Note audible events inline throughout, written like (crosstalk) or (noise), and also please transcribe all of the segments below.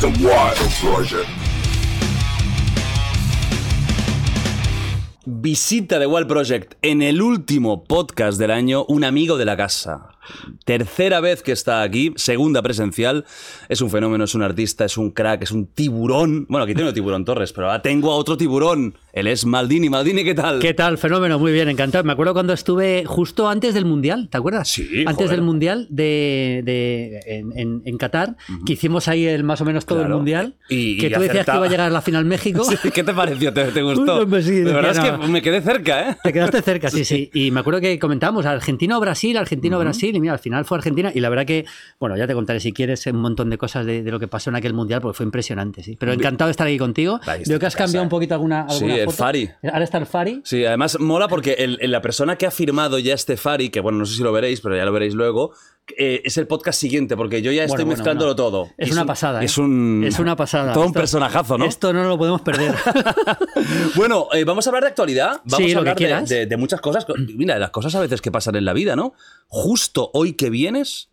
The Wild Project. Visita de Wild Project en el último podcast del año, un amigo de la casa. Tercera vez que está aquí, segunda presencial. Es un fenómeno, es un artista, es un crack, es un tiburón. Bueno, aquí tengo tiburón Torres, pero ahora tengo a otro tiburón. Él es Maldini. Maldini, ¿qué tal? ¿Qué tal? Fenómeno, muy bien, encantado. Me acuerdo cuando estuve justo antes del Mundial, ¿te acuerdas? Sí, Antes joder. del Mundial de, de- en, en- en Qatar, que hicimos ahí el, más o menos todo Claro. el Mundial. Y- que y tú decías acertaba. que iba a llegar a la final México. (laughs) Sí, ¿Qué te pareció? ¿Te, te gustó? Uy, hombre, sí, de verdad decía, es que no. me quedé cerca, ¿eh? Te quedaste cerca, (laughs) sí, sí. Y me acuerdo que comentábamos Argentino-Brasil, Argentino-Brasil, y mira, al final fue Argentina. Y la verdad que, bueno, ya te contaré si quieres un montón de cosas de, de lo que pasó en aquel mundial, porque fue impresionante, sí. Pero encantado de estar aquí contigo. Veo que has cambiado casa. un poquito alguna, Sí, alguna el foto. Fari. Ahora está el Fari. Sí, además mola porque el- el- la persona que ha firmado ya este Fari, que bueno, no sé si lo veréis, pero ya lo veréis luego, eh, es el podcast siguiente, porque yo ya estoy Bueno, mezclándolo todo. Es una un- pasada. ¿eh? Es un. Es una pasada. Todo un personajazo, ¿no? Esto no lo podemos perder. (laughs) Bueno, eh, vamos a hablar de actualidad. Vamos Sí, a lo que hablar de- de muchas cosas. Mira, de las cosas a veces que pasan en la vida, ¿no? Justo hoy que vienes,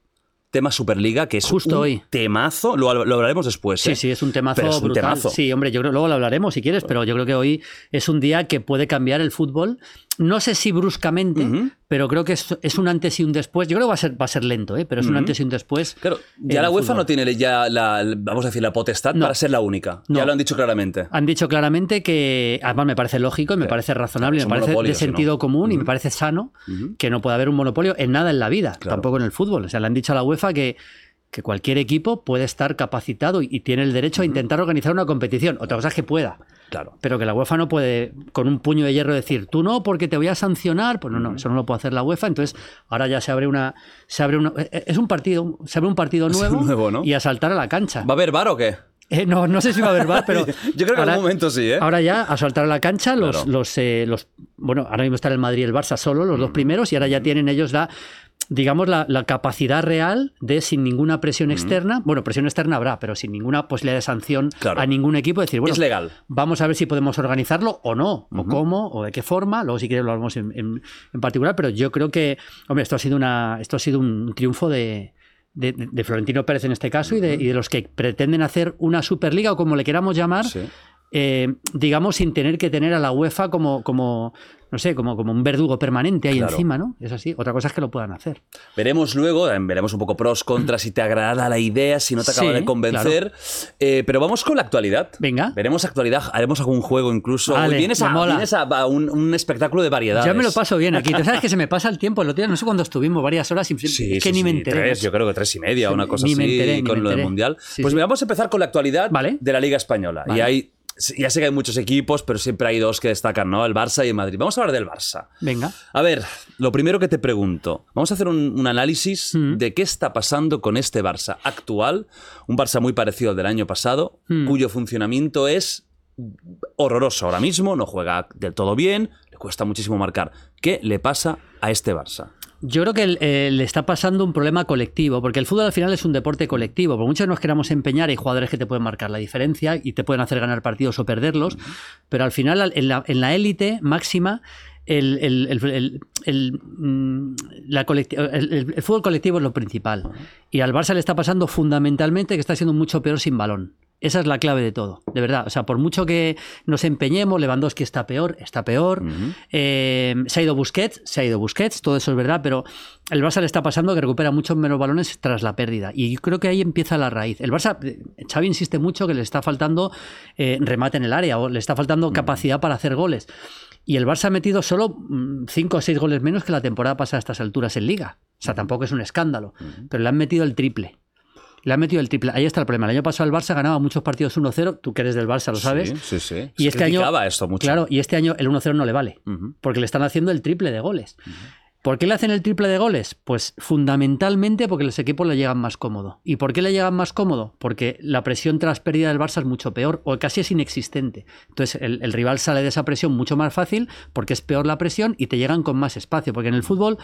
tema Superliga, que es Justo un hoy. temazo. Lo, lo hablaremos después. Sí, ¿eh? sí, es un temazo Pero es un brutal. temazo. Sí, hombre, yo creo luego lo hablaremos si quieres, pero yo creo que hoy es un día que puede cambiar el fútbol. No sé si bruscamente, pero creo que es, es un antes y un después. Yo creo que va a ser, va a ser lento, ¿eh? pero es un antes y un después. Claro, ya la UEFA fútbol. no tiene ya la, vamos a decir, la potestad No. para ser la única. No. Ya lo han dicho claramente. Han dicho claramente que, además me parece lógico y me parece razonable, me parece de no. sentido común y me parece sano que no pueda haber un monopolio en nada en la vida, Claro. tampoco en el fútbol. O sea, le han dicho a la UEFA que, que cualquier equipo puede estar capacitado y, tiene el derecho a intentar organizar una competición. Otra cosa es que pueda. Claro. Pero que la UEFA no puede, con un puño de hierro, decir, tú no, porque te voy a sancionar. Pues no, no, eso no lo puede hacer la UEFA. Entonces, ahora ya se abre una. Se abre una eh, es un partido, se abre un partido nuevo, nuevo, ¿no? y a saltar a la cancha. ¿Va a haber bar o qué? Eh, no, no sé si va a haber bar, pero. (laughs) Yo creo que en algún momento sí, ¿eh? Ahora ya, a saltar a la cancha, los, Claro. los, eh, los. Bueno, ahora mismo están el Madrid y el Barça solo, los Mm. dos primeros, y ahora ya tienen ellos la. Digamos, la, la capacidad real de, sin ninguna presión externa, bueno, presión externa habrá, pero sin ninguna posibilidad de sanción. Claro. a ningún equipo, decir, bueno, es legal. Vamos a ver si podemos organizarlo o no, o cómo, o de qué forma. Luego, si quieres, lo hablamos en, en- en particular. Pero yo creo que, hombre, esto ha sido, una, esto ha sido un triunfo de, de- de Florentino Pérez en este caso y, de, y de los que pretenden hacer una Superliga o como le queramos llamar, Sí. eh, digamos, sin tener que tener a la UEFA como, como no sé, como, como un verdugo permanente ahí Claro. encima, ¿no? Es así. Otra cosa es que lo puedan hacer. Veremos luego, veremos un poco pros, contras, si te agrada la idea, si no te acaba Sí, de convencer. Eh, pero vamos con la actualidad. Venga. Veremos actualidad, haremos algún juego incluso. Vale, vienes a, vienes a- a un, un espectáculo de variedades. Ya me lo paso bien aquí. Tú sabes que se me pasa el tiempo. Día, no sé cuándo estuvimos, varias horas, Sí, que sí, ni me enteré. tres, yo creo que tres y media, una cosa ni así, me enteré, con me lo del. Mundial. Pues mira, vamos a empezar con la actualidad Vale. de la Liga Española. Y hay, ya sé que hay muchos equipos, pero siempre hay dos que destacan, ¿no? El Barça y el Madrid. Vamos a hablar del Barça. Venga. A ver, lo primero que te pregunto, vamos a hacer un, un análisis Mm. de qué está pasando con este Barça actual, un Barça muy parecido al del año pasado, Mm. cuyo funcionamiento es horroroso ahora mismo, no juega del todo bien, le cuesta muchísimo marcar. ¿Qué le pasa a este Barça? Yo creo que eh, le está pasando un problema colectivo, porque el fútbol al final es un deporte colectivo. Por mucho que nos queramos empeñar, hay jugadores que te pueden marcar la diferencia y te pueden hacer ganar partidos o perderlos, pero al final al- en la en la élite máxima el, el- el- el- mm, la colecti- el- el- el fútbol colectivo es lo principal. Y al Barça le está pasando fundamentalmente que está siendo mucho peor sin balón. Esa es la clave de todo, de verdad. O sea, por mucho que nos empeñemos, Lewandowski está peor, está peor. Eh, se ha ido Busquets, se ha ido Busquets, todo eso es verdad, pero el Barça le está pasando que recupera muchos menos balones tras la pérdida. Y yo creo que ahí empieza la raíz. El Barça, eh, Xavi insiste mucho que le está faltando eh, remate en el área o le está faltando capacidad para hacer goles. Y el Barça ha metido solo 5 o 6 goles menos que la temporada pasada a estas alturas en Liga. O sea, tampoco es un escándalo. Pero le han metido el triple. Le han metido el triple. Ahí está el problema. El año pasado el Barça ganaba muchos partidos 1-0. Tú que eres del Barça lo sabes. Sí, sí, sí. Y Se este año, esto mucho. claro, y este año el 1-0 no le vale, porque le están haciendo el triple de goles. ¿Por qué le hacen el triple de goles? Pues fundamentalmente porque los equipos le llegan más cómodo. ¿Y por qué le llegan más cómodo? Porque la presión tras pérdida del Barça es mucho peor o casi es inexistente. Entonces el, el rival sale de esa presión mucho más fácil porque es peor la presión y te llegan con más espacio. Porque en el fútbol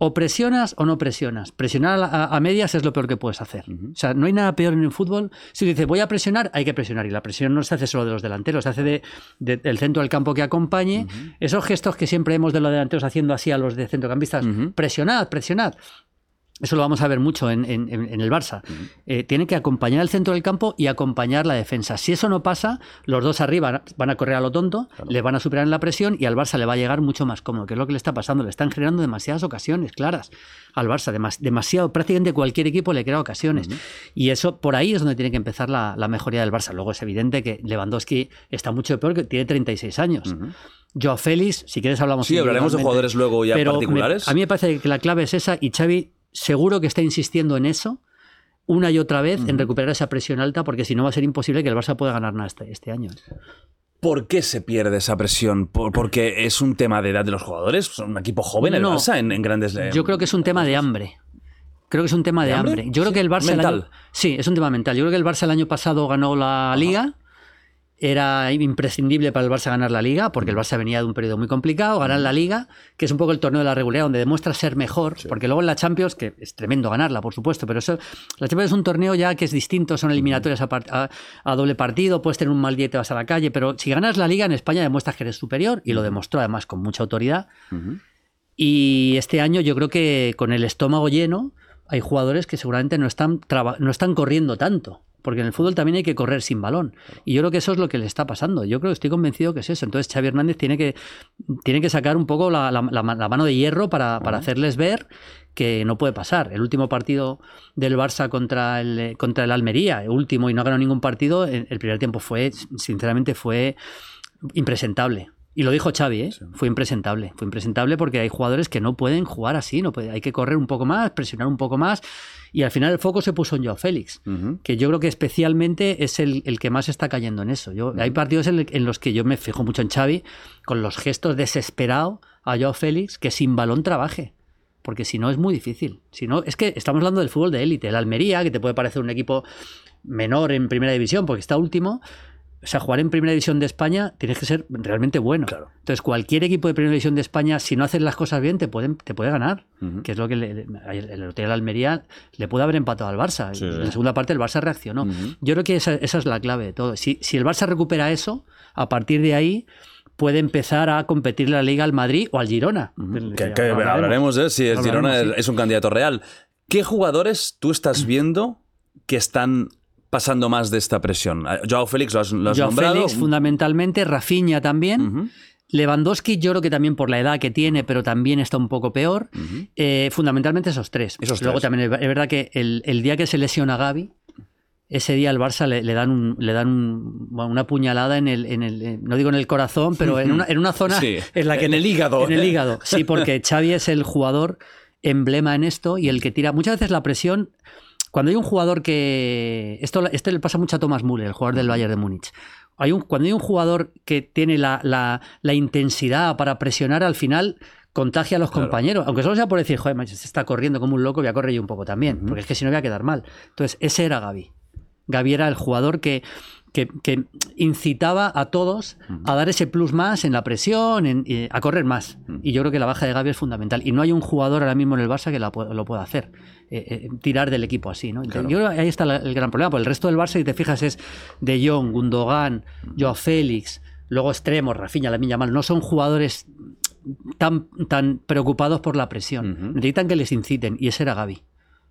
o presionas o no presionas. Presionar a, a medias es lo peor que puedes hacer. O sea, no hay nada peor en el fútbol. Si dices voy a presionar, hay que presionar. Y la presión no se hace solo de los delanteros, se hace de- de- del centro del campo que acompañe. Esos gestos que siempre vemos de los delanteros haciendo así a los de centrocampistas. Presionad, presionad. Eso lo vamos a ver mucho en, en- en el Barça, eh, tiene que acompañar el centro del campo y acompañar la defensa. Si eso no pasa, los dos arriba van a correr a lo tonto, le van a superar en la presión y al Barça le va a llegar mucho más cómodo, que es lo que le está pasando. Le están generando demasiadas ocasiones claras al Barça, demas- demasiado, prácticamente cualquier equipo le crea ocasiones. Y eso, por ahí es donde tiene que empezar la, la mejoría del Barça. Luego es evidente que Lewandowski está mucho peor, que tiene 36 años. Joao Félix, si quieres hablamos Sí, hablaremos de jugadores luego ya Pero me- particulares. a mí me parece que la clave es esa y Xavi seguro que está insistiendo en eso una y otra vez en recuperar esa presión alta porque si no va a ser imposible que el Barça pueda ganar nada este, este año. ¿Por qué se pierde esa presión? ¿Por- ¿Porque es un tema de edad de los jugadores? ¿Son un equipo joven el No. Barça en, en grandes... eh, Yo creo que es un tema de hambre. Creo que es un tema de, ¿De hambre? hambre? Yo creo que el Barça el Mental. año- sí, es un tema mental. Yo creo que el Barça el año pasado ganó la Liga. Era imprescindible para el Barça ganar la Liga, porque el Barça venía de un periodo muy complicado, ganar la Liga, que es un poco el torneo de la regularidad, donde demuestra ser mejor, porque luego en la Champions, que es tremendo ganarla, por supuesto, pero eso, la Champions es un torneo ya que es distinto, son eliminatorias a, par- a- a doble partido, puedes tener un mal día y te vas a la calle, pero si ganas la Liga en España demuestras que eres superior, y lo demostró además con mucha autoridad. Y este año yo creo que con el estómago lleno hay jugadores que seguramente no están, no están corriendo tanto. Porque en el fútbol también hay que correr sin balón. Y yo creo que eso es lo que le está pasando. Yo creo, estoy convencido que es eso. Entonces Xavi Hernández tiene que, tiene que sacar un poco la, la- la ma- la mano de hierro para, para hacerles ver que no puede pasar. El último partido del Barça contra el, contra el Almería, el último y no ganó ningún partido, el el primer tiempo fue, sinceramente, fue impresentable. Y lo dijo Xavi, ¿eh? fue impresentable. Fue impresentable porque hay jugadores que no pueden jugar así, no puede- hay que correr un poco más, presionar un poco más. Y al final el foco se puso en Joao Félix, que yo creo que especialmente es el, el que más está cayendo en eso. Yo, hay partidos en los que yo me fijo mucho en Xavi, con los gestos desesperados a Joao Félix, que sin balón trabaje. Porque si no es muy difícil. Si no, es que estamos hablando del fútbol de élite. El Almería, que te puede parecer un equipo menor en primera división porque está último. O sea, jugar en primera división de España tienes que ser realmente bueno. Claro. Entonces, cualquier equipo de primera división de España, si no haces las cosas bien, te, pueden, te puede ganar. Que es lo que le- el, el Hotel Almería le puede haber empatado al Barça. Sí, en la segunda parte el Barça reaccionó. Yo creo que esa, esa es la clave de todo. Si, si el Barça recupera eso, a partir de ahí puede empezar a competir la Liga al Madrid o al Girona. Que, que hablaremos de si el Hablaremos, Girona sí. es un candidato real. ¿Qué jugadores tú estás (clears throat) viendo que están pasando más de esta presión? Joao Félix lo has, lo has Joao nombrado. Félix, fundamentalmente, Rafinha también. Lewandowski, yo creo que también por la edad que tiene, pero también está un poco peor. Eh, fundamentalmente esos tres. Esos Luego tres. también es verdad que el, el día que se lesiona Gaby, ese día al Barça le, le dan, un- le dan un- bueno, una puñalada en el, en el, eh, no digo en el corazón, pero en una, en una zona (laughs) Sí, en la que en el hígado. En el hígado, sí, porque Xavi es el jugador emblema en esto y el que tira. Muchas veces la presión, cuando hay un jugador que. Esto, este le pasa mucho a Thomas Müller, el jugador del Bayern de Múnich. Hay un, cuando hay un jugador que tiene la, la- la intensidad para presionar, al final contagia a los compañeros. Aunque solo sea por decir, joder, se está corriendo como un loco, voy a correr yo un poco también. Porque es que si no voy a quedar mal. Entonces, ese era Gaby. Gaby era el jugador que, que, que incitaba a todos a dar ese plus más en la presión, en- eh, a correr más. Y yo creo que la baja de Gaby es fundamental. Y no hay un jugador ahora mismo en el Barça que la lo pueda hacer. eh, eh, tirar del equipo así, Yo creo que ahí está la- el gran problema. Porque el resto del Barça, si te fijas, es De Jong, Gundogan, Joao Félix, luego extremos, Rafinha, Lamine Yamal. No son jugadores tan, tan preocupados por la presión. Necesitan que les inciten. Y ese era Gaby.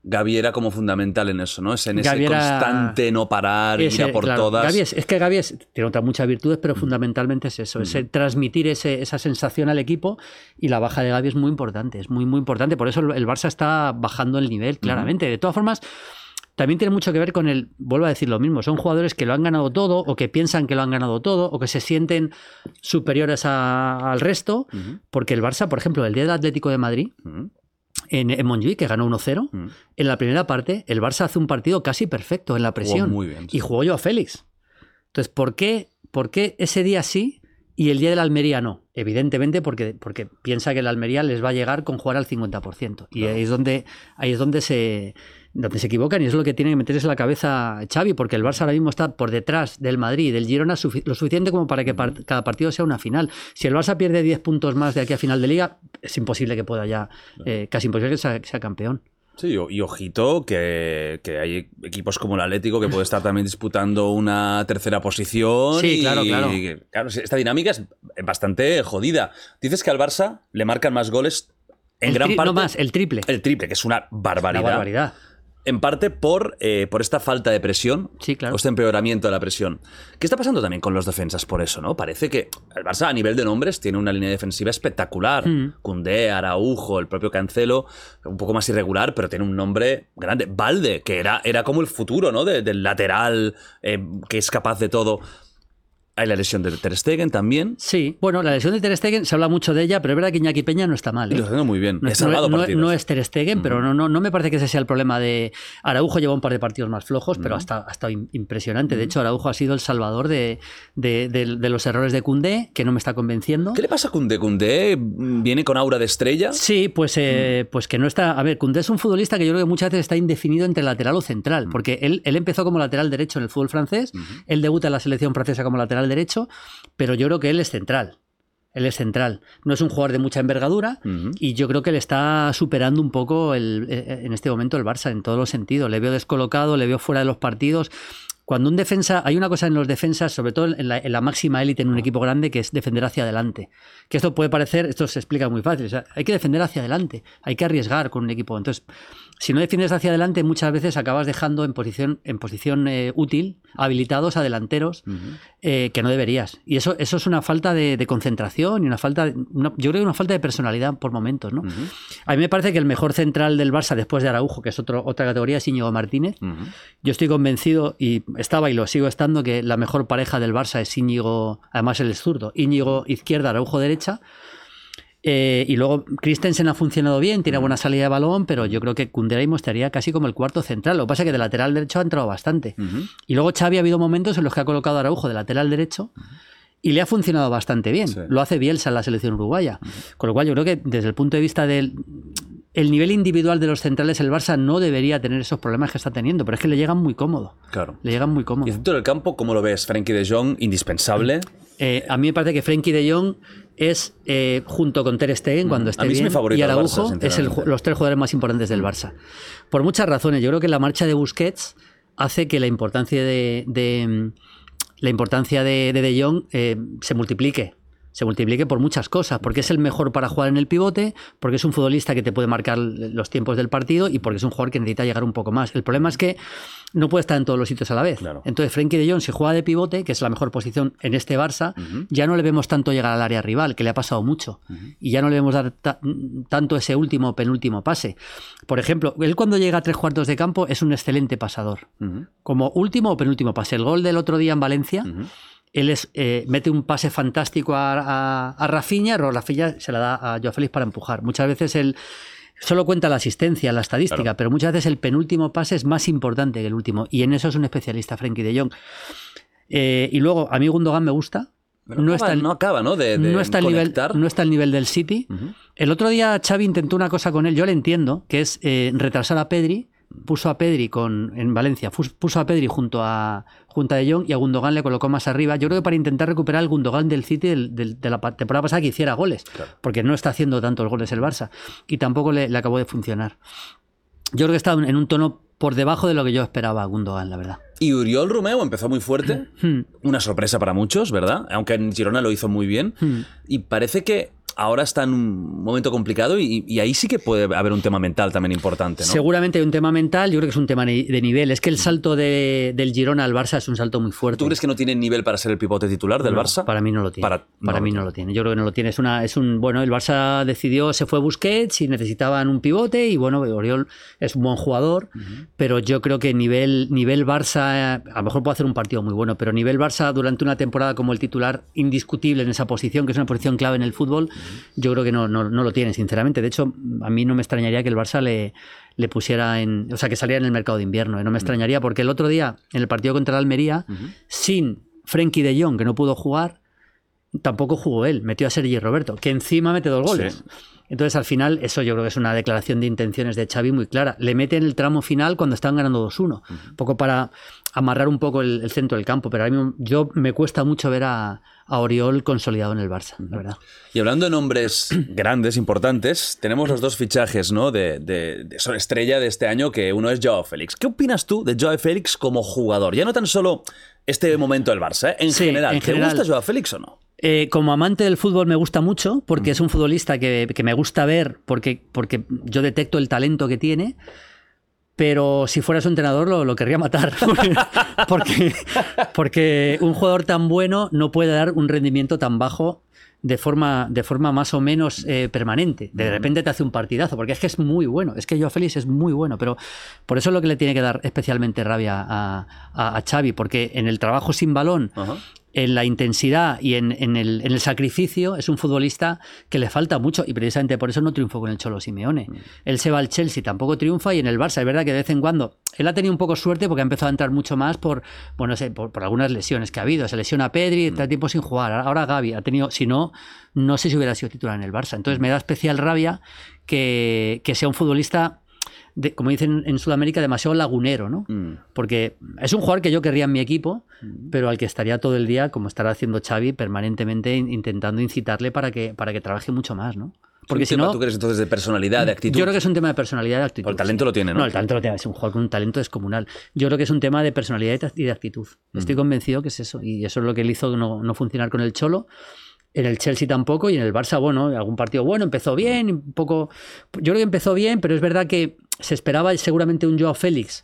Gaby era como fundamental en eso, ¿no? Es en ese era- constante no parar, ir Ese, a por claro, todas. Gaby es, es que Gaby es- tiene otras muchas virtudes, pero fundamentalmente es eso, es el transmitir ese- esa sensación al equipo y la baja de Gaby es muy importante, es muy, muy importante. Por eso el, el Barça está bajando el nivel, claramente. De todas formas, también tiene mucho que ver con el, vuelvo a decir lo mismo, son jugadores que lo han ganado todo o que piensan que lo han ganado todo o que se sienten superiores a- al resto, porque el Barça, por ejemplo, el día del Atlético de Madrid, en, en Montjuic, que ganó 1-0, ujú. en la primera parte, el Barça hace un partido casi perfecto en la presión. muy bien, sí. Y jugó yo a Félix. Entonces, ¿por qué, ¿por qué ese día sí y el día de la Almería no? Evidentemente porque, porque piensa que la Almería les va a llegar con jugar al 50%. Y ahí es donde, ahí es donde se, donde se equivocan y es lo que tiene que meterse en la cabeza Xavi, porque el Barça ahora mismo está por detrás del Madrid y del Girona lo suficiente como para que par- cada partido sea una final. Si el Barça pierde 10 puntos más de aquí a final de liga, es imposible que pueda ya, eh, casi imposible que sea, que sea campeón. Sí, y ojito que, que hay equipos como el Atlético que puede estar también disputando una tercera posición. Sí, y- claro, claro. claro, esta dinámica es bastante jodida. Dices que al Barça le marcan más goles en El gran parte... No más, el triple. El triple, que es una Una barbaridad. En parte por, eh, por esta falta de presión Sí, claro. o este empeoramiento de la presión. ¿Qué está pasando también con los defensas por eso, no? Parece que el Barça a nivel de nombres tiene una línea defensiva espectacular. Mm. Koundé, Araujo, el propio Cancelo, un poco más irregular, pero tiene un nombre grande. Valde, que era, era como el futuro, ¿no? De- del lateral eh, que es capaz de todo. Hay la lesión de Ter Stegen también. Sí, bueno, la lesión de Ter Stegen se habla mucho de ella, pero es verdad que Iñaki Peña no está mal. ¿eh? lo está muy bien. No, es- no- no- partidos. no es Ter Stegen, pero no, no, no me parece que ese sea el problema de... Araujo lleva un par de partidos más flojos, pero ha estado, ha estado im- impresionante. De hecho, Araujo ha sido el salvador de, de- de- de los errores de Cundé, que no me está convenciendo. ¿Qué le pasa a Koundé? ¿Koundé viene con aura de estrella? Sí, pues, eh, pues que no está. A ver, Koundé es un futbolista que yo creo que muchas veces está indefinido entre lateral o central, porque él, él empezó como lateral derecho en el fútbol francés, él debuta en la selección francesa como lateral derecho, pero yo creo que él es central. Él es central. No es un jugador de mucha envergadura y yo creo que le está superando un poco el- eh, en este momento el Barça en todos los sentidos. Le veo descolocado, le veo fuera de los partidos. Cuando un defensa, hay una cosa en los defensas, sobre todo en la, en la máxima élite en un equipo grande, que es defender hacia adelante. Que esto puede parecer, esto se explica muy fácil. o sea, hay que defender hacia adelante, hay que arriesgar con un equipo. Entonces, si no defiendes hacia adelante, muchas veces acabas dejando en posición, en posición eh, útil habilitados a delanteros eh, que no deberías. Y eso, eso es una falta de, de concentración y una falta, de- una- yo creo que una falta de personalidad por momentos. ¿no? A mí me parece que el mejor central del Barça después de Araujo, que es otro, otra categoría, es Íñigo Martínez. Yo estoy convencido, y estaba y lo sigo estando, que la mejor pareja del Barça es Íñigo, además es zurdo, Íñigo izquierda, Araujo derecha. Eh, y luego Christensen ha funcionado bien, tiene buena salida de balón, pero yo creo que Koundé ahora mismo estaría casi como el cuarto central. Lo que pasa es que de lateral derecho ha entrado bastante. Y luego Xavi ha habido momentos en los que ha colocado a Araujo de lateral derecho y le ha funcionado bastante bien. Sí. Lo hace Bielsa en la selección uruguaya. Con lo cual yo creo que desde el punto de vista del el nivel individual de los centrales, el Barça no debería tener esos problemas que está teniendo, pero es que le llegan muy cómodo. Claro. Le llegan muy Y cómodo. el centro del campo, ¿cómo lo ves? Frankie de Jong, indispensable. Eh, a mí me parece que Frenkie de Jong es, eh, junto con Ter Stegen, cuando esté Mm. A mí es mi bien, favorito y Araujo, Barça, es el los tres jugadores más importantes del Barça. Por muchas razones. Yo creo que la marcha de Busquets hace que la importancia de, de, mm, la importancia de De, de Jong eh, se multiplique. Se multiplique por muchas cosas, porque es el mejor para jugar en el pivote, porque es un futbolista que te puede marcar los tiempos del partido y porque es un jugador que necesita llegar un poco más. El problema es que no puede estar en todos los sitios a la vez. Claro. Entonces, Frenkie de Jong, si juega de pivote, que es la mejor posición en este Barça, ya no le vemos tanto llegar al área rival, que le ha pasado mucho. Y ya no le vemos dar ta- tanto ese último o penúltimo pase. Por ejemplo, él cuando llega a tres cuartos de campo es un excelente pasador. Como último o penúltimo pase. El gol del otro día en Valencia. Él es, eh, mete un pase fantástico a, a, a Rafinha, pero Rafinha se la da a Joao Félix para empujar. Muchas veces él solo cuenta la asistencia, la estadística, Claro. pero muchas veces el penúltimo pase es más importante que el último. Y en eso es un especialista, Frenkie de Jong. Eh, y luego, a mí Gundogan me gusta. Pero no, acaba- está, no acaba, ¿no? De, de no está al nivel, conectar. no está al nivel del City. El otro día Xavi intentó una cosa con él, yo le entiendo, que es eh, retrasar a Pedri. Puso a Pedri con, en Valencia, puso a Pedri junto a, junto a De Jong y a Gundogan le colocó más arriba. Yo creo que para intentar recuperar el Gundogan del City del- del- de la temporada pasada que hiciera goles, porque no está haciendo tantos goles el Barça y tampoco le, le acabó de funcionar. Yo creo que está en un tono por debajo de lo que yo esperaba a Gundogan, la verdad. Y Uriol Romeo empezó muy fuerte. Hmm. Una sorpresa para muchos, ¿verdad? Aunque en Girona lo hizo muy bien. Hmm. Y parece que ahora está en un momento complicado y, y ahí sí que puede haber un tema mental también importante, ¿no? Seguramente hay un tema mental, yo creo que es un tema de nivel. Es que el salto de- del Girona al Barça es un salto muy fuerte. ¿Tú crees que no tiene nivel para ser el pivote titular del No, Barça? Para mí no lo tiene. Para- Para, no mí lo no lo tiene. Yo creo que no lo tiene. Es una, es un, bueno, el Barça decidió, se fue Busquets y necesitaban un pivote y bueno, Oriol es un buen jugador, pero yo creo que nivel, nivel Barça, eh, a lo mejor puede hacer un partido muy bueno, pero nivel Barça durante una temporada como el titular indiscutible en esa posición, que es una posición clave en el fútbol, yo creo que no, no, no lo tiene, sinceramente. De hecho, a mí no me extrañaría que el Barça le, le pusiera en, o sea, que saliera en el mercado de invierno. ¿eh? No me extrañaría porque el otro día, en el partido contra el Almería, sin Frenkie de Jong, que no pudo jugar, tampoco jugó él, metió a Sergi Roberto, que encima mete dos goles. Sí. Entonces, al final, eso yo creo que es una declaración de intenciones de Xavi muy clara. Le mete en el tramo final cuando están ganando 2-1, un poco para amarrar un poco el, el centro del campo. Pero a mí yo me cuesta mucho ver a, a Oriol consolidado en el Barça, la verdad. Y hablando de nombres (clears throat) grandes, importantes, tenemos los dos fichajes, ¿no? De, de, de Sol estrella de este año, que uno es Joao Félix. ¿Qué opinas tú de Joao Félix como jugador? Ya no tan solo este momento del Barça, ¿eh? en, Sí, general. en ¿Te gusta Joao Félix o no? Eh, como amante del fútbol me gusta mucho, porque es un futbolista que, que me gusta ver, porque, porque yo detecto el talento que tiene. Pero si fuera su entrenador lo, lo querría matar. (laughs) porque, porque un jugador tan bueno no puede dar un rendimiento tan bajo de forma, de forma más o menos eh, permanente. De repente te hace un partidazo, porque es que es muy bueno. Es que Joao Félix es muy bueno, pero por eso es lo que le tiene que dar especialmente rabia a, a, a Xavi, porque en el trabajo sin balón. En la intensidad y en, en el, en el sacrificio es un futbolista que le falta mucho y precisamente por eso no triunfó con el Cholo Simeone. Él se va al Chelsea, tampoco triunfa y en el Barça es verdad que de vez en cuando él ha tenido un poco suerte porque ha empezado a entrar mucho más por, bueno, no sé, por, por algunas lesiones que ha habido. Se lesiona Pedri, está tiempo sin jugar. Ahora Gaby ha tenido, si no, no sé si hubiera sido titular en el Barça. Entonces me da especial rabia que, que sea un futbolista de- como dicen en Sudamérica, demasiado lagunero, ¿no? Mm. Porque es un jugador que yo querría en mi equipo, pero al que estaría todo el día, como estará haciendo Xavi, permanentemente in- intentando incitarle para que, para que trabaje mucho más, ¿no? Porque si no, ¿Tú crees entonces de personalidad, de actitud? yo creo que es un tema de personalidad y de actitud. El talento sí. lo tiene, ¿no? No, el talento lo tiene. Es un jugador con un talento descomunal. Yo creo que es un tema de personalidad y de- y de actitud. Estoy Mm. convencido que es eso. Y eso es lo que le hizo no, no funcionar con el Cholo. En el Chelsea tampoco y en el Barça, bueno, algún partido bueno, empezó bien, un poco... Yo creo que empezó bien, pero es verdad que se esperaba seguramente un Joao Félix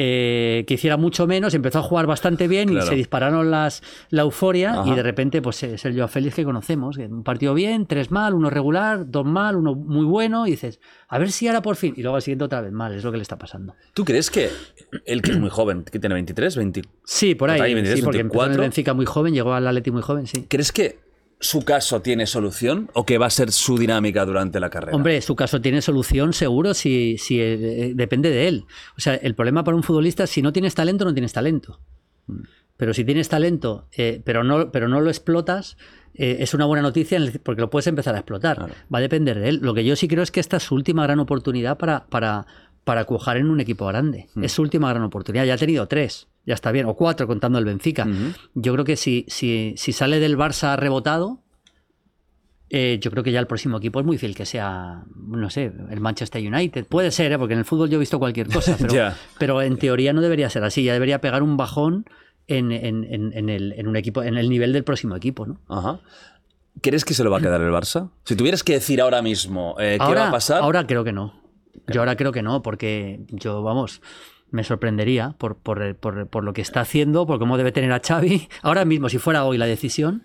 eh, que hiciera mucho menos, empezó a jugar bastante bien Claro. y se dispararon las, la euforia Ajá. y de repente pues es el Joao Félix que conocemos, un partido bien, tres mal, uno regular, dos mal, uno muy bueno y dices, a ver si ahora por fin, y luego al siguiente otra vez mal, es lo que le está pasando. ¿Tú crees que él, que es muy joven, que tiene 23, 20, Sí, por ahí, Por ahí, 23, sí, porque empezó en el 24. Benfica muy joven, llegó al Atleti muy joven, sí. ¿crees que su caso tiene solución o que va a ser su dinámica durante la carrera? Hombre, su caso tiene solución seguro si, si eh, depende de él. O sea, el problema para un futbolista es si no tienes talento, no tienes talento. Pero si tienes talento, eh, pero, no, pero no lo explotas, eh, es una buena noticia porque lo puedes empezar a explotar. Claro. Va a depender de él. Lo que yo sí creo es que esta es su última gran oportunidad para, para, para cuajar en un equipo grande. Es su última gran oportunidad. Ya ha tenido tres, ya está bien, o cuatro contando el Benfica. Yo creo que si, si, si sale del Barça rebotado, eh, yo creo que ya el próximo equipo es muy difícil que sea, no sé, el Manchester United. Puede ser, ¿eh? porque en el fútbol yo he visto cualquier cosa, (laughs) pero, pero en teoría no debería ser así. Ya debería pegar un bajón en, en- en- en el, en un equipo, en el nivel del próximo equipo. ¿no? Ajá. ¿Crees que se lo va a quedar el Barça? Si tuvieras que decir ahora mismo eh, qué ahora, va a pasar. ahora creo que no. Yo ahora creo que no, porque yo, vamos, me sorprendería por, por, por- por lo que está haciendo, por cómo debe tener a Xavi. (laughs) Ahora mismo, si fuera hoy la decisión,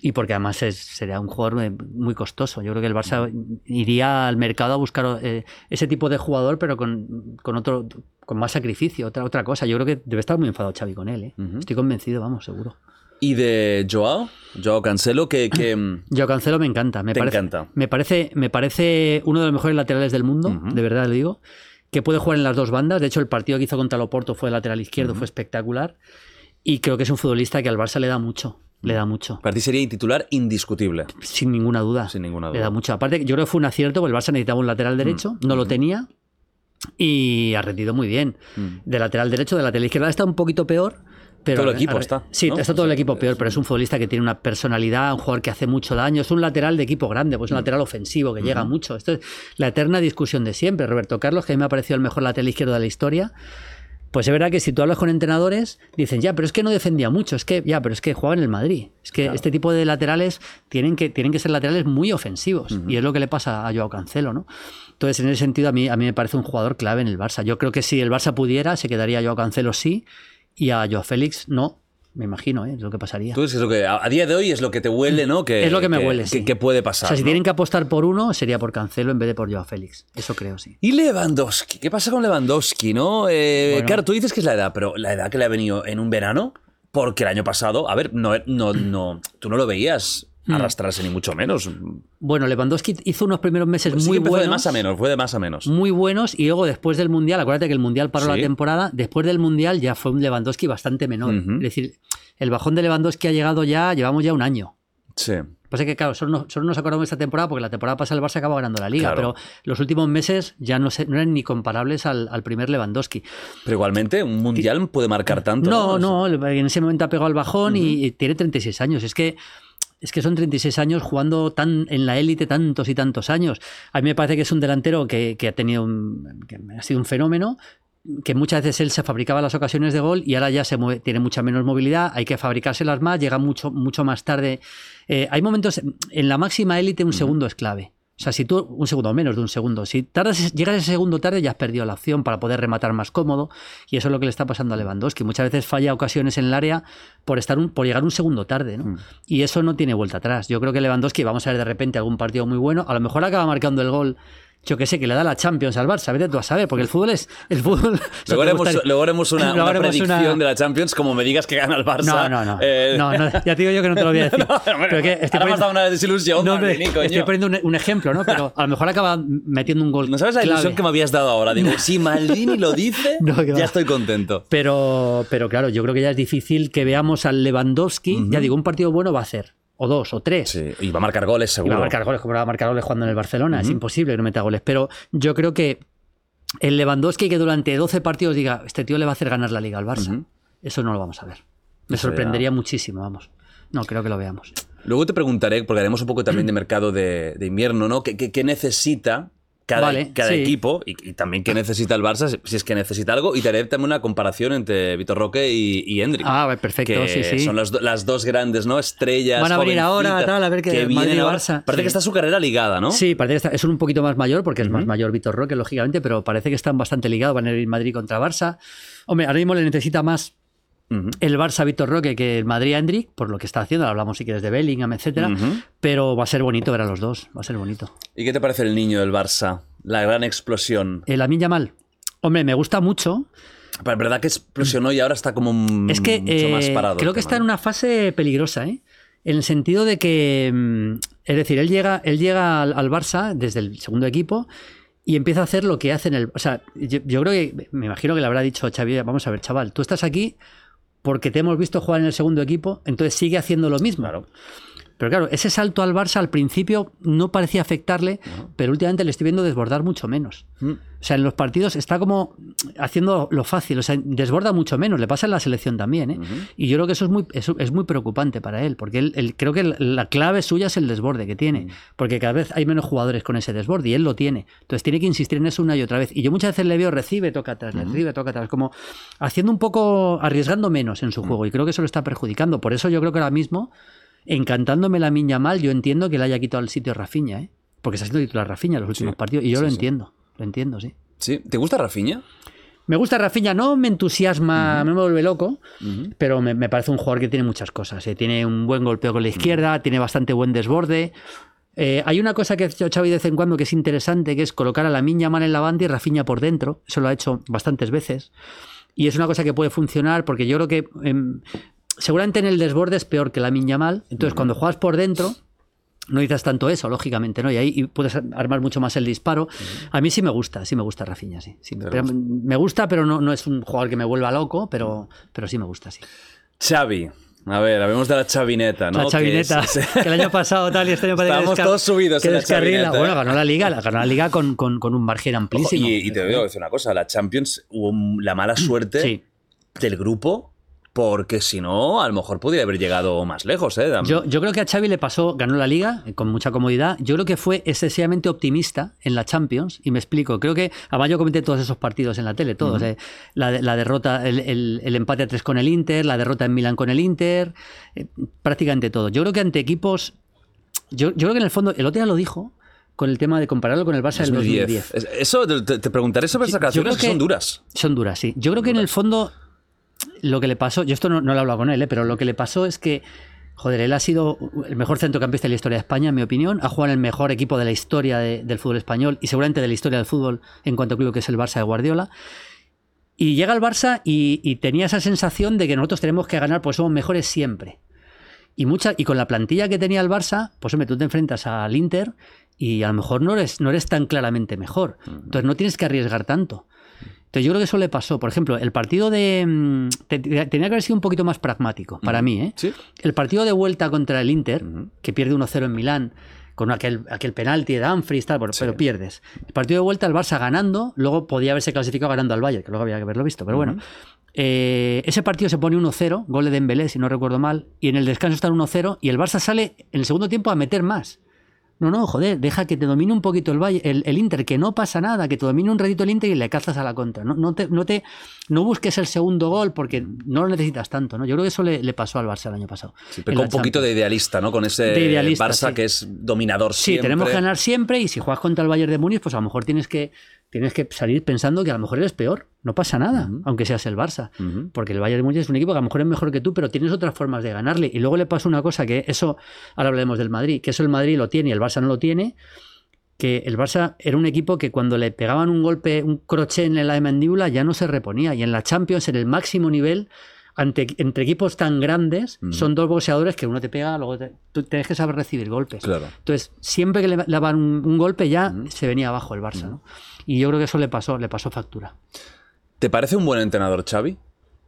y porque además es- sería un jugador eh, muy costoso. Yo creo que el Barça iría al mercado a buscar eh, ese tipo de jugador, pero con, con otro con más sacrificio, otra, otra cosa. Yo creo que debe estar muy enfadado Xavi con él. ¿eh? Estoy convencido, vamos, seguro. ¿Y de Joao? Joao Cancelo, que... que (clears throat) Yo Cancelo me encanta. Me Te parece, encanta. Me parece, me parece uno de los mejores laterales del mundo, de verdad le digo. Que puede jugar en las dos bandas. De hecho, el partido que hizo contra el Oporto fue de lateral izquierdo, fue espectacular. Y creo que es un futbolista que al Barça le da mucho. Le da mucho. para ti sería titular indiscutible. Sin ninguna duda. Sin ninguna Le duda. da mucho. Aparte, yo creo que fue un acierto, porque el Barça necesitaba un lateral derecho, no lo tenía. Y ha rendido muy bien. De lateral derecho, de lateral izquierda está un poquito peor. Pero Todo el equipo está, Sí, ¿no? está todo O el equipo peor, pero es un futbolista que tiene una personalidad, un jugador que hace mucho daño. Es un lateral de equipo grande, pues un lateral ofensivo que llega mucho. Esto es la eterna discusión de siempre. Roberto Carlos, que a mí me ha parecido el mejor lateral izquierdo de la historia. Pues es verdad que si tú hablas con entrenadores, dicen, ya, pero es que no defendía mucho, es que, ya, pero es que jugaba en el Madrid. Es que este tipo de laterales tienen que, tienen que ser laterales muy ofensivos. Y es lo que le pasa a Joao Cancelo, ¿no? Entonces, en ese sentido, a mí, a mí me parece un jugador clave en el Barça. Yo creo que si el Barça pudiera, se quedaría Joao Cancelo sí, y a Joao Félix no. Me imagino, ¿eh? es lo que pasaría. Tú es lo que a, día de hoy es lo que te huele, ¿no? Que, es lo que me huele. Que, sí. que puede O pasar. sea, si ¿no? tienen que apostar por uno, sería por Cancelo en vez de por Joao Félix. Eso creo, sí. Y Lewandowski, ¿qué pasa con Lewandowski, no? Eh, Bueno. Claro, tú dices que es la edad, pero la edad que le ha venido en un verano, porque el año pasado, a ver, no, no, no, tú no lo veías. Arrastrarse ni mucho menos. Bueno, Lewandowski hizo unos primeros meses Sí que muy empezó buenos. de más a menos, fue de más a menos. muy buenos y luego después del Mundial, acuérdate que el Mundial paró Sí. la temporada, después del Mundial ya fue un Lewandowski bastante menor. Es decir, el bajón de Lewandowski ha llegado ya, llevamos ya un año. Sí. Que Pasa que, claro, solo, no- solo nos acordamos de esta temporada porque la temporada pasada el Barça acaba ganando la Liga, Claro. pero los últimos meses ya no, se- no eran ni comparables al, al primer Lewandowski. Pero igualmente, un mundial puede marcar tanto. No, no, no, en ese momento ha pegado el bajón y, y tiene 36 años. Es que, es que son 36 años jugando tan en la élite tantos y tantos años. A mí me parece que es un delantero que, que ha tenido un- que ha sido un fenómeno. que muchas veces él se fabricaba las ocasiones de gol y ahora ya se mueve- tiene mucha menos movilidad, hay que fabricárselas más, llega mucho, mucho más tarde. Eh, hay momentos, en la máxima élite un segundo es clave. O sea, si tú, un segundo menos de un segundo, si tardas, llegas ese segundo tarde ya has perdido la opción para poder rematar más cómodo y eso es lo que le está pasando a Lewandowski. Muchas veces falla ocasiones en el área por, estar un, por llegar un segundo tarde, ¿no? Y eso no tiene vuelta atrás. Yo creo que Lewandowski, vamos a ver de repente algún partido muy bueno, a lo mejor acaba marcando el gol yo que sé, que le da la Champions al Barça, vete tú a saber, porque el fútbol es. El fútbol, Luego haremos, gustaría- luego haremos una, (laughs) Luego una haremos predicción una- de la Champions como me digas que gana el Barça. No, no, no. Eh, No, no, Ya te digo yo que no te lo voy a (laughs) decir. No, bueno, Pero que ahora estoy me has dado una desilusión, No, hombre, Maldini, coño. estoy poniendo un, un ejemplo, ¿no? Pero a lo mejor acaba metiendo un gol. ¿No sabes la clave. ilusión que me habías dado ahora? Digo, (laughs) si Maldini lo dice, ya estoy contento. Pero, pero claro, yo creo que ya es difícil que veamos al Lewandowski. Ya digo, un partido bueno va a hacer. O dos, o tres. Sí, y va a marcar goles Y seguro. va a marcar goles, como va a marcar goles jugando en el Barcelona. Es imposible que no meta goles. Pero yo creo que el Lewandowski que durante 12 partidos diga, este tío le va a hacer ganar la liga al Barça. Eso no lo vamos a ver. Me Eso sorprendería muchísimo, vamos. No, creo que lo veamos. Luego te preguntaré, porque haremos un poco también de mercado de, de invierno, ¿no? ¿Qué, qué- qué necesita cada, Vale, cada sí. equipo y, y también qué necesita el Barça, si- es que necesita algo? Y te haré también una comparación entre Vitor Roque y, y. Ah, perfecto, que sí, sí. Son las, do- las dos grandes, ¿no? Estrellas. Van a venir jovencitas, ahora, tal, a ver qué- que ahora. Barça, Parece sí. que está su carrera ligada, ¿no? Sí, parece que está- es un poquito más mayor, porque es más mayor Vitor Roque, lógicamente, pero parece que están bastante ligados. Van a ir Madrid contra Barça. Hombre, ahora mismo le necesita más El Barça a Vitor Roque que el Madrid a Endrick, por lo que está haciendo. Hablamos si quieres de Bellingham, etcétera. Pero va a ser bonito ver a los dos. Va a ser bonito. ¿Y qué te parece el niño del Barça? La gran explosión. El Amin Yamal. Hombre, me gusta mucho. Pero es verdad que explosionó y ahora está como mm, Es que mucho más eh, parado. creo que está en una fase peligrosa, ¿eh? En el sentido de que, mm, es decir, él llega, él llega al, al Barça desde el segundo equipo y empieza a hacer lo que hace en el... O sea, yo, yo creo que, me imagino que le habrá dicho Xavi, vamos a ver, chaval, tú estás aquí porque te hemos visto jugar en el segundo equipo, entonces sigue haciendo lo mismo. Pero claro, ese salto al Barça al principio no parecía afectarle, pero últimamente le estoy viendo desbordar mucho menos. Mm. O sea, en los partidos está como haciendo lo fácil, o sea, desborda mucho menos, le pasa en la selección también, ¿eh? Y yo creo que eso es muy, eso es muy preocupante para él, porque él, él- creo que la- la clave suya es el desborde que tiene, porque cada vez hay menos jugadores con ese desborde y él lo tiene. Entonces tiene que insistir en eso una y otra vez. Y yo muchas veces le veo, recibe, toca atrás, recibe, toca atrás, como haciendo un poco, arriesgando menos en su juego, y creo que eso lo está perjudicando. Por eso yo creo que ahora mismo, encantándome la miña mal, yo entiendo que le haya quitado el sitio a Rafinha, ¿eh? Porque se ha sido titular Rafinha en los últimos partidos, y yo sí, lo sí. entiendo, lo entiendo, sí. Sí. ¿Te gusta Rafinha? Me gusta Rafinha, no me entusiasma, no me vuelve loco, pero me, me parece un jugador que tiene muchas cosas. eh. Tiene un buen golpeo con la izquierda, tiene bastante buen desborde. Eh, hay una cosa que ha hecho Xavi de vez en cuando que es interesante, que es colocar a la Miña Man en la banda y Rafinha por dentro. Eso lo ha hecho bastantes veces. Y es una cosa que puede funcionar porque yo creo que em, seguramente en el desborde es peor que la Miña Mal. Entonces, cuando juegas por dentro, no dices tanto eso, lógicamente, ¿no? Y ahí y puedes armar mucho más el disparo. A mí sí me gusta, sí me gusta Rafinha, sí. sí. Pero me gusta, pero no, no es un jugador que me vuelva loco, pero, pero sí me gusta, sí. Xavi. A ver, hablemos de la chavineta, ¿no? la chavineta, Que es- que, el año pasado tal y este año Estábamos todos subidos que en la descarrila. chavineta. Bueno, ganó la liga, la- ganó la liga con, con- con un margen Ojo, amplísimo. y, y te digo decir una cosa, la Champions hubo la mala suerte Sí. del grupo porque si no, a lo mejor podría haber llegado más lejos, ¿eh? Yo, yo creo que a Xavi le pasó, ganó la liga eh, con mucha comodidad. Yo creo que fue excesivamente optimista en la Champions, y me explico. Creo que, además yo comenté todos esos partidos en la tele, todos. eh. la, de- la derrota, el, el- el empate a tres con el Inter, la derrota en Milán con el Inter, eh, prácticamente todo. Yo creo que ante equipos, yo, yo creo que en el fondo, el otro día lo dijo, con el tema de compararlo con el Barça del 2010. Es- Eso, te, te preguntaré sobre esas creo que, son duras. Son duras, sí. Yo creo que en el fondo lo que le pasó, yo esto no, no lo he hablado con él, ¿eh? pero lo que le pasó es que, joder, él ha sido el mejor centrocampista de la historia de España, en mi opinión. Ha jugado en el mejor equipo de la historia de- del fútbol español y seguramente de la historia del fútbol en cuanto a club que es el Barça de Guardiola. Y llega al Barça y, y tenía esa sensación de que nosotros tenemos que ganar, pues somos mejores siempre. Y, mucha, y con la plantilla que tenía el Barça, pues hombre, tú te enfrentas al Inter y a lo mejor no eres, no eres tan claramente mejor. Entonces no tienes que arriesgar tanto. Entonces yo creo que eso le pasó. Por ejemplo, el partido de... mm, te- te- Tenía que haber sido un poquito más pragmático, para mí. ¿eh? Sí. El partido de vuelta contra el Inter, que pierde 1-0 en Milán, con aquel, aquel penalti de Dumfries, tal, pero, pero pierdes. El partido de vuelta, el Barça ganando, luego podía haberse clasificado ganando al Bayern, que luego había que haberlo visto, pero bueno. Eh, ese partido se pone 1-0, gol de Dembélé, si no recuerdo mal, y en el descanso está 1-0, y el Barça sale en el segundo tiempo a meter más. No, no, joder, deja que te domine un poquito el, Valle- el, el Inter, que no pasa nada, que te domine un ratito el Inter y le cazas a la contra. No, no, te, no, te, no busques el segundo gol porque no lo necesitas tanto. ¿no? Yo creo que eso le, le pasó al Barça el año pasado. Sí, pecó la un poquito de idealista, ¿no? Con ese De idealista, Barça sí. que es dominador Sí, siempre. tenemos que ganar siempre y si juegas contra el Bayern de Múnich, pues a lo mejor tienes que, tienes que salir pensando que a lo mejor eres peor. No pasa nada, aunque seas el Barça. Ujú. Porque el Bayern de Múnich es un equipo que a lo mejor es mejor que tú, pero tienes otras formas de ganarle. Y luego le pasa una cosa que eso, ahora hablaremos del Madrid, que eso el Madrid lo tiene y el Barça no lo tiene, que el Barça era un equipo que cuando le pegaban un golpe, un crochet en la mandíbula, ya no se reponía. Y en la Champions, en el máximo nivel, ante, entre equipos tan grandes, son dos boxeadores que uno te pega, luego te- tú tienes que saber recibir golpes. Claro. Entonces, siempre que le daban un, un golpe ya se venía abajo el Barça. ¿no? Y yo creo que eso le pasó, le pasó factura. ¿Te parece un buen entrenador, Xavi?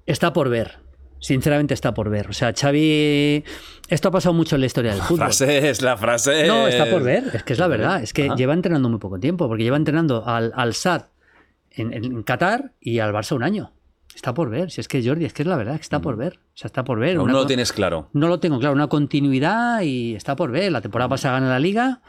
Está por ver. Sinceramente está por ver. O sea, Xavi. Esto ha pasado mucho en la historia del La fútbol. frase es la frase. No, está por ver. Es que es la verdad. Es que Ajá. lleva entrenando muy poco tiempo. Porque lleva entrenando al, al SAD en, en Qatar y al Barça un año. Está por ver. Si es que Jordi, es que es la verdad, que está por ver. O sea, está por ver. Aún Una no lo tienes claro. No lo tengo claro. Una continuidad y está por ver. La temporada pasada gana la liga.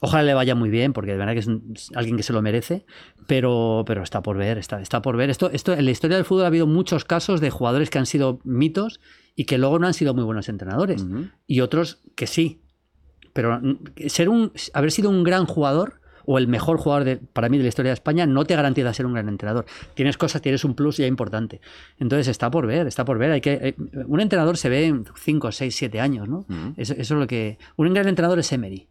Ojalá le vaya muy bien, porque de verdad que es un- es alguien que se lo merece, pero, pero está por ver, está, está por ver. Esto, esto, en la historia del fútbol ha habido muchos casos de jugadores que han sido mitos y que luego no han sido muy buenos entrenadores. Y otros que sí. Pero mm, ser un, haber sido un gran jugador o el mejor jugador de- para mí de la historia de España no te garantiza ser un gran entrenador. Tienes cosas, tienes un plus ya importante. Entonces está por ver, está por ver. Hay que, eh, un entrenador se ve en 5, 6, 7 años, ¿no? eso, eso es lo que... Un gran entrenador es Emery.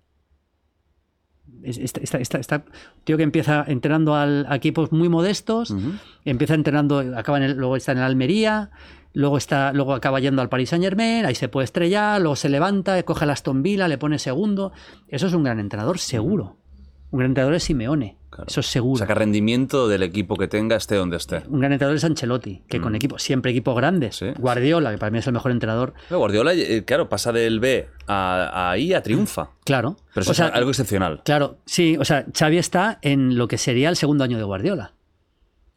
Es- Está, está- está- está- tío que empieza entrenando al- a equipos muy modestos, empieza entrenando, acaba en el- luego está en el Almería, luego está, luego acaba yendo al Paris Saint Germain, ahí se puede estrellar, luego se levanta, coge el Aston Villa, le pone segundo. Eso es un gran entrenador, seguro. Un gran entrenador es Simeone, Claro. eso es seguro. Saca rendimiento del equipo que tenga, esté donde esté. Un gran entrenador es Ancelotti, que con equipos, siempre equipos grandes. Sí. Guardiola, que para mí es el mejor entrenador. Pero Guardiola, eh, claro, pasa del B a, a ahí a triunfa. Claro. Pero eso O sea, es algo excepcional. Claro, sí, o sea, Xavi está en lo que sería el segundo año de Guardiola.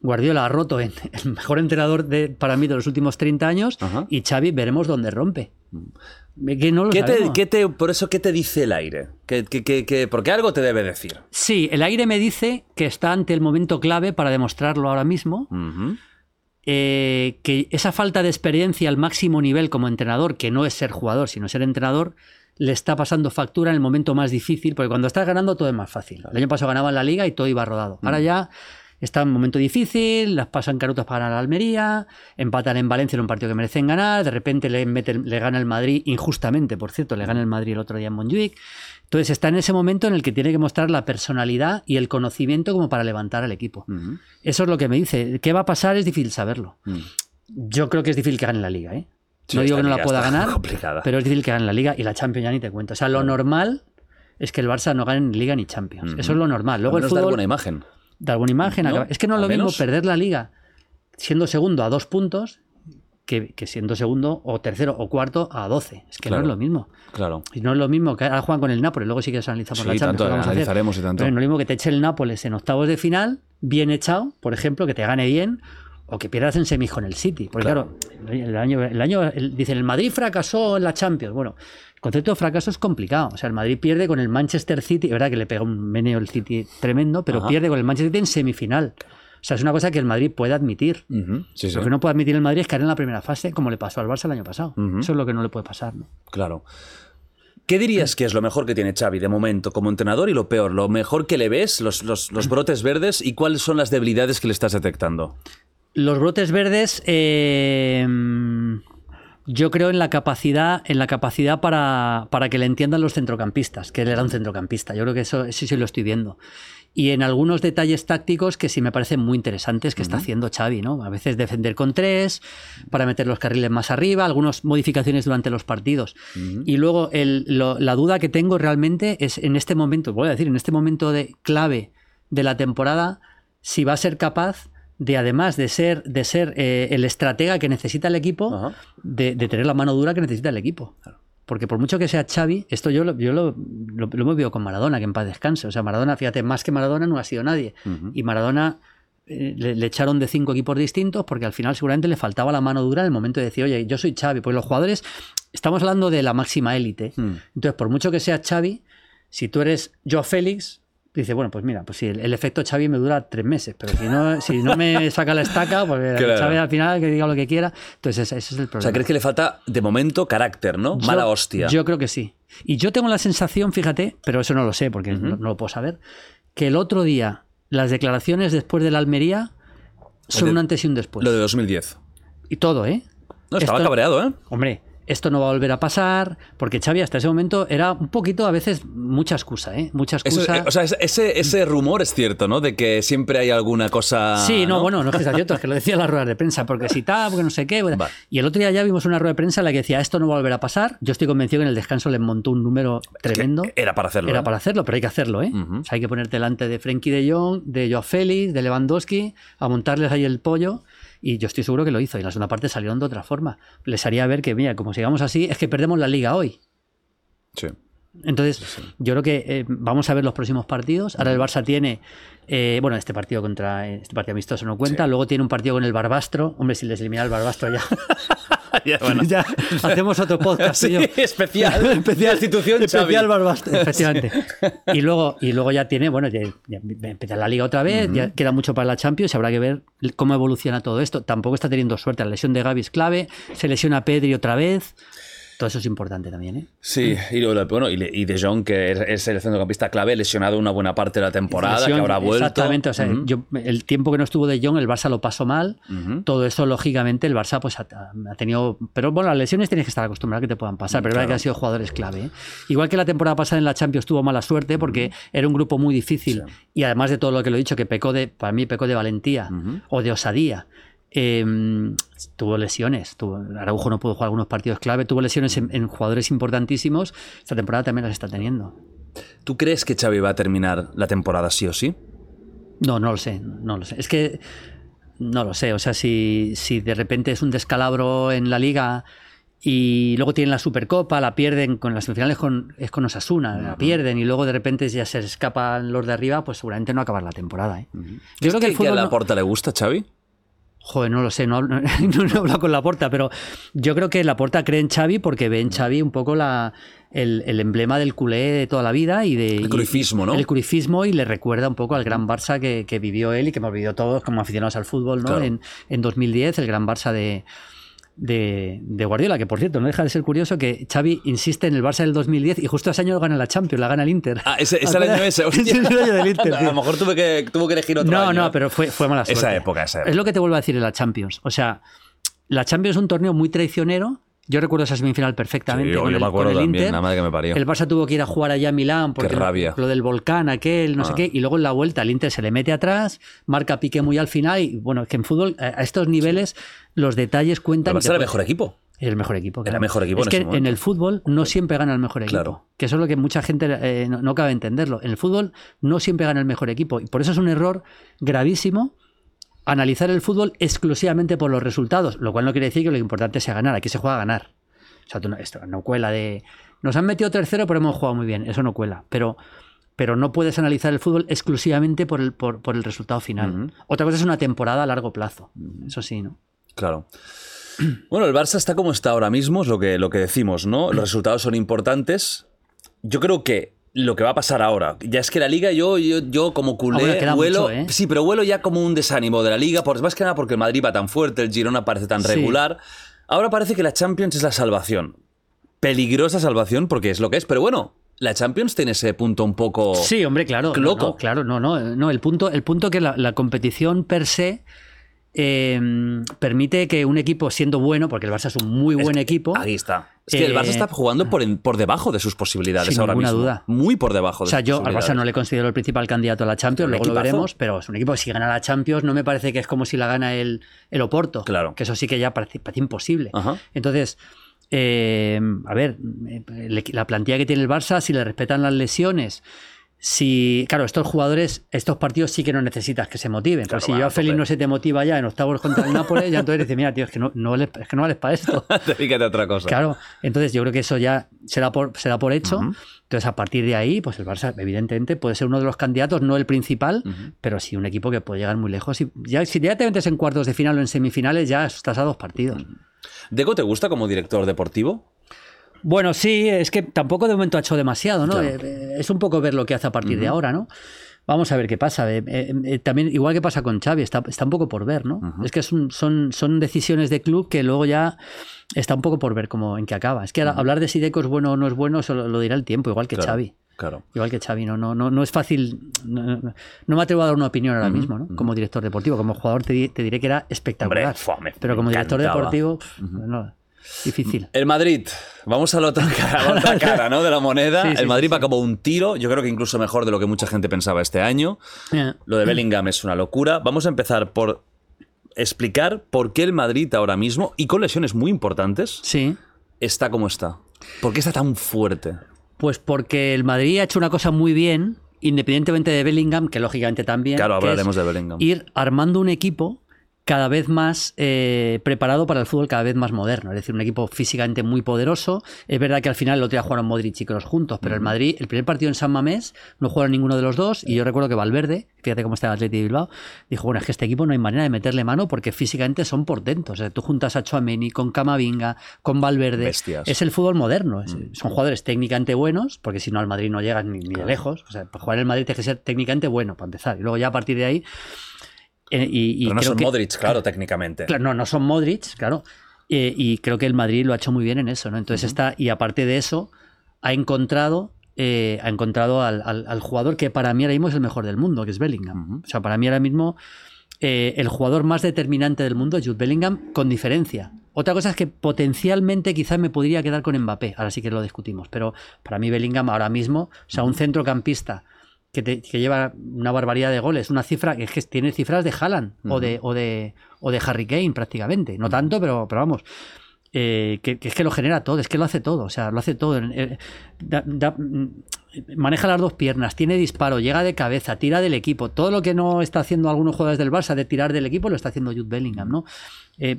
Guardiola ha roto en (laughs) el mejor entrenador de, para mí de los últimos 30 años Ajá. y Xavi veremos dónde rompe. Que no lo ¿Qué te, sabemos. qué te- por eso, ¿qué te dice el aire? ¿Qué, porque algo te debe decir. Sí, el aire me dice que está ante el momento clave para demostrarlo ahora mismo. Eh, que esa falta de experiencia al máximo nivel como entrenador, que no es ser jugador, sino ser entrenador, le está pasando factura en el momento más difícil, porque cuando estás ganando todo es más fácil. El año pasado ganaba en la liga y todo iba rodado. Ahora ya está en un momento difícil, las pasan carotas para la Almería, empatan en Valencia en un partido que merecen ganar, de repente le, meten- le gana el Madrid, injustamente, por cierto, le gana el Madrid el otro día en Montjuic. Entonces está en ese momento en el que tiene que mostrar la personalidad y el conocimiento como para levantar al equipo. Eso es lo que me dice. ¿Qué va a pasar? Es difícil saberlo. Yo creo que es difícil que gane la liga. ¿eh? Sí, no digo que no la pueda ganar, complicada. pero es difícil que gane la liga y la Champions ya ni te cuento. O sea, lo normal es que el Barça no gane ni liga ni Champions. Eso es lo normal. Luego el menos dar fútbol buena imagen. Dar buena imagen. Es que no es lo mismo menos. perder la liga siendo segundo a dos puntos que, que siendo segundo o tercero o cuarto a 12. Es que Claro. no es lo mismo. Claro. Y no es lo mismo que ahora juegan con el Nápoles, luego sí que analizamos Sí, la Champions. tanto analizaremos y tanto. Pero no es lo mismo que te eche el Nápoles en octavos de final, bien echado, por ejemplo, que te gane bien, o que pierdas en semis con el City. Porque claro, el año, el año el- dicen, el Madrid fracasó en la Champions. Bueno, el concepto de fracaso es complicado. O sea, el Madrid pierde con el Manchester City, es verdad que le pega un meneo el City tremendo, pero Ajá. pierde con el Manchester City en semifinal. O sea, es una cosa que el Madrid puede admitir. Ujú. Sí, sí. Lo que no puede admitir el Madrid es caer en la primera fase, como le pasó al Barça el año pasado. Eso es lo que no le puede pasar. ¿no? Claro. ¿Qué dirías que es lo mejor que tiene Xavi de momento como entrenador y lo peor? ¿Lo mejor que le ves, los, los- los brotes verdes y cuáles son las debilidades que le estás detectando? Los brotes verdes, eh, yo creo en la capacidad, en la capacidad para, para que le entiendan los centrocampistas, que él era un centrocampista. Yo creo que eso, eso sí lo estoy viendo. Y en algunos detalles tácticos que sí me parecen muy interesantes que está haciendo Xavi, ¿no? A veces defender con tres, para meter los carriles más arriba, algunas modificaciones durante los partidos. Y luego el- lo- la duda que tengo realmente es en este momento, voy a decir, en este momento de clave de la temporada, si va a ser capaz de, además de ser, de ser eh, el estratega que necesita el equipo, de, de tener la mano dura que necesita el equipo. Porque por mucho que sea Xavi, esto yo lo, yo lo, lo, lo hemos visto con Maradona, que en paz descanse. O sea, Maradona, fíjate, más que Maradona no ha sido nadie. Y Maradona eh, le, le echaron de cinco equipos distintos porque al final seguramente le faltaba la mano dura en el momento de decir, oye, yo soy Xavi. Pues los jugadores, estamos hablando de la máxima élite. Mm. Entonces, por mucho que sea Xavi, Si tú eres Joe Félix, dice, bueno, pues mira, pues si el, el efecto Xavi me dura tres meses, pero si no, si no me (laughs) saca la estaca, pues Claro. Xavi al final que diga lo que quiera. Entonces ese, ese es el O problema. sea, ¿crees que le falta, de momento, carácter, ¿no? Yo- Mala hostia. Yo creo que sí. Y yo tengo la sensación, fíjate, pero eso no lo sé porque no, no lo puedo saber, que el otro día las declaraciones después de la Almería son de- un antes y un después. Lo de 2010. Y todo, ¿eh? No, estaba Esto- cabreado, ¿eh? Hombre, esto no va a volver a pasar, porque Xavi hasta ese momento era un poquito, a veces, mucha excusa, ¿eh? Mucha excusa. eh, o sea, ese- ese, rumor es cierto, ¿no? De que siempre hay alguna cosa. Sí, no, bueno, no es que sea cierto, es que lo decía en las ruedas de prensa, porque si tal, porque no sé qué. Vale. Y el otro día ya vimos una rueda de prensa en la que decía, esto no va a volver a pasar. Yo estoy convencido que en el descanso les montó un número que tremendo. era para hacerlo, Era ¿eh? para hacerlo, pero hay que hacerlo, ¿eh? O sea, hay que ponerte delante de Frenkie de Jong, de Joao Félix, de Lewandowski, a montarles ahí el pollo. Y yo estoy seguro que lo hizo. Y en la segunda parte salieron de otra forma. Les haría ver que, mira, como sigamos así, es que perdemos la liga hoy. Sí. Entonces, yo creo que eh, vamos a ver los próximos partidos. Ahora el Barça tiene, eh, bueno, este partido contra este partido amistoso no cuenta. Luego tiene un partido con el Barbastro. Hombre, si les elimina el Barbastro ya, (laughs) (laughs) Ya, bueno. ya hacemos otro podcast. (laughs) Sí, especial. (laughs) especial Institución especial Xavi. Barbastro, efectivamente. Y luego, y luego ya tiene, bueno, ya, ya empieza la liga otra vez, ya queda mucho para la Champions y habrá que ver cómo evoluciona todo esto. Tampoco está teniendo suerte. La lesión de Gaby es clave, se lesiona Pedri otra vez. Todo eso es importante también, ¿eh? Sí, y, bueno, y, De Jong, que es, el centrocampista clave, lesionado una buena parte de la temporada, Lesión, que habrá vuelto. Exactamente, o sea, yo, el tiempo que no estuvo de Jong, el Barça lo pasó mal. Todo eso, lógicamente, el Barça pues ha, ha tenido. Pero bueno, las lesiones tienes que estar acostumbrado a que te puedan pasar, pero es verdad que han sido jugadores clave. ¿eh? Igual que la temporada pasada en la Champions tuvo mala suerte porque era un grupo muy difícil y además de todo lo que lo he dicho, que pecó de, para mí pecó de valentía o de osadía. Eh, tuvo lesiones. Tuvo, Araujo no pudo jugar algunos partidos clave. Tuvo lesiones en, en jugadores importantísimos. Esta temporada también las está teniendo. ¿Tú crees que Xavi va a terminar la temporada sí o sí? No, no lo sé, no lo sé. Es que no lo sé. O sea, si, si de repente es un descalabro en la liga y luego tienen la Supercopa, la pierden con las semifinales con, es con Osasuna, la pierden y luego de repente ya se escapan los de arriba, pues seguramente no acabar la temporada. ¿eh? Yo creo que el a fútbol. la no- Porta le gusta, Xavi? Joder, no lo sé, no, (laughs) hablo- no, he hablado con Laporta, pero yo creo que Laporta cree en Xavi porque ve en Xavi un poco la, el, el emblema del culé de toda la vida y de... El cruifismo, ¿no? El cruifismo y le recuerda un poco al gran Barça que, que vivió él y que hemos vivido todos como aficionados al fútbol, ¿no? Claro. En, en 2010, el gran Barça de, de, de Guardiola, que por cierto, no deja de ser curioso que Xavi insiste en el Barça del 2010 y justo ese año gana la Champions, la gana el Inter. Ah, ese, es el año (laughs) ese. es el año del Inter, (laughs) A lo mejor tuve que, tuvo que elegir otro No, año. no, pero fue, fue mala suerte. Esa época, esa época. Es lo que te vuelvo a decir en la Champions. O sea, la Champions es un torneo muy traicionero. Yo recuerdo esa semifinal perfectamente. Sí, yo con me el, acuerdo con el también, Inter. la madre que me parió. El Barça tuvo que ir a jugar allá a Milán porque rabia. lo del volcán aquel, no sé Ah. qué, y luego en la vuelta el Inter se le mete atrás, marca pique muy al final y bueno, es que en fútbol a estos niveles los detalles cuentan. El Barça era el mejor equipo. el mejor equipo. Era mejor equipo Es en que ese en el fútbol no siempre gana el mejor equipo. Claro. Que eso es lo que mucha gente eh, no, no cabe entenderlo. En el fútbol no siempre gana el mejor equipo. Y por eso es un error gravísimo analizar el fútbol exclusivamente por los resultados. Lo cual no quiere decir que lo importante sea ganar. Aquí se juega a ganar. O sea, tú no, esto no cuela de. Nos han metido tercero, pero hemos jugado muy bien. Eso no cuela. Pero. Pero no puedes analizar el fútbol exclusivamente por el, por, por el resultado final. Otra cosa es una temporada a largo plazo. Eso sí, ¿no? Claro. (clears throat) Bueno, el Barça está como está ahora mismo, es lo que, lo que decimos, ¿no? Los resultados son importantes. Yo creo que lo que va a pasar ahora, ya es que la liga, yo, yo, yo como culé, queda mucho, ¿eh? sí, pero huelo ya como un desánimo de la liga, por, más que nada porque el Madrid va tan fuerte, el Girona parece tan Sí. regular. Ahora parece que la Champions es la salvación. Peligrosa salvación porque es lo que es, pero bueno, la Champions tiene ese punto un poco... Sí, hombre, claro. no, Loco. no, claro, no, no, no. El punto, el punto que la, la competición per se eh, permite que un equipo siendo bueno, porque el Barça es un muy buen equipo. Ahí está. Es que el Eh, Barça está jugando por, en- por debajo de sus posibilidades Sin ahora ninguna mismo. duda. Muy por debajo de O sea, sus yo al Barça posibilidades. no le considero el principal candidato a la Champions, luego lo equipazo. veremos, pero es un equipo que si gana la Champions no me parece que es como si la gana el, el Oporto. Claro. Que eso sí que ya parece, parece imposible. Ajá. Entonces, eh, a ver, eh, el- la plantilla que tiene el Barça, si le respetan las lesiones, si, claro, estos jugadores, estos partidos sí que no necesitas que se motiven. Claro, Pero si yo a Félix no se te motiva ya en octavos contra el Nápoles, ya entonces dices, mira, tío, es que no, no, vales- es que no vales para esto. (laughs) Dedícate a otra cosa. Claro, entonces yo creo que eso ya se da por, se da por hecho. Entonces, a partir de ahí, pues el Barça, evidentemente, puede ser uno de los candidatos, no el principal, pero sí un equipo que puede llegar muy lejos. Y ya, si ya te metes en cuartos de final o en semifinales, ya estás a dos partidos. ¿Deco te gusta como director deportivo? Bueno, sí, es que tampoco de momento ha hecho demasiado, ¿no? Claro. Eh, eh, Es un poco ver lo que hace a partir de ahora, ¿no? Vamos a ver qué pasa. Eh, eh, eh, también, igual que pasa con Xavi, está, está un poco por ver, ¿no? Es que es un- son, son decisiones de club que luego ya está un poco por ver cómo, en qué acaba. Es que hablar de si Deco es bueno o no es bueno, eso lo, lo dirá el tiempo, igual que Claro, Xavi. Claro. Igual que Xavi, no, no, no, no es fácil. No, me atrevo a dar una opinión ahora mismo, ¿no? Como director deportivo. Como jugador te, di- te diré que era espectacular. Hombre, pero como director encantaba. deportivo, no, difícil. El Madrid, vamos a la otra cara, a la otra (laughs) cara ¿no? de la moneda. Sí, sí, el Madrid sí, va como un tiro, yo creo que incluso mejor de lo que mucha gente pensaba este año. Lo de Bellingham es una locura. Vamos a empezar por explicar por qué el Madrid ahora mismo, y con lesiones muy importantes, Sí. está como está. ¿Por qué está tan fuerte? Pues porque el Madrid ha hecho una cosa muy bien, independientemente de Bellingham, que lógicamente también. Claro, hablaremos de Bellingham. Ir armando un equipo cada vez más eh, preparado para el fútbol cada vez más moderno. Es decir, un equipo físicamente muy poderoso. Es verdad que al final el otro día jugaron Modric y Kroos juntos, pero el Madrid, el primer partido en San Mamés, no jugaron ninguno de los dos. Y yo recuerdo que Valverde, fíjate cómo está el Atleti de Bilbao, dijo: Bueno, es que este equipo no hay manera de meterle mano porque físicamente son portentos. O sea, tú juntas a Chouameni con Camavinga, con Valverde. Bestias. Es el fútbol moderno. Es- Son jugadores técnicamente buenos, porque si no al Madrid no llegan ni, ni de lejos. O sea, para jugar en el Madrid tienes que ser técnicamente bueno, para empezar. Y luego ya a partir de ahí. Eh, y, y Pero no creo son que- Modric, claro, técnicamente. Claro, no, no son Modric, claro. Eh, y creo que el Madrid lo ha hecho muy bien en eso, ¿no? Entonces está, y aparte de eso, ha encontrado, eh, ha encontrado al, al- al jugador que para mí ahora mismo es el mejor del mundo, que es Bellingham. O sea, para mí ahora mismo eh, el jugador más determinante del mundo es Jude Bellingham, con diferencia. Otra cosa es que potencialmente quizás me podría quedar con Mbappé, ahora sí que lo discutimos, pero para mí Bellingham ahora mismo, o sea, un centrocampista que, te- que lleva una barbaridad de goles, una cifra que es que tiene cifras de Haaland o, de, o, de, o de Harry Kane prácticamente. No tanto, pero, pero vamos. eh, que, que es que lo genera todo, es que lo hace todo, o sea, lo hace todo. Eh, da- da- maneja las dos piernas, tiene disparo, llega de cabeza, tira del equipo. Todo lo que no está haciendo algunos jugadores del Barça de tirar del equipo lo está haciendo Jude Bellingham, ¿no? Eh,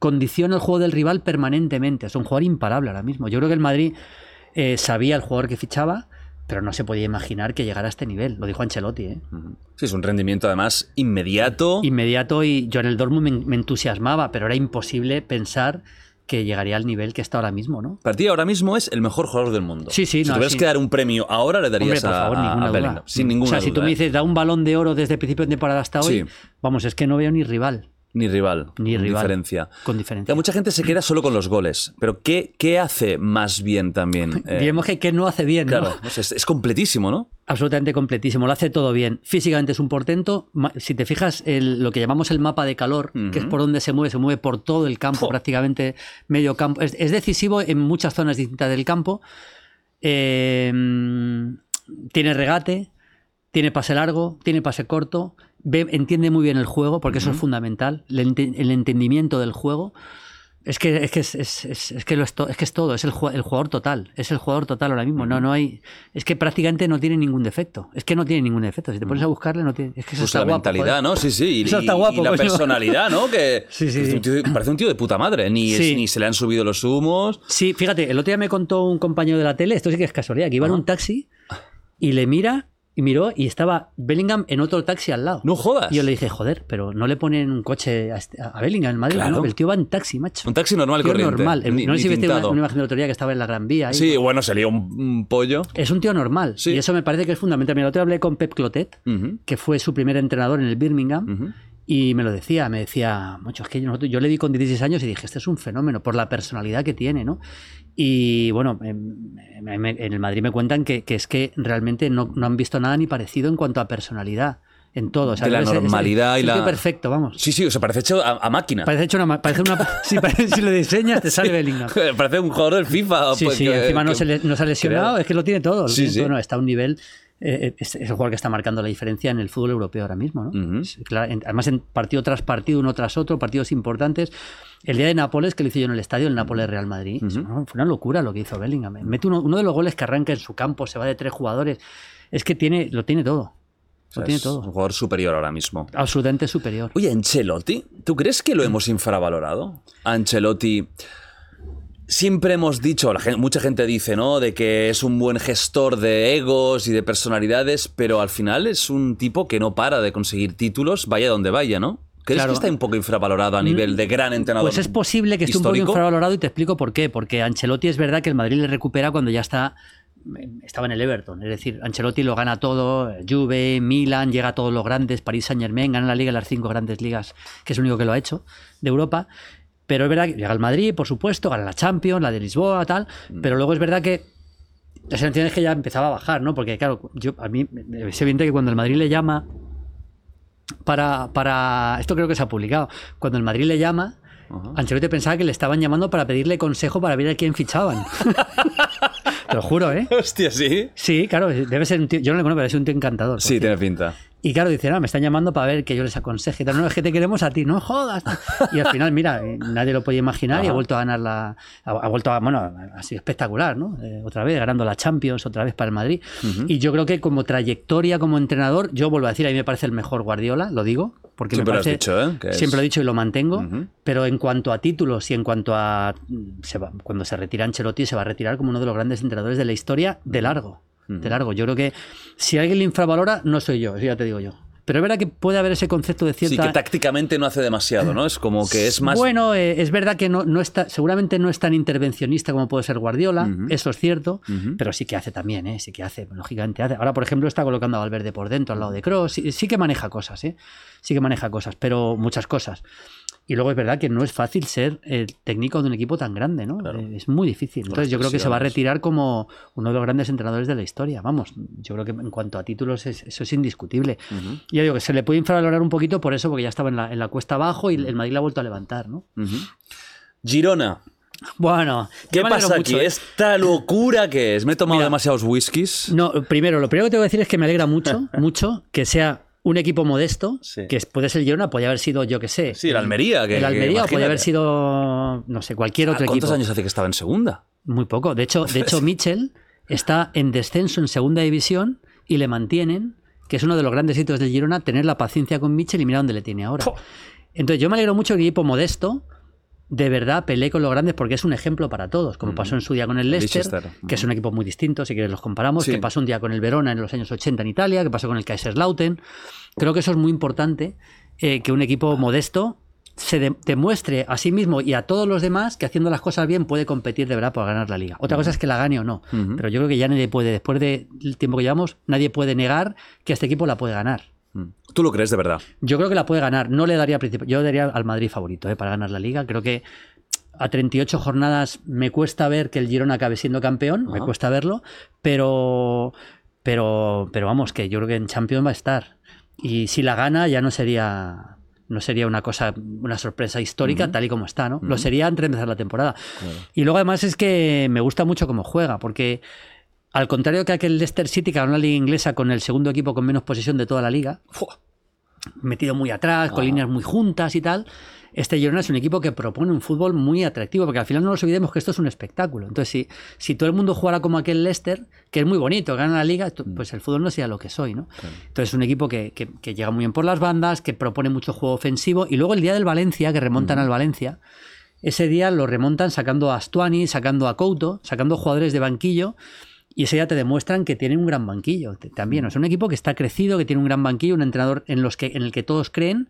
condiciona el juego del rival permanentemente. Es un jugador imparable ahora mismo. Yo creo que el Madrid sabía el jugador que fichaba, pero no se podía imaginar que llegara a este nivel. Lo dijo Ancelotti, ¿eh? Sí, es un rendimiento además inmediato. Inmediato y yo en el Dortmund me, me entusiasmaba, pero era imposible pensar que llegaría al nivel que está ahora mismo, ¿no? Para ti ahora mismo es el mejor jugador del mundo. Sí, sí, Si no, tuvieras sí. que dar un premio ahora, le Hombre, darías por a, favor, a- ninguna a duda. Sin ninguna o sea, si tú me ¿eh? dices, da un balón de oro desde el principio de temporada hasta hoy, Sí. vamos, es que no veo ni rival, Ni rival. ni con rival. Diferencia. Con Ya diferencia. mucha gente se queda solo con los goles. Pero ¿qué, qué hace más bien también? (laughs) Eh, que, que no hace bien, claro, no es, es completísimo, ¿no? Absolutamente completísimo, lo hace todo bien. Físicamente es un portento. Si te fijas, el- lo que llamamos el mapa de calor, que es por donde se mueve, se mueve por todo el campo, prácticamente medio campo. Es, es decisivo en muchas zonas distintas del campo. Eh, tiene regate, tiene pase largo, tiene pase corto, ve- entiende muy bien el juego, porque eso es fundamental, el, ente- el entendimiento del juego. Es que es, que es, es- es- es que lo es, to- es que es todo, es el, ju- el jugador total, es el jugador total ahora mismo. No, no hay, es que prácticamente no tiene ningún defecto. Es que no tiene ningún defecto. Si te pones a buscarle, no tiene. Es que eso Pues está la guapo, mentalidad, joder. ¿no? Sí, sí. Y, Eso está y- guapo, y la coño. personalidad, ¿no? Que (laughs) Sí, sí. Un tío, parece un tío de puta madre. Ni, ni se le han subido los humos. Sí, fíjate, el otro día me contó un compañero de la tele, esto sí que es casualidad, que iba en un taxi y le mira y miró y estaba Bellingham en otro taxi al lado. No jodas. Y yo le dije, joder, pero no le ponen un coche a, este- a Bellingham en Madrid. Claro. No, el tío va en taxi, macho. Un taxi normal Tío corriente. normal. Ni- no sé si viste una, una imagen del otro día que estaba en la Gran Vía. ahí. Sí, bueno, sería un, un pollo. Es un tío normal. Sí. Y eso me parece que es fundamental. Mira, el otro día hablé con Pep Clotet, Ujú. que fue su primer entrenador en el Birmingham. Ujú. Y me lo decía, me decía, mucho, es que yo, yo le vi con 16 años y dije, este es un fenómeno por la personalidad que tiene, ¿no? Y bueno, em, en el Madrid me cuentan que, que es que realmente no, no han visto nada ni parecido en cuanto a personalidad, en todo. O sea, De la es- es- es- normalidad y es tío la- perfecto, vamos. Sí, sí, o sea, parece hecho a, a máquina. Parece hecho una... Parece una (laughs) si, parece- si lo diseñas te sale Bellingham. (laughs) Parece un jugador del FIFA. Sí, pues, sí, que- encima no se, le- no se ha lesionado, creo. es que lo tiene todo. lo Sí, tiene sí. todo, no, está a un nivel. Eh, es, es el jugador que está marcando la diferencia en el fútbol europeo ahora mismo, ¿no? En- además, en partido tras partido, uno tras otro, partidos importantes. El día de Nápoles, que lo hice yo en el estadio, el Nápoles-Real Madrid, fue una locura lo que hizo Bellingham. Mete uno, uno de los goles que arranca en su campo, se va de tres jugadores. Es que tiene, lo tiene todo. O sea, Lo tiene es un jugador superior ahora mismo. Absolutamente superior. Oye, Ancelotti, ¿tú crees que lo hemos infravalorado? Ancelotti. Siempre hemos dicho, la mucha gente dice, ¿no? De que es un buen gestor de egos y de personalidades, pero al final es un tipo que no para de conseguir títulos, vaya donde vaya, ¿no? ¿Crees Claro. que está un poco infravalorado a nivel de gran entrenador? Pues es posible que esté un poco infravalorado y te explico por qué. Porque Ancelotti es verdad que el Madrid le recupera cuando ya está estaba en el Everton. Es decir, Ancelotti lo gana todo, Juve, Milan, llega a todos los grandes, París Saint Germain, gana la liga, las cinco grandes ligas, que es el único que lo ha hecho, de Europa. Pero es verdad que llega al Madrid, por supuesto, gana la Champions, la de Lisboa, tal. Mm. Pero luego es verdad que la sensación es que ya empezaba a bajar, ¿no? Porque, claro, yo, a mí es evidente que cuando el Madrid le llama para, para. Esto creo que se ha publicado. Cuando el Madrid le llama, Ancelotti pensaba que le estaban llamando para pedirle consejo para ver a quién fichaban. (laughs) Te lo juro, ¿eh? Hostia, sí. Sí, claro, debe ser un tío. Yo no le conozco, pero es un tío encantador. Sí, tiene pinta. Y claro, dice, no, me están llamando para ver que yo les aconseje. tal. No, es que te queremos a ti, no jodas. Y al final, mira, eh, nadie lo podía imaginar y ha vuelto a ganar la. Ha, ha vuelto a. Bueno, ha sido espectacular, ¿no? Eh, otra vez, ganando la Champions, otra vez para el Madrid. Y yo creo que como trayectoria, como entrenador, yo vuelvo a decir, a mí me parece el mejor Guardiola, lo digo. Porque Siempre me lo has parece, dicho, ¿eh? Siempre lo he dicho y lo mantengo. Pero en cuanto a títulos y en cuanto a. se va- cuando se retira Ancelotti, se va a retirar como uno de los grandes entrenadores de la historia de largo. De largo. Yo creo que si alguien le infravalora, no soy yo, eso ya te digo yo. Pero es verdad que puede haber ese concepto de Sí, cierta. que tácticamente no hace demasiado, ¿no? Es como que es más. Bueno, eh, es verdad que no, no está, seguramente no es tan intervencionista como puede ser Guardiola, eso es cierto, Ujú. pero sí que hace también, ¿eh? sí que hace, lógicamente hace. Ahora, por ejemplo, está colocando a Valverde por dentro, al lado de Cross, sí, sí que maneja cosas, ¿eh? sí que maneja cosas, pero muchas cosas. Y luego es verdad que no es fácil ser el técnico de un equipo tan grande, ¿no? Claro. Eh, Es muy difícil. Entonces yo creo que se va a retirar como uno de los grandes entrenadores de la historia. Vamos, yo creo que en cuanto a títulos es- eso es indiscutible. Ujú, Ya digo que se le puede infravalorar un poquito por eso, porque ya estaba en la, en la cuesta abajo y el Madrid la ha vuelto a levantar, ¿no? Girona. Bueno, ¿Qué yo pasa aquí? ¿eh? ¿Esta locura que es? Me he tomado Mira. demasiados whiskies. No, primero, lo primero que tengo que decir es que me alegra mucho, (laughs) mucho que sea un equipo modesto, Sí. que puede ser Girona, podría haber sido, yo que sé. Sí, el Almería, que- el que Almería, o podría imagínate. haber sido, no sé, cualquier otro Ah, ¿Cuántos equipo. años hace que estaba en segunda? Muy poco. De hecho, de hecho (laughs) Mitchell está en descenso en segunda división y le mantienen, que es uno de los grandes hitos del Girona, tener la paciencia con Mitchell y mira dónde le tiene ahora. Entonces, yo me alegro mucho que el equipo modesto de verdad pelee con los grandes porque es un ejemplo para todos, como pasó en su día con el Leicester, Leicester, que es un equipo muy distinto, si quieres los comparamos, Sí. que pasó un día con el Verona en los años 80 en Italia, que pasó con el Kaiserslautern. Creo que eso es muy importante, eh, que un equipo modesto se de- demuestre a sí mismo y a todos los demás que haciendo las cosas bien puede competir de verdad por ganar la liga. Otra cosa es que la gane o no, pero yo creo que ya nadie puede, después del tiempo que llevamos, nadie puede negar que este equipo la puede ganar. Mm. ¿Tú lo crees de verdad? Yo creo que la puede ganar. No le daría Yo daría al Madrid favorito eh, para ganar la liga. Creo que a 38 jornadas me cuesta ver que el Girona acabe siendo campeón. Me cuesta verlo. Pero, pero, pero vamos, que yo creo que en Champions va a estar. Y si la gana ya no sería. No sería una cosa, una sorpresa histórica tal y como está, ¿no? Lo sería antes de empezar la temporada. Y luego además es que me gusta mucho cómo juega, porque al contrario que aquel Leicester City que ganó la liga inglesa con el segundo equipo con menos posesión de toda la liga, Fua. Metido muy atrás, con líneas muy juntas y tal. Este Girona es un equipo que propone un fútbol muy atractivo, porque al final no nos olvidemos que esto es un espectáculo. Entonces, si, si todo el mundo jugara como aquel Leicester, que es muy bonito, gana la liga, pues el fútbol no sería lo que soy, ¿no? Entonces, es un equipo que, que- que llega muy bien por las bandas, que propone mucho juego ofensivo. Y luego el día del Valencia, que remontan al Valencia, ese día lo remontan sacando a Astuani, sacando a Couto, sacando jugadores de banquillo. Y ese día te demuestran que tienen un gran banquillo también. Es un equipo que está crecido, que tiene un gran banquillo, un entrenador en, los que, en el que todos creen.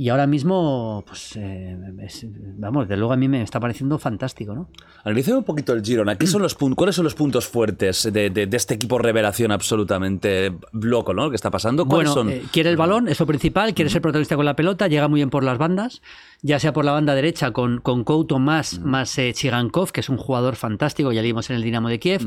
Y ahora mismo, pues, eh, es- vamos, de luego a mí me está pareciendo fantástico, ¿no? Analicemos un poquito el Girona. ¿Qué son los ¿Cuáles son los puntos fuertes de, de- de este equipo revelación absolutamente loco, ¿no? ¿Qué está pasando? ¿Cuáles Bueno, son? eh, quiere el balón, es lo principal, quiere ser protagonista con la pelota, llega muy bien por las bandas, ya sea por la banda derecha con, con Couto más, más eh, Chigankov, que es un jugador fantástico, ya vimos en el Dinamo de Kiev.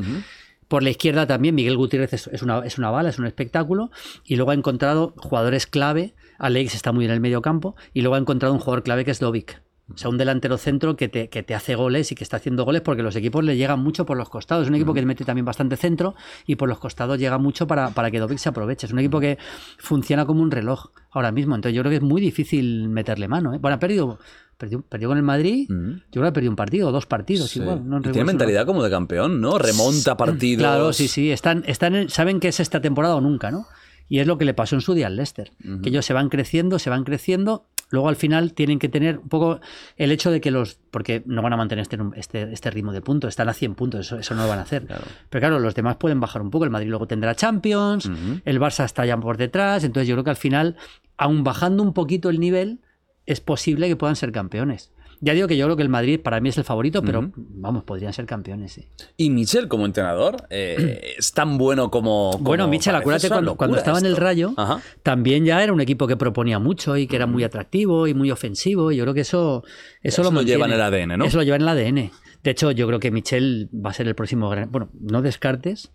Por la izquierda también Miguel Gutiérrez es, una, es una bala, es un espectáculo. Y luego ha encontrado jugadores clave. Alex está muy en el medio campo. Y luego ha encontrado un jugador clave que es Dovic. O sea, un delantero centro que te, que te hace goles y que está haciendo goles porque los equipos le llegan mucho por los costados. Es un equipo que mete también bastante centro y por los costados llega mucho para, para que Dovic se aproveche. Es un equipo que funciona como un reloj ahora mismo. Entonces yo creo que es muy difícil meterle mano. ¿eh? Bueno, ha perdido, perdió, perdió con el Madrid. Ujú. Yo creo que ha perdido un partido dos partidos Sí. igual. no Y tiene mentalidad como de campeón, ¿no? Remonta partidos. Claro, sí, sí. Están, están en- saben que es esta temporada o nunca, ¿no? Y es lo que le pasó en su día al Leicester. Que ellos se van creciendo, se van creciendo. Luego al final tienen que tener un poco el hecho de que los. Porque no van a mantener este, este, este ritmo de puntos, están a 100 puntos, eso, eso no lo van a hacer. Claro. Pero claro, los demás pueden bajar un poco. El Madrid luego tendrá Champions, el Barça está ya por detrás. Entonces yo creo que al final, aun bajando un poquito el nivel, es posible que puedan ser campeones. Ya digo que yo creo que el Madrid para mí es el favorito, pero vamos, podrían ser campeones, sí. ¿Y Michel como entrenador eh, (clears throat) es tan bueno como... como Bueno, Michel, acuérdate cuando, estaba en el. Rayo, Ajá. también ya era un equipo que proponía mucho y que era muy atractivo y muy ofensivo. Y yo creo que eso, eso, Eso lo lleva en el ADN, ¿no? Eso lo lleva en el ADN. De hecho, yo creo que Michel va a ser el próximo gran. Bueno, no descartes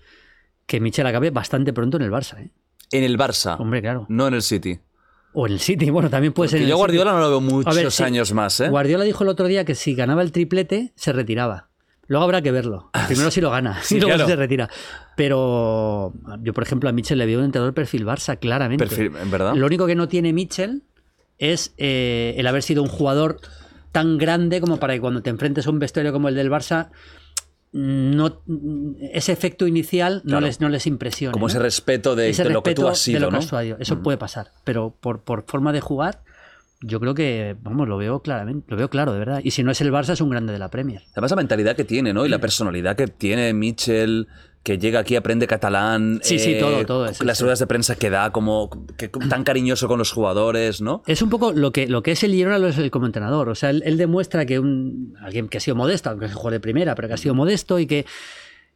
que Michel acabe bastante pronto en el Barça, ¿eh? En el Barça, Hombre, claro. no en el City. O en el City, (laughs) bueno, también puede ser. Porque yo Guardiola City. no lo veo muchos A ver, sí. años más, ¿eh? Guardiola dijo el otro día que si ganaba el triplete, se retiraba. Luego habrá que verlo. Primero si lo gana, Sí, y (laughs) luego claro. se retira. Pero yo, por ejemplo, a Michel le veo un entrenador perfil Barça, claramente. Perfil, en verdad. Lo único que no tiene Mitchell es eh, el haber sido un jugador tan grande como para que cuando te enfrentes a un vestuario como el del Barça, no, ese efecto inicial no, les, no les impresione. Como ¿no? ese respeto de, Ese de lo que tú has de sido, lo que ¿no? has sido. Eso puede pasar, pero por, por forma de jugar, yo creo que, vamos, lo veo claramente, lo veo claro, de verdad. Y si no es el Barça, es un grande de la Premier. Además, la mentalidad que tiene, ¿no? Y la personalidad que tiene Michel, que llega aquí, aprende catalán. eh, Sí, sí, todo, todo eso, Las sí. ruedas de prensa que da, como que, (clears throat) tan cariñoso con los jugadores, ¿no? Es un poco lo que, lo que es el Girona lo es el como entrenador. O sea, él, él demuestra que un alguien que ha sido modesto, aunque es un jugador de primera, pero que ha sido modesto y que,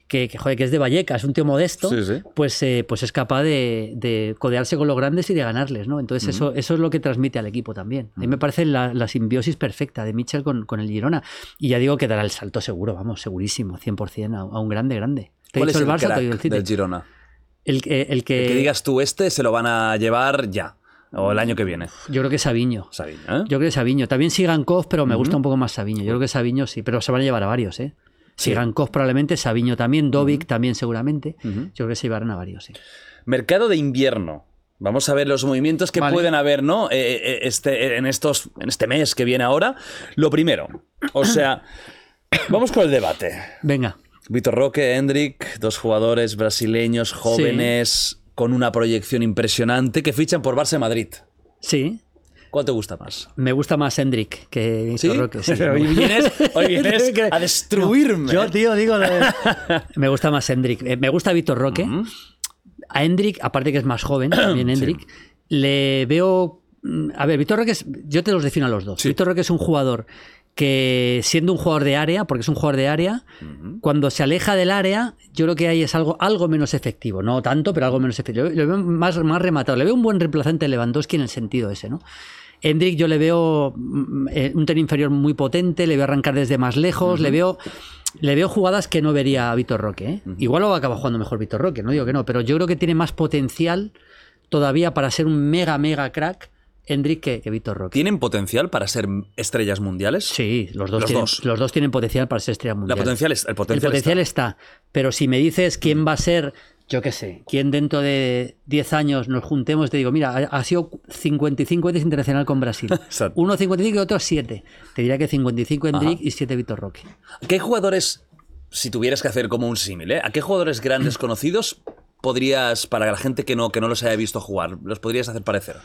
que, que, joder, que es de Vallecas, un tío modesto, Sí, sí. Pues, eh, pues es capaz de, de codearse con los grandes y de ganarles, ¿no? Entonces eso, eso es lo que transmite al equipo también. A mí me parece la, la simbiosis perfecta de Mitchell con, con el Girona. Y ya digo que dará el salto seguro, vamos, segurísimo, 100% a, a un grande, grande. ¿Cuál es el, Barça, crack te digo el City. del Girona? El, que- el que, Que digas tú, este se lo van a llevar ya, o el año que viene. yo creo que es Sabiño. Sabiño, ¿eh? Yo creo que Sabiño. También Sigankov, pero me gusta un poco más Sabiño. Yo creo que Sabiño sí, pero se van a llevar a varios, ¿eh? Sigankov probablemente, Sabiño también, Dovic también seguramente. Yo creo que se llevarán a varios, sí. Mercado de invierno. Vamos a ver los movimientos que Vale. pueden haber, ¿no? Eh, eh, este, en, estos, en este mes que viene ahora. Lo primero, o sea, (coughs) vamos con el debate. Venga. Vitor Roque, Hendrik, dos jugadores brasileños jóvenes con una proyección impresionante que fichan por Barça Madrid. Sí. ¿Cuál te gusta más? Me gusta más Hendrik que ¿Sí? Vitor Roque. (laughs) sí. hoy vienes, hoy vienes (laughs) a destruirme. Yo, tío, digo. (laughs) me gusta más Hendrik. Eh, Me gusta Vitor Roque. A Hendrik, aparte que es más joven, también Hendrik, le veo. mm, A ver, Vitor Roque es. Yo te los defino a los dos. Vitor Roque es un jugador que, siendo un jugador de área, porque es un jugador de área, cuando se aleja del área, yo creo que ahí es algo, algo menos efectivo. No tanto, pero algo menos efectivo. Le veo más, más rematado. Le veo un buen reemplazante de Lewandowski en el sentido ese, ¿no? Hendrik yo le veo mm, eh, un tren inferior muy potente, le veo arrancar desde más lejos, le veo le veo jugadas que no vería a Vitor Roque. ¿eh? Igual lo acaba jugando mejor Vitor Roque, no digo que no, pero yo creo que tiene más potencial todavía para ser un mega, mega crack Hendrik que, que Vitor Roque. ¿Tienen potencial para ser estrellas mundiales? Sí, los dos, Los tienen, dos. los dos tienen potencial para ser estrella La mundial. potencial es- el potencial, el potencial está. está. Pero si me dices quién va a ser, yo qué sé, quién dentro de 10 años nos juntemos, te digo, mira, ha, ha sido 55 veces internacional con Brasil. (laughs) Exacto. Uno 55 y otro 7. Te diría que 55 Hendrik y 7 Vitor Roque. ¿Qué jugadores, si tuvieras que hacer como un símil, ¿eh? ¿a qué jugadores grandes (clears throat) conocidos podrías, para la gente que no, que no los haya visto jugar, los podrías hacer parecer?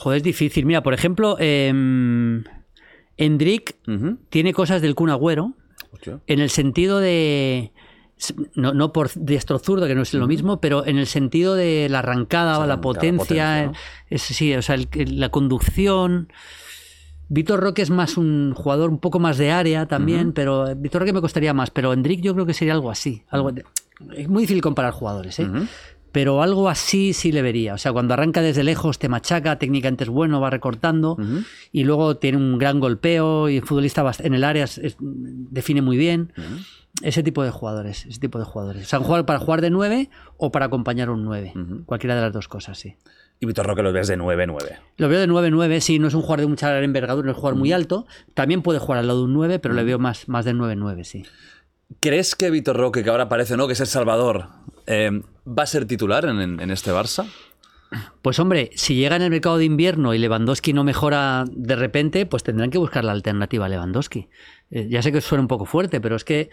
Joder, es difícil. Mira, por ejemplo, em, Hendrik Ujú. tiene cosas del Kun Agüero Hostia. en el sentido de. No, no por diestro zurdo, que no es lo mismo, pero en el sentido de la arrancada, Sí, la la potencia, potencia, es- sí, o sea, el- la conducción. Vitor Roque es más un jugador un poco más de área también, pero Vitor Roque me costaría más, pero Hendrik yo creo que sería algo así. Algo de- es muy difícil comparar jugadores, ¿eh? Pero algo así sí le vería. O sea, cuando arranca desde lejos te machaca, técnicamente es bueno, va recortando y luego tiene un gran golpeo y el futbolista en el área es- es- define muy bien. Ese tipo de jugadores, ese tipo de jugadores. O sea, un jugador para jugar de 9 o para acompañar un 9. Cualquiera de las dos cosas, sí. Y Vitor Roque lo ves de 9-9. Lo veo de 9-9, sí, no es un jugador de mucha envergadura, no es un jugador muy alto. También puede jugar al lado de un 9, pero le veo más, más del 9-9, sí. ¿Crees que Vitor Roque, que ahora parece, ¿no? Que es el Salvador, eh, va a ser titular en, en- en este Barça? Pues hombre, si llega en el mercado de invierno y Lewandowski no mejora de repente, pues tendrán que buscar la alternativa a Lewandowski. Eh, ya sé que suena un poco fuerte, pero es que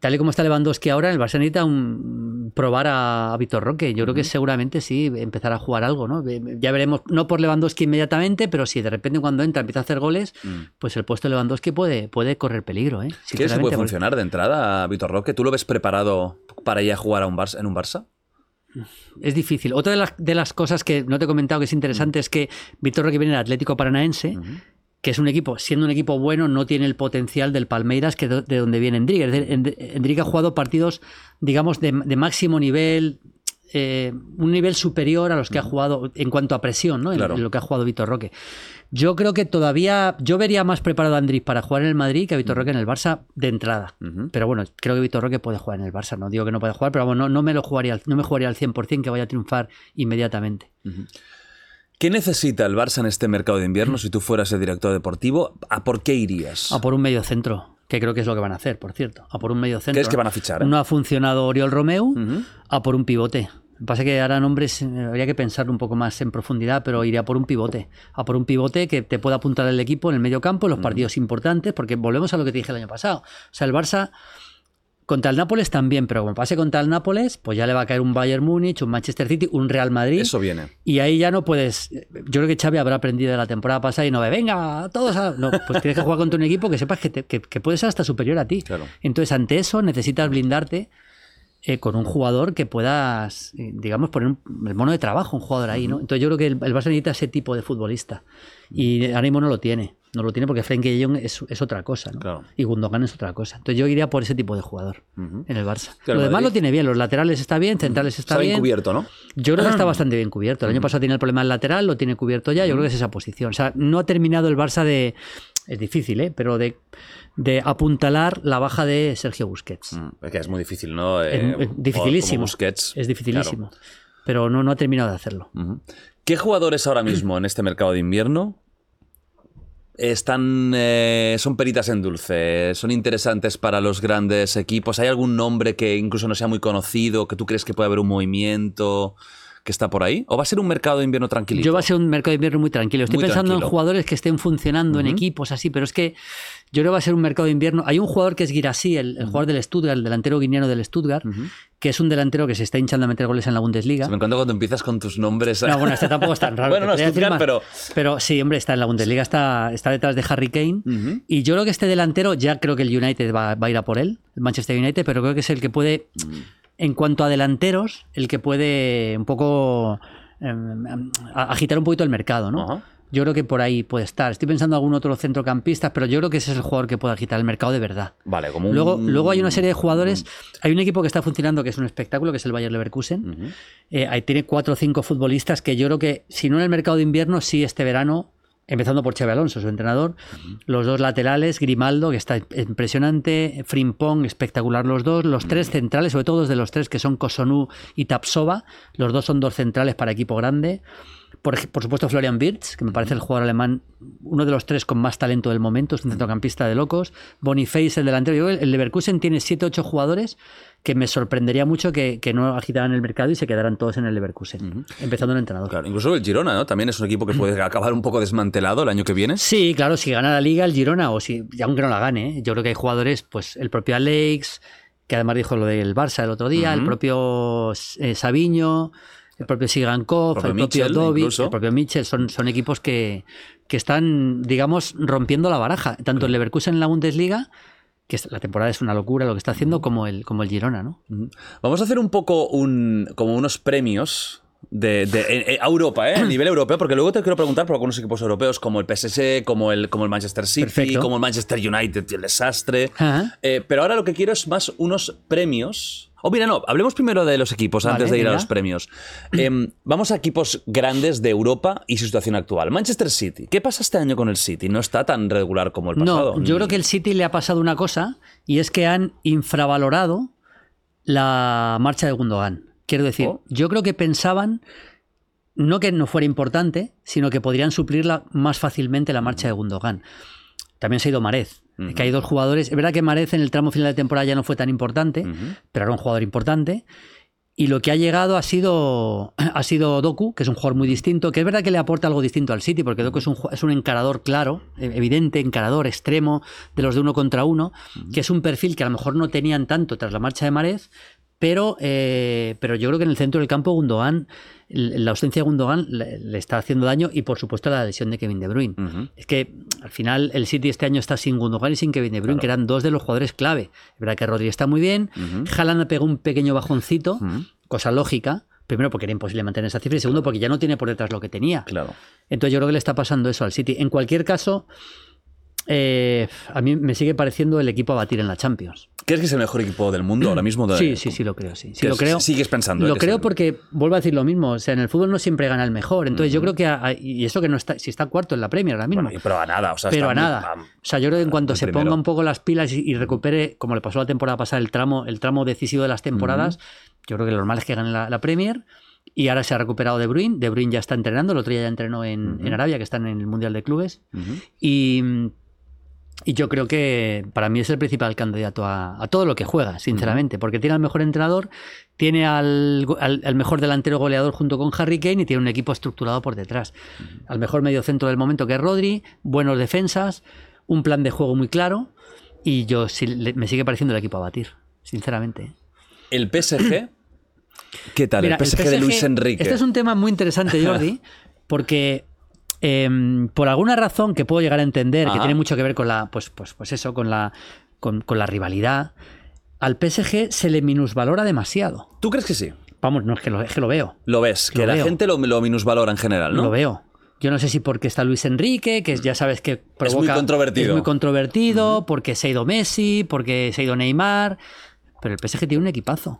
tal y como está Lewandowski ahora, el Barça necesita un- probar a, a Vitor Roque. Yo creo que seguramente sí empezar a jugar algo, ¿no? Ya veremos, no por Lewandowski inmediatamente, pero si de repente cuando entra empieza a hacer goles, pues el puesto de Lewandowski puede, puede correr peligro, ¿eh? ¿Crees que puede porque- funcionar de entrada a Vitor Roque? ¿Tú lo ves preparado para ir a jugar a un Barça, en un Barça? Es difícil. Otra de las, de las cosas que no te he comentado que es interesante es que Víctor Roque viene del Atlético Paranaense que es un equipo, siendo un equipo bueno, no tiene el potencial del Palmeiras, que de donde viene Endrigue. Es decir, End- Endrigue ha jugado partidos, digamos, de, de máximo nivel, eh, un nivel superior a los que ha jugado en cuanto a presión, ¿no? En- Claro. en lo que ha jugado Vitor Roque. Yo creo que todavía, yo vería más preparado a Andrés para jugar en el Madrid que a Vitor Roque en el Barça de entrada. Pero bueno, creo que Vitor Roque puede jugar en el Barça. No digo que no puede jugar, pero no, no me lo jugaría, al- no me jugaría al 100% que vaya a triunfar inmediatamente. ¿Qué necesita el Barça en este mercado de invierno si tú fueras el director deportivo? ¿A por qué irías? A por un medio centro, que creo que es lo que van a hacer, por cierto. A por un medio centro. ¿Crees que van a fichar, eh? No ha funcionado Oriol Romeu, a por un pivote. Lo que Pasa es que ahora nombres eh, habría que pensarlo un poco más en profundidad, pero iría a por un pivote. A por un pivote que te pueda apuntar el equipo en el medio campo, en los partidos importantes, porque volvemos a lo que te dije el año pasado. O sea, el Barça contra el Nápoles también, pero como pase contra el Nápoles, pues ya le va a caer un Bayern Múnich, un Manchester City, un Real Madrid. Eso viene. Y ahí ya no puedes. Yo creo que Xavi habrá aprendido de la temporada pasada y no ve, venga, todos a. No, pues tienes que jugar contra un equipo que sepas que, te- que, que puede ser hasta superior a ti. Claro. Entonces, ante eso, necesitas blindarte eh, con un jugador que puedas, eh, digamos, poner un- el mono de trabajo, un jugador ahí, ¿no? Entonces, yo creo que el, el Barça necesita ese tipo de futbolista. Y ahora mismo no lo tiene. No lo tiene porque Frenkie de Jong es, es otra cosa, ¿no? Claro. Y Gundogan es otra cosa. Entonces, yo iría por ese tipo de jugador Ujú. en el Barça. Claro, lo demás Madrid- lo tiene bien. Los laterales está bien, centrales está Está bien bien. cubierto, ¿no? Yo creo que está (clears throat) bastante bien cubierto. El año pasado tenía el problema del lateral, lo tiene cubierto ya. Yo creo que es esa posición. O sea, no ha terminado el Barça de. Es difícil, ¿eh? Pero de, de apuntalar la baja de Sergio Busquets. Mm, Es que es muy difícil, ¿no? Es, Eh, es dificilísimo. Busquets. Es dificilísimo. Pero no, no ha terminado de hacerlo. ¿Qué jugadores ahora mismo en este mercado de invierno están eh, son peritas en dulce? ¿Son interesantes para los grandes equipos? ¿Hay algún nombre que incluso no sea muy conocido, que tú crees que puede haber un movimiento que está por ahí? ¿O va a ser un mercado de invierno tranquilito? Yo va a ser un mercado de invierno muy tranquilo. Estoy Muy pensando tranquilo. en jugadores que estén funcionando en equipos así, pero es que yo creo que va a ser un mercado de invierno. Hay un jugador que es Girassi, el, el jugador del Stuttgart, el delantero guineano del Stuttgart, que es un delantero que se está hinchando a meter goles en la Bundesliga. Se me encanta cuando empiezas con tus nombres. No, bueno, este tampoco es tan (laughs) raro. Bueno, no, Stuttgart, pero- Pero sí, hombre, está en la Bundesliga, está, está detrás de Harry Kane. Y yo creo que este delantero, ya creo que el United va, va a ir a por él, el Manchester United, pero creo que es el que puede. En cuanto a delanteros, el que puede un poco em, em, agitar un poquito el mercado, ¿no? Yo creo que por ahí puede estar. Estoy pensando en algún otro centrocampista, pero yo creo que ese es el jugador que puede agitar el mercado de verdad. Vale, como un... Luego, luego hay una serie de jugadores. Hay un equipo que está funcionando que es un espectáculo, que es el Bayer Leverkusen. Eh, ahí tiene cuatro o cinco futbolistas que yo creo que, si no en el mercado de invierno, sí este verano, empezando por Xabi Alonso, su entrenador, los dos laterales, Grimaldo, que está impresionante, Frimpong, espectacular los dos, los tres centrales, sobre todo de los tres que son Kosonu y Tapsova, los dos son dos centrales para equipo grande. Por, supuesto, Florian Wirtz, que me parece el jugador alemán, uno de los tres con más talento del momento, es un centrocampista de locos. Boniface, el delantero. Yo el Leverkusen tiene 7-8 jugadores que me sorprendería mucho que, que no agitaran el mercado y se quedaran todos en el Leverkusen, empezando el entrenador. Claro, incluso el Girona, ¿no? También es un equipo que puede acabar un poco desmantelado el año que viene. Sí, claro, si gana la liga el Girona o si, aunque no la gane, ¿eh? yo creo que hay jugadores, pues el propio Alex, que además dijo lo del Barça el otro día, el propio eh, Sabiño, el propio Sigankov, el propio Mitchell, Dovic, el propio Mitchell, son, son equipos que, que están, digamos, rompiendo la baraja, tanto el Leverkusen en la Bundesliga, que la temporada es una locura lo que está haciendo, como el, como el Girona, ¿no? Vamos a hacer un poco un, como unos premios de, de- eh, a Europa, ¿eh? a nivel europeo, porque luego te quiero preguntar por algunos equipos europeos como el PSG, como el, como el Manchester City, Perfecto. como el Manchester United el desastre. Eh, pero ahora lo que quiero es más unos premios. O mira, no, hablemos primero de los equipos Vale, antes de ir a los premios. Em, vamos a equipos grandes de Europa y su situación actual. Manchester City. ¿Qué pasa este año con el City? No está tan regular como el pasado. No, yo Ni- creo que el City le ha pasado una cosa y es que han infravalorado la marcha de Gundogan. Quiero decir, Oh. yo creo que pensaban no que no fuera importante, sino que podrían suplirla más fácilmente la marcha de Gundogan. También se ha ido Marez. Que hay dos jugadores. Es verdad que Marez en el tramo final de temporada ya no fue tan importante, Ujú. pero era un jugador importante. Y lo que ha llegado ha sido, (clears throat) ha sido Doku, que es un jugador muy distinto, que es verdad que le aporta algo distinto al City, porque Doku es un, es un encarador claro, e- evidente, encarador extremo, de los de uno contra uno, que es un perfil que a lo mejor no tenían tanto tras la marcha de Marez, pero, eh, pero yo creo que en el centro del campo Gundogan, la ausencia de Gundogan le, le está haciendo daño y por supuesto la lesión de Kevin De Bruyne. Es que al final el City este año está sin Gundogan y sin Kevin De Bruyne, que eran dos de los jugadores clave. Es verdad que Rodri está muy bien, Ujú. Haaland pegó un pequeño bajoncito, cosa lógica, Primero porque era imposible mantener esa cifra y segundo porque ya no tiene por detrás lo que tenía. Claro. Entonces yo creo que le está pasando eso al City. En cualquier caso, eh, a mí me sigue pareciendo el equipo a batir en la Champions. ¿Crees que es el mejor equipo del mundo ahora mismo? Sí, sí, sí, lo creo, sí. Lo creo. sigues pensando, ¿eh? Lo creo porque, vuelvo a decir lo mismo, o sea, en el fútbol no siempre gana el mejor. Entonces yo creo que, a- y eso que no está, si está cuarto en la Premier ahora mismo. Bueno, pero a nada, o sea, pero a muy- nada. O sea, yo creo que en cuanto se primero. ponga un poco las pilas y, y recupere, como le pasó la temporada pasada, el tramo, el tramo decisivo de las temporadas, yo creo que lo normal es que gane la, la Premier. Y ahora se ha recuperado De Bruyne. De Bruyne ya está entrenando. El otro día ya entrenó en, en Arabia, que están en el Mundial de Clubes. Y, y yo creo que para mí es el principal candidato a, a todo lo que juega, sinceramente, porque tiene al mejor entrenador, tiene al, al- al mejor delantero goleador junto con Harry Kane y tiene un equipo estructurado por detrás. Al mejor mediocentro del momento que es Rodri, buenos defensas, un plan de juego muy claro y yo le- me sigue pareciendo el equipo a batir, sinceramente. El PSG. ¿Qué tal? Mira, el PSG, de Luis Enrique. Este es un tema muy interesante, Jordi, (laughs) porque em, por alguna razón que puedo llegar a entender, que tiene mucho que ver con la, pues, pues, pues eso, con la, con, con la rivalidad, al PSG se le minusvalora demasiado. ¿Tú crees que sí? Vamos, no es que lo, es que lo veo, Lo ves, que Lo la veo. gente lo, lo minusvalora en general, ¿no? lo veo. Yo no sé si porque está Luis Enrique, que ya sabes que provoca... muy controvertido. Es muy controvertido, porque se ha ido Messi, porque se ha ido Neymar, pero el PSG tiene un equipazo.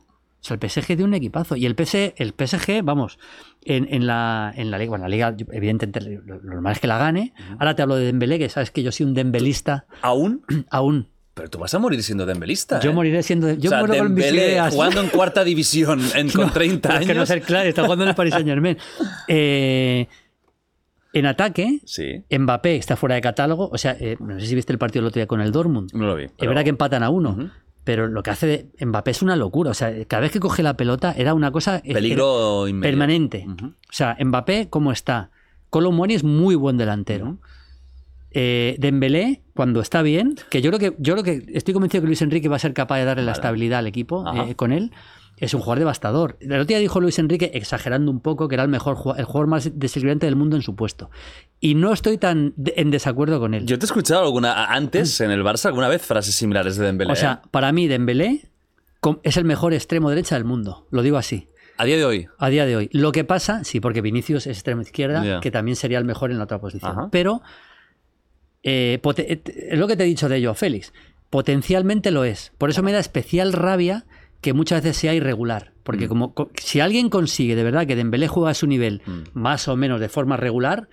O sea, el PSG tiene un equipazo. Y el PSG, el PSG vamos, en, en la, en la liga, bueno, la liga, evidentemente, lo, lo normal es que la gane. Ahora te hablo de Dembélé, que sabes que yo soy un dembelista ¿Aún? (clears throat) aún. Pero tú vas a morir siendo dembelista. Yo ¿eh? moriré siendo... Yo o sea, muero con mis ideas. jugando en cuarta (laughs) división en, con 30 Pero años. Es que no ser claro, está jugando en el Paris Saint Germain. (laughs) en ataque, Sí, Mbappé está fuera de catálogo. O sea, eh, no sé si viste el partido el otro día con el Dortmund. no lo vi. Es verdad que empatan a uno. Pero lo que hace de Mbappé es una locura. O sea, cada vez que coge la pelota era una cosa Peligro era permanente. O sea, Mbappé, ¿cómo está? Colomoni es muy buen delantero. Ujú. Eh, Dembélé, cuando está bien, que yo creo que yo creo que estoy convencido que Luis Enrique va a ser capaz de darle la estabilidad al equipo eh, con él. Es un jugador devastador. El otro día dijo Luis Enrique, exagerando un poco, que era el mejor el jugador más desequilibrante del mundo en su puesto. Y no estoy tan de- en desacuerdo con él. Yo te he escuchado alguna antes en el Barça alguna vez frases similares de Dembélé. o sea, ¿eh? para mí Dembélé es el mejor extremo derecha del mundo. Lo digo así. a día de hoy. A día de hoy. Lo que pasa, sí, porque Vinicius es extremo izquierda, que también sería el mejor en la otra posición. Ajá. Pero eh, eh, es lo que te he dicho de ello, Félix. Potencialmente lo es. Por eso me da especial rabia que muchas veces sea irregular. Mm. Porque como co- si alguien consigue de verdad que Dembélé juega a su nivel Mm. más o menos de forma regular,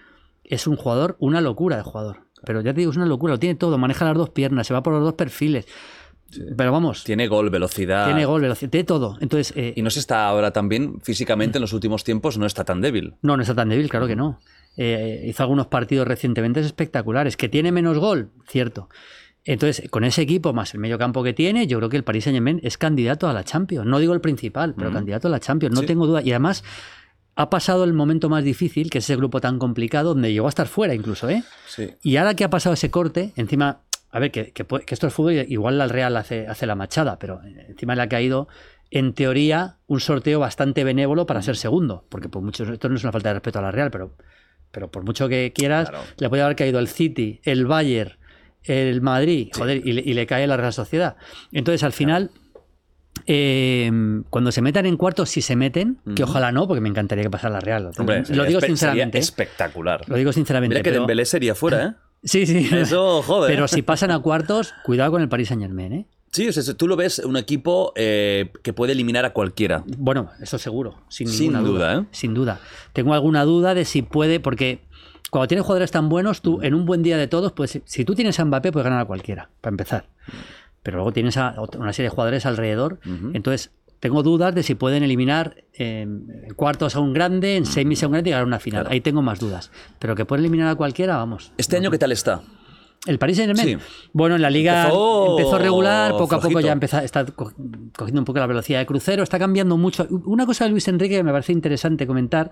es un jugador, una locura de jugador. Pero ya te digo, es una locura, lo tiene todo, maneja las dos piernas, se va por los dos perfiles. Pero vamos, Tiene gol, velocidad. tiene gol, velocidad, tiene todo. Entonces, eh, Y no se está ahora también físicamente en los últimos tiempos, no está tan débil. No, no está tan débil, claro que no. Eh, hizo algunos partidos recientemente espectaculares. ¿Que tiene menos gol? Cierto. Entonces, con ese equipo más el medio campo que tiene, yo creo que el Paris Saint Germain es candidato a la Champions. No digo el principal, pero candidato a la Champions, no Sí. tengo duda. Y además, ha pasado el momento más difícil, que es ese grupo tan complicado, donde llegó a estar fuera incluso, ¿eh? Sí. Y ahora que ha pasado ese corte, encima, a ver, que, que que esto es fútbol, igual al Real hace, hace la machada, pero encima le ha caído, en teoría, un sorteo bastante benévolo para ser segundo, porque por mucho, esto no es una falta de respeto a la Real, pero, pero por mucho que quieras, Claro. le puede haber caído el City, el Bayern, el Madrid, joder, y, le, y le cae la Real Sociedad. Entonces, al final... eh, cuando se metan en cuartos, si se meten, que ojalá no, porque me encantaría que pasara la Real. Hombre, lo digo sinceramente. sería espectacular. Lo digo sinceramente. Mira que pero- Dembélé sería fuera, ¿eh? (laughs) Sí, sí. Eso, joder. Pero si pasan a cuartos, cuidado con el Paris Saint Germain, ¿eh? Sí, o sea, tú lo ves un equipo eh, que puede eliminar a cualquiera. Bueno, eso seguro, sin Sin ninguna duda, ¿eh? Sin duda. Tengo alguna duda de si puede, porque cuando tienes jugadores tan buenos, tú en un buen día de todos, pues si tú tienes a Mbappé, puedes ganar a cualquiera, para empezar. Pero luego tienes a una serie de jugadores alrededor. Ujú. Entonces, tengo dudas de si pueden eliminar eh, en cuartos a un grande, en semis a un grande y ganar una final. Claro. Ahí tengo más dudas. Pero que pueden eliminar a cualquiera, vamos. ¿Este año qué tal está? El Paris Saint Germain. Sí. Bueno, en la liga Empezó empezó, regular, poco a poco flojito. ya empezó, está co- cogiendo un poco la velocidad de crucero, está cambiando mucho. Una cosa de Luis Enrique que me parece interesante comentar,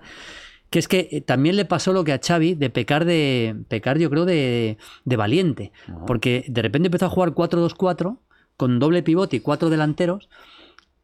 que es que eh, también le pasó lo que a Xavi de pecar de pecar, yo creo, de, de valiente, porque de repente empezó a jugar 4-2-4 con doble pivote y cuatro delanteros.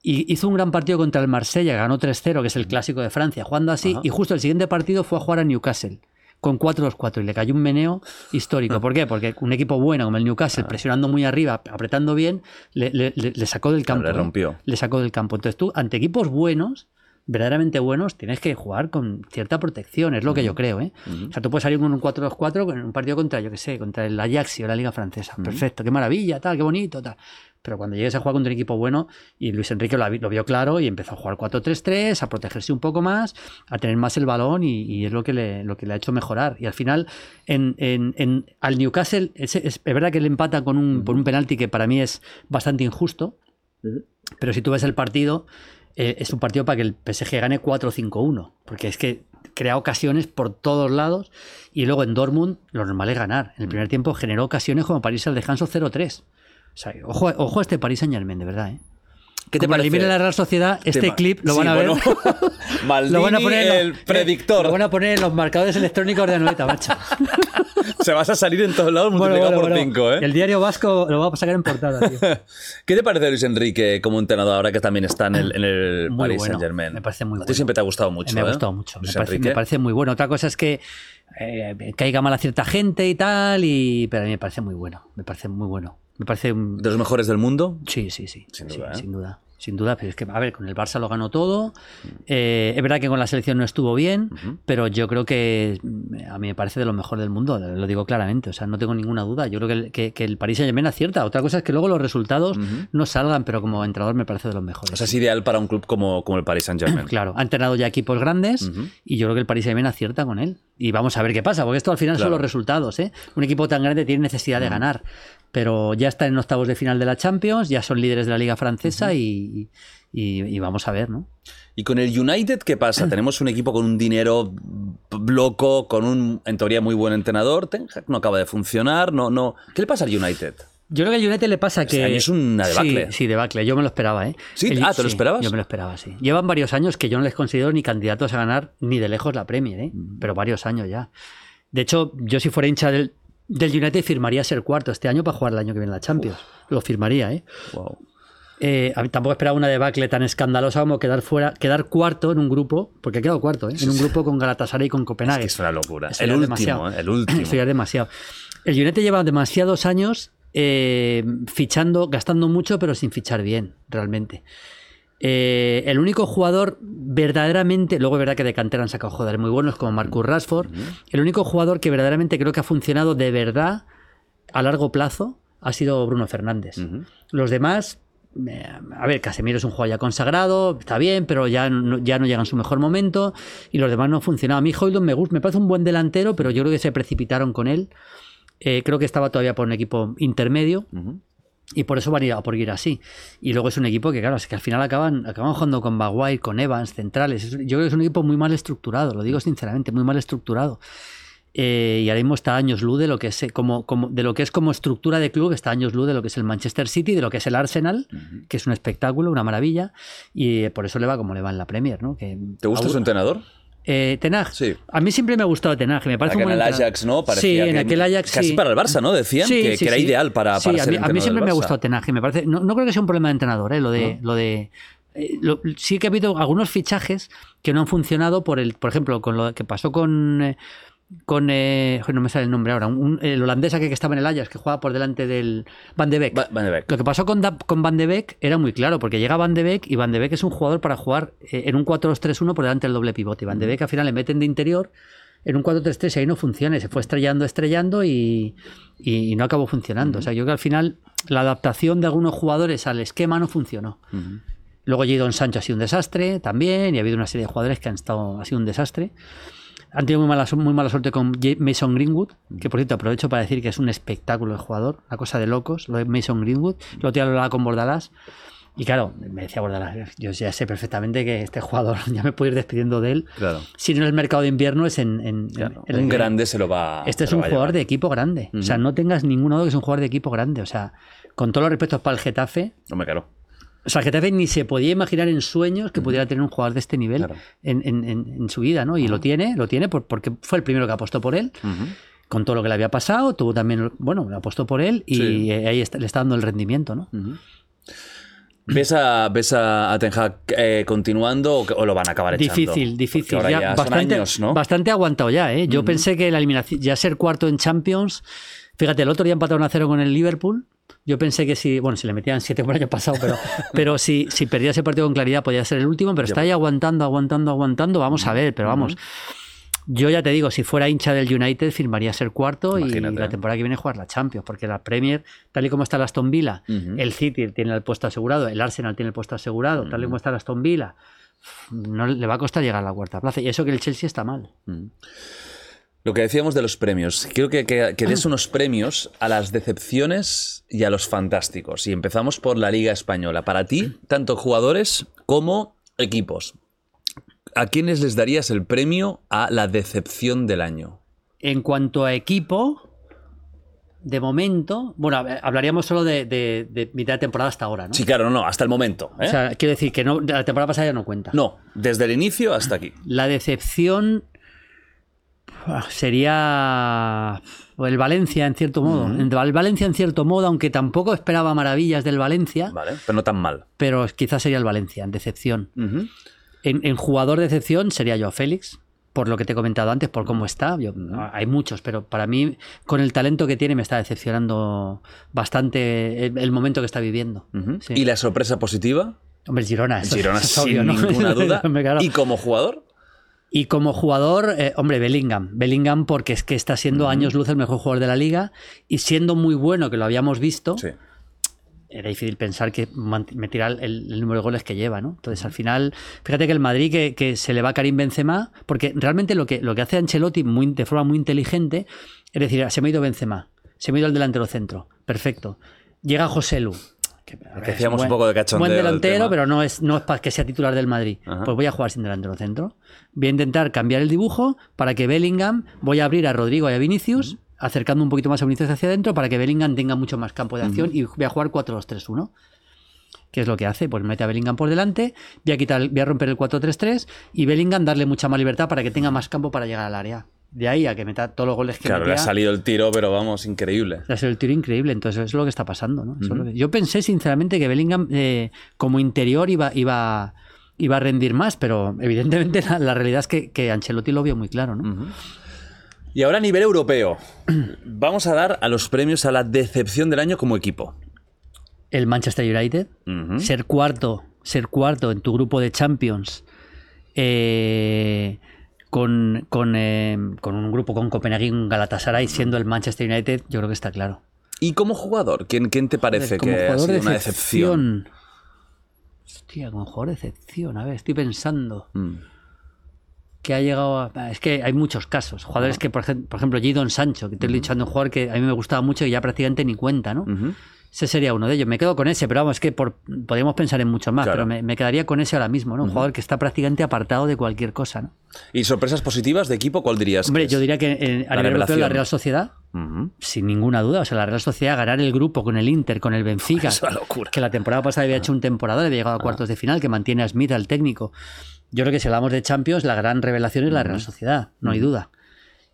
Y hizo un gran partido contra el Marsella, ganó 3-0, que es el clásico de Francia, jugando así. Ajá. Y justo el siguiente partido fue a jugar a Newcastle con 4-2-4 y le cayó un meneo histórico. (laughs) ¿Por qué? Porque un equipo bueno como el Newcastle, presionando muy arriba, apretando bien, le, le- le- le sacó del campo. le ¿eh? rompió. Le sacó del campo. Entonces tú, ante equipos buenos, verdaderamente buenos, tienes que jugar con cierta protección, es lo que yo creo. ¿eh? O sea, tú puedes salir con un 4-2-4 en un partido contra, yo qué sé, contra el Ajax o la Liga Francesa. Perfecto, qué maravilla, tal, qué bonito, tal. Pero cuando llegues a jugar contra un equipo bueno, y Luis Enrique lo, lo vio claro y empezó a jugar 4-3-3, a protegerse un poco más, a tener más el balón y, y es lo que, le, lo que le ha hecho mejorar. Y al final, en, en, en, al Newcastle, es, es, verdad que le empata con un, por un penalti que para mí es bastante injusto, pero si tú ves el partido, eh, es un partido para que el PSG gane 4-5-1, porque es que crea ocasiones por todos lados y luego en Dortmund lo normal es ganar. En el primer tiempo generó ocasiones como París al descanso 0-3. O sea, ojo, ojo a este Paris Saint Germain, de verdad, ¿eh? ¿Qué te Como parece? elimine la Real Sociedad, este Tema- clip lo van Sí, a ver. bueno, (laughs) (laughs) Maldini, lo van a poner los- el predictor. Lo van a poner en los marcadores electrónicos de Anoeta, macho. (laughs) Se vas a salir en todos lados multiplicado por 5, ¿eh? El diario vasco lo va a sacar en portada, tío. ¿Qué te parece Luis Enrique como entrenador ahora que también está en el, en el Paris bueno, Saint Germain? me parece muy A ti bueno. siempre te ha gustado mucho. me ha ¿eh? gustado mucho. Me parece, me parece muy bueno. Otra cosa es que eh, caiga mal a cierta gente y tal, y, pero a mí me parece muy bueno. Me parece muy bueno. Me parece un- ¿De los mejores del mundo? Sí, sí, sí. Sin sí, duda, ¿eh? sin duda. Sin duda, pero es que, a ver, con el Barça lo ganó todo. Eh, es verdad que con la selección no estuvo bien, pero yo creo que mm, a mí me parece de lo mejor del mundo, lo digo claramente, o sea, no tengo ninguna duda. Yo creo que el, que, que el Paris Saint-Germain acierta. Otra cosa es que luego los resultados no salgan, pero como entrenador me parece de los mejores. O sea, es ideal para un club como, como el Paris Saint Germain. (clears throat) Claro, ha entrenado ya equipos grandes y yo creo que el Paris Saint-Germain acierta con él. Y vamos a ver qué pasa, porque esto al final Claro. son los resultados. ¿eh? Un equipo tan grande tiene necesidad de ganar, pero ya está en octavos de final de la Champions, ya son líderes de la Liga Francesa y, y- y vamos a ver, ¿no? ¿Y con el United qué pasa? Tenemos un equipo con un dinero loco, con un, en teoría, muy buen entrenador. Ten Hag no acaba de funcionar. No, no. ¿Qué le pasa al United? Yo creo que al United le pasa que. año es una debacle. Sí, sí, debacle. Yo me lo esperaba, ¿eh? Sí, ah, ¿te lo esperabas? Yo me lo esperaba, sí. Llevan varios años que yo no les considero ni candidatos a ganar ni de lejos la Premier, ¿eh? Mm. Pero varios años ya. De hecho, yo si fuera hincha del, del United firmaría ser cuarto este año para jugar el año que viene la Champions. Lo firmaría, ¿eh? Wow. Eh, a mí tampoco esperaba una debacle tan escandalosa como quedar fuera, quedar cuarto en un grupo, porque ha quedado cuarto, ¿eh? en un grupo con Galatasaray y con Copenhague. Es una locura. Eso el es último, demasiado. ¿eh? el último. Eso ya es demasiado. El United lleva demasiados años eh, fichando, gastando mucho, pero sin fichar bien, realmente. Eh, el único jugador verdaderamente, luego es verdad que de cantera han sacado jugadores muy buenos como Marcus Rashford, el único jugador que verdaderamente creo que ha funcionado de verdad a largo plazo ha sido Bruno Fernández. Los demás, eh, a ver, Casemiro es un jugador ya consagrado, está bien, pero ya no, ya no llega en su mejor momento y los demás no han funcionado. A mí Hoylund me, gusta, me parece un buen delantero, pero yo creo que se precipitaron con él. Eh, creo que estaba todavía por un equipo intermedio. Y por eso van a ir a por ir así. Y luego es un equipo que, claro, es que al final acaban, acaban jugando con Maguire, con Evans, centrales. Es- yo creo que es un equipo muy mal estructurado, lo digo sinceramente, muy mal estructurado. Eh, y ahora mismo está años luz de lo que es eh, como, como de lo que es como estructura de club, está años luz de lo que es el Manchester City, de lo que es el Arsenal, que es un espectáculo, una maravilla, y eh, por eso le va como le va en la Premier, ¿no? Que, ¿Te gusta su entrenador? Eh, Tenag. Sí. A mí siempre me ha gustado Tenag, me parece Acá un en buen el entrenador. Ajax, ¿no? sí, Parecía en que- aquel Ajax Casi sí. para el Barça, ¿no? Decían Sí, que, sí, que era sí. ideal para, Sí, para a mí, el a mí siempre me ha gustado Tenag. Me parece, no, no creo que sea un problema de entrenador, ¿eh? lo de, lo de eh, lo- sí que ha habido algunos fichajes que no han funcionado por el, por ejemplo, con lo que pasó con eh, con eh, no me sale el nombre ahora, un- el holandés aquel que estaba en el Ajax que jugaba por delante del Van de Beek. Va- Van de Beek. Lo que pasó con, Da- con Van de Beek era muy claro, porque llega Van de Beek y Van de Beek es un jugador para jugar eh, en un 4-2-3-1 por delante del doble pivote. Y Van de Beek al final le meten de interior en un 4-3-3 y ahí no funciona. y Se fue estrellando, estrellando y, y- y no acabó funcionando. O sea, yo creo que al final la adaptación de algunos jugadores al esquema no funcionó. Luego Jadon Sancho ha sido un desastre también y ha habido una serie de jugadores que han estado, ha sido un desastre. Han tenido muy mala, muy mala suerte con Mason Greenwood, que por cierto aprovecho para decir que es un espectáculo de jugador, una cosa de locos, lo de Mason Greenwood. Lo lo hablaba con Bordalás y claro, me decía Bordalás, yo ya sé perfectamente que este jugador (laughs) ya me puedo ir despidiendo de él. Claro. Si no en el mercado de invierno es en... en- Claro. en- en- un grande se lo va Este es un jugador de equipo grande. O sea, no tengas ninguno que es un jugador de equipo grande. O sea, con todos los respetos para el Getafe, Hombre, claro. O sea, el Getafe ni se podía imaginar en sueños que pudiera tener un jugador de este nivel Claro. en, en- en- en su vida, ¿no? Y lo tiene, lo tiene por- porque fue el primero que apostó por él, con todo lo que le había pasado, tuvo también, bueno, apostó por él y Sí. eh, ahí está- le está dando el rendimiento, ¿no? ¿Ves a, ves a, a Ten Hag eh, continuando o, lo van a acabar echando? Difícil, difícil. ahora Ya bastante, años, ¿no? bastante aguantado ya, ¿eh? Yo pensé que la eliminación, ya ser cuarto en Champions, fíjate, el otro día empataron a cero con el Liverpool Yo pensé que si, bueno, si le metían siete como el año pasado, pero, (laughs) pero si, si perdía ese partido con claridad podía ser el último, pero está ahí aguantando, aguantando, aguantando. Vamos a ver, pero vamos. Yo ya te digo, si fuera hincha del United, firmaría ser cuarto Imagínate. y la temporada que viene jugar la Champions, porque la Premier, tal y como está el Aston Villa, el City tiene el puesto asegurado, el Arsenal tiene el puesto asegurado, tal y como está el Aston Villa, no le va a costar llegar a la cuarta plaza. Y eso que el Chelsea está mal. Lo que decíamos de los premios. Quiero que, que, que des (clears throat) unos premios a las decepciones y a los fantásticos. Y empezamos por la Liga Española. Para ti, tanto jugadores como equipos. ¿A quiénes les darías el premio a la decepción del año? En cuanto a equipo, de momento, bueno, hablaríamos solo de, de- de mitad de temporada hasta ahora, ¿no? Sí, claro, no, no, hasta el momento. ¿eh? O sea, quiero decir que no, la temporada pasada ya no cuenta. no, desde el inicio hasta aquí. La decepción sería el Valencia, en cierto modo. El Valencia, en cierto modo, aunque tampoco esperaba maravillas del Valencia, Vale, pero no tan mal. pero quizás sería el Valencia, en decepción. En, en jugador de excepción sería yo Félix, por lo que te he comentado antes, por cómo está. Yo- Hay muchos, pero para mí, con el talento que tiene, me está decepcionando bastante el, el momento que está viviendo. Sí. ¿Y la sorpresa positiva? Hombre, el Girona. Girona, (laughs) es sin obvio, ¿no? ninguna duda. (laughs) ¿Y como jugador? Y como jugador, eh, hombre, Bellingham. Bellingham porque es que está siendo años luz el mejor jugador de la liga y siendo muy bueno, que lo habíamos visto, Sí. era difícil pensar que metiera el, el número de goles que lleva, ¿no? Entonces, al final, fíjate que el Madrid que, que se le va a Karim Benzema, porque realmente lo que, lo que hace Ancelotti muy, de forma muy inteligente es decir, se me ha ido Benzema, se me ha ido el delantero centro, perfecto. Llega José Lu. Que, hacíamos es un poco de cachondeo Buen del delantero, pero no es, no es para que sea titular del Madrid. Ajá. Pues voy a jugar sin delantero centro. Voy a intentar cambiar el dibujo para que Bellingham, voy a abrir a Rodrigo y a Vinicius, acercando un poquito más a Vinicius hacia adentro para que Bellingham tenga mucho más campo de acción y voy a jugar 4-2-3-1. ¿Qué es lo que hace? Pues mete a Bellingham por delante, voy a, quitar, voy a romper el 4-3-3 y Bellingham darle mucha más libertad para que tenga más campo para llegar al área. De ahí a que meta todos los goles que Claro, le ha salido el tiro, pero vamos, increíble. ha sido el tiro increíble, entonces eso es lo que está pasando. ¿no? Eso es lo que- Yo pensé sinceramente que Bellingham eh, como interior iba, iba, iba a rendir más, pero evidentemente la, la realidad es que, que Ancelotti lo vio muy claro. ¿no? Y ahora a nivel europeo, (clears throat) vamos a dar a los premios a la decepción del año como equipo. El Manchester United, ser cuarto, ser cuarto en tu grupo de Champions, eh, con, con, eh, con un grupo con Copenhague y un Galatasaray siendo el Manchester United, yo creo que está claro. Y como jugador, ¿quién, quién te parece Como que ha jugador sido de una decepción? excepción. Hostia, como jugador de excepción. A ver, estoy pensando. Mm. que ha llegado a... Es que hay muchos casos. Jugadores que, por, ejem- por ejemplo, Jadon Sancho, que te estoy echando un jugador que a mí me gustaba mucho y ya prácticamente ni cuenta, ¿no? Ese sería uno de ellos. Me quedo con ese, pero vamos, es que por, podríamos pensar en muchos más, Claro. pero me, me quedaría con ese ahora mismo, ¿no? Un jugador que está prácticamente apartado de cualquier cosa, ¿no? ¿Y sorpresas positivas de equipo cuál dirías? Hombre, que yo diría que eh, a La nivel europeo la Real Sociedad, sin ninguna duda, o sea, la Real Sociedad ganar el grupo con el Inter, con el Benfica, (laughs) Es una locura. que la temporada pasada había hecho un temporada, había llegado a cuartos de final, que mantiene a Smith al técnico. Yo creo que si hablamos de Champions, la gran revelación es la Real Sociedad, no hay duda.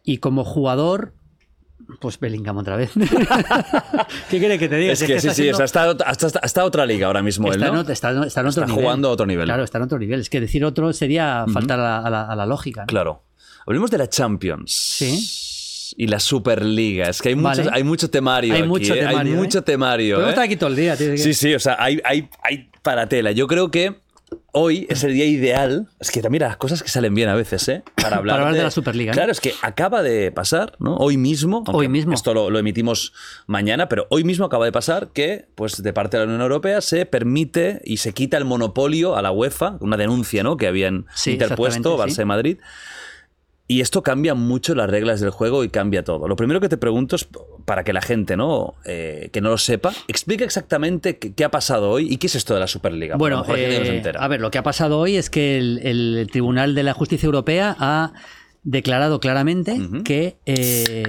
Y como jugador, pues Bellingham otra vez. (laughs) ¿Qué quiere que te diga? Es que sí, está sí, está, está, está- está otra liga ahora mismo él, Está, ¿no? en, está en- otro Está nivel. jugando a otro nivel. Claro, está en otro nivel. Es que decir otro sería faltar a, la, a la- a la lógica. ¿no? Claro. Hablemos de la Champions. Sí. Y la Superliga. Es que hay, muchos- Vale. hay mucho temario. Hay aquí, mucho ¿eh? temario, Hay ¿eh? mucho temario. Podemos ¿eh? estar aquí todo el día. tío, Sí, sí, o sea, hay, hay, hay para tela. Yo creo que hoy es el día ideal. Es que también las cosas que salen bien a veces, ¿eh? Para hablar, Para hablar de la Superliga, ¿no? Claro, es que acaba de pasar, ¿no? Hoy mismo. Hoy mismo. Esto lo, lo emitimos mañana, pero hoy mismo acaba de pasar que, pues, de parte de la Unión Europea se permite y se quita el monopolio a la UEFA, una denuncia, ¿no? Que habían Sí, interpuesto Barça sí. y Madrid. Y esto cambia mucho las reglas del juego y cambia todo. Lo primero que te pregunto es, para que la gente ¿no? Eh, que no lo sepa, explica exactamente qué, qué ha pasado hoy y qué es esto de la Superliga. a Bueno, se eh, entera. a ver, lo que ha pasado hoy es que el, el Tribunal de la Justicia Europea ha declarado claramente que, eh,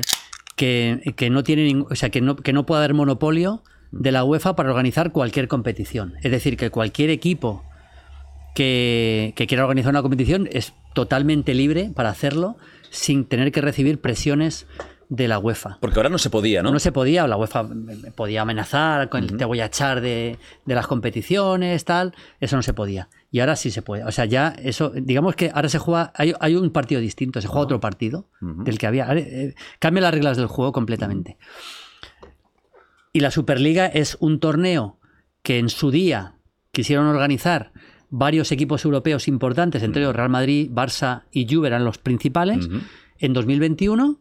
que, que no tiene o sea, que no, que no puede haber monopolio de la UEFA para organizar cualquier competición. Es decir, que cualquier equipo que, que quiera organizar una competición es totalmente libre para hacerlo sin tener que recibir presiones de la UEFA. Porque ahora no se podía, ¿no? No se podía, la UEFA podía amenazar, con el te voy a echar de, de las competiciones, tal, eso no se podía. Y ahora sí se puede. O sea, ya eso, digamos que ahora se juega, hay, hay un partido distinto, se juega otro partido del que había. Eh, Cambia las reglas del juego completamente. Y la Superliga es un torneo que en su día quisieron organizar varios equipos europeos importantes, entre ellos Real Madrid, Barça y Juve eran los principales, en 2021,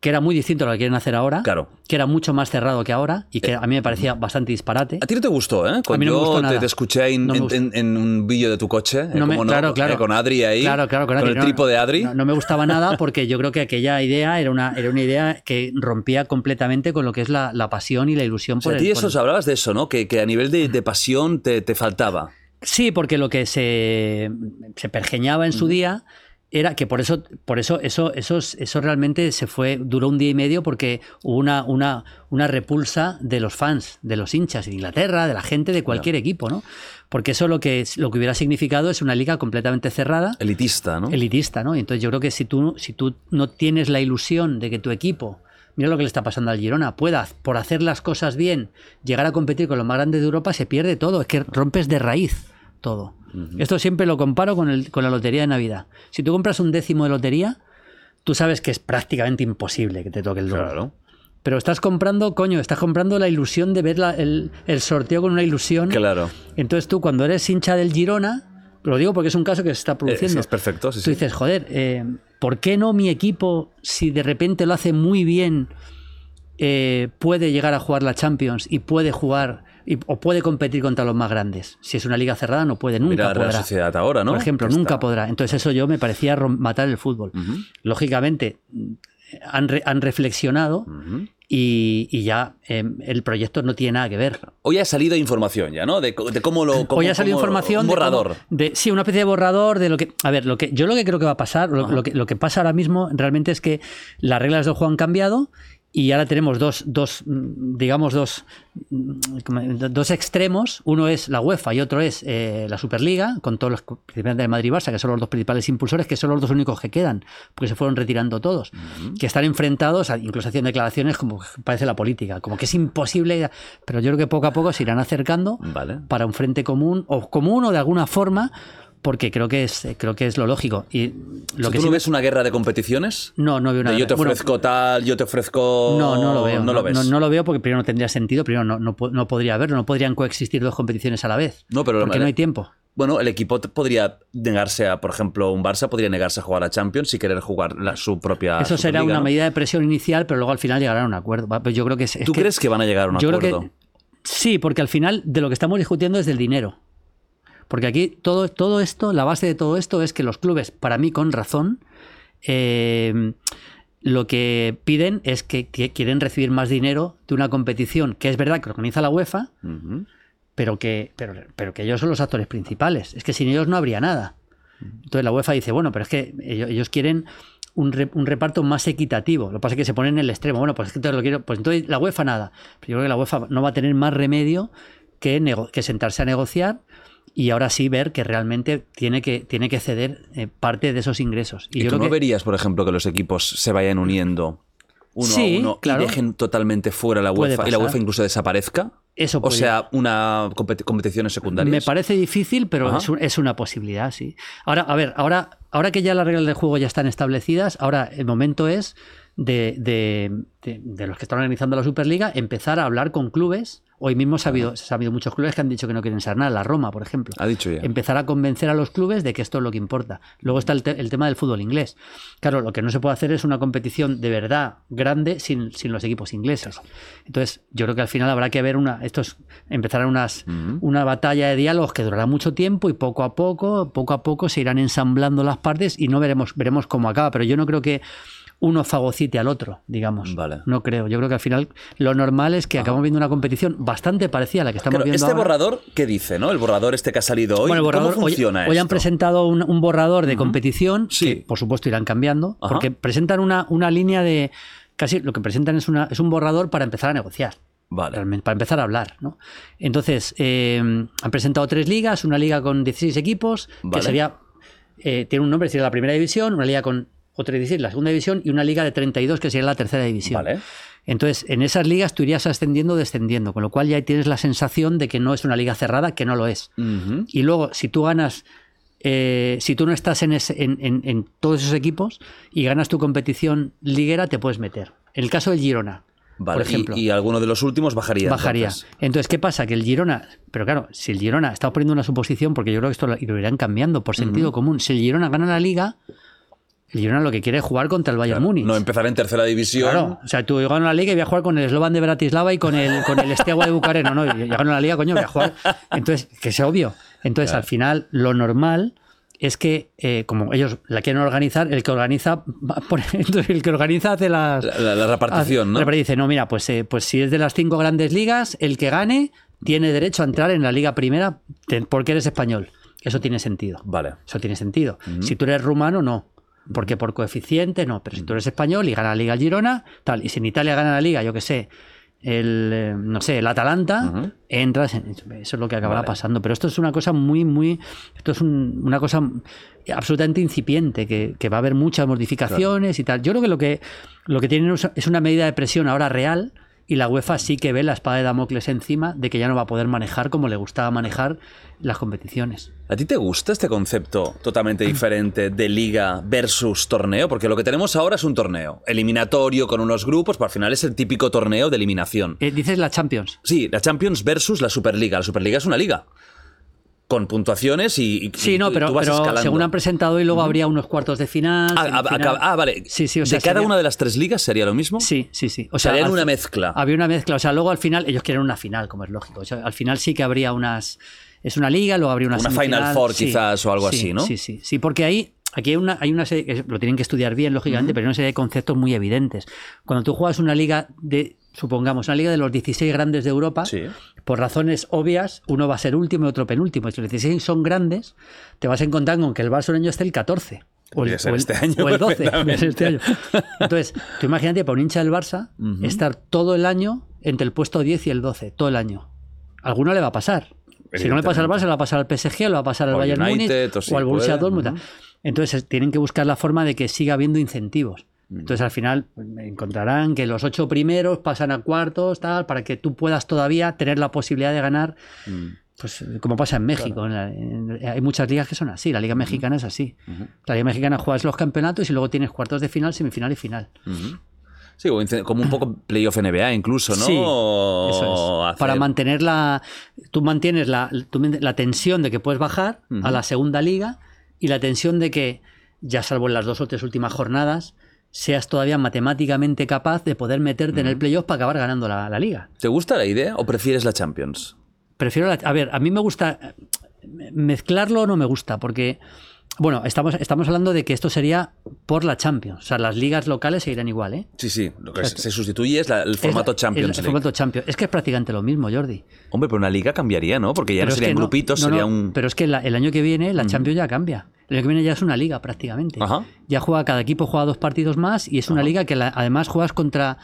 que era muy distinto a lo que quieren hacer ahora, Claro. que era mucho más cerrado que ahora y que a mí me parecía bastante disparate. A ti no te gustó, ¿eh? Cuando mí no me gustó te, nada. te escuché en, No me en- gustó. en- en un vídeo de tu coche, eh, No me- claro, claro. Eh, con Adri ahí, Claro, claro, con, Adri, el no, tripo de Adri. No, me gustaba (laughs) nada porque yo creo que aquella idea era una, era una idea que rompía completamente con lo que es la, la pasión y la ilusión O sea, por a el- ti eso el- hablabas de eso, ¿no? Que, que a nivel de, de pasión te, te faltaba. Sí, porque lo que se, se pergeñaba en su día era que por eso, por eso, eso, eso, eso realmente se fue, duró un día y medio porque hubo una, una, una repulsa de los fans, de los hinchas de Inglaterra, de la gente de cualquier equipo, ¿no? Porque eso lo que, lo que hubiera significado es una liga completamente cerrada, Elitista, ¿no? elitista, ¿no? Y entonces yo creo que si tú, si tú no tienes la ilusión de que tu equipo, mira lo que le está pasando al Girona, pueda, por hacer las cosas bien, llegar a competir con los más grandes de Europa, se pierde todo. Es que rompes de raíz todo. Esto siempre lo comparo con, el, con la lotería de Navidad. Si tú compras un décimo de lotería, tú sabes que es prácticamente imposible que te toque el doble. Claro. Pero estás comprando, coño, estás comprando la ilusión de ver la- el, el sorteo con una ilusión. Claro. Entonces tú, cuando eres hincha del Girona, lo digo porque es un caso que se está Eh, produciendo. sí, es perfecto, sí, Tú dices, joder, eh, ¿por qué no mi equipo, si de repente lo hace muy bien, eh, puede llegar a jugar la Champions y puede jugar y- o puede competir contra los más grandes? Si es una liga cerrada, no puede, nunca Mira la podrá. Sociedad ahora, ¿no? Por ejemplo, Que nunca está- podrá. Entonces eso yo me parecía matar el fútbol. Lógicamente, han, re- han reflexionado. Y, y ya eh, el proyecto no tiene nada que ver. Hoy ha salido información ya, ¿no? De, de cómo lo. Cómo, Hoy ha salido cómo- información Un de cómo- borrador. de- sí, una especie de borrador de lo que. A ver, lo que yo lo que creo que va a pasar, lo, lo que, lo que pasa ahora mismo realmente es que las reglas del juego han cambiado y ahora tenemos dos, dos digamos, dos, dos extremos. Uno es la UEFA y otro es eh, la Superliga, con todos los principalmente de Madrid y Barça, que son los dos principales impulsores, que son los dos únicos que quedan, porque se fueron retirando todos, que están enfrentados, a- incluso haciendo declaraciones como parece la política, como que es imposible, pero yo creo que poco a poco se irán acercando Vale. para un frente común o común o de alguna forma porque creo que es creo que es lo lógico y lo ¿Tú que no sí ves una guerra de competiciones? no no veo una De yo te bueno, ofrezco tal, yo te ofrezco. no no lo veo No lo ves. no, no lo veo porque primero no tendría sentido primero no, no, po- no podría haberlo no podrían coexistir dos competiciones a la vez No, pero- porque no hay tiempo Bueno, el equipo podría negarse a, por ejemplo, un Barça podría negarse a jugar a Champions y querer jugar la- su propia. eso será una ¿no? medida de presión inicial pero luego al final llegarán a un acuerdo Va, pues yo creo que es, es ¿Tú que- crees que van a llegar a un yo acuerdo? creo que sí porque al final de lo que estamos discutiendo es del dinero porque aquí todo, todo esto, la base de todo esto es que los clubes, para mí con razón, eh, lo que piden es que qui- quieren recibir más dinero de una competición que es verdad que organiza la UEFA, pero que, pero, pero que ellos son los actores principales. Es que sin ellos no habría nada. Entonces la UEFA dice, bueno, pero es que ellos, ellos quieren un, re- un reparto más equitativo. Lo que pasa es que se ponen en el extremo. Bueno, pues es que entonces lo quiero. Pues entonces la UEFA nada. Pero yo creo que la UEFA no va a tener más remedio que, que sentarse a negociar y ahora sí ver que realmente tiene que, tiene que ceder eh, parte de esos ingresos. ¿Y, yo tú creo no que verías, por ejemplo, que los equipos se vayan uniendo uno Sí, a uno claro. y dejen totalmente fuera la UEFA y la. UEFA incluso desaparezca? eso O puede- sea, una competi- competiciones secundarias. Me parece difícil, pero es, un- es una posibilidad, sí. Ahora, a ver, ahora, ahora que ya las reglas del juego ya están establecidas, ahora el momento es de, de- de- de los que están organizando la Superliga empezar a hablar con clubes. Hoy mismo se ha, habido, se ha habido muchos clubes que han dicho que no quieren ser nada. La Roma, por ejemplo. Ha dicho ya. Empezar a convencer a los clubes de que esto es lo que importa. Luego está el, te- el tema del fútbol inglés. Claro, lo que no se puede hacer es una competición de verdad grande sin, sin los equipos ingleses. Entonces, yo creo que al final habrá que ver una. Estos empezarán unas, una batalla de diálogos que durará mucho tiempo y poco a poco, poco a poco se irán ensamblando las partes y no veremos, veremos cómo acaba. Pero yo no creo que uno fagocite al otro, digamos. Vale. No creo. Yo creo que al final lo normal es que acabamos viendo una competición bastante parecida a la que estamos Claro, viendo este ahora. borrador, ¿qué dice, no? El borrador este que ha salido hoy. Bueno, el borrador, ¿Cómo hoy- funciona hoy, han esto? presentado un, un borrador de competición Sí. que, por supuesto, irán cambiando, Ajá. porque presentan una, una línea de. Casi lo que presentan es, una, es un borrador para empezar a negociar. Vale. realmente, para empezar a hablar. ¿no? Entonces, eh, han presentado tres ligas, una liga con 16 equipos, Vale. que sería, eh, tiene un nombre, sería la primera división, una liga con otra 16, la segunda división, y una liga de 32, que sería la tercera división. Vale. Entonces, en esas ligas tú irías ascendiendo o descendiendo, con lo cual ya tienes la sensación de que no es una liga cerrada, que no lo es. Y luego, si tú ganas, eh, si tú no estás en, ese- en- en- en todos esos equipos y ganas tu competición liguera, te puedes meter. En el caso del Girona, Vale, por ejemplo. Y, y alguno de los últimos bajaría. bajaría. entonces. Entonces. ¿qué pasa? Que el Girona, pero claro, si el Girona, estamos poniendo una suposición, porque yo creo que esto lo, lo irán cambiando por sentido común. Si el Girona gana la liga, el Girona lo que quiere es jugar contra el Bayern Claro, Múnich. No empezar en tercera división. Claro, o sea, tú yo gano la liga y voy a jugar con el Slovan de Bratislava y con el, con el Steaua de Bucareno, ¿no? Yo gano la liga, coño, voy a jugar. Entonces, que sea obvio. Entonces, al final, lo normal es que, eh, como ellos la quieren organizar, el que organiza, (laughs) el que organiza hace las... La, la- la repartición, ¿no? hace- dice, no, mira, pues, eh, pues si es de las cinco grandes ligas, el que gane tiene derecho a entrar en la liga primera porque eres español. Eso tiene sentido. Vale. Eso tiene sentido. Si tú eres rumano, no. Porque por coeficiente, no. Pero si tú eres español y gana la Liga el Girona, tal. Y si en Italia gana la Liga, yo qué sé, el, eh, no sé, el Atalanta, entras. en- eso es lo que acabará Vale. pasando. Pero esto es una cosa muy, muy. Esto es un- una cosa absolutamente incipiente, que, que va a haber muchas modificaciones y tal. Yo creo que lo que, lo que tienen es una medida de presión ahora real. Y la UEFA sí que ve la espada de Damocles encima de que ya no va a poder manejar como le gustaba manejar las competiciones. ¿A ti te gusta este concepto totalmente diferente de liga versus torneo? Porque lo que tenemos ahora es un torneo eliminatorio con unos grupos, pero al final es el típico torneo de eliminación. Eh, dices la Champions. Sí, la Champions versus la Superliga. La Superliga es una liga. Con puntuaciones y, y- Sí, no, pero, tú vas pero escalando. según han presentado y luego habría unos cuartos de final. Ah, ah, ah, ah, vale. Sí, sí, o sea, ¿De cada sería- una de las tres ligas sería lo mismo? Sí, sí, sí. O sea, al una mezcla. Había una mezcla. O sea, luego al final ellos quieren una final, como es lógico. O sea, al final sí que habría unas. Es una liga, luego habría una Una Final. Four Sí, quizás o algo sí, así, ¿no? Sí, sí. Sí, porque ahí. Aquí hay una, hay una serie, que lo tienen que estudiar bien, lógicamente, pero hay una serie de conceptos muy evidentes. Cuando tú juegas una liga de, supongamos, una liga de los 16 grandes de Europa, Sí. por razones obvias, uno va a ser último y otro penúltimo. Si los 16 son grandes, te vas a encontrar con que el barceloneño esté el 14. O el, ser o el- este año (laughs) o el 12. perfectamente. podría ser este año. Entonces, tú imagínate para un hincha del Barça estar todo el año entre el puesto 10 y el 12, todo el año. Alguno le va a pasar. Si no le pasa al Barça, le va a pasar al PSG, le va a pasar al O Bayern Múnich o al Borussia Dortmund. ujú. Entonces, tienen que buscar la forma de que siga habiendo incentivos. Entonces, al final, pues, encontrarán que los ocho primeros pasan a cuartos, tal, para que tú puedas todavía tener la posibilidad de ganar pues como pasa en México. en la- en- hay muchas ligas que son así. La Liga Mexicana es así. La Liga Mexicana juegas los campeonatos y luego tienes cuartos de final, semifinal y final. Sí, como un poco (clears throat) playoff NBA incluso, ¿no? Sí, eso es. hacer- Para mantener la. Tú mantienes la tensión de que puedes bajar a la segunda liga y la tensión de que, ya salvo en las dos o tres últimas jornadas, seas todavía matemáticamente capaz de poder meterte en el playoff para acabar ganando la, la liga. ¿Te gusta la idea o prefieres la Champions? Prefiero la- A ver, a mí me gusta. Mezclarlo no me gusta, porque. Bueno, estamos, estamos hablando de que esto sería por la Champions. O sea, las ligas locales seguirán igual, ¿eh? Sí, sí. Lo que se sustituye es la- el formato Es- Champions el, League. formato Champions. Es que es prácticamente lo mismo, Jordi. Hombre, pero una liga cambiaría, ¿no? Porque ya no serían grupitos, no, no, sería un... Pero es que la- el año que viene la Champions ya cambia. El año que viene ya es una liga prácticamente. Ajá. Ya juega, cada equipo juega dos partidos más y es una liga que además juegas contra.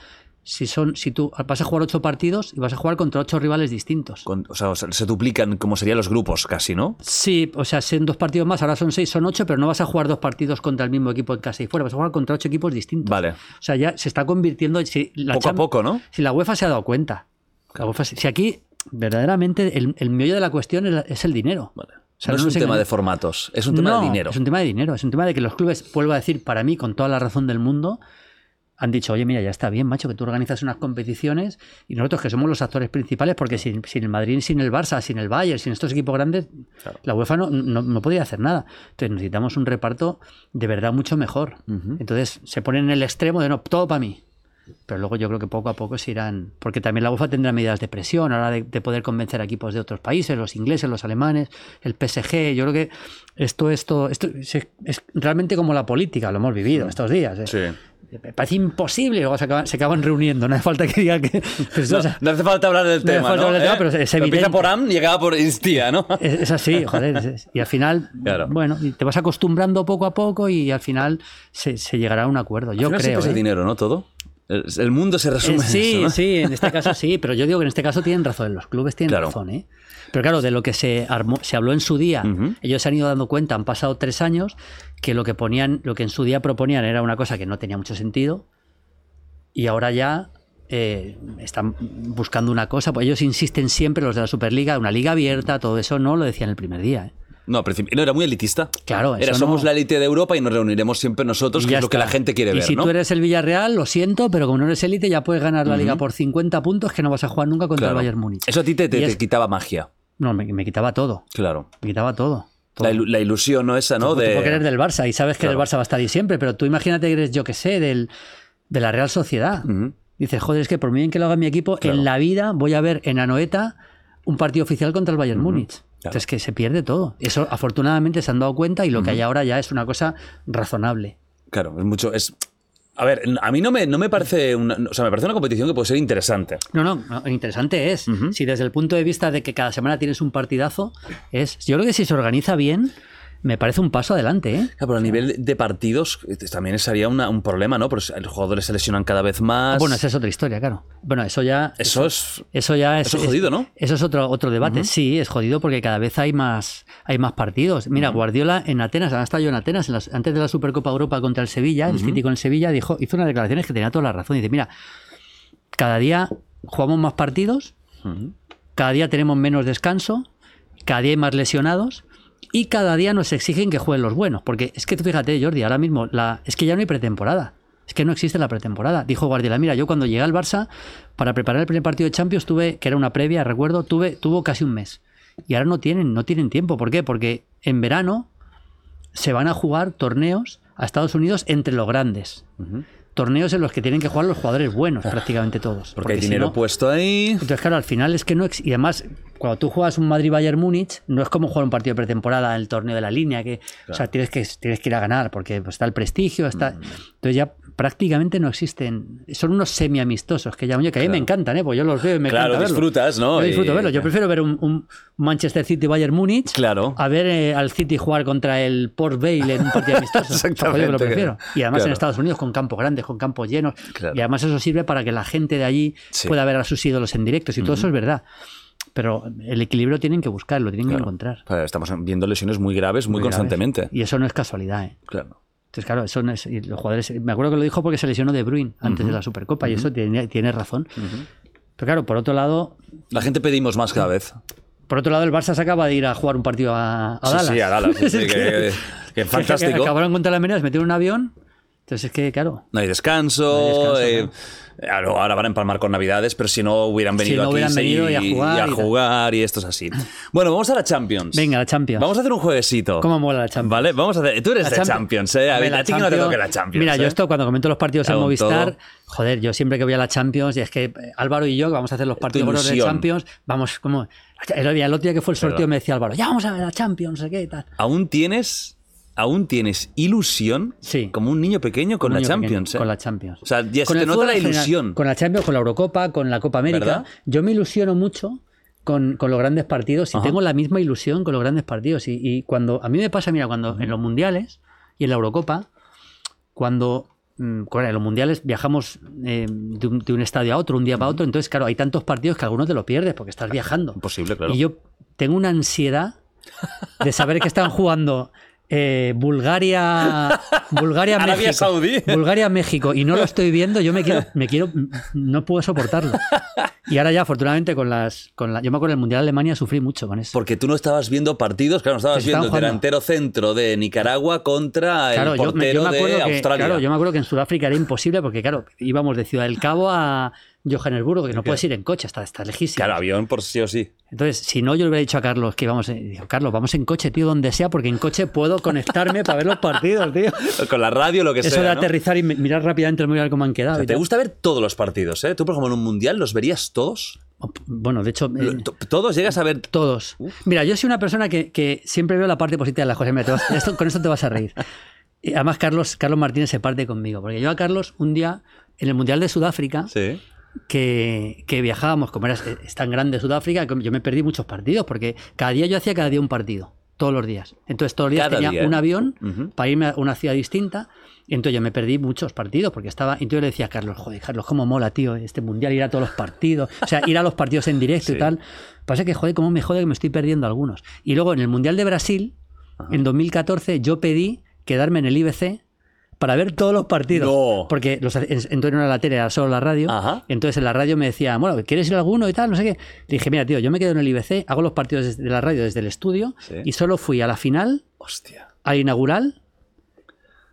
Si son, si tú vas a jugar ocho partidos y vas a jugar contra ocho rivales distintos. con- o sea, o sea, se duplican como serían los grupos casi, ¿no? Sí, o sea, son dos partidos más, ahora son seis, son ocho, pero no vas a jugar dos partidos contra el mismo equipo en casa y fuera, vas a jugar contra ocho equipos distintos. Vale. O sea, ya se está convirtiendo. Si la Poco a poco, ¿no? Si la UEFA se ha dado cuenta. La UEFA se- si aquí verdaderamente el, el meollo de la cuestión es, el dinero. Vale. O sea, no, es un tema de formatos, es un tema No, de dinero. Es un tema de dinero, es un tema de que los clubes, vuelvo a decir, para mí, con toda la razón del mundo, han dicho, oye, mira, ya está bien, macho, que tú organizas unas competiciones y nosotros que somos los actores principales, porque sin, sin el Madrid, sin el Barça, sin el Bayern, sin estos equipos grandes, la UEFA no, no, no podía hacer nada. Entonces necesitamos un reparto de verdad mucho mejor. Entonces se ponen en el extremo de no, todo para mí. Pero luego yo creo que poco a poco se irán. Porque también la UEFA tendrá medidas de presión a la hora de, de poder convencer a equipos de otros países, los ingleses, los alemanes, el PSG. Yo creo que esto, esto, esto es, es realmente como la política, lo hemos vivido estos días. ¿eh? Sí. Me parece imposible, luego se acaban, se acaban reuniendo, no hace falta que diga que. pues, No, o sea, no hace falta hablar del no tema, falta ¿no? hablar del tema, ¿Eh? pero es- Empieza por AM y llegaba por Instía, ¿no? es, es así, joder. es- y al final, Claro. bueno, te vas acostumbrando poco a poco y al final se, se llegará a un acuerdo. Yo Al final creo. es el ¿eh? dinero, ¿no? Todo. El, mundo se Eh, resume en sí, eso, ¿no? sí, en este caso sí, pero yo digo que en este caso tienen razón, los clubes tienen Claro. razón, ¿eh? Pero claro, de lo que se, armó- se habló en su día, ellos se han ido dando cuenta, han pasado tres años, que lo que ponían, lo que en su día proponían era una cosa que no tenía mucho sentido, y ahora ya eh, están buscando una cosa, pues ellos insisten siempre, los de la Superliga, una liga abierta, todo eso no lo decían el primer día, ¿eh? No, al principio- no, era muy elitista. Claro, Era eso somos no- la élite de Europa y nos reuniremos siempre nosotros, que ya es lo que la gente quiere y ver, si ¿no? tú eres el Villarreal, lo siento, pero como no eres élite, ya puedes ganar la liga por 50 puntos que no vas a jugar nunca contra Claro. el Bayern Múnich. Eso a ti te, te- quitaba magia. No, me, me quitaba todo. Claro. Me quitaba todo. La, ilu- la ilusión, ¿no? Esa, ¿no? Tú- De... porque eres del Barça y sabes que Claro. el Barça va a estar ahí siempre, pero tú imagínate que eres, yo que sé, del, de la Real Sociedad. Dices, joder, es que por muy bien que lo haga mi equipo, Claro. en la vida voy a ver en Anoeta un partido oficial contra el Bayern Múnich. Entonces que se pierde todo. Eso afortunadamente se han dado cuenta y lo que hay ahora ya es una cosa razonable. Claro, es mucho. Es... A ver, a mí no me, no me parece una. O sea, me parece una competición que puede ser interesante. No, no, no, interesante es. Si desde el punto de vista de que cada semana tienes un partidazo, es. Yo creo que si se organiza bien, me parece un paso adelante, ¿eh? Claro, pero a nivel de partidos eh, también sería una- un problema, ¿no? Porque los jugadores se lesionan cada vez más. Bueno, esa es otra historia, claro. Bueno, eso ya. Eso es. Eso ya es, Eso es jodido, ¿no? Eso es otro, otro debate. Sí, es jodido porque cada vez hay más, hay más partidos. Mira, Guardiola en Atenas, ahora estaba yo en Atenas, en las- antes de la Supercopa Europa contra el Sevilla, el City con el Sevilla, dijo, hizo unas declaraciones que tenía toda la razón. Dice, mira, cada día jugamos más partidos, cada día tenemos menos descanso, cada día hay más lesionados. Y cada día nos exigen que jueguen los buenos. Porque es que tú fíjate, Jordi, ahora mismo la, es que ya no hay pretemporada. Es que no existe la pretemporada. Dijo Guardiola, mira, yo cuando llegué al Barça, para preparar el primer partido de Champions, tuve, que era una previa, recuerdo, tuve, tuvo casi un mes. Y ahora no tienen, no tienen tiempo. ¿Por qué? Porque en verano se van a jugar torneos a Estados Unidos entre los grandes. Torneos en los que tienen que jugar los jugadores buenos, prácticamente todos. Porque, hay si dinero no- puesto ahí. entonces, claro, al final es que no. Y además, cuando tú juegas un Madrid-Bayern Múnich, no es como jugar un partido de pretemporada en el torneo de la línea, que. O sea, tienes que, tienes que ir a ganar, porque pues, está el prestigio, está. Mm. Entonces ya prácticamente no existen. Son unos semi-amistosos que ya, oye, que a mí me encantan, ¿eh? Pues yo los veo y me Claro, encanta disfrutas, ¿no? Yo disfruto Y- verlos. Yo prefiero ver un, un Manchester City-Bayern Múnich. Claro. A ver eh, al City jugar contra el Port Vale en un partido amistoso. (laughs) Exactamente, que lo prefiero. Y además claro. en Estados Unidos con campos grandes, con campos llenos. Claro. Y además eso sirve para que la gente de allí Sí. pueda ver a sus ídolos en directos. Y todo eso es verdad. Pero el equilibrio tienen que buscar, lo tienen que encontrar. Claro, Estamos viendo lesiones muy graves muy, Muy graves. constantemente. Y eso no es casualidad, ¿eh? Claro. Entonces, claro, eso no es. y los jugadores. Me acuerdo que lo dijo porque se lesionó De Bruyne antes de la Supercopa, y eso tiene, tiene razón. Pero claro, por otro lado. La gente pedimos más cada vez. Por otro lado, el Barça se acaba de ir a jugar un partido a, a Sí, Dallas. sí, a Dallas. (laughs) sí, que- que, (laughs) que fantástico. Acabaron contra la Menas, metieron un avión. Entonces es que, claro. No hay descanso. No hay descanso, eh, ahora- Ahora van a empalmar con Navidades, pero si no hubieran Si venido no aquí hubieran venido y a jugar y, a jugar y esto es así. Bueno, vamos a la Champions. Venga, la Champions. Vamos a hacer un jueguecito. ¿Cómo mola la Champions? Vale, vamos a hacer. Tú eres La de Champions- Champions, ¿eh? A, ver, la a ti que no te toque la Champions. Mira, yo ¿eh? esto cuando comento los partidos en Movistar, todo. joder, yo siempre que voy a la Champions, y es que eh, Álvaro y yo, que vamos a hacer los partidos de. Champions, vamos como. El, otro día- el otro día que fue el sorteo me decía Álvaro, ya vamos a ver la Champions, no sé qué y tal. Aún tienes. Aún tienes ilusión Sí. como un niño pequeño con Un la Champions. pequeño, ¿eh? Con la Champions. O sea, ya se Con te el nota la general, ilusión. Con la Champions, con la Eurocopa, con la Copa América. ¿Verdad? Yo me ilusiono mucho con, con los grandes partidos y Ajá. tengo la misma ilusión con los grandes partidos. Y, y cuando a mí me pasa, mira, cuando en los mundiales y en la Eurocopa, cuando mm, en los mundiales viajamos eh, de, un, de un estadio a otro, un día para otro, entonces, claro, hay tantos partidos que algunos te lo pierdes porque estás viajando. Imposible, claro. Y yo tengo una ansiedad de saber que están jugando eh, Bulgaria, (laughs) Bulgaria, Arabia México, Saudí. Bulgaria, México, y no lo estoy viendo, yo me quiero, me quiero, no puedo soportarlo. Y ahora ya, afortunadamente, con las, con la, yo me acuerdo el Mundial de Alemania sufrí mucho con eso. Porque tú no estabas viendo partidos, claro, no estabas viendo el delantero centro de Nicaragua contra Claro, el yo, me- portero yo me de que, Australia. claro, yo me acuerdo que en Sudáfrica era imposible porque, claro, íbamos de Ciudad del Cabo a Johannesburgo, que no puedes ir en coche, está, está lejísimo. Claro, avión por sí o sí. Entonces, si no, yo le hubiera dicho a Carlos que íbamos, en- digo, Carlos, vamos en coche, tío, donde sea, porque en coche puedo conectarme para ver los partidos, tío. (laughs) Con la radio, lo que Eso sea. de ¿no? aterrizar y mi- mirar rápidamente el mundial cómo han quedado. O sea, y ¿Te tal. gusta ver todos los partidos, eh? Tú, por ejemplo, en un mundial, ¿los verías todos? Bueno, de hecho, eh, ¿Todos llegas a ver? todos. Mira, yo soy una persona que, que siempre veo la parte positiva de las cosas. Mira, vas- esto- con esto te vas a reír. Y además, Carlos, Carlos Martínez se parte conmigo, porque yo a Carlos un día, en el Mundial de Sudáfrica, Sí. Que, que viajábamos, como era, es tan grande Sudáfrica, que yo me perdí muchos partidos, porque cada día yo hacía cada día un partido, todos los días. Entonces todos los días Cada tenía día. un avión Ujú. para irme a una ciudad distinta, y entonces yo me perdí muchos partidos, porque estaba, y entonces yo le decía a Carlos, joder, Carlos, cómo mola, tío, este mundial, ir a todos los partidos, o sea, ir a los partidos en directo Sí. y tal. Pasa que, joder, cómo me jode que me estoy perdiendo algunos. Y luego en el Mundial de Brasil, en 2014, yo pedí quedarme en el IBC para ver todos los partidos. No. Porque los, en- entonces no era la tele, era solo la radio. Ajá. Entonces en la radio me decían, bueno, ¿quieres ir a alguno y tal? No sé qué. Le dije, mira, tío, yo me quedo en el IBC, hago los partidos de la radio desde el estudio Sí. y solo fui a la final, Hostia. al inaugural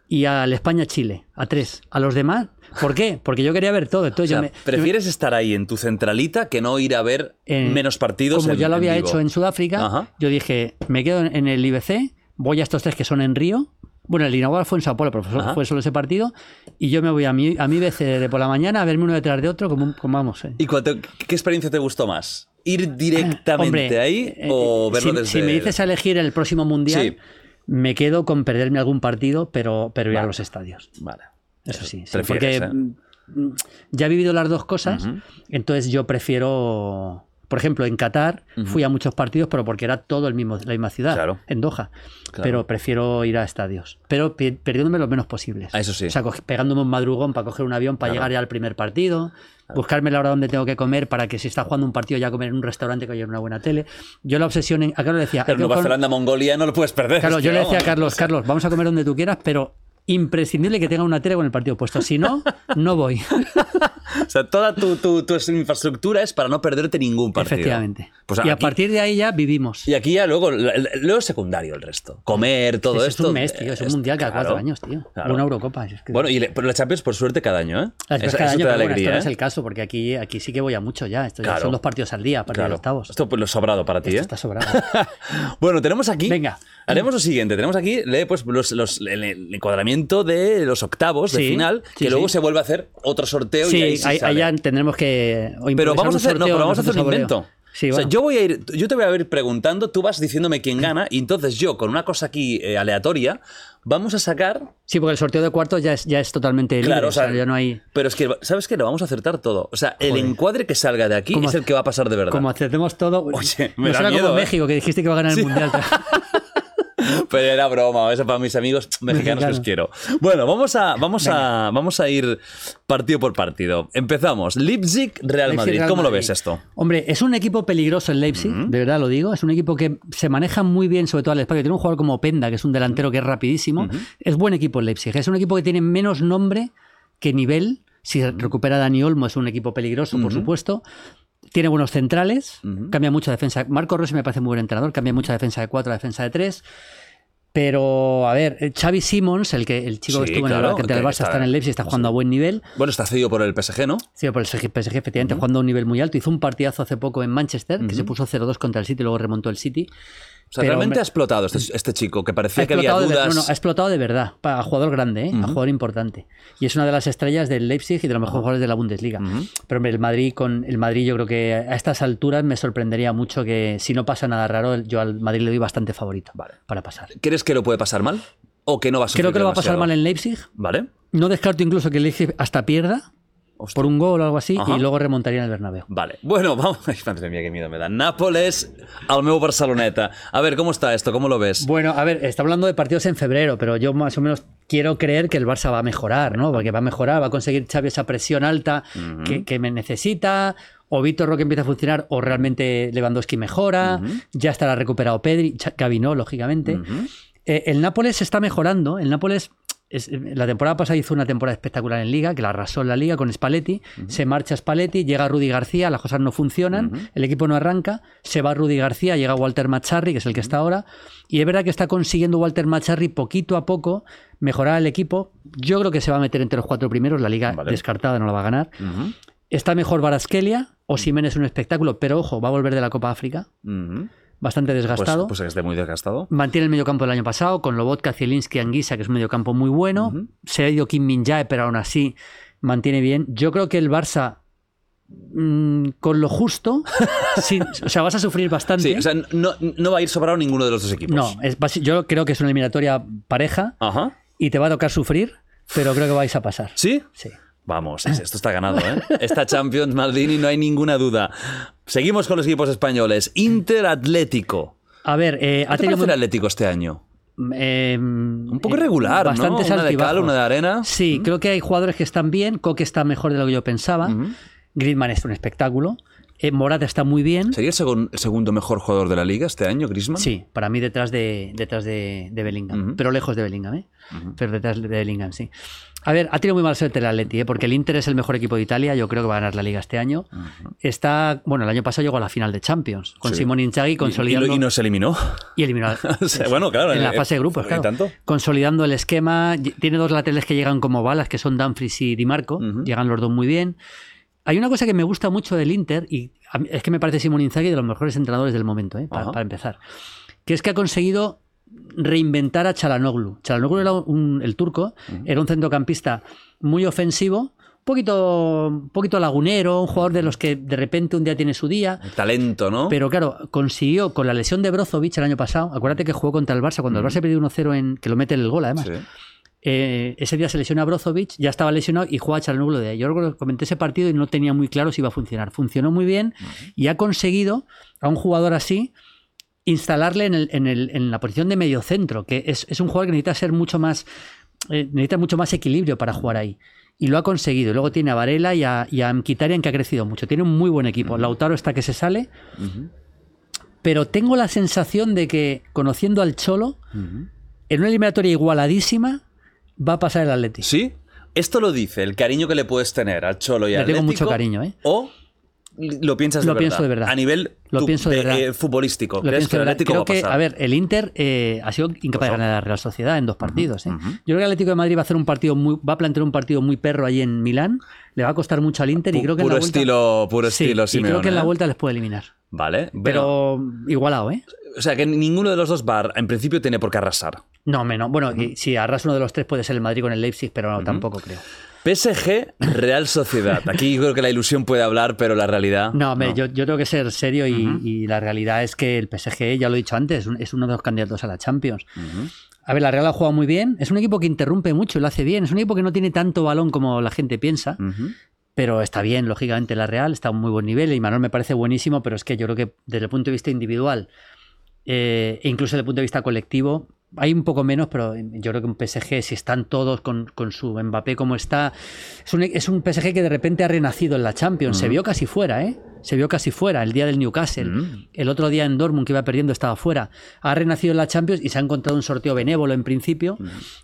y al España-Chile, a tres. A los demás, ¿por qué? Porque yo quería ver todo. O Entonces sea, yo me- yo me- prefieres estar ahí en tu centralita que no ir a ver en- menos partidos. Como en- ya lo había hecho en Sudáfrica, Ajá. yo dije, me quedo en el IBC, voy a estos tres que son en Río. Bueno, el inaugural fue en Sao Paulo, pero fue, Ajá. fue solo ese partido. Y yo me voy a mi, a mi IBC de por la mañana a verme uno detrás de otro, como, como vamos. eh. ¿Y cuánto- qué experiencia te gustó más? ¿Ir directamente Hombre, ahí eh, o eh, verlo si, desde.? si me dices a elegir el próximo mundial, Sí. me quedo con perderme algún partido, pero, pero ir a los estadios. Vale. Eso sí, porque ¿eh? mm, ya he vivido las dos cosas, entonces yo prefiero, por ejemplo, en Qatar fui a muchos partidos, pero porque era todo el mismo, la misma ciudad, Claro. en Doha, Claro. pero prefiero ir a estadios, pero perdiéndome lo menos posibles. Ah, eso sí. O sea, pegándome un madrugón para coger un avión para Claro. llegar ya al primer partido. Buscarme la hora donde tengo que comer para que si está jugando un partido ya comer en un restaurante que haya una buena tele. Yo la obsesión en. A Carlos le decía. Pero Nueva Zelanda, Mongolia no lo puedes perder. Claro, yo le decía a. Carlos, Carlos, vamos a comer donde tú quieras, pero imprescindible que tenga una tele con el partido puesto. Si no, no voy. (laughs) O sea, toda tu, tu- tu infraestructura es para no perderte ningún partido. Efectivamente. Pues y a partir de ahí ya vivimos. Y aquí ya luego, luego es secundario el resto. Comer, todo esto. es un mes, tío. Es un mundial cada claro, cuatro años, tío. claro. Una Eurocopa. es que- Bueno, y le- pero la Champions por suerte cada año, ¿eh? Cada año, pero bueno, alegría, esto no ¿eh? es el caso, porque aquí, aquí sí que voy a mucho ya. Esto ya Claro. son dos partidos al día, a partir de octavos. Esto pues lo sobrado para ti, Esto ¿eh? está sobrado. (laughs) bueno, tenemos aquí. Venga. Haremos lo siguiente. Tenemos aquí pues, los- los- el, el encuadramiento de los octavos de Sí, final, sí, que luego sí. se vuelve a hacer otro sorteo y ahí sí ahí, ya tendremos que. o Pero vamos a hacer, no, sorteo, pero vamos a hacer un invento. Sí, o sea, bueno. yo voy a ir, yo te voy a ir preguntando, tú vas diciéndome quién gana, y entonces yo, con una cosa aquí eh, aleatoria, vamos a sacar. Sí, porque el sorteo de cuartos ya es, ya es totalmente libre. Claro, o sea, ya no hay. Pero es que, ¿sabes qué? Lo vamos a acertar todo. O sea, el Joder. encuadre que salga de aquí es el que va a pasar de verdad. Como acertemos todo. Oye, me no da será miedo, como ¿eh? México, que dijiste que va a ganar el mundial. (laughs) Pero era broma, eso para mis amigos mexicanos que os quiero. Bueno, vamos a, vamos a, vamos a ir partido por partido. Empezamos. Leipzig, Real Leipzig, Madrid. Real ¿Cómo lo ves esto? Hombre, es un equipo peligroso el Leipzig, de verdad lo digo. Es un equipo que se maneja muy bien, sobre todo al espacio. Tiene un jugador como Penda, que es un delantero que es rapidísimo. Es buen equipo el Leipzig. Es un equipo que tiene menos nombre que nivel. Si recupera a Dani Olmo, es un equipo peligroso, por supuesto. Tiene buenos centrales, cambia mucha defensa. Marco Rossi me parece muy buen entrenador, cambia mucha defensa de 4 a defensa de 3. Pero, a ver, eh, Xavi Simons, el, que, el chico Sí, que estuvo claro, en el que Barça, está- está en el Leipzig, está jugando a buen nivel. Bueno, está cedido por el PSG, ¿no? Sí, por el PSG, PSG, efectivamente, jugando a un nivel muy alto. Hizo un partidazo hace poco en Manchester, que se puso 0-2 contra el City, luego remontó el City. O sea, Pero, realmente ha explotado este, este chico, que Ha parecía que había explotado, de, dudas. no, no, ha explotado de verdad, a jugador grande, ¿eh? a jugador importante. Y es una de las estrellas del Leipzig y de los mejores jugadores de la Bundesliga. Pero hombre, el Madrid, con el Madrid yo creo que a estas alturas me sorprendería mucho que si no pasa nada raro, yo al Madrid le doy bastante favorito Vale. para pasar. ¿Crees que lo puede pasar mal? ¿O que no va a Creo que lo va a pasar mal en Leipzig. ¿Vale? No descarto incluso que el Leipzig hasta pierda Hostia. por un gol o algo así Ajá. y luego remontaría en el Bernabéu. Vale. Bueno, (laughs) vamos. Ay, madre mía, qué miedo me da. Nápoles al meu Barceloneta. A ver, ¿cómo está esto? ¿Cómo lo ves? Bueno, a ver, está hablando de partidos en febrero, pero yo más o menos quiero creer que el Barça va a mejorar, ¿no? Porque va a mejorar, va a conseguir Xavi esa presión alta que, que me necesita. O Víctor Roque empieza a funcionar, o realmente Lewandowski mejora. Ya estará recuperado Pedri, Gavi no, lógicamente. Eh, el Nápoles está mejorando. El Nápoles. Es- la temporada pasada hizo una temporada espectacular en Liga, que la arrasó en la Liga con Spalletti. Se marcha Spalletti, llega Rudy García, las cosas no funcionan, el equipo no arranca. Se va Rudy García, llega Walter Macharri, que es el que está ahora. Y es verdad que está consiguiendo Walter Macharri poquito a poco mejorar el equipo. Yo creo que se va a meter entre los cuatro primeros. La Liga Vale. descartada no la va a ganar. Está mejor Baraskelia. O es un espectáculo, pero ojo, va a volver de la Copa África. Bastante Pues, desgastado. pues esté muy desgastado. Mantiene el mediocampo del año pasado con Lobotka, Zielinski, Anguisa, que es un mediocampo muy bueno. Se ha ido Kim Min Jae, pero aún así mantiene bien. Yo creo que el Barça, mm, con lo justo, (laughs) sin- o sea, vas a sufrir bastante. Sí, o sea, no, no va a ir sobrado ninguno de los dos equipos. no, es yo creo que es una eliminatoria pareja Ajá. y te va a tocar sufrir, pero creo que vais a pasar. ¿Sí? Sí. Vamos, es- esto está ganado, ¿eh? (laughs) Esta Champions Maldini no hay ninguna duda. Seguimos con los equipos españoles. Inter Atlético. A ver, eh, ¿Qué ha te tenido el Atlético este año? eh, Un poco eh, irregular, ¿no? bastantes Una de cal, una de arena. Sí, creo que hay jugadores que están bien. Coque está mejor de lo que yo pensaba. Griezmann es un espectáculo. Eh, Morata está muy bien. ¿Sería el segun- el segundo mejor jugador de la liga este año, Griezmann? Sí, para mí detrás de, detrás de, de Bellingham. Pero lejos de Bellingham, ¿eh? Pero detrás de Bellingham, sí. A ver, ha tenido muy mala suerte el Atleti, ¿eh? porque el Inter es el mejor equipo de Italia. Yo creo que va a ganar la liga este año. Está, bueno, el año pasado llegó a la final de Champions con Sí. Simone Inzaghi Y- y, consolidando lo- y nos eliminó. y eliminó (laughs) O sea, bueno, claro, en la eh, fase de grupos, ¿y claro. tanto? Consolidando el esquema. Y- Tiene dos laterales que llegan como balas, que son Dumfries y Di Marco. Llegan los dos muy bien. Hay una cosa que me gusta mucho del Inter, y es que me parece Simone Inzaghi de los mejores entrenadores del momento, ¿eh? para, empezar, que es que ha conseguido reinventar a Chalanoglu. Chalanoglu era un- el turco, era un centrocampista muy ofensivo, un poquito, un poquito lagunero, un jugador de los que de repente un día tiene su día. Talento, ¿no? Pero claro, consiguió con la lesión de Brozovic el año pasado, acuérdate que jugó contra el Barça, cuando el Barça perdió 1-0 en que lo mete en el gol además. Sí. Eh, ese día se lesiona a Brozovic, ya estaba lesionado y juega a Chalanoglu de ahí. Yo comenté ese partido y no tenía muy claro si iba a funcionar. Funcionó muy bien y ha conseguido a un jugador así instalarle en, el- en el- en la posición de medio centro, que es, es un jugador que necesita ser mucho más, eh, necesita mucho más equilibrio para jugar ahí. Y lo ha conseguido. Luego tiene a Varela y a, y a Mkhitaryan, que ha crecido mucho. Tiene un muy buen equipo. Lautaro está que se sale. Pero tengo la sensación de que, conociendo al Cholo, en una eliminatoria igualadísima, va a pasar el Atlético. ¿Sí? Esto lo dice el cariño que le puedes tener al Cholo y Le al tengo Atlético, mucho cariño, ¿eh? O lo piensas de Lo verdad. pienso de verdad. A nivel Lo tu- pienso de verdad. eh, futbolístico. Lo ¿Crees pienso que el. Atlético Creo va a que, pasar? a ver, el Inter eh, ha sido incapaz de ganar a la Real Sociedad en dos partidos. ¿eh? Yo creo que el Atlético de Madrid va a hacer un partido muy, va a plantear un partido muy perro ahí en Milán. Le va a costar mucho al Inter y creo que en la vuelta, estilo, puro Sí, estilo y Simeone, creo que en la ¿eh? vuelta les puede eliminar. Vale. Pero, Pero igualado, ¿eh? o sea, que ninguno de los dos va, a- en principio, tiene por qué arrasar. No, menos. Bueno, si arrasa uno de los tres puede ser el Madrid con el Leipzig, pero no, tampoco creo. PSG, Real Sociedad. Aquí yo creo que la ilusión puede hablar, pero la realidad. No, hombre, Yo, yo tengo que ser serio y, y la realidad es que el PSG, ya lo he dicho antes, es un- es uno de los candidatos a la Champions. A ver, la Real ha jugado muy bien. Es un equipo que interrumpe mucho y lo hace bien. Es un equipo que no tiene tanto balón como la gente piensa. Pero está bien, lógicamente, la Real está a un muy buen nivel y Manuel me parece buenísimo, pero es que yo creo que desde el punto de vista individual eh, e incluso desde el punto de vista colectivo, hay un poco menos, pero yo creo que un PSG, si están todos con, con su Mbappé como está, es un, es un PSG que de repente ha renacido en la Champions. Se vio casi fuera, ¿eh? Se vio casi fuera el día del Newcastle. El otro día en Dortmund, que iba perdiendo, estaba fuera. Ha renacido en la Champions y se ha encontrado un sorteo benévolo en principio.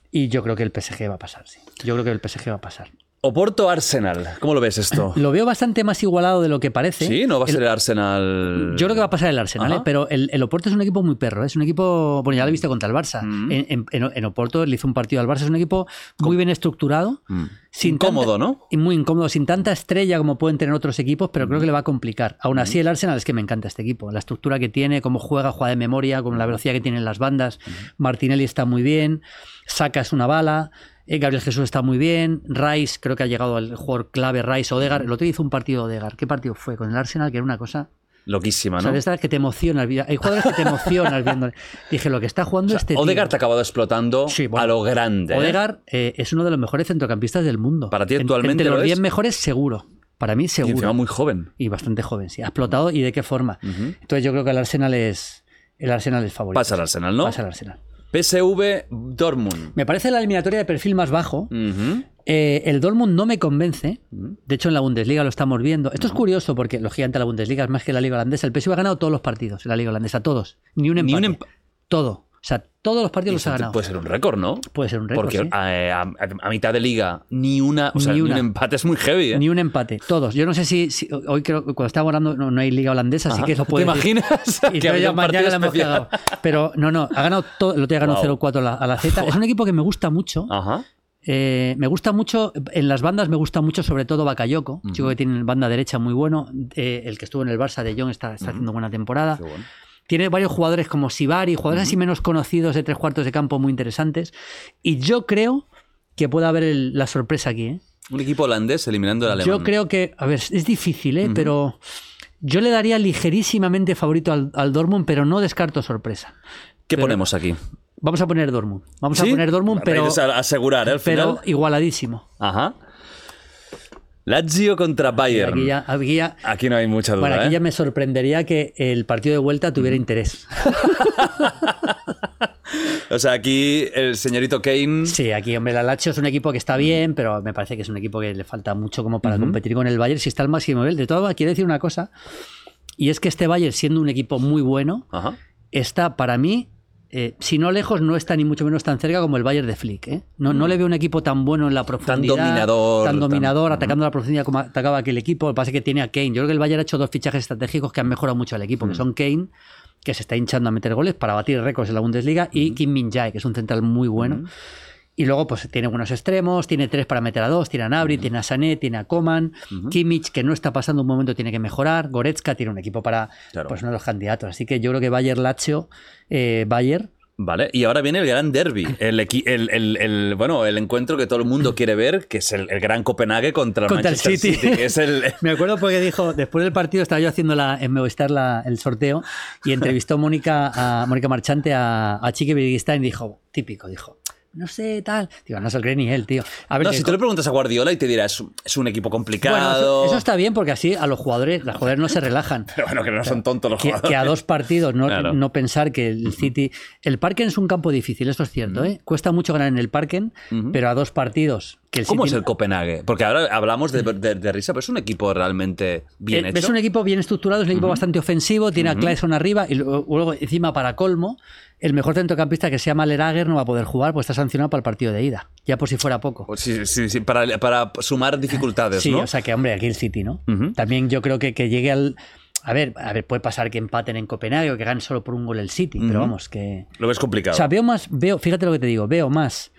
Y yo creo que el PSG va a pasar, sí. Yo creo que el PSG va a pasar. Oporto Arsenal. ¿Cómo lo ves esto? Lo veo bastante más igualado de lo que parece. Sí, no va a El- ser el Arsenal. Yo creo que va a pasar el Arsenal. ¿eh? pero el, el Oporto es un equipo muy perro. ¿eh? Es un equipo, bueno, ya lo he visto contra el Barça. Mm. En, en- en- en Oporto le hizo un partido al Barça. Es un equipo muy bien estructurado. Mm. sin Incómodo, tanta- ¿no? Y muy incómodo, sin tanta estrella como pueden tener otros equipos, pero creo que le va a complicar. Aún así, el Arsenal es que me encanta este equipo. La estructura que tiene, cómo juega, juega de memoria, con la velocidad que tienen las bandas. Martinelli está muy bien. Saca es una bala. Eh, Gabriel Jesús está muy bien. Rice, creo que ha llegado el jugador clave, Rice. Odegar, el otro día hizo un partido Odegar. ¿Qué partido fue? Con el Arsenal, que era una cosa. Loquísima, O ¿no? sea, de estas que te emocionas. Hay jugadores que te emocionas viendo. Dije, lo que está jugando este tío. Odegaard te ha acabado explotando Sí, bueno. a lo grande. ¿eh? Odegaard eh, es uno de los mejores centrocampistas del mundo. Para ti En- actualmente Entre lo los es. 10 mejores, seguro. Para mí, Y encima seguro. muy joven. Y bastante joven, sí. Ha explotado y de qué forma. Entonces yo creo que el Arsenal es. El Arsenal es favorito. Pasa al Arsenal, ¿no? Pasa al Arsenal. PSV Dortmund. Me parece la eliminatoria de perfil más bajo. Eh, el Dortmund no me convence. De hecho, en la Bundesliga lo estamos viendo. Esto es curioso porque, lógicamente, la Bundesliga es más que la Liga Holandesa. El PSV ha ganado todos los partidos en la Liga Holandesa, todos. Ni un Ni empate. un empa- Todo. O sea, todos los partidos Y los ha te- ganado. Puede ser un récord, ¿no? Puede ser un récord, Porque sí. a, a- a mitad de liga, ni una. O sea, Ni ni, un empate es muy heavy, ¿eh? Ni un empate, todos. Yo no sé si, si- hoy creo que cuando estaba hablando no, no hay liga holandesa, así Ajá. que eso ¿Te puede decir. imaginas? (laughs) Y que mañana la hemos cagado. Pero no, no, ha ganado todo, el otro día ganó Wow. 0-4 a la, a la Z. Es un equipo que me gusta mucho. Ajá. Eh, me gusta mucho, en las bandas me gusta mucho, sobre todo Bakayoko, un chico que tiene banda derecha muy bueno. Eh, el que estuvo en el Barça de está, está haciendo buena temporada. Qué bueno. Tiene varios jugadores como Sibari, jugadores así menos conocidos de tres cuartos de campo muy interesantes. Y yo creo que puede haber el- la sorpresa aquí. ¿eh? Un equipo holandés eliminando al alemán. Yo creo que, a ver, es difícil, ¿eh? pero yo le daría ligerísimamente favorito al, al Dortmund, pero no descarto sorpresa. ¿Qué pero- ponemos aquí? Vamos a poner Dortmund. Vamos ¿Sí? a poner Dortmund, pero, a- asegurar, ¿eh? Al pero final. igualadísimo. Ajá. Lazio contra Bayern. Aquí ya, aquí ya- Aquí no hay mucha duda. bueno, aquí ¿eh? ya me sorprendería que el partido de vuelta tuviera interés. (laughs) O sea, aquí el señorito Kane. Sí, aquí, hombre, la Lazio es un equipo que está bien, pero me parece que es un equipo que le falta mucho como para competir con el Bayern si está al máximo nivel. De todo, quiero decir una cosa, y es que este Bayern, siendo un equipo muy bueno, Ajá. está para mí, eh, si no lejos, no está ni mucho menos tan cerca como el Bayern de Flick. ¿eh? No, no le veo un equipo tan bueno en la profundidad. dominador, Tan dominador, tan- atacando la profundidad como atacaba aquel equipo. Lo que pasa es que tiene a Kane. Yo creo que el Bayern ha hecho dos fichajes estratégicos que han mejorado mucho al equipo, que son Kane, que se está hinchando a meter goles para batir récords en la Bundesliga, y Kim Min Jae, que es un central muy bueno. Y luego, pues tiene buenos extremos, tiene tres para meter a dos, tiene a Nabri, tiene a Sané, tiene a Coman, Kimmich, que no está pasando un momento, tiene que mejorar, Goretzka tiene un equipo para Claro. pues uno de los candidatos. Así que yo creo que Bayern Lazio, eh, Bayern, Vale, y ahora viene el gran derby, (laughs) el, el, el- el- bueno, el encuentro que todo el mundo quiere ver, que es el, gran Copenhague contra, el Contra Manchester City. City, que es el... (laughs) Me acuerdo porque dijo, después del partido estaba yo haciendo la, en Movistar la- el sorteo y entrevistó Mónica a Mónica Marchante a, a Chiqui Birguistán y dijo, típico, dijo, no sé, tal. Digo, no se lo cree ni él, tío. A ver, No, si tú le preguntas a Guardiola y te dirá, es, un- es un equipo bueno, complicado. eso, eso está bien porque así a los jugadores, los jugadores no se relajan. (laughs) Pero bueno, que no son tontos los Que, jugadores. que a dos partidos no, Claro. no pensar que el City. El Parken es un campo difícil, eso es cierto. ¿eh? Cuesta mucho ganar en el Parken, pero a dos partidos. ¿Cómo es el Copenhague? Porque ahora hablamos de, de- de risa, pero es un equipo realmente bien Eh, hecho. Es un equipo bien estructurado, es un equipo bastante ofensivo, tiene a Claesson arriba y luego, luego, encima para colmo, el mejor centrocampista que se llama Lerager no va a poder jugar, pues está sancionado para el partido de ida. Ya por si fuera poco. Pues Sí, sí, sí, para, para sumar dificultades, Sí, ¿no? o sea que, hombre, aquí el City, ¿no? También yo creo que, que llegue al. A ver, a ver, puede pasar que empaten en Copenhague o que ganen solo por un gol el City, pero vamos, que. Lo ves complicado. O sea, veo más, veo, fíjate lo que te digo, veo más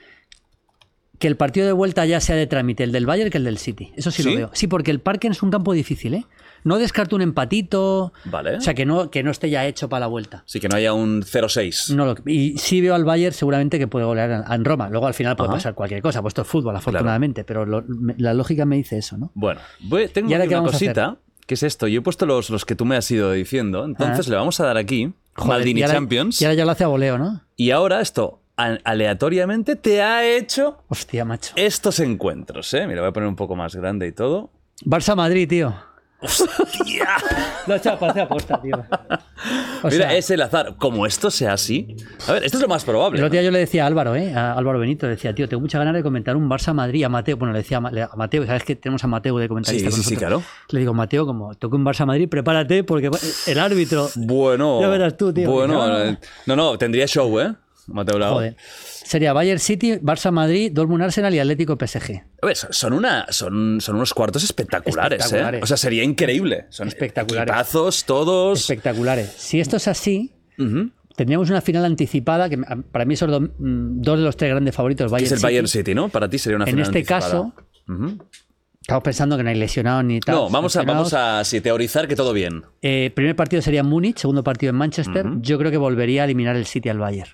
que el partido de vuelta ya sea de trámite el del Bayern que el del City. Eso sí, ¿Sí? lo veo. Sí, porque el Parken es un campo difícil, ¿eh? No descarto un empatito. Vale. O sea, que no, que no esté ya hecho para la vuelta. Sí, que no haya un 0-6. No lo- y sí veo al Bayern seguramente que puede golear en, en Roma. Luego al final puede Ajá. pasar cualquier cosa, pues esto es fútbol, afortunadamente, pero lo- me- la lógica me dice eso, ¿no? Bueno, voy- tengo ¿Y ahora aquí qué una vamos a cosita, que es esto. Yo he puesto los, los que tú me has ido diciendo. Entonces Ah. le vamos a dar aquí, Joder, Maldini y ahora- Champions. Y ahora ya lo hace a voleo, ¿no? Y ahora esto, a- aleatoriamente, te ha hecho Hostia, macho. estos encuentros, ¿eh? Mira, voy a poner un poco más grande y todo. Barça-Madrid, tío. ¡Hostia! (laughs) Lo ha hecho hacer aposta, tío. (laughs) O Mira, sea, es el azar. Como esto sea así. A ver, esto es lo más probable. El otro día yo le decía a Álvaro, ¿eh? a Álvaro Benito, le decía, tío, tengo mucha ganas de comentar un Barça-Madrid a Mateo. Bueno, le decía a Ma- a Mateo, ¿sabes que tenemos a Mateo de comentarista Sí, con sí, sí, nosotros? claro. Le digo, Mateo, como toque un Barça-Madrid, prepárate porque el árbitro... Bueno. Ya verás tú, tío. Bueno, No. eh, no, no, tendría show, ¿eh? Mateo Lago. Joder. Sería Bayern City, Barça-Madrid, Dortmund Arsenal y Atlético PSG. A ver, son- una, son, son unos cuartos espectaculares, Espectaculares. ¿eh? O sea, sería increíble. Son Espectaculares. equipazos todos. Espectaculares. Si esto es así, tendríamos una final anticipada que para mí son dos, mm, dos de los tres grandes favoritos. Bayern es el City. Bayern City, ¿no? Para ti sería una En final este anticipada. caso, Ujú. estamos pensando que no hay lesionados ni tal. No, vamos a, vamos a sí, teorizar que todo bien. Eh, primer partido sería Múnich, segundo partido en Manchester. Yo creo que volvería a eliminar el City al Bayern.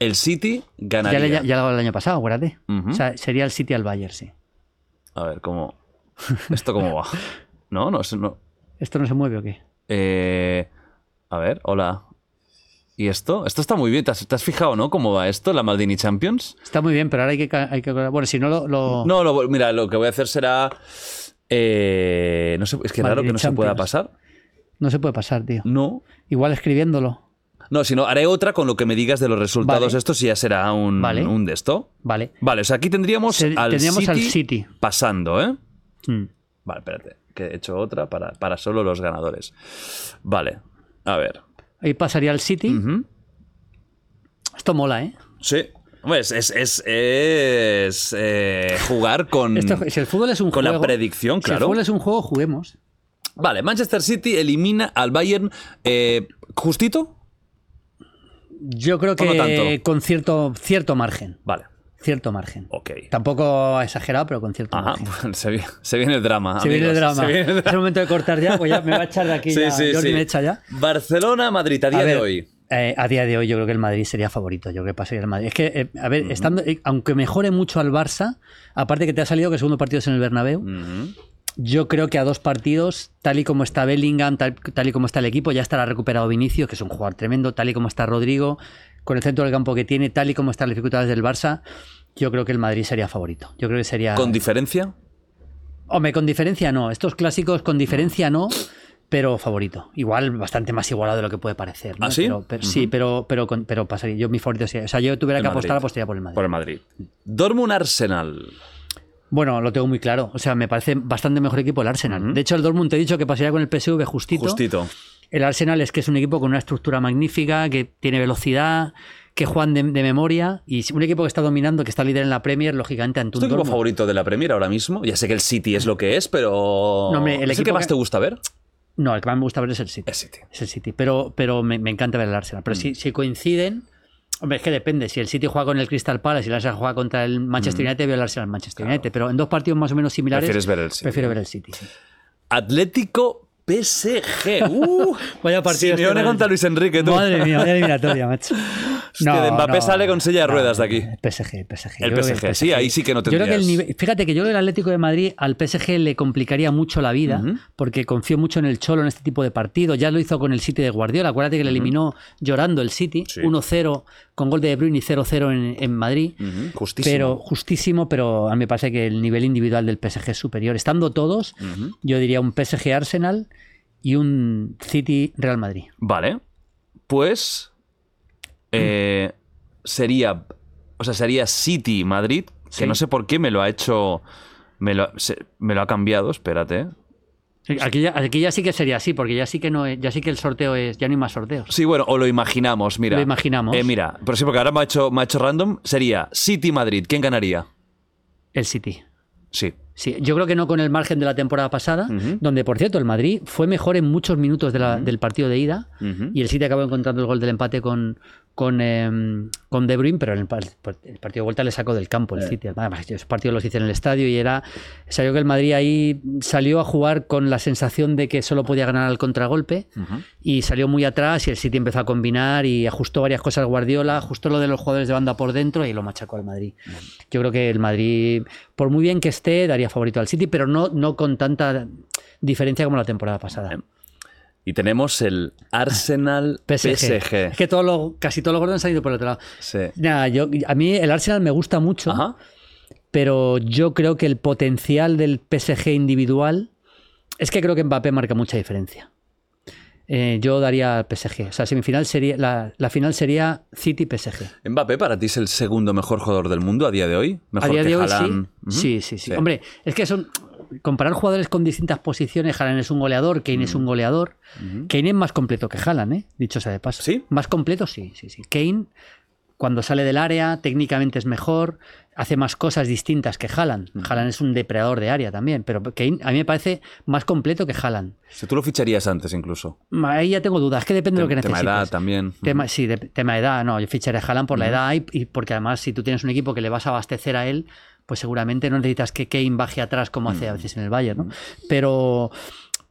El City Ya, ganaría. le, ya, ya lo hago el año pasado, acuérdate. O sea, sería el City al Bayern, sí. A ver, ¿cómo. ¿Esto cómo va? (laughs) No, no, no. ¿Esto no se mueve o qué? Eh, a ver, hola. ¿Y esto? Esto está muy bien. ¿Te has, te has fijado, no? ¿Cómo va esto, la Maldini Champions? Está muy bien, pero ahora hay que... Hay que bueno, si no lo... lo- No, lo- mira, lo que voy a hacer será. eh, no sé, es que raro que no se pueda pasar. no se puede pasar, tío. No. Igual escribiéndolo. No, sino haré otra con lo que me digas de los resultados Vale. estos y ya será un, Vale. un de esto. Vale. Vale, o sea, aquí tendríamos, Se- al, tendríamos City al City. pasando, ¿eh? Mm. Vale, espérate, que he hecho otra para, para solo los ganadores. Vale, a ver. Ahí pasaría al City. Esto mola, ¿eh? Sí. Hombre, es, es, eh, jugar con... Esto- si el fútbol es un con la juego... predicción, Si el claro. fútbol es un juego, juguemos. Vale, Manchester City elimina al Bayern eh, justito. Yo creo ¿O no que tanto? con cierto, cierto margen. Vale, Cierto margen. ok. Tampoco exagerado, pero con cierto Ajá, margen. (laughs) bueno, se, viene, se viene el drama. Se viene el drama. se viene el Es el momento de cortar ya, pues ya me va a echar de aquí. (laughs) Sí, ya. sí, Jordi sí. me echa ya. Barcelona, Madrid, a día A ver, de hoy. eh, a día de hoy yo creo que el Madrid sería favorito. Yo creo que pasaría el Madrid. Es que, eh, a ver, estando, eh, aunque mejore mucho al Barça, aparte que te ha salido que el segundo partido es en el Bernabéu, Ujú. Yo creo que a dos partidos, tal y como está Bellingham, tal, tal y como está el equipo, ya estará recuperado Vinicius, que es un jugador tremendo, tal y como está Rodrigo, con el centro del campo que tiene, tal y como están las dificultades del Barça, yo creo que el Madrid sería favorito. Yo creo que sería... ¿Con diferencia? Hombre, con diferencia no. Estos clásicos con diferencia no. pero favorito. Igual bastante más igualado de lo que puede parecer. ¿no? ¿Ah, sí? Pero, pero- Sí, pero, pero, con- pero pasaría. Yo mi favorito sería. O sea, yo tuviera El que Madrid. apostar, apostaría por el Madrid. Por el Madrid. Dortmund Arsenal. Bueno, lo tengo muy claro. O sea, me parece bastante mejor equipo el Arsenal. De hecho, el Dortmund te he dicho que pasaría con el PSV justito. Justito. El Arsenal es que es un equipo con una estructura magnífica, que tiene velocidad, que juegan de, de memoria y un equipo que está dominando, que está líder en la Premier, lógicamente ante ¿Es un tu equipo Dortmund. favorito de la Premier ahora mismo? Ya sé que el City es lo que es, pero. No, hombre, el ¿Es el que más que- te gusta ver? No, el que más me gusta ver es el City. El City. Es el City. Pero, pero me, me encanta ver el Arsenal. Mm. Pero si, si coinciden. Hombre, es que depende. Si el City juega con el Crystal Palace y el Arsenal juega contra el Manchester United, veo el Arsenal Manchester United. Pero en dos partidos más o menos similares. Mm. Prefieres ver el City. Prefiero ver el City. sí. Atlético PSG. (laughs) Uh, Vaya partido. Simeone este, contra Luis Enrique, tú. Madre mía, vaya eliminatoria, (laughs) macho. Hostia, de Mbappé sale con silla de ruedas de aquí. PSG, PSG. El creo que PSG, sí, ahí sí que no Yo creo que el tendrías- nivel- fíjate que yo creo que el Atlético de Madrid al PSG le complicaría mucho la vida, porque confío mucho en el Cholo en este tipo de partidos. Ya lo hizo con el City de Guardiola. Acuérdate que le eliminó llorando el City, Sí. 1-0 con gol de De Bruyne y 0-0 en, en Madrid. Justísimo. Pero justísimo, pero a mí me parece que el nivel individual del PSG es superior. Estando todos, yo diría un PSG Arsenal y un City Real Madrid. Vale. Pues. eh, sería. O sea, sería City Madrid. Que Sí. no sé por qué me lo ha hecho. Me lo, se- me lo ha cambiado, espérate. Aquí ya, aquí ya sí que sería así, porque ya sí que no es- ya sí que el sorteo es, ya no hay más sorteos. Sí, bueno, o lo imaginamos, mira. Lo imaginamos. Eh, mira, pero sí, porque ahora me ha hecho, me ha hecho random. Sería City Madrid. ¿Quién ganaría? El City. Sí. Sí, yo creo que no con el margen de la temporada pasada, donde por cierto el Madrid fue mejor en muchos minutos de la- del partido de ida y el City acabó encontrando el gol del empate con, con, em, con De Bruyne, pero en el, par- el partido de vuelta le sacó del campo el City. Además, esos partidos los hice en el estadio y era. Creo que el Madrid ahí salió a jugar con la sensación de que solo podía ganar al contragolpe y salió muy atrás y el City empezó a combinar y ajustó varias cosas Guardiola, ajustó lo de los jugadores de banda por dentro y lo machacó al Madrid. Yo creo que el Madrid, por muy bien que esté, daría favorito al City, pero no, no con tanta diferencia como la temporada pasada. Y tenemos el Arsenal (laughs) PSG. PSG. Es que todo lo, casi todos los gordos han salido por el otro lado. Sí. Nada, yo, a mí el Arsenal me gusta mucho, Ajá. pero yo creo que el potencial del PSG individual es que creo que Mbappé marca mucha diferencia. Eh, yo daría al PSG. O sea, semifinal sería, la, la final sería City-PSG. Mbappé para ti es el segundo mejor jugador del mundo a día de hoy. A Mejor día que de hoy sí. Ujú. sí. Sí, sí, Hombre, es que son. Comparar jugadores con distintas posiciones, Haaland es un goleador, Kane es un goleador. Kane es más completo que Haaland, ¿eh? dicho sea de paso. ¿Sí? Más completo, sí, sí, sí. Kane, cuando sale del área, técnicamente es mejor, hace más cosas distintas que Haaland. Haaland es un depredador de área también, pero Kane a mí me parece más completo que Haaland. Si tú lo ficharías antes incluso. Ahí ya tengo dudas, es que depende de lo que Tema necesites. edad también. Tema, sí, de- tema de edad, no, yo ficharé a Haaland por la edad y, y porque además si tú tienes un equipo que le vas a abastecer a él, pues seguramente no necesitas que Kane baje atrás como hace a veces en el Bayern, ¿no? Pero,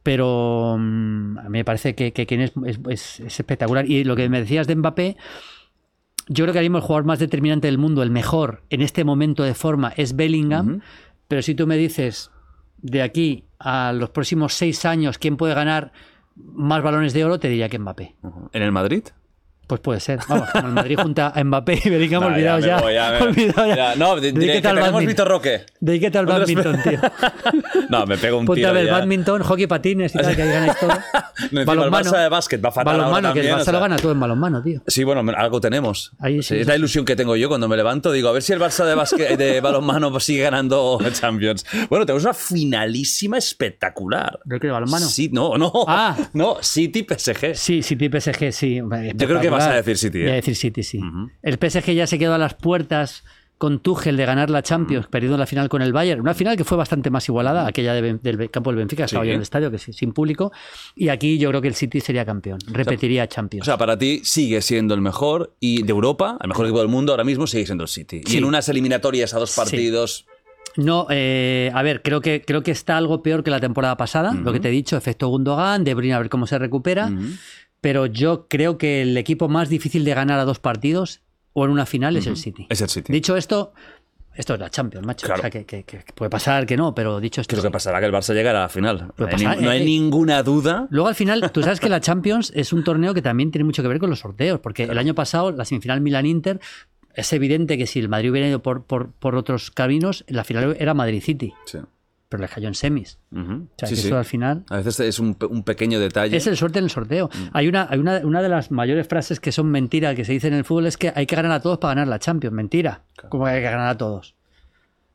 pero mm, a mí me parece que, que es, es- es- es espectacular. Y lo que me decías de Mbappé, yo creo que ahora mismo el jugador más determinante del mundo, el mejor en este momento de forma es Bellingham, pero si tú me dices de aquí a los próximos seis años quién puede ganar más balones de oro, te diría que Mbappé. ¿En el Madrid? Pues puede ser. Vamos, como el Madrid junta a Mbappé y Bellingham, (laughs) No, olvidado ya. voy, me- olvidado ya. Ya, No, di- diré Dedícate que al tenemos badminton. Vitor Roque. Dedícate al Otros- badminton, tío. (laughs) No, me pego un Ponte tiro a ver ya. badminton, hockey patines y tal, que ahí ganáis todo. (laughs) No, Barça de básquet va fatal ahora Balonmano, que el Barça o sea. lo gana todo en balonmano, tío. Sí, bueno, algo tenemos. Ahí Sí, sí. es la ilusión que tengo yo cuando me levanto. Digo, a ver si el Barça de, básquet, de balonmano sigue ganando Champions. Bueno, tenemos una finalísima espectacular. ¿Pero qué, de balonmano? Sí, no, no. Ah. No, City PSG. Sí, City PSG, sí. Yo creo que vas a decir City, ¿eh? Voy a decir City, sí. El PSG ya se quedó a las puertas con Tuchel de ganar la Champions, perdiendo la final con el Bayern. Una final que fue bastante más igualada, aquella de Ben- del campo del Benfica, estaba Sí. yo en el estadio, que sí, sin público. Y aquí yo creo que el City sería campeón, repetiría Champions. O sea, para ti sigue siendo el mejor y de Europa, el mejor equipo del mundo ahora mismo sigue siendo el City. Sí. Y en unas eliminatorias a dos partidos. No, eh, a ver, creo que, creo que está algo peor que la temporada pasada, lo que te he dicho, efecto Gundogan, De Bruyne a ver cómo se recupera, pero yo creo que el equipo más difícil de ganar a dos partidos o en una final es el City. Es el City. Dicho esto, esto es la Champions, macho. Claro. O sea, que, que- que puede pasar, que no, pero dicho esto. ¿Qué es lo que sí. pasará? Que el Barça llegará a la final. No hay, pasar, ni- no hay eh, ninguna duda. Luego al final, tú sabes que la Champions es un torneo que también tiene mucho que ver con los sorteos, porque el año pasado la semifinal Milan-Inter es evidente que si el Madrid hubiera ido por, por, por otros caminos, la final era Madrid-City. Sí. Pero les cayó en semis. O sea, Sí, que sí. eso al final... A veces es un, pe- un pequeño detalle. Es el suerte en el sorteo. Hay, una, hay una, una de las mayores frases que son mentira que se dice en el fútbol es que hay que ganar a todos para ganar la Champions. Mentira. ¿Cómo que hay que ganar a todos?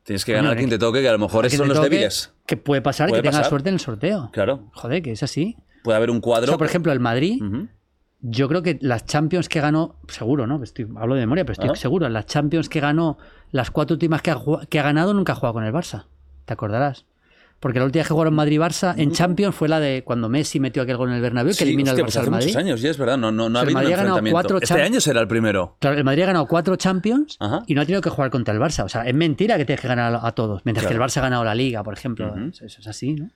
Tienes que ganar a quien te toque, que a lo mejor esos son los débiles. Que puede pasar Puede que tenga pasar. suerte en el sorteo. Claro. Joder, que es así. Puede haber un O cuadro. sea, por ejemplo, el Madrid, yo creo que las Champions que ganó, seguro, ¿no? Estoy, hablo de memoria, pero estoy seguro, las Champions que ganó, las cuatro últimas que ha, que ha ganado, nunca ha jugado con el Barça. ¿Te acordarás? Porque la última vez que jugaron Madrid-Barça en Champions fue la de cuando Messi metió aquel gol en el Bernabéu, que Sí, elimina hostia, el pues Barça hace al Madrid. muchos años, ya es verdad. No, no, no ha O sea, el habido un ha ganado enfrentamiento. cuatro Este año será el primero. Claro, el Madrid ha ganado cuatro Champions Ajá. y no ha tenido que jugar contra el Barça. O sea, es mentira que tienes que ganar a todos. Mientras Claro. que el Barça ha ganado la Liga, por ejemplo. Eso eso es así, ¿no?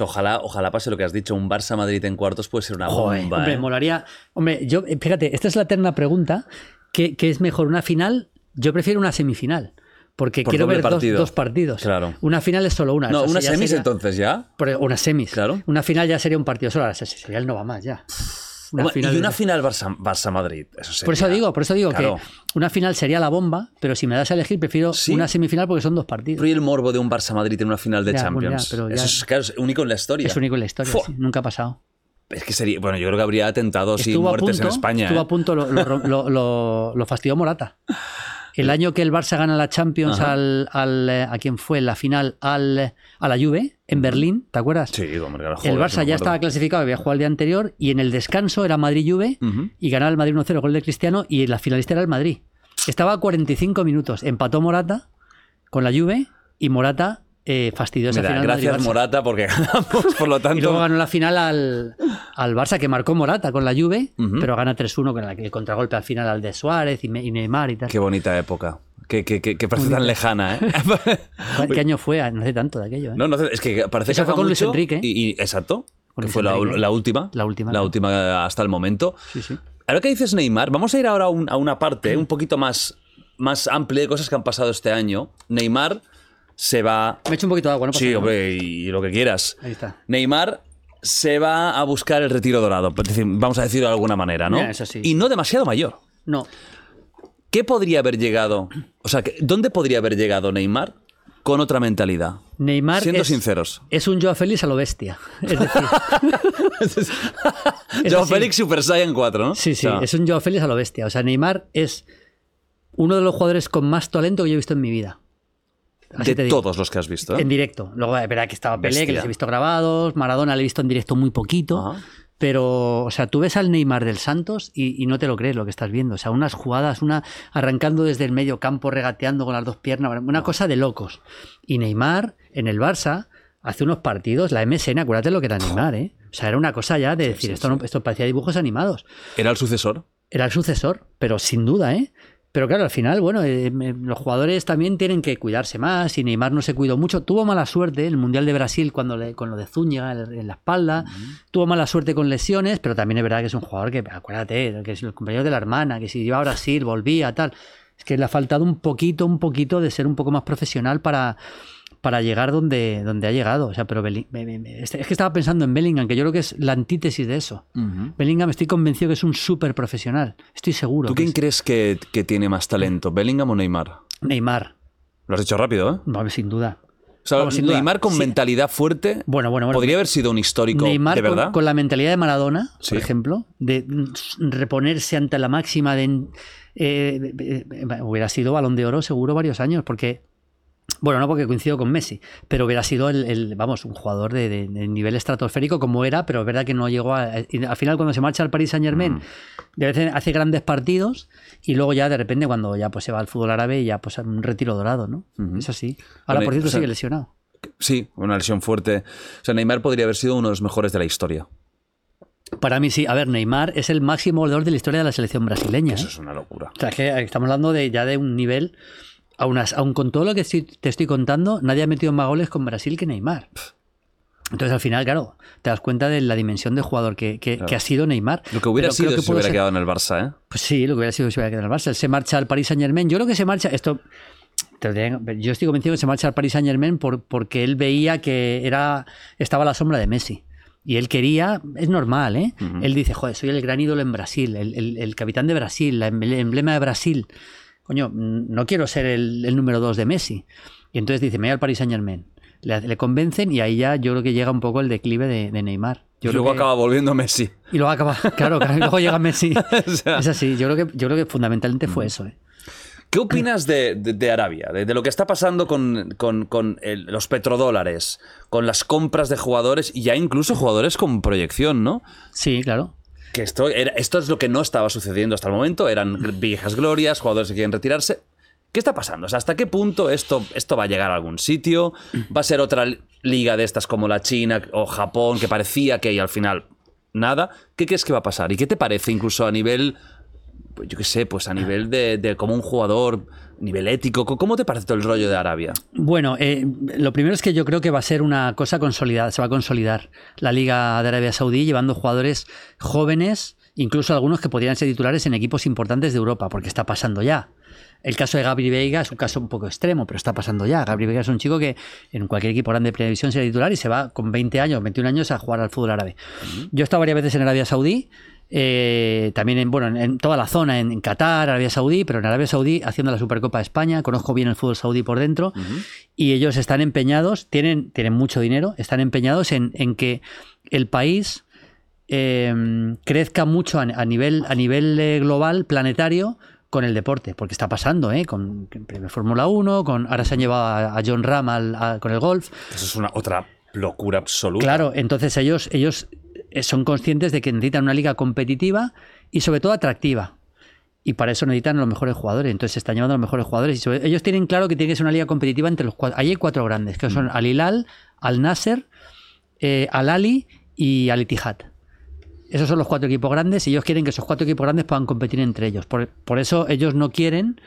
Ojalá, ojalá pase lo que has dicho. Un Barça-Madrid en cuartos puede ser una Joder, bomba. hombre, ¿eh? molaría. Hombre, yo, eh, fíjate, esta es la eterna pregunta. ¿Qué, qué es mejor, una final? Yo prefiero una semifinal. Porque Por quiero ver dos, partido. dos partidos. Claro. Una final es solo una. No, una semis sería- entonces ya. Una semis. Claro. Una final ya sería un partido solo. Ahora, ese serial no va más ya. Una Hombre, final y una de- final Barça- Barça-Madrid. Eso sería- Por eso digo, por eso digo Claro. que una final sería la bomba, pero si me das a elegir, prefiero Sí. una semifinal porque son dos partidos. Pero y el morbo de un Barça-Madrid en una final de Ya, bueno, Champions. ya, ya- Eso es, claro, es único en la historia. Es único en la historia, sí, nunca ha pasado. Es que sería. Bueno, yo creo que habría atentados y Estuvo a muertes punto, en España. estuvo ¿eh? a punto, lo, lo, lo, lo- lo fastidió Morata. El año que el Barça gana la Champions Ajá. al, al, eh, a quién fue la final al, a la Juve en Berlín, ¿te acuerdas? Sí, hombre, el Barça ya estaba clasificado, había jugado el día anterior y en el descanso era Madrid-Juve Ujú. y ganaba el Madrid 1-0 gol de Cristiano y la finalista era el Madrid. Estaba a 45 minutos, empató Morata con la Juve y Morata eh, fastidió esa Mira, final gracias. Morata porque (laughs) ganamos, por lo Y luego tanto. ganó la final al, al Barça, que marcó Morata con la Juve, pero gana 3-1 con el contragolpe al final al de Suárez y, Neymar y tal. Qué bonita época. Qué, qué parece tan lejana, ¿eh? (laughs) ¿Qué año fue? No hace tanto de aquello. ¿eh? No, no, es que parece Eso que fue con Luis Enrique. Y, y- exacto. Con que Luis fue la, última. La última, La claro. última hasta el momento. Sí, sí. Ahora que dices Neymar, vamos a ir ahora a, un- a una parte un poquito más, más amplia de cosas que han pasado este año. Neymar se va. Me he hecho un poquito de agua, ¿no? pasa Sí, nada. hombre, y lo que quieras. Ahí está. Neymar se va a buscar el retiro dorado, vamos a decirlo de alguna manera, ¿no? Ya, eso sí. Y no demasiado mayor. No. ¿Qué podría haber llegado? O sea, ¿qué- ¿dónde podría haber llegado Neymar con otra mentalidad? Neymar Siendo es, sinceros. es un Joao Félix a lo bestia. Es decir, (laughs) Es Joao. Félix Super Saiyan 4, ¿no? sí, sí, O sea, es un Joao Félix a lo bestia. O sea, Neymar es uno de los jugadores con más talento que yo he visto en mi vida. Así de todos los que has visto. ¿eh? En directo. Luego es verdad que estaba Pelé, que les he visto grabados. Maradona le he visto en directo muy poquito. Ajá. Pero, o sea, tú ves al Neymar del Santos y, y no te lo crees lo que estás viendo. O sea, unas jugadas, una arrancando desde el medio campo, regateando con las dos piernas, una cosa de locos. Y Neymar en el Barça hace unos partidos, la MSN, acuérdate lo que era Neymar, ¿eh? O sea, era una cosa ya de decir, esto, No, esto parecía dibujos animados. Era el sucesor. Era el sucesor, pero sin duda, ¿eh? Pero claro, al final, bueno, eh, los jugadores también tienen que cuidarse más y Neymar no se cuidó mucho. Tuvo mala suerte en el Mundial de Brasil cuando le- con lo de Zúñiga en en la espalda. Tuvo mala suerte con lesiones, pero también es verdad que es un jugador que, acuérdate, que es el compañero de la hermana, que si iba a Brasil, volvía, tal. Es que le ha faltado un poquito, un poquito de ser un poco más profesional para, para llegar donde, donde ha llegado. O sea, pero Belling- me- es que estaba pensando en Bellingham, que yo creo que es la antítesis de eso. Bellingham estoy convencido que es un súper profesional. Estoy seguro. ¿Tú quién es crees que, que tiene más talento, Bellingham o Neymar? Neymar, Lo has hecho rápido, ¿eh? no, sin duda. O sea, Vamos, sin duda. Neymar con Sí. mentalidad fuerte Bueno, bueno, bueno. podría haber sido un histórico Neymar de con, verdad. con la mentalidad de Maradona, Sí. por ejemplo, de reponerse ante la máxima de eh, eh, eh, hubiera sido balón de oro seguro varios años, porque bueno, no porque coincido con Messi, pero hubiera sido el, el, vamos, un jugador de, de- de nivel estratosférico como era, pero es verdad que no llegó a. y al final, cuando se marcha al Paris Saint Germain, Mm. de vez en- hace grandes partidos y luego ya de repente, cuando ya pues se va al fútbol árabe, ya pues un retiro dorado, ¿no? Ujú. Es así. Ahora, Bueno, por cierto, o sea, sigue lesionado. Sí, una lesión fuerte. O sea, Neymar podría haber sido uno de los mejores de la historia. Para mí sí. A ver, Neymar es el máximo goleador de la historia de la selección brasileña. Eso ¿eh? es una locura. O sea, es que estamos hablando de ya de un nivel. Aún, con todo lo que estoy- te estoy contando, nadie ha metido más goles con Brasil que Neymar. Entonces, al final, claro, te das cuenta de la dimensión de jugador que, que- Claro. que ha sido Neymar. Lo que hubiera Pero sido que si se hubiera ser- quedado en el Barça, ¿eh? Pues sí, lo que hubiera sido si hubiera quedado en el Barça. Él se marcha al Paris Saint Germain. Yo creo que se marcha. Esto. Yo estoy convencido que se marcha al Paris Saint Germain por, porque él veía que era estaba a la sombra de Messi. Y él quería, es normal, ¿eh? Él dice, joder, soy el gran ídolo en Brasil, el, el- el capitán de Brasil, el emblema de Brasil. Coño, mm, no quiero ser el, el número dos de Messi. Y entonces dice, me voy al Paris Saint Germain. le, le convencen y ahí ya yo creo que llega un poco el declive de, de Neymar. Yo y luego que- acaba volviendo Messi. Y luego acaba, claro, claro, y luego llega Messi. (laughs) O sea, Es así, yo creo que, yo creo que fundamentalmente fue eso. ¿eh? ¿Qué opinas de, de- de Arabia? De, de lo que está pasando con, con- con el- los petrodólares, con las compras de jugadores y ya incluso jugadores con proyección, ¿no? Sí, claro. Que esto, era- esto es lo que no estaba sucediendo hasta el momento. Eran viejas glorias, jugadores que quieren retirarse. ¿Qué está pasando? O sea, ¿hasta qué punto esto, esto va a llegar a algún sitio? ¿Va a ser otra li- liga de estas como la China o Japón que parecía que y al final nada? ¿Qué crees que va a pasar? ¿Y qué te parece incluso a nivel, pues, yo qué sé, pues a nivel de, de como un jugador, nivel ético? ¿Cómo te parece todo el rollo de Arabia? Bueno, eh, lo primero es que yo creo que va a ser una cosa consolidada, se va a consolidar la Liga de Arabia Saudí llevando jugadores jóvenes, incluso algunos que podrían ser titulares en equipos importantes de Europa, porque está pasando ya. El caso de Gabri Veiga es un caso un poco extremo, pero está pasando ya. Gabri Veiga es un chico que en cualquier equipo grande de primera división será titular y se va con 20 años, 21 años a jugar al fútbol árabe. Yo he estado varias veces en Arabia Saudí, eh, también en, bueno, en, en toda la zona, en, en Qatar, Arabia Saudí, pero en Arabia Saudí haciendo la Supercopa de España, conozco bien el fútbol saudí por dentro y ellos están empeñados, tienen, tienen mucho dinero, están empeñados en, en que el país eh, crezca mucho a, a nivel, a nivel eh, global, planetario, con el deporte, porque está pasando, ¿eh? con, con Fórmula 1, con, ahora se han llevado a, a John Ram al- a- con el golf. Eso es una otra locura absoluta. Claro, entonces ellos, ellos son conscientes de que necesitan una liga competitiva y sobre todo atractiva. Y para eso necesitan los mejores jugadores. Entonces se están llevando a los mejores jugadores. Y sobre- ellos tienen claro que tiene que ser una liga competitiva entre los cuatro. Ahí hay cuatro grandes, que son Al Hilal, Al Nasser, eh, Al Ali y Al Ittihad. Esos son los cuatro equipos grandes y ellos quieren que esos cuatro equipos grandes puedan competir entre ellos. Por eso ellos no quieren,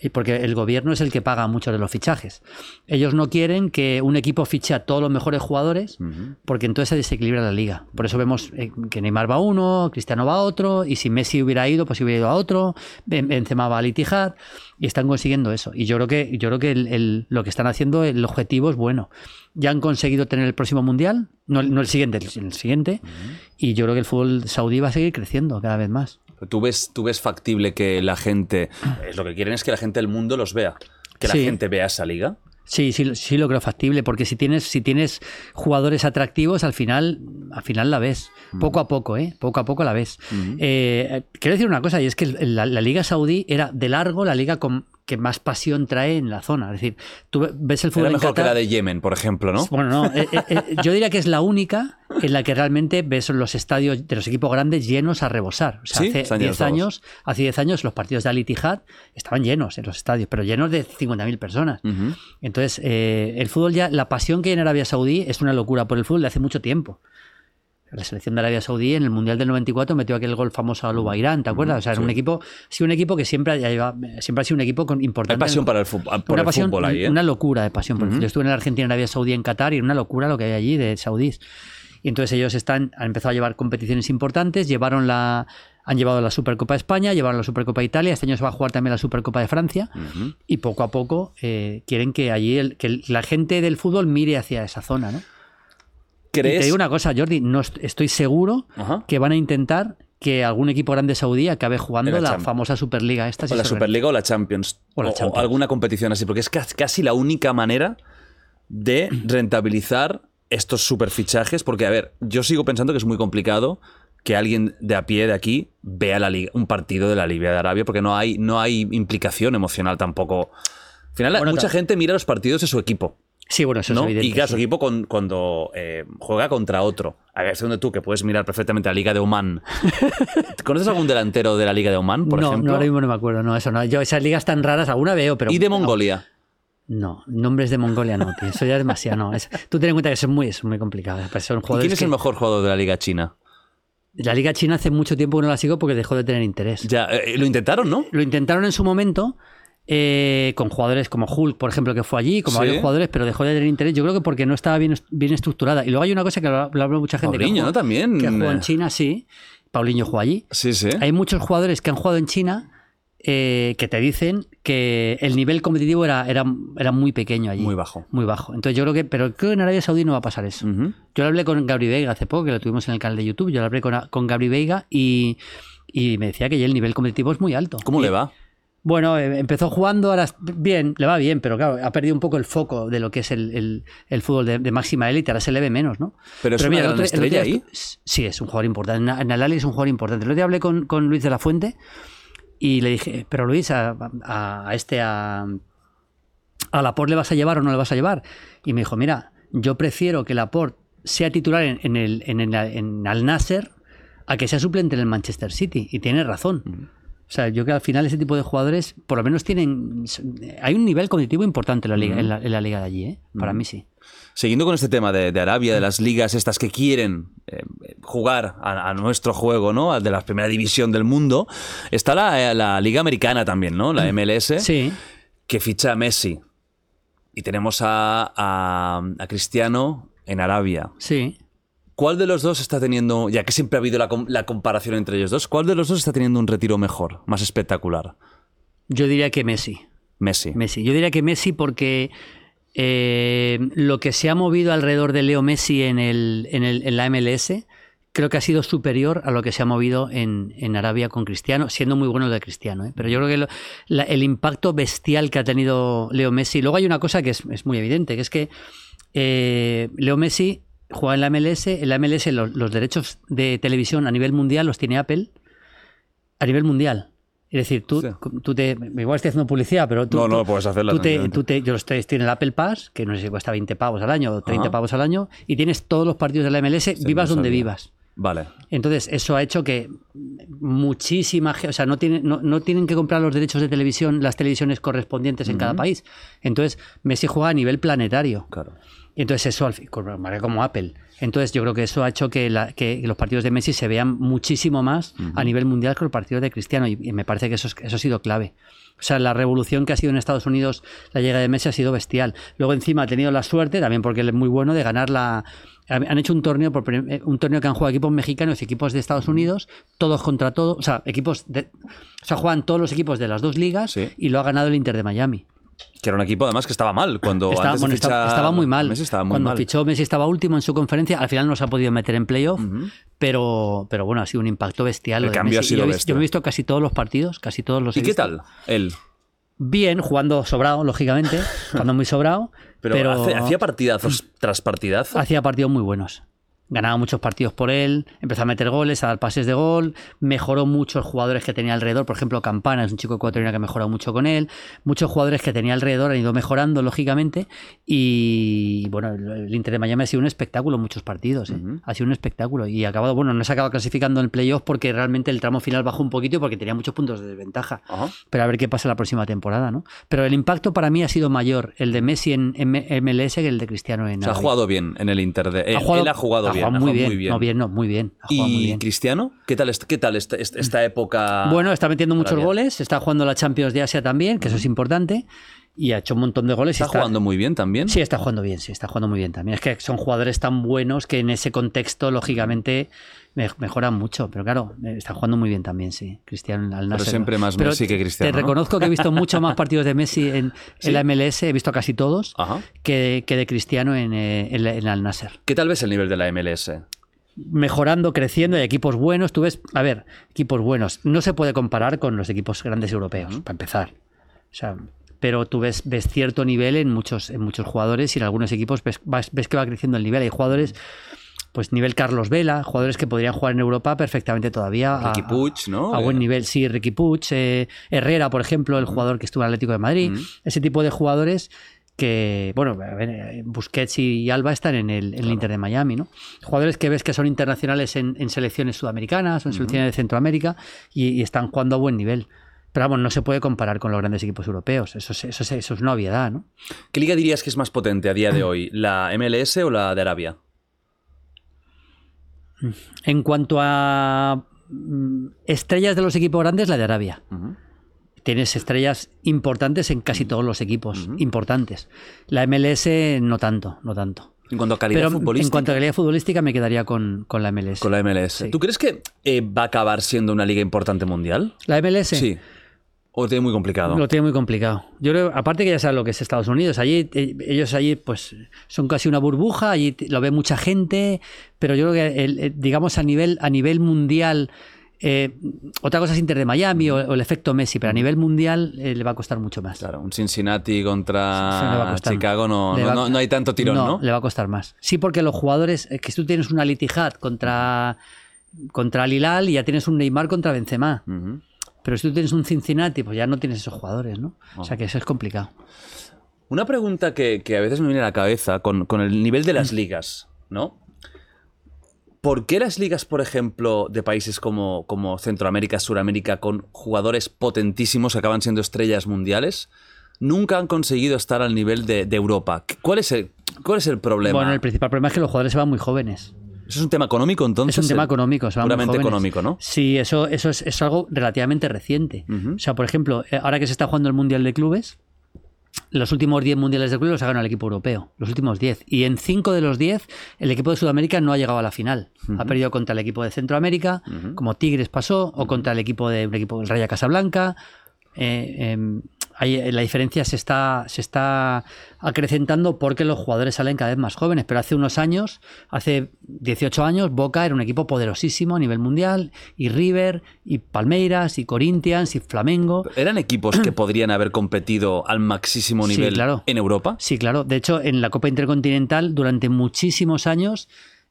y porque el gobierno es el que paga muchos de los fichajes. Ellos no quieren que un equipo fiche a todos los mejores jugadores, porque entonces se desequilibra la liga. Por eso vemos eh, que Neymar va a uno, Cristiano va a otro, y si Messi hubiera ido, pues hubiera ido a otro, Ben- Benzema va al Ittihad, y están consiguiendo eso. Y yo creo que, yo creo que el- el- lo que están haciendo, el objetivo es bueno. Ya han conseguido tener el próximo mundial, no, no el siguiente, el, el siguiente, y yo creo que el fútbol saudí va a seguir creciendo cada vez más. ¿Tú ves, ¿Tú ves factible que la gente... Es lo que quieren es que la gente del mundo los vea. Que la Sí. gente vea esa liga. Sí, sí, sí lo creo factible, porque si tienes, si tienes jugadores atractivos, al final, al final la ves. Poco a poco, ¿eh? Poco a poco la ves. Eh, quiero decir una cosa, y es que la, la Liga Saudí era de largo la liga con, que más pasión trae en la zona. Es decir, tú ves el fútbol Era en mejor que Qatar- la de Yemen, por ejemplo, ¿no? Bueno, no, eh, eh, eh, yo diría que es la única en la que realmente ves los estadios de los equipos grandes llenos a rebosar. O sea, Sí, hace están llenos 10 todos. años, hace 10 años los partidos de Al Ittihad estaban llenos en los estadios, pero llenos de 50.000 personas. Entonces, eh, el fútbol ya, la pasión que hay en Arabia Saudí es una locura por el fútbol de hace mucho tiempo. La selección de Arabia Saudí en el Mundial del 94 metió aquel gol famoso al Ubairán, ¿te acuerdas? O sea, era un equipo, sido un equipo que siempre ha, lleva- siempre ha sido un equipo con importante. Hay pasión para el, fu- por una el pasión, fútbol ahí, ¿eh? Una locura de pasión. por fútbol. Yo estuve en la Argentina, en Arabia Saudí, en Qatar, y era una locura lo que hay allí de saudíes. Y entonces ellos están, han empezado a llevar competiciones importantes, llevaron la, han llevado la Supercopa de España, llevaron la Supercopa de Italia, este año se va a jugar también la Supercopa de Francia, y poco a poco eh, quieren que allí el- que la gente del fútbol mire hacia esa zona, ¿no? Y te digo una cosa, Jordi, no est- estoy seguro Ajá. que van a intentar que algún equipo grande saudí acabe jugando la famosa Superliga esta. o la Superliga o la Champions. O la Champions. alguna competición así, porque es ca- casi la única manera de (clears throat) rentabilizar estos superfichajes. Porque, a ver, yo sigo pensando que es muy complicado que alguien de a pie de aquí vea la liga, un partido de la Liga de Arabia, porque no hay, no hay implicación emocional tampoco. Al final, Bueno, mucha gente mira los partidos de su equipo. Sí, bueno, eso ¿no? es evidente. y claro, su sí. equipo con- cuando eh, juega contra otro. A ver, donde tú que puedes mirar perfectamente la Liga de Oman. (laughs) ¿Conoces algún delantero de la Liga de Oman, por no, ejemplo? no, ahora mismo no me acuerdo, no, eso no. Yo esas ligas tan raras, alguna veo, pero. y de Mongolia. No, nombres de Mongolia no, tío. Eso ya es demasiado, no. Es- tú ten en cuenta que eso es muy, es muy complicado. Pues son ¿Y jugadores quién es que- el mejor jugador de la Liga China? La Liga China hace mucho tiempo que no la sigo porque dejó de tener interés. Ya, eh, lo intentaron, ¿no? Lo intentaron en su momento eh, con jugadores como Hulk, por ejemplo, que fue allí, como Sí. varios jugadores, pero dejó de tener interés. Yo creo que porque no estaba bien, bien estructurada. Y luego hay una cosa que lo habla mucha gente. Paulinho, que ¿no? También. Que jugó en China, sí. Paulinho jugó allí. Sí, sí. Hay muchos jugadores que han jugado en China eh, que te dicen que el nivel competitivo era, era, era muy pequeño allí. Muy bajo. Muy bajo. Entonces yo creo que, pero creo que en Arabia Saudí no va a pasar eso. Yo lo hablé con Gabri Veiga hace poco, que lo tuvimos en el canal de YouTube. Yo lo hablé con, con Gabri Veiga y, y me decía que ya el nivel competitivo es muy alto. ¿Cómo Y le va? Bueno, eh, empezó jugando, ahora bien, le va bien, pero claro, ha perdido un poco el foco de lo que es el, el- el fútbol de, de máxima élite, ahora se le ve menos, ¿no? Pero es una gran otro- estrella ahí. Sí, es un jugador importante. En, en el Ali es un jugador importante. El otro día hablé con, con Luis de la Fuente y le dije, pero Luis, a, a- a este, a, a Laporte le vas a llevar o no le vas a llevar? Y me dijo, mira, yo prefiero que Laporte sea titular en, en el, en, el- en Al Nasser a que sea suplente en el Manchester City. Y tiene razón. O sea, yo creo que al final ese tipo de jugadores, por lo menos tienen. Hay un nivel cognitivo importante en la liga, en la, en la liga de allí, ¿eh? Para mí sí. Siguiendo con este tema de, de Arabia, de las ligas estas que quieren eh, jugar a, a nuestro juego, ¿no? Al De la primera división del mundo, está la, eh, la Liga Americana también, ¿no? La MLS, Sí. que ficha a Messi. Y tenemos a, a, a Cristiano en Arabia. Sí. ¿Cuál de los dos está teniendo, ya que siempre ha habido la, com- la comparación entre ellos dos, cuál de los dos está teniendo un retiro mejor, más espectacular? Yo diría que Messi. Messi. Messi. Yo diría que Messi porque eh, lo que se ha movido alrededor de Leo Messi en, el, en, el- en la MLS creo que ha sido superior a lo que se ha movido en, en Arabia con Cristiano, siendo muy bueno el de Cristiano. ¿eh? Pero yo creo que lo- la- el impacto bestial que ha tenido Leo Messi. Luego hay una cosa que es, es muy evidente, que es que eh, Leo Messi juega en la MLS, en la MLS los, los derechos de televisión a nivel mundial los tiene Apple a nivel mundial. Es decir, tú, Sí. tú te. Igual estoy haciendo publicidad, pero tú. No, no, tú- puedes hacerla Tú te, tú te- yo estoy en el Apple Pass, que no sé si cuesta 20 pavos al año o 30 Ajá. pavos al año, y tienes todos los partidos de la MLS, vivas donde vivas. Vale. Entonces, eso ha hecho que muchísima gente, o sea, no, tienen no, no tienen que comprar los derechos de televisión, las televisiones correspondientes en cada país. Entonces, Messi juega a nivel planetario. Claro. Y entonces eso, con marca como Apple. Entonces yo creo que eso ha hecho que, la- que los partidos de Messi se vean muchísimo más a nivel mundial que los partidos de Cristiano. Y, y me parece que eso, es- eso ha sido clave. O sea, la revolución que ha sido en Estados Unidos, la llegada de Messi ha sido bestial. Luego encima ha tenido la suerte, también porque él es muy bueno, de ganar la... Han hecho un torneo, por eh, un torneo que han jugado equipos mexicanos y equipos de Estados Unidos, todos contra todos, o sea, equipos de, o sea, juegan todos los equipos de las dos ligas Sí. y lo ha ganado el Inter de Miami. Que era un equipo además que estaba mal cuando Estaba, antes bueno, estaba, fichar estaba muy mal. Messi estaba muy Cuando mal. fichó Messi estaba último en su conferencia. Al final no se ha podido meter en playoff, pero, pero bueno, ha sido un impacto bestial. El lo de cambio ha Messi. sido yo, me he visto casi todos los partidos, casi todos los ¿Y qué visto. tal él? Bien, jugando sobrado, lógicamente, (laughs) jugando muy sobrado, Pero, pero, hacía partidazos tras partidazos. hacía partidos muy buenos. Ganaba muchos partidos por él, empezó a meter goles, a dar pases de gol, mejoró mucho los jugadores que tenía alrededor. Por ejemplo, Campana es un chico ecuatoriano que ha mejorado mucho con él. Muchos jugadores que tenía alrededor han ido mejorando, lógicamente. Y bueno, el el Inter de Miami ha sido un espectáculo en muchos partidos. ¿eh? Ha sido un espectáculo. Y ha acabado, bueno, no se ha acabado clasificando en playoff porque realmente el tramo final bajó un poquito porque tenía muchos puntos de desventaja. Pero a ver qué pasa la próxima temporada, ¿no? Pero el impacto para mí ha sido mayor el de Messi en MLS que el de Cristiano en O sea, ha jugado bien en el Inter de. Él, él ha jugado bien. ha muy, jugado bien. muy bien. No, bien, no, muy bien. Jugado muy ¿Y bien. Cristiano? ¿Qué tal, qué tal esta, esta- época? Bueno, está metiendo muchos goles, está jugando la Champions de Asia también, que eso es importante, y ha hecho un montón de goles. y ¿Está, jugando muy bien también? Sí, está jugando bien, sí, está jugando muy bien también. Es que son jugadores tan buenos que en ese contexto, lógicamente, me- mejoran mucho. Pero claro, eh, está jugando muy bien también, sí. Cristiano al Nasser. siempre más Pero Messi que Cristiano, Te ¿no? reconozco que he visto mucho más partidos de Messi en, ¿Sí? en la MLS, he visto casi todos, que, que de Cristiano en, eh, en, Al Nasser. ¿Qué tal ves el nivel de la MLS? mejorando, creciendo, hay equipos buenos. Tú ves, a ver, equipos buenos. No se puede comparar con los equipos grandes europeos, para empezar. O sea, pero tú ves, ves cierto nivel en muchos, en muchos jugadores y en algunos equipos ves, ves que va creciendo el nivel. Hay jugadores, pues nivel Carlos Vela, jugadores que podrían jugar en Europa perfectamente todavía. a- Ricky Puig, ¿no? A, buen Eh, nivel, sí, Ricky Puig, eh, Herrera, por ejemplo, el jugador que estuvo en Atlético de Madrid. Ese tipo de jugadores que, bueno, a eh, Busquets y Alba están en el, en el Inter de Miami, ¿no? Jugadores que ves que son internacionales en, en selecciones sudamericanas o en selecciones de Centroamérica y, y están jugando a buen nivel. Pero vamos, no se puede comparar con los grandes equipos europeos. Eso es, eso es, eso es una obviedad, ¿no? ¿Qué liga dirías que es más potente a día de (clears throat) hoy? ¿La MLS o la de Arabia? En cuanto a mm, estrellas de los equipos grandes, la de Arabia. Tienes estrellas importantes en casi todos los equipos, importantes. La MLS no tanto, no tanto. En cuanto a calidad Pero futbolística. en cuanto a calidad futbolística me quedaría con, con la MLS. Con la MLS. Sí. ¿Tú crees que eh, va a acabar siendo una liga importante mundial? ¿La MLS? Sí. ¿O tiene muy complicado? Lo tiene muy complicado. Yo creo, aparte que ya sabes lo que es Estados Unidos, allí eh, ellos allí pues son casi una burbuja, allí lo ve mucha gente, pero yo creo que el- el- digamos a nivel a nivel mundial Eh, otra cosa es Inter de Miami o, o el efecto Messi, pero a nivel mundial eh, le va a costar mucho más. Claro, un Cincinnati contra. Chicago no, no, no- no hay tanto tirón, ¿no? le va a costar más. Sí, porque los jugadores, es que tú tienes una Litijat contra, contra Al Hilal y ya tienes un Neymar contra Benzema. Ujú. Pero si tú tienes un Cincinnati, pues ya no tienes esos jugadores, ¿no? O sea que eso es complicado. Una pregunta que, que a veces me viene a la cabeza con, con el nivel de Mm. las ligas, ¿no? ¿Por qué las ligas, por ejemplo, de países como, como Centroamérica, Suramérica, con jugadores potentísimos que acaban siendo estrellas mundiales, nunca han conseguido estar al nivel de, de Europa? ¿Cuál es, el, ¿Cuál es el problema? Bueno, el principal problema es que los jugadores se van muy jóvenes. ¿Eso es un tema económico entonces? Es un tema económico, Puramente jóvenes. económico, ¿no? Sí, eso, eso es, es algo relativamente reciente. O sea, por ejemplo, eh, ahora que se está jugando el Mundial de Clubes, los últimos 10 mundiales de clubes los ha ganado el equipo europeo, los últimos 10. Y en 5 de los 10, el equipo de Sudamérica no ha llegado a la final. Ha perdido contra el equipo de Centroamérica, como Tigres pasó, o contra el equipo de un equipo del Raya Casablanca. Eh, em, la diferencia se está, se está acrecentando porque los jugadores salen cada vez más jóvenes. Pero hace unos años, hace 18 años, Boca era un equipo poderosísimo a nivel mundial, y River, y Palmeiras, y Corinthians, y Flamengo. ¿Eran equipos que (clears throat) podrían haber competido al máximo Sí, nivel claro. en Europa? Sí, claro. De hecho, en la Copa Intercontinental, durante muchísimos años,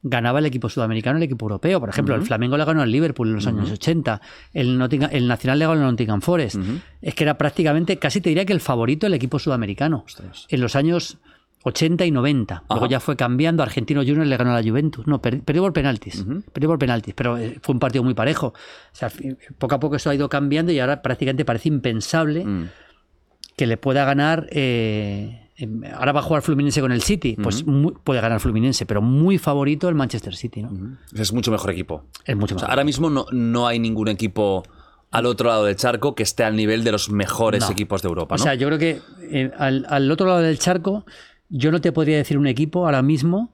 ganaba el equipo sudamericano el equipo europeo. Por ejemplo, el Flamengo le ganó al Liverpool en los años 80, el, Nottingham- el Nacional le ganó al Nottingham Forest. Es que era prácticamente, casi te diría que el favorito el equipo sudamericano. Ostras. En los años 80 y 90. Luego ya fue cambiando. Argentino Juniors le ganó a la Juventus. No, per- perdió por penaltis. Perdió por penaltis, pero eh, fue un partido muy parejo. O sea, poco a poco eso ha ido cambiando y ahora prácticamente parece impensable Mm. Que le pueda ganar. eh, em, ahora va a jugar Fluminense con el City. Pues muy- puede ganar Fluminense, pero muy favorito el Manchester City, ¿no? Es mucho mejor equipo. Es mucho O más. sea, ahora mismo no, no hay ningún equipo al otro lado del charco que esté al nivel de los mejores No. equipos de Europa, O sea, yo creo que eh, al, al otro lado del charco, yo no te podría decir un equipo ahora mismo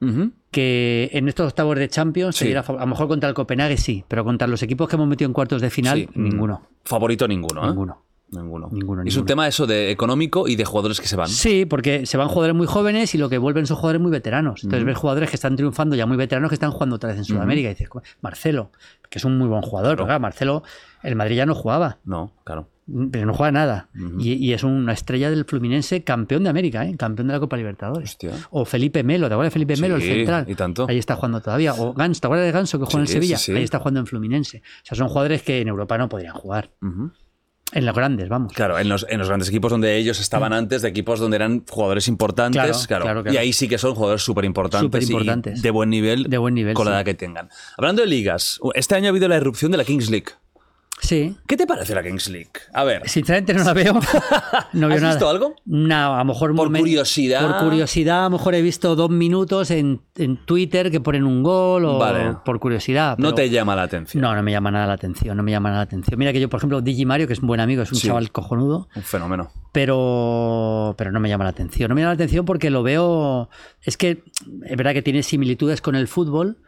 que en estos octavos de Champions se Sí. fa- a lo mejor contra el Copenhague sí, pero contra los equipos que hemos metido en cuartos de final, Sí. ninguno. Favorito ninguno, ¿eh? Ninguno. Ninguno. Es un ninguno. tema eso de económico y de jugadores que se van. Sí, porque se van jugadores muy jóvenes y lo que vuelven son jugadores muy veteranos. Entonces ves jugadores que están triunfando ya muy veteranos que están jugando otra vez en Sudamérica. Y dices, "Co- Marcelo, que es un muy buen jugador, pero claro, Marcelo, el Madrid ya no jugaba, No, claro. pero no juega nada. y, y es una estrella del Fluminense, campeón de América, ¿eh? campeón de la Copa Libertadores. Hostia. O Felipe Melo, ¿te acuerdas de Felipe Melo, el central? y tanto. Ahí está jugando todavía. O Gans, ¿te acuerdas de Ganso que juega en Sevilla? sí, sí. Ahí está jugando en Fluminense. O sea, son jugadores que en Europa no podrían jugar. En los grandes, vamos. Claro, en los, en los grandes equipos donde ellos estaban antes, de equipos donde eran jugadores importantes, Claro, claro, claro, claro. Y ahí sí que son jugadores súper importantes. De buen nivel. De buen nivel, Con la edad que tengan. Hablando de ligas, este año ha habido la irrupción de la Kings League. Sí. ¿Qué te parece la Kings League? A ver. Sinceramente no la veo. (laughs) No veo ¿Has nada. visto algo? No, a lo mejor Por curiosidad. Por curiosidad, a lo mejor he visto dos minutos en, en Twitter que ponen un gol o Vale. por curiosidad. No te llama la atención. No, no me llama nada la atención, no me llama nada la atención. Mira que yo, por ejemplo, Digi Mario, que es un buen amigo, es un Sí. chaval cojonudo, Un fenómeno. pero, pero no me llama la atención. No me llama la atención porque lo veo. Es que es verdad que tiene similitudes con el fútbol,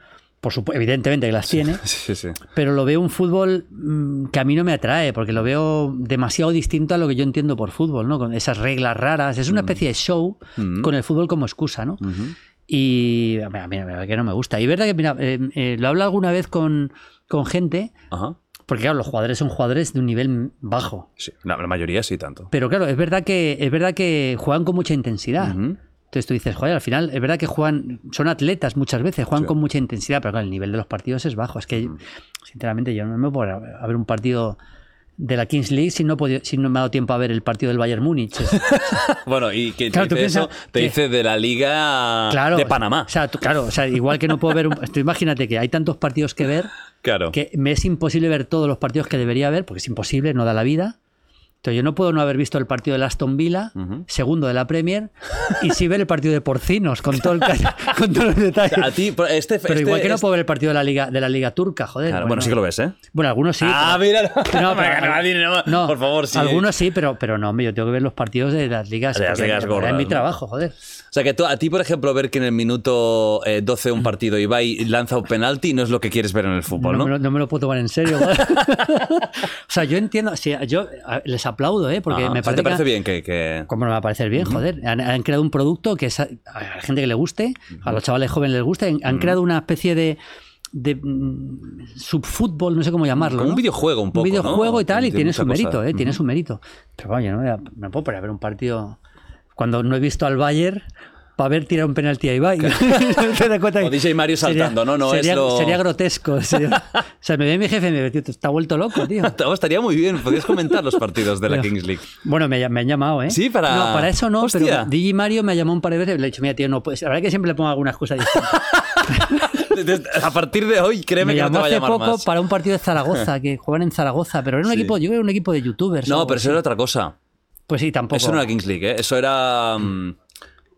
por supuesto, evidentemente que las tiene, (laughs) Sí, sí. pero lo veo un fútbol mm, que a mí no me atrae, porque lo veo demasiado distinto a lo que yo entiendo por fútbol, ¿no? Con esas reglas raras. Es una especie de show Mm. con el fútbol como excusa, ¿no? Y a mí, a mí la verdad que no me gusta. Y es verdad que, mira, eh, eh, lo hablo alguna vez con, con gente, Ajá. porque claro, los jugadores son jugadores de un nivel bajo. Sí, la, la mayoría sí, tanto. Pero claro, es verdad que, es verdad que juegan con mucha intensidad. Entonces tú dices, joder, al final es verdad que juegan, son atletas muchas veces, juegan Sí. con mucha intensidad, pero claro, el nivel de los partidos es bajo. Es que, sinceramente, yo no me puedo a ver un partido de la Kings League si no, he podido- si no me ha dado tiempo a ver el partido del Bayern Múnich. (laughs) Bueno, y que te Claro, tú dice eso, te que- dice de la Liga claro, de Panamá. O sea, tú- claro, o sea, igual que no puedo ver un, tú imagínate que hay tantos partidos que ver claro. que me es imposible ver todos los partidos que debería ver, porque es imposible, no da la vida. Entonces yo no puedo no haber visto el partido del Aston Villa, segundo de la Premier, y sí ver el partido de Porcinos, con, todo el, (laughs) (laughs) con todos los detalles. A ti, pero este, Pero este- igual que no este- puedo ver el partido de la Liga, de la Liga Turca, joder. Claro, bueno, sí que lo ves, ¿eh? Bueno, algunos sí. ah, pero- mira, No, (laughs) pero- no, por favor, sí. Algunos sí, pero, pero no, hombre, yo tengo que ver los partidos de las ligas. De las ligas gordas, Es mi trabajo, joder. O sea, que tú- a ti, por ejemplo, ver que en el minuto eh, 12 de un partido Ibai lanza un penalti no es lo que quieres ver en el fútbol, No, ¿no? me lo, no me lo puedo tomar en serio. (laughs) o sea, yo entiendo, yo les aplaudo, ¿eh? porque Ajá. me O sea, parece ¿Te parece que, bien que...? que- ¿Cómo no me va a parecer bien? Joder, han, han creado un producto que es a, a la gente que le guste, a los chavales jóvenes les guste, han, han creado una especie de, de mm, subfútbol, no sé cómo llamarlo. Como un videojuego un poco, Un videojuego ¿no? y tal, y Tiene su mucha cosa. mérito, ¿eh? tiene su mérito. Pero vaya, no me, voy a- me puedo poner a ver un partido cuando no he visto al Bayern para ver tirar un penalti a Ibai. (laughs) ¿Te das cuenta O DJ Mario saltando, ¿no? No es sería, lo- sería grotesco. (laughs) sería- o sea, me ve mi jefe y me ve, tío, está vuelto loco, tío. (laughs) Estaría muy bien, podrías comentar los partidos de la Kings League. Bueno, me, me han llamado, ¿eh? Sí, para- No, para eso no, Hostia. pero DJ Mario me llamó un par de veces y le he dicho, mira, tío, no puedes. La verdad que siempre le pongo alguna excusa distinta. A partir de hoy, créeme me que no te va a hace llamar poco más. para un partido de Zaragoza, que juegan en Zaragoza, pero era un Sí. equipo, yo era un equipo de youtubers. No, pero eso era otra cosa. Pues sí, tampoco. Eso no era Kings League, ¿eh? Eso era mm,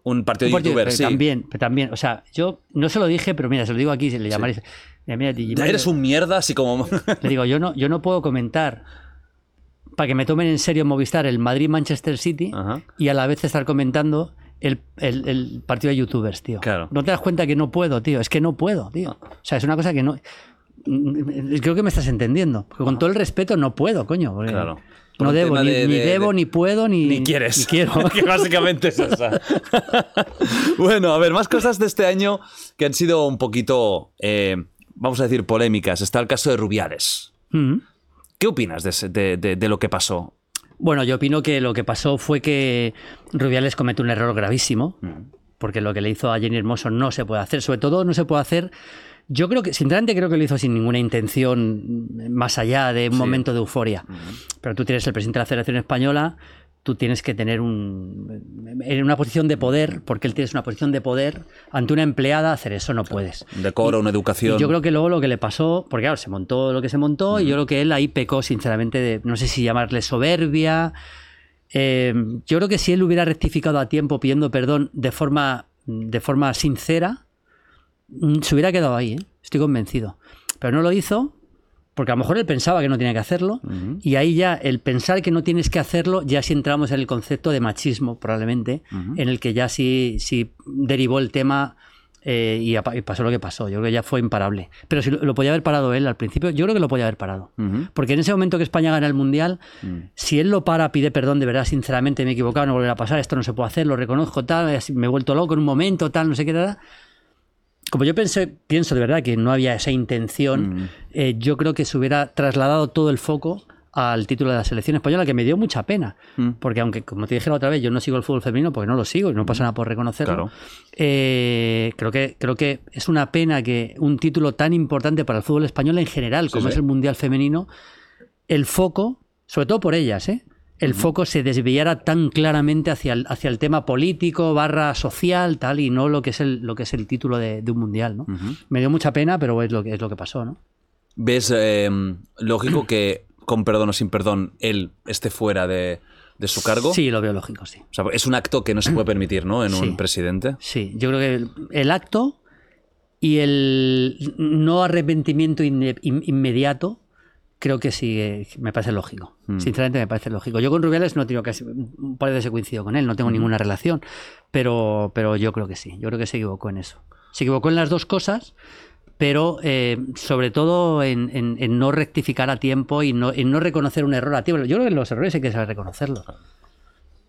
un partido de youtubers, sí. También, pero también, o sea, yo no se lo dije, pero mira, se lo digo aquí, se le llamaré. Mira, mira, Mario, Eres un mierda, así como... (laughs) Le digo, yo no, yo no puedo comentar para que me tomen en serio en Movistar el Madrid-Manchester City Ajá. y a la vez estar comentando el, el- el partido de youtubers, tío. Claro. No te das cuenta que no puedo, tío. Es que no puedo, tío. O sea, es una cosa que no. Creo que me estás entendiendo. Con todo el respeto no puedo, coño. porque Claro. Por No debo, ni, de- ni de- debo, de- ni puedo, ni. Ni quieres. Ni quiero. (laughs) que básicamente es esa. (laughs) bueno, a ver, más cosas de este año que han sido un poquito, eh, vamos a decir, polémicas. Está el caso de Rubiales. Mm. ¿Qué opinas de lo que pasó? Bueno, yo opino que lo que pasó fue que Rubiales cometió un error gravísimo, Mm. porque lo que le hizo a Jenny Hermoso no se puede hacer. Sobre todo no se puede hacer. Yo creo que, sinceramente, creo que lo hizo sin ninguna intención más allá de un momento de euforia. Pero tú tienes el presidente de la Federación Española, tú tienes que tener un. en una posición de poder, porque él tienes una posición de poder, ante una empleada, hacer eso no puedes. Un decoro, una educación. Y yo creo que luego lo que le pasó, porque claro, se montó lo que se montó, y yo creo que él ahí pecó, sinceramente, de, no sé si llamarle soberbia. Eh, yo creo que si él hubiera rectificado a tiempo pidiendo perdón de forma, de forma sincera, se hubiera quedado ahí, ¿eh? estoy convencido. Pero no lo hizo, porque a lo mejor él pensaba que no tenía que hacerlo, y ahí ya el pensar que no tienes que hacerlo, ya sí entramos en el concepto de machismo, probablemente, en el que ya sí, sí derivó el tema eh, y, y pasó lo que pasó. Yo creo que ya fue imparable. Pero si lo, lo podía haber parado él al principio, yo creo que lo podía haber parado. Porque en ese momento que España gana el Mundial, si él lo para, pide perdón, de verdad, sinceramente me he equivocado, no volverá a pasar, esto no se puede hacer, lo reconozco, tal, me he vuelto loco en un momento, tal, no sé qué, tal. Como yo pensé, pienso de verdad que no había esa intención, eh, yo creo que se hubiera trasladado todo el foco al título de la selección española, que me dio mucha pena. Porque aunque, como te dije la otra vez, yo no sigo el fútbol femenino porque no lo sigo y no pasa nada por reconocerlo. Claro. eh, creo, que, creo que es una pena que un título tan importante para el fútbol español en general, como sí. es el Mundial Femenino, el foco, sobre todo por ellas, ¿eh? El foco se desviara tan claramente hacia el, hacia el tema político, barra social, tal, y no lo que es el, lo que es el título de, de un mundial. ¿no? Me dio mucha pena, pero es lo que, es lo que pasó. ¿no? ¿Ves eh, lógico que con perdón o sin perdón él esté fuera de, de su cargo? Sí, lo veo lógico, sí. O sea, es un acto que no se puede permitir, ¿no? En Sí. un presidente. Sí, yo creo que el, el acto y el no arrepentimiento in- inmediato, creo que sí, eh, me parece lógico. Sinceramente me parece lógico. Yo con Rubiales no tengo casi, un par de veces coincidido con él, no tengo ninguna relación, pero, pero yo creo que sí, yo creo que se equivocó en eso. Se equivocó en las dos cosas, pero eh, sobre todo en, en- en no rectificar a tiempo y no, en no reconocer un error a tiempo. Yo creo que los errores hay que saber reconocerlos.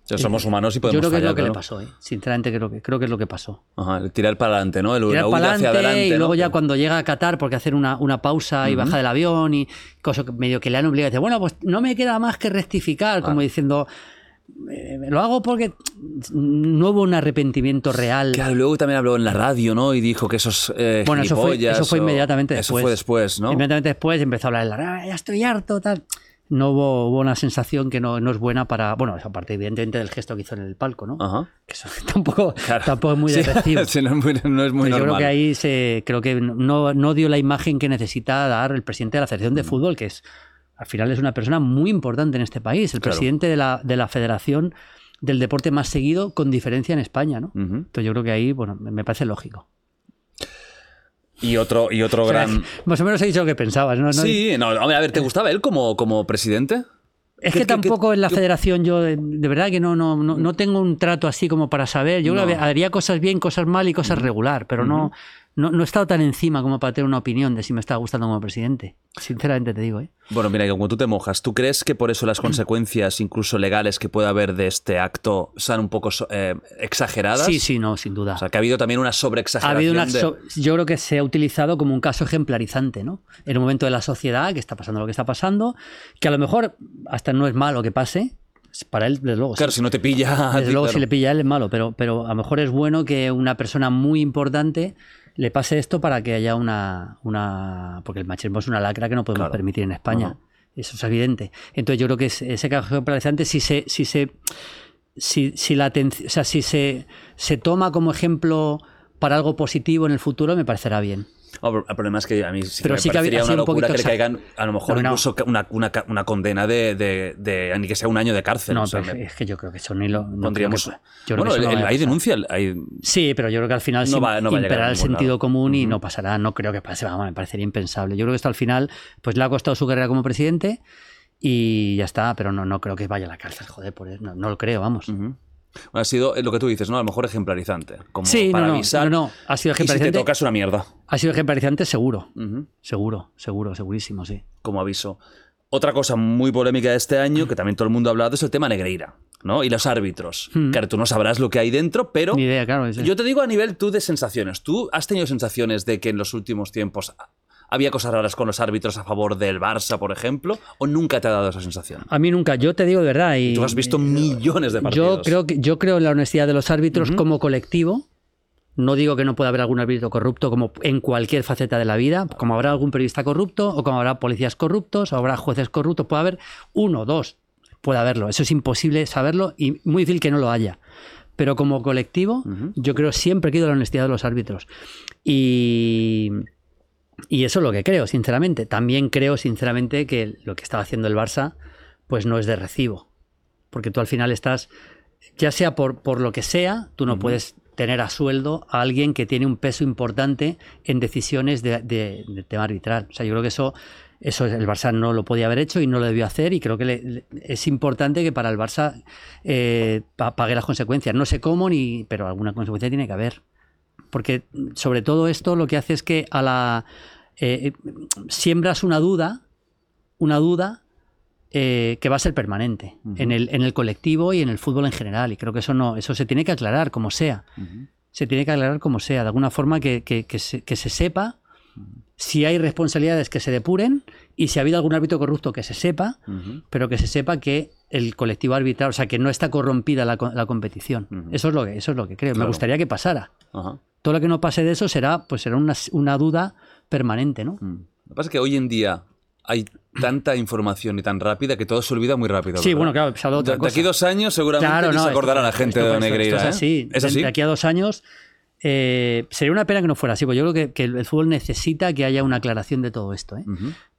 Sea, somos humanos y podemos Yo creo que es lo que le pasó, ¿eh? sinceramente creo que, creo que es lo que pasó. Ajá, el tirar para adelante, ¿no? El, tirar la huida para hacia adelante y luego ¿no? ya cuando llega a Qatar porque hacer una, una pausa y baja del avión y cosa que medio que le han obligado a decir, bueno, pues no me queda más que rectificar, como diciendo, eh, lo hago porque no hubo un arrepentimiento real. Claro, luego también habló en la radio, ¿no? Y dijo que esos eh, Bueno, eso fue, eso fue o- inmediatamente después. Eso fue después, ¿no? Inmediatamente después empezó a hablar de la "Ah, ya estoy harto, tal. No hubo, hubo una sensación que no, no es buena para. Bueno, aparte, evidentemente, del gesto que hizo en el palco, ¿no? Ajá. Que eso (laughs) tampoco, Claro. tampoco es muy (laughs) Sí, no es muy, no es muy Pues yo creo normal. que ahí se, creo que no, no dio la imagen que necesita dar el presidente de la Federación Mm. de Fútbol, que es al final es una persona muy importante en este país, el Claro. presidente de la, de la federación del deporte más seguido con diferencia en España, ¿no? Entonces yo creo que ahí, bueno, me parece lógico. Y otro, y otro O sea, gran... Más o menos he dicho lo que pensabas, ¿no? Sí, no, a ver, ¿te gustaba él como, como presidente? Es ¿Qué- que tampoco qué- en la qué- federación yo, de, de verdad que no, no, no, no tengo un trato así como para saber. Yo creo No. que haría cosas bien, cosas mal y cosas regular, pero no, no, no he estado tan encima como para tener una opinión de si me está gustando como presidente. Sinceramente te digo, ¿eh? Bueno, mira, que como tú te mojas, ¿tú crees que por eso las consecuencias, incluso legales, que puede haber de este acto, son un poco eh, exageradas? Sí, sí, no, sin duda. O sea, que ha habido también una ha sobreexageración. habido una, de- so- yo creo que se ha utilizado como un caso ejemplarizante, ¿no? En un momento de la sociedad que está pasando lo que está pasando, que a lo mejor hasta no es malo que pase, para él, desde luego. Claro, sí. si no te pilla. Desde ti, luego, claro. si le pilla a él es malo, pero, pero a lo mejor es bueno que una persona muy importante le pase esto para que haya una. una porque el machismo es una lacra que no podemos Claro. permitir en España. Eso es evidente. Entonces, yo creo que es- ese caso ejemplarizante, si se. Si se si, si la o sea, si se, se toma como ejemplo para algo positivo en el futuro, me parecerá bien. El problema es que a mí sí que me sí que parecería sido una un locura que le caigan, a lo mejor No, no. incluso una, una, una condena de, de, de- ni que sea un año de cárcel. No, o sea, pero es que yo creo que eso ni lo. no pondríamos. que- yo creo bueno, que el- hay denuncia, hay, Sí, pero yo creo que al final sí va- imperará el sentido lado. común y no pasará. No creo que pase, vamos, me parecería impensable. Yo creo que esto al final pues le ha costado su carrera como presidente y ya está, pero no, no creo que vaya a la cárcel, joder, por no, no lo creo, vamos. Bueno, ha sido lo que tú dices, ¿no? A lo mejor ejemplarizante. Como Sí, para no, no, avisar. no, no, ha sido Y si te ejemplarizante. toca es una mierda. Ha sido ejemplarizante seguro, seguro, seguro, segurísimo, sí. Como aviso. Otra cosa muy polémica de este año, que también todo el mundo ha hablado, es el tema Negreira, ¿no? Y los árbitros. Claro, tú no sabrás lo que hay dentro, pero Ni idea, claro. yo te digo a nivel tú de sensaciones. ¿Tú has tenido sensaciones de que en los últimos tiempos había cosas raras con los árbitros a favor del Barça, por ejemplo? ¿O nunca te ha dado esa sensación? A mí nunca, yo te digo de verdad. Y, Tú has visto millones de partidos. Yo creo, que, yo creo en la honestidad de los árbitros como colectivo. No digo que no pueda haber algún árbitro corrupto como en cualquier faceta de la vida, como habrá algún periodista corrupto, o como habrá policías corruptos, o habrá jueces corruptos, puede haber uno, dos, puede haberlo. Eso es imposible saberlo y muy difícil que no lo haya. Pero como colectivo, yo creo siempre que he ido a la honestidad de los árbitros. Y, y eso es lo que creo, sinceramente. También creo, sinceramente, que lo que estaba haciendo el Barça, pues no es de recibo. Porque tú al final estás, ya sea por, por lo que sea, tú no puedes tener a sueldo a alguien que tiene un peso importante en decisiones de, de- de tema arbitral. O sea, yo creo que eso, eso el Barça no lo podía haber hecho y no lo debió hacer y creo que le- le- es importante que para el Barça eh, pa- pague las consecuencias. No sé cómo, ni, pero alguna consecuencia tiene que haber. Porque sobre todo esto lo que hace es que a la eh, siembras una duda, una duda eh, que va a ser permanente en, el, en el colectivo y en el fútbol en general. Y creo que eso no, eso se tiene que aclarar como sea. Se tiene que aclarar como sea, de alguna forma que, que- que se, que se sepa si hay responsabilidades que se depuren y si ha habido algún árbitro corrupto que se sepa, pero que se sepa que el colectivo arbitral, o sea, que no está corrompida la, la competición. Eso es lo que, eso es lo que creo. Me gustaría que pasara. Ajá. Todo lo que no pase de eso será, pues será una, una duda permanente, ¿no? Mm. Lo que pasa es que hoy en día hay tanta información y tan rápida que todo se olvida muy rápido. Sí, ¿verdad? bueno, claro, se de otra De, de cosa. aquí dos años seguramente Claro, no, se esto- acordará la gente esto- de Negreira. esto es ¿eh? así. ¿Es De- así? De aquí a dos años eh, sería una pena que no fuera así, porque yo creo que, que el fútbol necesita que haya una aclaración de todo esto. ¿eh?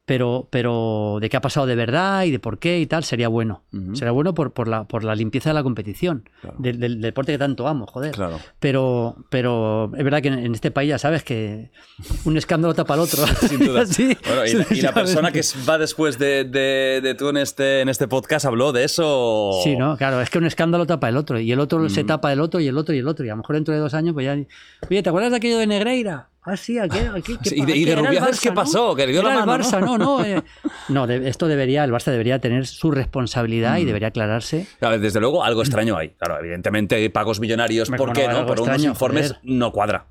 Pero, pero de qué ha pasado de verdad y de por qué y tal, sería bueno. Sería bueno por, por, la, por la limpieza de la competición, Claro. del, del deporte que tanto amo, joder. Claro. Pero, pero es verdad que en, en este país ya sabes que un escándalo tapa al otro. (laughs) Sin duda. (laughs) Sí, Bueno, y, la- y la (laughs) ¿sabes? persona que va después de, de- de tú en este, en este podcast habló de eso. Sí, ¿no? Claro, es que un escándalo tapa el otro, y el otro se tapa el otro, y el otro, y el otro, y a lo mejor dentro de dos años, pues ya. Oye, ¿te acuerdas de aquello de Negreira? Ah, sí, aquí, (laughs) aquí, Sí, y de- y ¿qué ¿no? pasó? Que le dio la el Barça, ¿no? no, no. eh. (laughs) No, de- esto debería, el Barça debería tener su responsabilidad Mm. y debería aclararse. A ver, desde luego, algo extraño hay. Claro, evidentemente pagos millonarios, ¿por ¿cómo qué no algo unos informes Joder. no cuadra.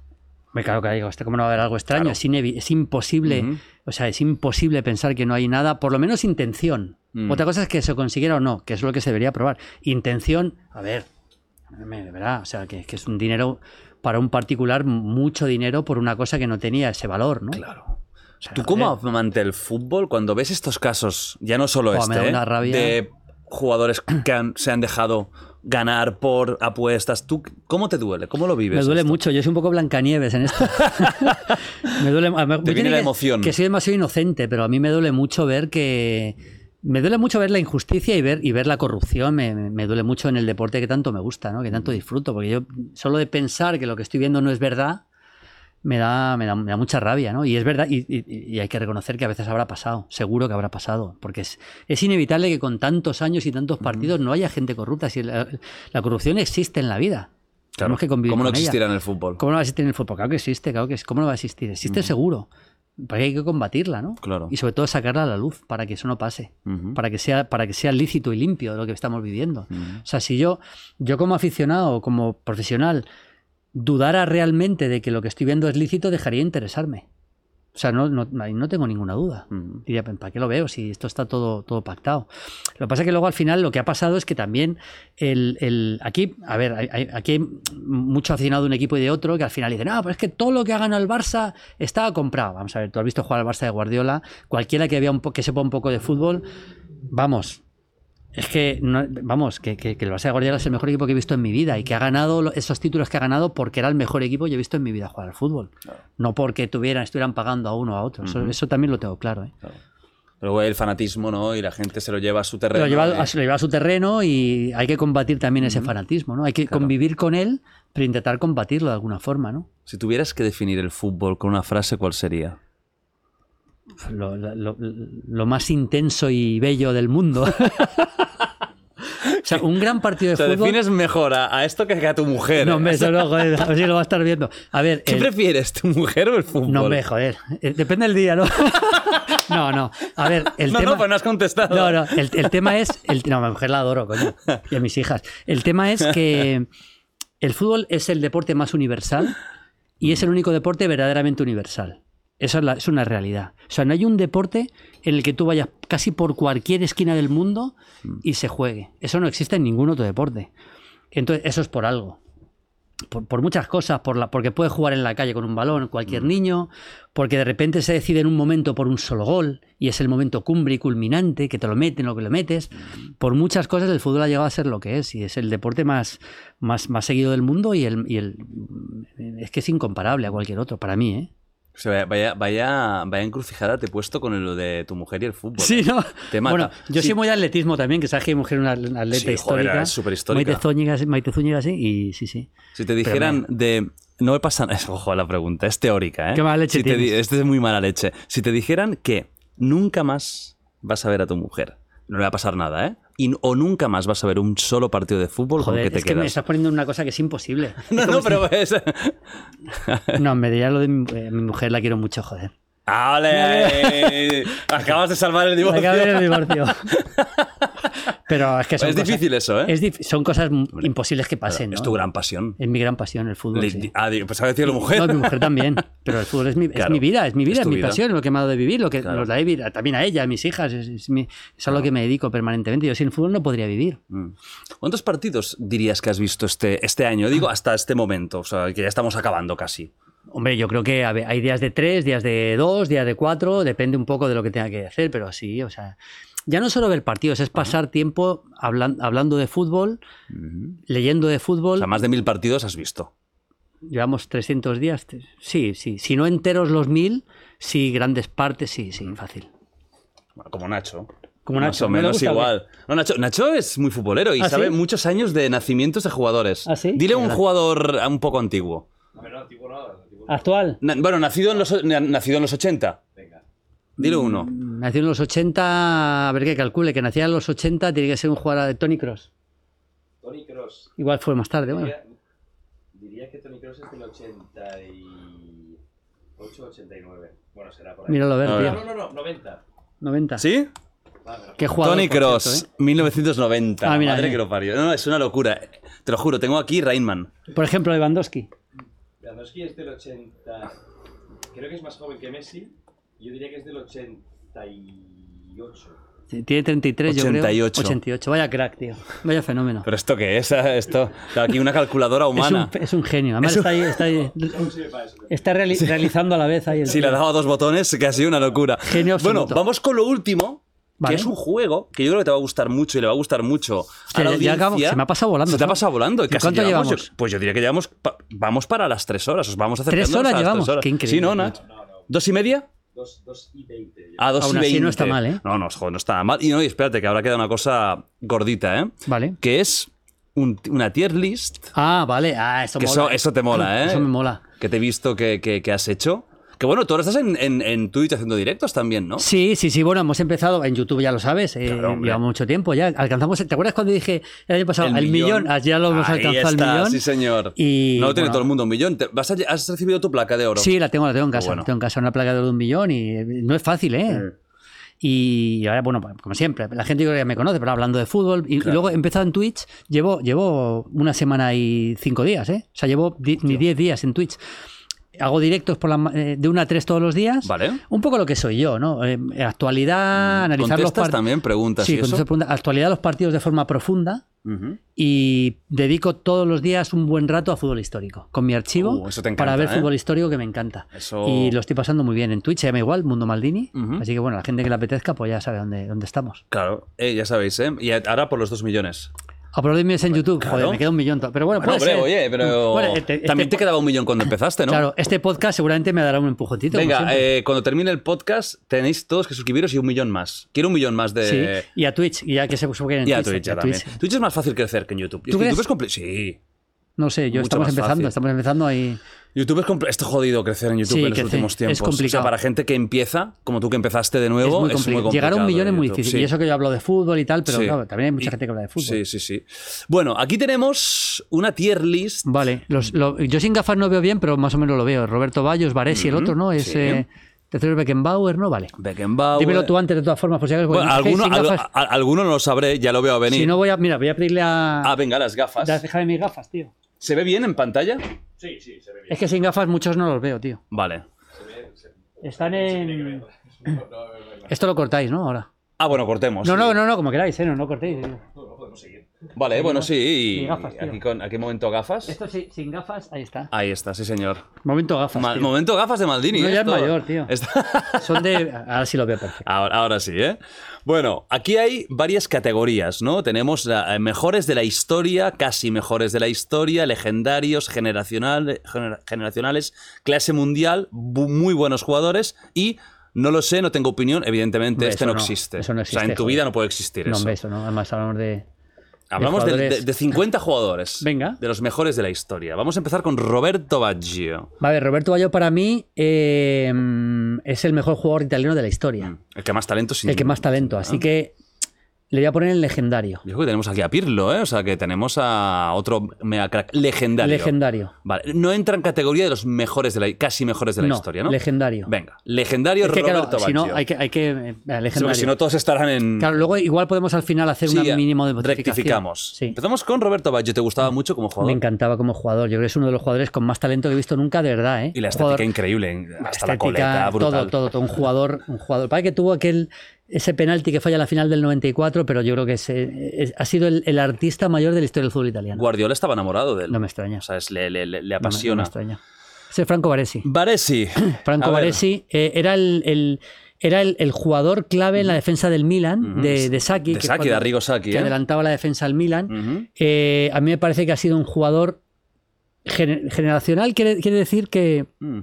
Me claro que digo, este, ¿cómo no va a haber algo extraño? Claro. Es, es imposible, o sea, es imposible pensar que no hay nada, por lo menos intención. Mm. Otra cosa es que se consiguiera o no, que es lo que se debería probar. Intención, a ver, me- de verdad, o sea, que, que es un dinero para un particular, mucho dinero por una cosa que no tenía ese valor, ¿no? Claro. O sea, Tú como joder. amante del fútbol, cuando ves estos casos, ya no solo me este, da ¿eh? una rabia. de jugadores que han- se han dejado ganar por apuestas, ¿tú cómo te duele? ¿Cómo lo vives? Me duele esto? mucho, yo soy un poco Blancanieves en esto. (laughs) (laughs) me duele, me- Te viene la que- emoción. Que soy demasiado inocente, pero a mí me duele mucho ver que. Me duele mucho ver la injusticia y ver, y ver la corrupción. Me, me- duele mucho en el deporte que tanto me gusta, ¿no? que tanto disfruto. Porque yo, solo de pensar que lo que estoy viendo no es verdad, me da, me da, me da mucha rabia. ¿no? Y es verdad, y, y- y hay que reconocer que a veces habrá pasado. Seguro que habrá pasado. Porque es, es inevitable que con tantos años y tantos partidos no haya gente corrupta. Si la, la corrupción existe en la vida. Tenemos que convivir ¿Cómo no con ella. existirá en el fútbol? ¿Cómo no va a existir en el fútbol? Claro que existe, claro que sí. ¿Cómo no va a existir? Existe seguro. Porque hay que combatirla, ¿no? Claro. Y sobre todo sacarla a la luz para que eso no pase. para, que sea, para que sea lícito y limpio de lo que estamos viviendo. O sea, si yo, yo como aficionado o como profesional dudara realmente de que lo que estoy viendo es lícito, dejaría de interesarme. O sea, no, no, no tengo ninguna duda. Diría, ¿para qué lo veo si esto está todo, todo pactado? Lo que pasa es que luego al final lo que ha pasado es que también el, el- aquí, a ver, hay, aquí hay mucho aficionado de un equipo y de otro que al final dicen, no, pero es que todo lo que ha ganado el Barça estaba comprado. Vamos a ver, tú has visto jugar al Barça de Guardiola, cualquiera que, había un po- que sepa un poco de fútbol, vamos, es que, no- vamos, que, que- que el Barça de Guardiola es el mejor equipo que he visto en mi vida y que ha ganado esos títulos que ha ganado porque era el mejor equipo que he visto en mi vida jugar al fútbol. No porque tuvieran, estuvieran pagando a uno o a otro. Eso, eso también lo tengo claro. ¿eh? Luego hay el fanatismo, ¿no? Y la gente se lo lleva a su terreno. Lo lleva, y- a, lo lleva a su terreno y hay que combatir también ese fanatismo, ¿no? Hay que convivir con él, pero intentar combatirlo de alguna forma, ¿no? Si tuvieras que definir el fútbol con una frase, ¿cuál sería? Lo, lo- lo- lo más intenso y bello del mundo. (laughs) o sea, un gran partido de Te fútbol. defines mejor a, a esto que a tu mujer. No, ¿eh? hombre, eso no, joder, a ver si lo va a estar viendo. A ver, ¿Qué el- prefieres, tu mujer o el fútbol? no, hombre, joder. Eh, Depende del día, ¿no? (laughs) no, no. A ver, el no, tema. no, pues no has contestado. No, no, el, el tema es. El, no, mi mujer la adoro, coño. Y a mis hijas. El tema es que el fútbol es el deporte más universal y es el único deporte verdaderamente universal. Eso es, la- es una realidad. O sea, no hay un deporte en el que tú vayas casi por cualquier esquina del mundo y se juegue. Eso no existe en ningún otro deporte. Entonces, eso es por algo. Por, por muchas cosas, por la, porque puedes jugar en la calle con un balón cualquier niño, porque de repente se decide en un momento por un solo gol y es el momento cumbre y culminante, que te lo meten o que lo metes. Por muchas cosas el fútbol ha llegado a ser lo que es y es el deporte más, más, más seguido del mundo y el, y el es que es incomparable a cualquier otro, para mí, ¿eh? O sea, vaya, vaya, vaya encrucijada te he puesto con lo de tu mujer y el fútbol. Sí, ¿eh? ¿no? Te mata. Bueno, yo Sí. soy muy atletismo también, que sabes que mi mujer es una atleta Sí, joder, histórica. es superhistórica. Maite Zúñiga, Maite Zúñiga, sí, y sí, sí. Si te dijeran de... No me pasa nada. (laughs) Ojo, la pregunta. Es teórica, ¿eh? Qué mala leche Si te. Este es muy mala leche. Si te dijeran que nunca más vas a ver a tu mujer, no le va a pasar nada, ¿eh? Y, o nunca más vas a ver un solo partido de fútbol, ¿con qué te es que me quedas? estás poniendo en una cosa que es imposible. (laughs) No, (laughs) no, pero es... No, me diría lo de mi, eh, mi mujer, la quiero mucho, joder. ¡Ale! Acabas de salvar el (laughs) divorcio. Acaba de ver el divorcio. Pero es que son Es cosas- difícil eso, ¿eh? es dif- son cosas m- imposibles que pasen, ¿no? Es tu gran pasión. Es mi gran pasión, el fútbol. Le- sí. Ah, pues a decir la mujer. No, mi mujer también. Pero el fútbol es mi, es Claro. mi vida, es mi vida, Es es, mi vida. pasión, es lo que me ha dado de vivir, lo que Claro. nos da de vivir también a ella, a mis hijas. Es, es mi- es a lo que me dedico permanentemente. Yo sin el fútbol no podría vivir. Mm. ¿Cuántos partidos dirías que has visto este, este año? Digo, hasta este momento. O sea, que ya estamos acabando casi. Hombre, yo creo que a hay días de tres, días de dos, días de cuatro, depende un poco de lo que tenga que hacer, pero sí, o sea, ya no solo ver partidos, es pasar tiempo hablan- hablando de fútbol, leyendo de O fútbol. sea, más de mil partidos has visto. Llevamos 300 días. Sí, sí. Si no enteros los mil, sí, grandes partes, sí, sí, fácil. Bueno, como Nacho. Como Más Nacho, o ¿no le menos igual. No, Nacho, Nacho es muy futbolero y ¿Ah, sabe sí? muchos años de nacimientos de jugadores. ¿Ah, sí? Dile un Qué gran- jugador un poco antiguo. ¿Actual? Na- bueno, nacido en los, na- nacido en los 80. Dile uno. Nació en los 80, a ver qué calcule, que nacía en los 80 tiene que ser un jugador de Tony Cross. Tony Cross. Igual fue más tarde, bueno. Diría, diría que Tony Cross es del 88, 89. Bueno, será por ahí. Míralo a ver, A ver. No, no, no, 90. 90. ¿Sí? Qué jugador, Tony por cierto, Cross, ¿eh? 1990. Ah, mira, Madre eh. que lo parió. No, no, es una locura. Te lo juro, tengo aquí Rainman. Por ejemplo, Lewandowski. Lewandowski es del 80. Creo que es más joven que Messi. Yo diría que es del 88. Sí, Tiene 33, yo 88. creo. 88. Vaya crack, tío. Vaya fenómeno. ¿Pero esto qué es? (laughs) Esto, aquí una calculadora Es un, humana. es un genio. Además, Es un- está ahí, está, ahí- (laughs) está reali- realizando a la vez ahí el Si le daba dos botones, que ha sido una locura. Genio absoluto. Bueno, vamos con lo último, Vale. que es un juego que yo creo que te va a gustar mucho y le va a gustar mucho a Hostia, la audiencia. se me ha pasado volando, Se te ha pasado volando. ¿Y Casi cuánto llevamos, llevamos? yo- pues yo diría que llevamos... pa- vamos para las tres horas. Os vamos ¿Tres acercando horas a las llevamos? tres horas. Qué increíble. Sí, ¿no, Nach? ¿Dos y media? 2, 2 y 20. A dos Aún y así no veinte. está mal, ¿eh? No, no, joder, no está mal. Y no, y espérate, que ahora queda una cosa gordita, ¿eh? Vale. Que es un- una tier list Ah, vale. Ah, eso Que mola. eso- eso te mola, ¿eh? Eso me mola. que te he visto que, que- que has hecho. Que bueno, tú ahora estás en, en, en Twitch haciendo directos también, ¿no? Sí, sí, sí. Bueno, hemos empezado en YouTube, ya lo sabes. eh, Claro, mucho tiempo ya. Alcanzamos. ¿Te acuerdas cuando dije el año pasado El el, millón? Ah, Ya lo hemos Ahí alcanzado está, el millón. Sí, señor. Y, no lo tiene bueno, todo el mundo un millón. Te- vas a- ¿Has recibido tu placa de oro? Sí, la tengo, la tengo en casa. bueno. la Tengo en casa una placa de oro de un millón y eh, no es fácil, ¿eh? Y ahora, bueno, pues, como siempre, la gente yo creo que ya me conoce, pero hablando de fútbol. Y, luego he empezado en Twitch, llevo, llevo una semana y cinco días, ¿eh? O sea, llevo di- ni 10 días en Twitch. Hago directos por la eh, de una a tres todos los días. Vale. Un poco lo que soy yo, ¿no? Eh, actualidad, analizar los ¿Contestas partidos. también preguntas Sí, y eso? preguntas. actualidad los partidos de forma profunda y dedico todos los días un buen rato a fútbol histórico con mi archivo Uh, eso te para encanta, ver ¿eh? fútbol histórico que me encanta. Eso- Y lo estoy pasando muy bien en Twitch, se llama igual, Mundo Maldini. Así que bueno, la gente que le apetezca, pues ya sabe dónde, dónde estamos. Claro, eh, ya sabéis, ¿eh? Y ahora por los dos millones. Aplaudidme en YouTube, claro. joder, me queda un millón. Pero bueno, Bueno, puede hombre, ser. oye, pero Bueno, este- también este- te quedaba un millón cuando empezaste, ¿no? Claro, este podcast seguramente me dará un empujoncito. Venga, eh, cuando termine el podcast tenéis todos que suscribiros y un millón más. Quiero un millón más de... Sí, y a Twitch, y ya que se suben en Y a Twitch. Ya a también. Twitch. Twitch es más fácil crecer que en YouTube. Es ¿Tú que crees? YouTube es Sí. No sé, yo estamos empezando, fácil. estamos empezando ahí. YouTube es, compl- es jodido crecer en YouTube Sí, en los últimos es tiempos. o complicado. sea, para gente que empieza, como tú que empezaste de nuevo, es muy es complicado. muy complicado. Llegar a un millón es muy difícil. Sí. Y eso que yo hablo de fútbol y tal, pero Sí. claro, también hay mucha gente que habla de fútbol. Sí, sí, sí. Bueno, aquí tenemos una tier list. Vale, los- lo- yo sin gafas no veo bien, pero más o menos lo veo. Roberto Bayos, Varesi, el otro, ¿no? Es eh, tercero es Beckenbauer, ¿no? Vale. Beckenbauer. Dímelo tú antes de todas formas, por si acaso. Bueno, es alguno, al- a- alguno no lo sabré, ya lo veo venir. si no voy a. Mira, voy a pedirle a. Ah, venga, las gafas. Déjame mis gafas, tío. ¿Se ve bien en pantalla? Sí, sí, se ve bien. Es que sin gafas muchos no los veo, tío. Vale. Están en. Esto lo cortáis, ¿no? Ahora. Ah, bueno, cortemos. No, sí. no, no, no, como queráis, ¿eh? No, no cortéis. Vale, bueno, sí. y- Sin gafas, aquí, con, aquí momento gafas. Esto sí, sin gafas, ahí está. Ahí está, sí, señor. Momento gafas. Ma- tío. momento gafas de Maldini. No, ya esto. es mayor, tío. Está- (laughs) Son de. Ahora sí lo veo perfecto. Ahora, ahora sí, ¿eh? Bueno, aquí hay varias categorías, ¿no? Tenemos la- eh, mejores de la historia, casi mejores de la historia, legendarios, generacional, gener- generacionales, clase mundial, bu- muy buenos jugadores y no lo sé, no tengo opinión, evidentemente este eso no, no, existe. eso no O sea, en existe, tu joder. vida no puede existir No, eso. hombre, eso, ¿no? Además hablamos de. Hablamos de, de- de 50 jugadores. Venga. De los mejores de la historia. Vamos a empezar con Roberto Baggio. Vale, Roberto Bayo para mí eh, es el mejor jugador italiano de la historia. El que más talento sin el que más talento. Así que le voy a poner el legendario. Yo creo que tenemos aquí a Pirlo, ¿eh? O sea, que tenemos a otro mega crack legendario. Legendario. Vale, no entra en categoría de los mejores de la casi mejores de la No, historia, ¿no? legendario. Venga, legendario Es que Roberto claro, si no, hay que. Hay que eh, legendario. si no todos estarán en Claro, luego igual podemos al final hacer Sí, un mínimo de rectificamos. Sí. Empezamos con Roberto Baggio, ¿te gustaba mucho como Me jugador? encantaba como jugador. Yo creo que es uno de los jugadores con más talento que he visto nunca, de verdad. ¿eh? Y la jugador- estética increíble, hasta la estética, coleta brutal. todo, todo, todo. Un jugador, un jugador. Para que tuvo aquel ese penalti que falla la final del 94, pero yo creo que es- ha sido el, el artista mayor de la historia del fútbol italiano. Guardiola estaba enamorado de él. No me extraña. O sea, es- le, le- le- le No me- no apasiona. me extraña. Ese es Franco Baresi. Baresi. (clears throat) Franco. Baresi eh, era el, el- era el, el jugador clave en la defensa del Milan, de, de Saki. De que Saki, cuando- de Arrigo Saki, Que ¿eh? adelantaba la defensa al Milan. Eh, a mí me parece que ha sido un jugador gener- generacional, quiere, quiere decir que, Mm.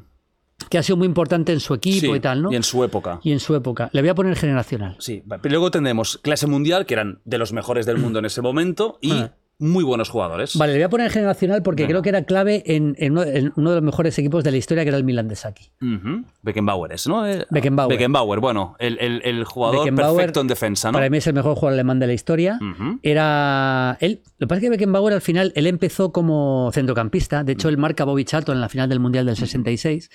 Que ha sido muy importante en su equipo Sí, y tal, ¿no? Y en su época. Y en su época. Le voy a poner generacional. Sí, pero luego tenemos clase mundial, que eran de los mejores del mundo en ese momento, y Ah. muy buenos jugadores. Vale, le voy a poner generacional porque creo que era clave en, en uno, en uno de los mejores equipos de la historia, que era el Milan de Saki. Beckenbauer es, ¿no? Eh, Beckenbauer. Beckenbauer, bueno, el, el- el jugador perfecto en defensa, ¿no? Para mí es el mejor jugador alemán de la historia. Era él. Lo que pasa es que Beckenbauer al final, él empezó como centrocampista. De hecho, él marca a Bobby Charlton en la final del Mundial del 66. Marca,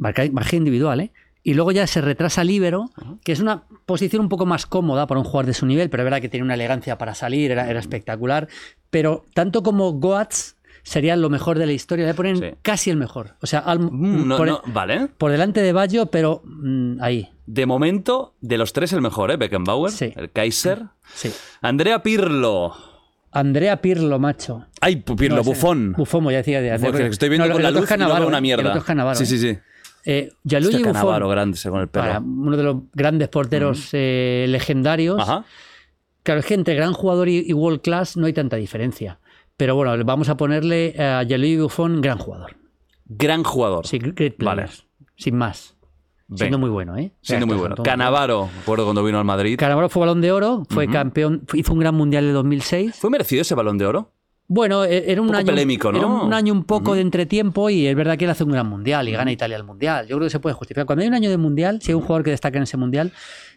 marca individual, ¿eh? Y luego ya se retrasa libero, que es una posición un poco más cómoda para un jugador de su nivel, pero es verdad que tiene una elegancia para salir, era, era espectacular. Pero tanto como Goatz sería lo mejor de la historia, le ponen Sí. casi el mejor. O sea, al- Mm, no, por, no, vale. por delante de Bayo, pero mm, ahí. De momento, de los tres, el mejor, ¿eh? Beckenbauer, Sí. el Kaiser. Sí. Andrea Pirlo. Andrea Pirlo, macho. Ay, Pirlo, No, Buffon. Buffon, ya decía. de- Porque estoy viendo con la luz y no Cannavaro, veo una ¿eh? mierda. Cannavaro, sí, ¿eh? sí, sí. Eh, Gianluigi Este Buffon, Cannavaro grande, según el pelo. para uno de los grandes porteros eh, legendarios. Ajá. Claro, es que entre gran jugador y, y world class no hay tanta diferencia. Pero bueno, vamos a ponerle a Gianluigi Buffon gran jugador. Gran jugador. Sí, great Vale. players. Sin más. Siendo muy bueno, ¿eh? Siendo muy bueno. Canavaro, recuerdo cuando vino al Madrid. Cannavaro fue balón de oro, fue campeón, hizo un gran mundial de 2006. ¿Fue merecido ese balón de oro? Bueno, e- era un, año, polémico, ¿no? era un año un poco de entretiempo y es verdad que él hace un gran mundial y gana Italia el mundial. Yo creo que se puede justificar. Cuando hay un año de mundial, si hay un jugador que destaca en ese mundial,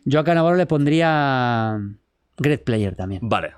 yo a Cannavaro le pondría Great Player también. Vale.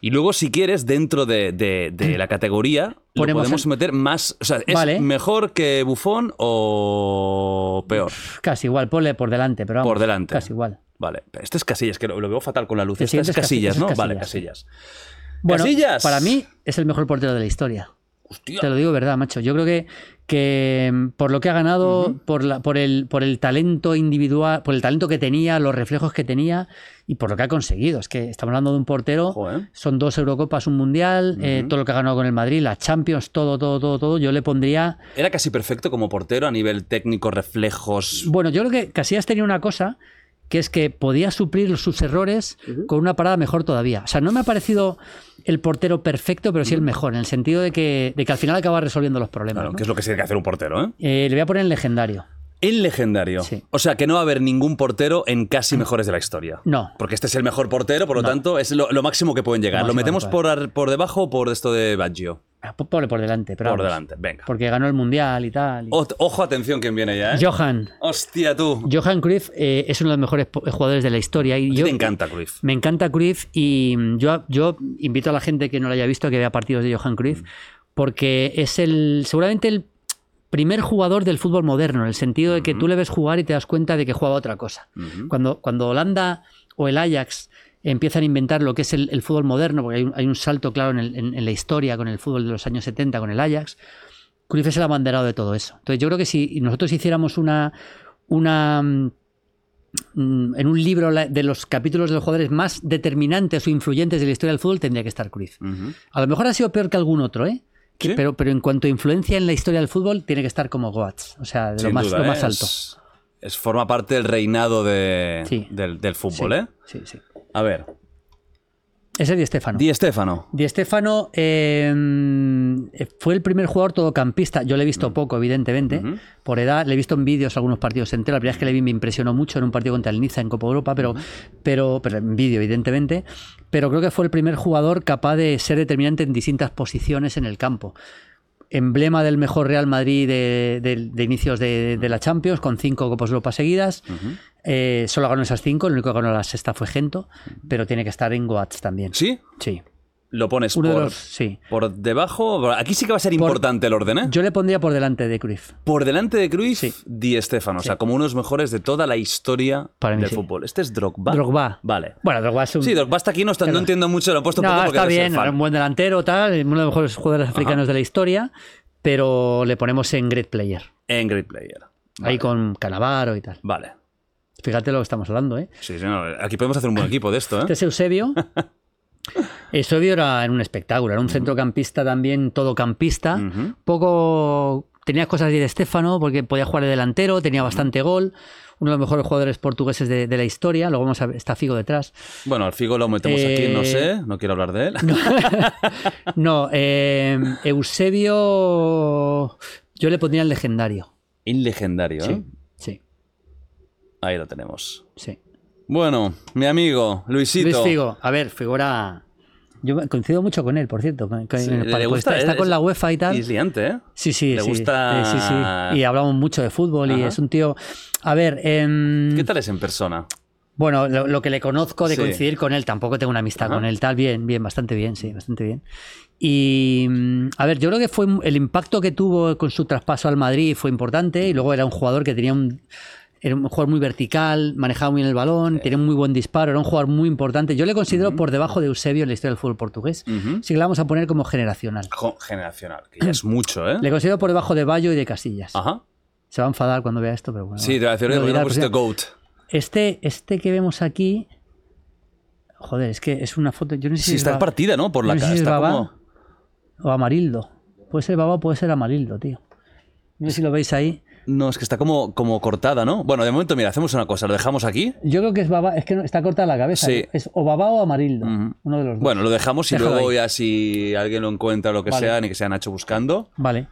Y luego, si quieres, dentro de, de- de (clears throat) la categoría, lo Ponemos podemos el- meter más. O sea, ¿es Vale. mejor que Buffon o peor? Casi igual, ponle por delante, pero vamos, Por delante. Casi igual. Vale. Este es Casillas, que lo, lo veo fatal con la luz. Este es Casillas, Casillas, ¿no? Vale, Casillas, Casillas. Bueno, ¡Casillas! para mí es el mejor portero de la historia. Hostia. Te lo digo verdad, macho. Yo creo que, que mm, por lo que ha ganado, por, la, por, el, por el talento individual, por el talento que tenía, los reflejos que tenía y por lo que ha conseguido. Es que estamos hablando de un portero, Joder. son dos Eurocopas, un Mundial, eh, todo lo que ha ganado con el Madrid, la Champions, todo, todo, todo, todo. Yo le pondría... Era casi perfecto como portero a nivel técnico, reflejos. Bueno, yo creo que Casillas tenía una cosa que es que podía suplir sus errores con una parada mejor todavía. O sea, no me ha parecido el portero perfecto, pero sí el mejor, en el sentido de que, de que al final acaba resolviendo los problemas. Claro, ¿no? que es lo que tiene que hacer un portero, ¿eh? Eh, le voy a poner en legendario. El legendario. Sí. O sea, que no va a haber ningún portero en casi mejores de la historia. No. Porque este es el mejor portero, por lo No. tanto, es lo, lo máximo que pueden llegar. Lo ¿Lo máximo metemos por, por debajo o por esto de Baggio? Ah, pon- Ponle por delante, pero Por vamos, delante, venga. Porque ganó el mundial y tal. y- O- ojo, atención, quién viene ya, ¿eh? Johan. Hostia, tú. Johan Cruyff eh, es uno de los mejores jugadores de la historia. Y yo, te encanta, Cruyff. Me encanta Cruyff y mm, yo, yo invito a la gente que no lo haya visto a que vea partidos de Johan Cruyff porque es el seguramente el primer jugador del fútbol moderno, en el sentido de que tú le ves jugar y te das cuenta de que juega otra cosa. Cuando, cuando Holanda o el Ajax empiezan a inventar lo que es el, el fútbol moderno, porque hay un, hay un salto claro en, el- en- en la historia con el fútbol de los años 70, con el Ajax, Cruyff es el abanderado de todo eso. Entonces yo creo que si nosotros hiciéramos una... una mm, en un libro de los capítulos de los jugadores más determinantes o influyentes de la historia del fútbol tendría que estar Cruyff. A lo mejor ha sido peor que algún otro, ¿eh? Pero, pero en cuanto a influencia en la historia del fútbol, tiene que estar como Goats, o sea, de lo más, duda, lo ¿eh? más alto. Es, es- forma parte del reinado de, Sí. del, del fútbol, sí, ¿eh? sí, sí. A ver, Ese es Di Stefano. Di Stefano. Di Stefano eh, fue el primer jugador todocampista. Yo le he visto poco, evidentemente, Mm. Por edad. Le he visto en vídeos algunos partidos enteros. La primera vez que le vi me impresionó mucho en un partido contra el Niza en Copa Europa, pero, pero, pero en vídeo, evidentemente. Pero creo que fue el primer jugador capaz de ser determinante en distintas posiciones en el campo. Emblema del mejor Real Madrid de, de- de inicios de, de la Champions, con cinco Copas Europa seguidas. Eh, solo ganó esas cinco, el único que ganó la sexta fue Gento, pero tiene que estar en Goats también. ¿Sí? Sí. Lo pones Uno de por, los. Sí. por debajo. Aquí sí que va a ser importante el orden, ¿eh? Yo le pondría por delante de Cruyff. Por delante de Cruyff, Sí. Di Stefano. O sea, como uno de los mejores de toda la historia Para del fútbol. Este es Drogba. Drogba. Vale. Bueno, Drogba es un. Sí, Drogba está aquí, no, está- no entiendo mucho, lo he puesto no, poco porque está bien, fan. un buen delantero, tal, uno de los mejores jugadores africanos de la historia, pero le ponemos en Great Player. En Great Player. Vale. Ahí con Canavaro y tal. Vale. Fíjate lo que estamos hablando, ¿eh? Sí, sí, no, aquí podemos hacer un buen equipo de esto, Este ¿eh? es Eusebio. (laughs) Eusebio era en un espectáculo, era un centrocampista también, todocampista. Ujú. Poco. Tenía cosas de Stefano porque podía jugar de delantero, tenía bastante gol. Uno de los mejores jugadores portugueses de, de la historia. Luego vamos a ver, está Figo detrás. Bueno, al Figo lo metemos aquí, no Eh, sé, no quiero hablar de él. (laughs) No, eh, Eusebio. Yo le pondría el legendario. Un legendario, ¿eh? Sí, sí, Ahí lo tenemos. sí. Bueno, mi amigo, Luisito. Luis Figo, a ver, figura. Yo coincido mucho con él, por cierto. con- con- Sí, en el le gusta, está, está es- con la UEFA y tal. Y es liante, ¿eh? Sí, sí, le sí. gusta- Eh, sí, sí. Y hablamos mucho de fútbol y es un tío. A ver, em, ¿Qué tal es en persona? bueno, lo, lo que le conozco de Sí. coincidir con él, tampoco tengo una amistad Ajá. con él, tal, bien, bien, bastante bien, sí, bastante bien. Y mm, a ver, yo creo que fue el impacto que tuvo con su traspaso al Madrid fue importante y luego era un jugador que tenía un. Era un jugador muy vertical, manejaba muy bien el balón, tenía un muy buen disparo, era un jugador muy importante. Yo le considero por debajo de Eusebio en la historia del fútbol portugués. Ujú. Sí que le vamos a poner como generacional. Generacional, que ya es (clears throat) mucho, ¿eh? Le considero por debajo de Bayo y de Casillas. Ajá. Se va a enfadar cuando vea esto, pero bueno. Sí, te voy a decir, Lo oye, ¿por qué dirá no pusiste. GOAT? Este, este que vemos aquí. Joder, es que es una foto. Yo no sé si Sí, es está Ba- partida, ¿no? Por la no sé cara. si Está como... o Amarildo. Puede ser Baba, puede ser Amarildo, tío. No sé si lo veis ahí. No, es que está como, como cortada, ¿no? Bueno, de momento, mira, hacemos una cosa, lo dejamos aquí. Yo creo que es Baba, es que no- está corta la cabeza. Sí. Es o Baba o Amarildo. Ujú. Uno de los dos. Bueno, lo dejamos y Déjalo luego ahí. ya si alguien lo encuentra o lo que Vale. sea, ni que sea Nacho buscando. Vale.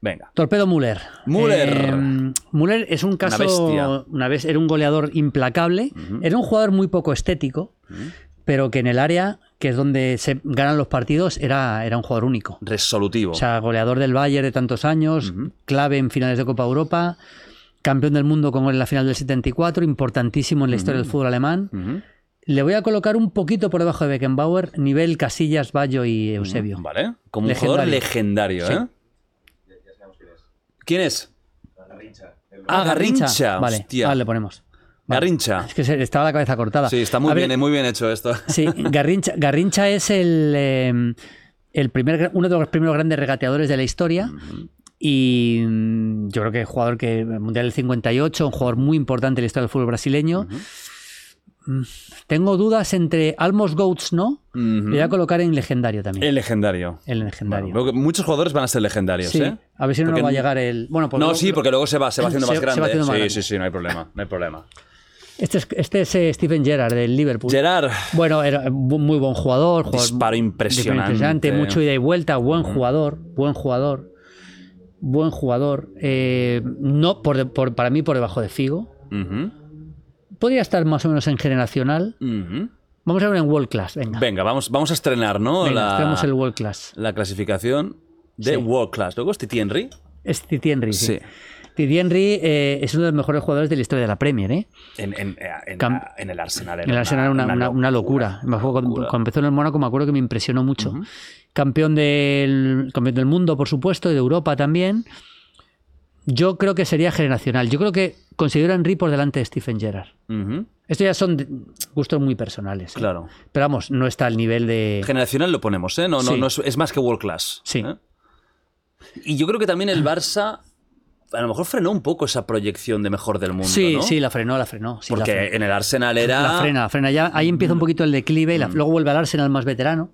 Venga. Torpedo Müller. Müller. Eh, Müller es un caso. bestia. Una vez era un goleador implacable. Era un jugador muy poco estético, pero que en el área que es donde se ganan los partidos, era, era un jugador único. Resolutivo. O sea, goleador del Bayern de tantos años, clave en finales de Copa Europa, campeón del mundo con gol en la final del 74, importantísimo en la historia del fútbol alemán. Le voy a colocar un poquito por debajo de Beckenbauer, nivel Casillas, Bayo y Eusebio. Vale. Como un Legendario. jugador legendario, Sí. ¿eh? ¿Quién es? Garrincha. El Ah, Garrincha. Vale, Hostia. le ponemos. Garrincha. Es que se- estaba la cabeza cortada. Sí, está muy A ver, bien, muy bien hecho esto. Sí, (laughs) Garrincha, Garrincha es el, eh, el primer, uno de los primeros grandes regateadores de la historia. Y mm, yo creo que es jugador que el Mundial del 58, un jugador muy importante en la historia del fútbol brasileño. Mm, Tengo dudas entre Almos Goats, ¿no? Ujú. Le voy a colocar en legendario también. El legendario. El legendario. Bueno, muchos jugadores van a ser legendarios, sí, ¿eh? a ver si no nos va a llegar el. Bueno, pues No, luego- sí, porque luego se va, se va (laughs) haciendo Se- más grande. haciendo más sí, grande. sí, sí, no hay problema, no hay problema. Este es, este es eh, Steven Gerrard del Liverpool. Gerard, Bueno, era bu- muy buen jugador. jugador Disparo impresionante. Mucho ida y vuelta. Buen jugador. Buen jugador. Buen jugador. Eh, no, por, por- para mí, por debajo de Figo. Podría estar más o menos en generacional. Vamos a ver en World Class. Venga. Venga, vamos, vamos a estrenar, ¿no? Venga, la, el World Class. la clasificación de Sí. World Class. Luego es Titi Henry. Es Titi Henry. Sí. Sí. Titi Henry eh, es uno de los mejores jugadores de la historia de la Premier. ¿eh? En, en- en- Cam- en el Arsenal. era En el Arsenal una, una- una locura. Cuando, empezó en el Mónaco me acuerdo que me impresionó mucho. Campeón del, campeón del mundo, por supuesto, y de Europa también. Yo creo que sería generacional. Yo creo que considero a Henry por delante de Stephen Gerrard. Ujú, Esto ya son gustos muy personales. ¿eh? Claro. Pero vamos, no está al nivel de... Generacional lo ponemos, ¿eh? No, no, Sí. no es, es más que World Class. Sí. ¿eh? Y yo creo que también el Barça a lo mejor frenó un poco esa proyección de mejor del mundo. Sí, ¿no? sí, la frenó, la frenó. sí, la Porque frenó. en el Arsenal era. La frena, la frena. Ya, ahí empieza un poquito el declive y la- luego vuelve al Arsenal más veterano.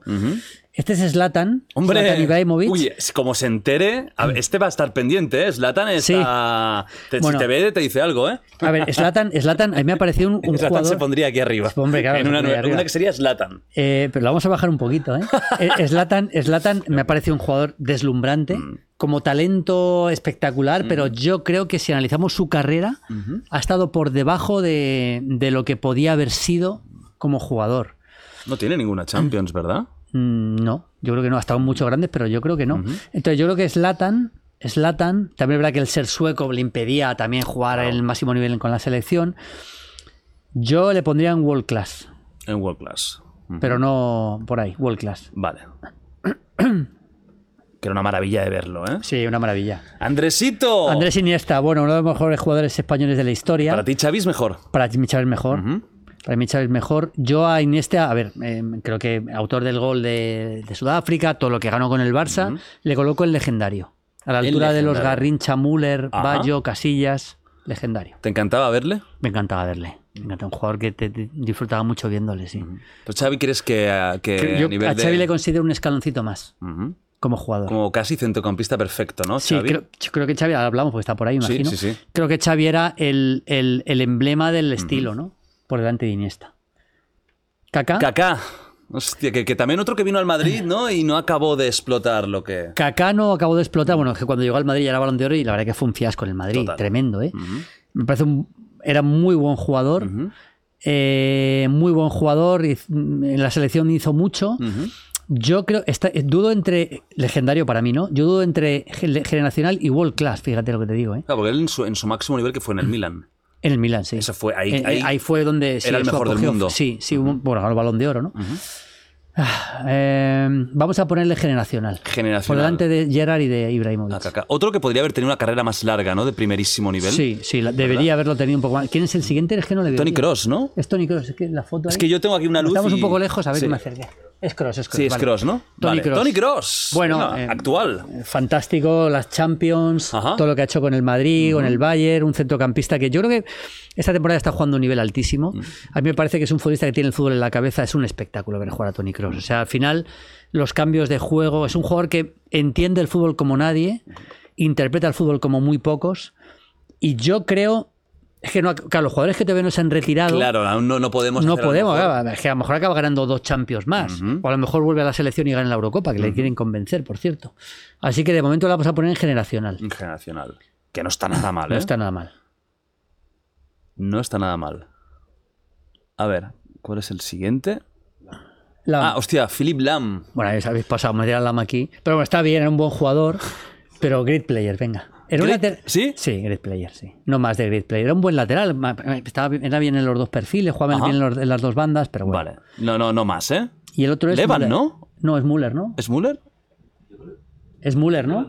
Este es Zlatan. Hombre, Zlatan Ibrahimovic. uy, es- como se entere, a ver, este va a estar pendiente, ¿eh? Zlatan está. Te, Bueno. si te ve, te dice algo, ¿eh? A ver, Zlatan, Zlatan, a mí me ha parecido un, un Zlatan jugador... se pondría aquí arriba. Hombre, claro, en una, arriba. una que sería Zlatan. Eh, pero lo vamos a bajar un poquito, ¿eh? (laughs) Eh, Zlatan, me ha parecido un jugador deslumbrante, Mm. como talento espectacular, pero yo creo que si analizamos su carrera, ha estado por debajo de, de lo que podía haber sido como jugador. No tiene ninguna Champions, ¿verdad? Mm, No, yo creo que no. Ha estado en muchos grandes, pero yo creo que no. Entonces yo creo que Zlatan, Zlatan, también es verdad que el ser sueco le impedía también jugar el máximo nivel con la selección. Yo le pondría en World Class, En World Class. Pero no por ahí, World Class. Vale. que era una maravilla de verlo, ¿eh? Sí, una maravilla. ¡Andresito! Andrés Iniesta, bueno, uno de los mejores jugadores españoles de la historia. Para ti, Xavi es mejor. Para mí Chávez mejor. Ujú. Para mí Chávez mejor. Yo a Iniesta, a ver, eh, creo que autor del gol de, de Sudáfrica, todo lo que ganó con el Barça, le coloco el legendario. A la altura de los. Garrincha, Müller, Ajá. Bayo, Casillas, legendario. ¿Te encantaba verle? Me encantaba verle. Me encanta un jugador que te, te disfrutaba mucho viéndole, sí. Pues Xavi, ¿crees que, a- que a nivel a Xavi de... le considero un escaloncito más como jugador. Como casi centrocampista perfecto, ¿no, Sí, Xavi? creo, yo creo que Xavi, ahora hablamos porque está por ahí, Sí, imagino. sí, sí. Creo que Xavi era el, el- el emblema del estilo, ¿no? Por delante de Iniesta. Kaká. Kaká. Hostia, que, que también otro que vino al Madrid, ¿no? Y no acabó de explotar lo que... Kaká no acabó de explotar. Bueno, es que cuando llegó al Madrid ya era balón de oro y la verdad que fue un fiasco en el Madrid. Total. Tremendo, ¿eh? Me parece un. Era muy buen jugador. Eh, muy buen jugador. y En la selección hizo mucho. Yo creo. Está, dudo entre. Legendario para mí, ¿no? Yo dudo entre ge- generacional y world class, fíjate lo que te digo, ¿eh? Claro, porque él en su, en su máximo nivel que fue en el Milan. En el Milan, sí. Eso fue ahí- Eh, eh, ahí fue donde. sí, era el mejor del mundo. Sí, sí, un- bueno, el balón de oro, ¿no? Ah, eh, vamos a ponerle generacional. Generacional. Por delante de Gerard y de Ibrahimovic. Kaká. Otro que podría haber tenido una carrera más larga, ¿no? De primerísimo nivel. Sí, sí, la- debería haberlo tenido un poco más. ¿Quién es el siguiente? Es que no le veo. Tony. Cross, ¿no? Es Tony Cross, es que la foto Es que yo tengo aquí una luz Estamos un poco lejos, a ver Sí. que me acerque. Es Cross, es Cross. Sí, es vale. Cross, ¿no? Tony Vale. Kroos. Tony Cross. Bueno, eh, actual. Fantástico, las Champions, Ajá. todo lo que ha hecho con el Madrid, con el Bayern, un centrocampista que yo creo que esta temporada está jugando a un nivel altísimo. A mí me parece que es un futbolista que tiene el fútbol en la cabeza, es un espectáculo ver jugar a Tony Cross. O sea, al final, los cambios de juego, es un jugador que entiende el fútbol como nadie, interpreta el fútbol como muy pocos, y yo creo. Es que no, claro, los jugadores que todavía no se han retirado. Claro, aún no, no podemos. No hacer podemos, claro, es que a lo mejor acaba ganando dos Champions más. O a lo mejor vuelve a la selección y gana la Eurocopa, que le quieren convencer, por cierto. Así que de momento la vamos a poner en generacional. Generacional. Que no está nada mal, ¿eh? No está nada mal. No está nada mal. A ver, ¿cuál es el siguiente? Lam. Ah, hostia, Philip Lam. Bueno, ya habéis pasado meter a Lam aquí. Pero bueno, está bien, era un buen jugador. Pero great player, venga. Era un Great- later- ¿sí? Sí, great player, sí. No más de great player. Era un buen lateral. ma- Estaba, era bien en los dos perfiles, jugaba Ajá. bien en, los- en las dos bandas, pero bueno. Vale. No, no, no más, ¿eh? Y el otro es. Levan, Müller. ¿no? No, es Müller, ¿no? ¿Es Müller? Es Müller, ¿no?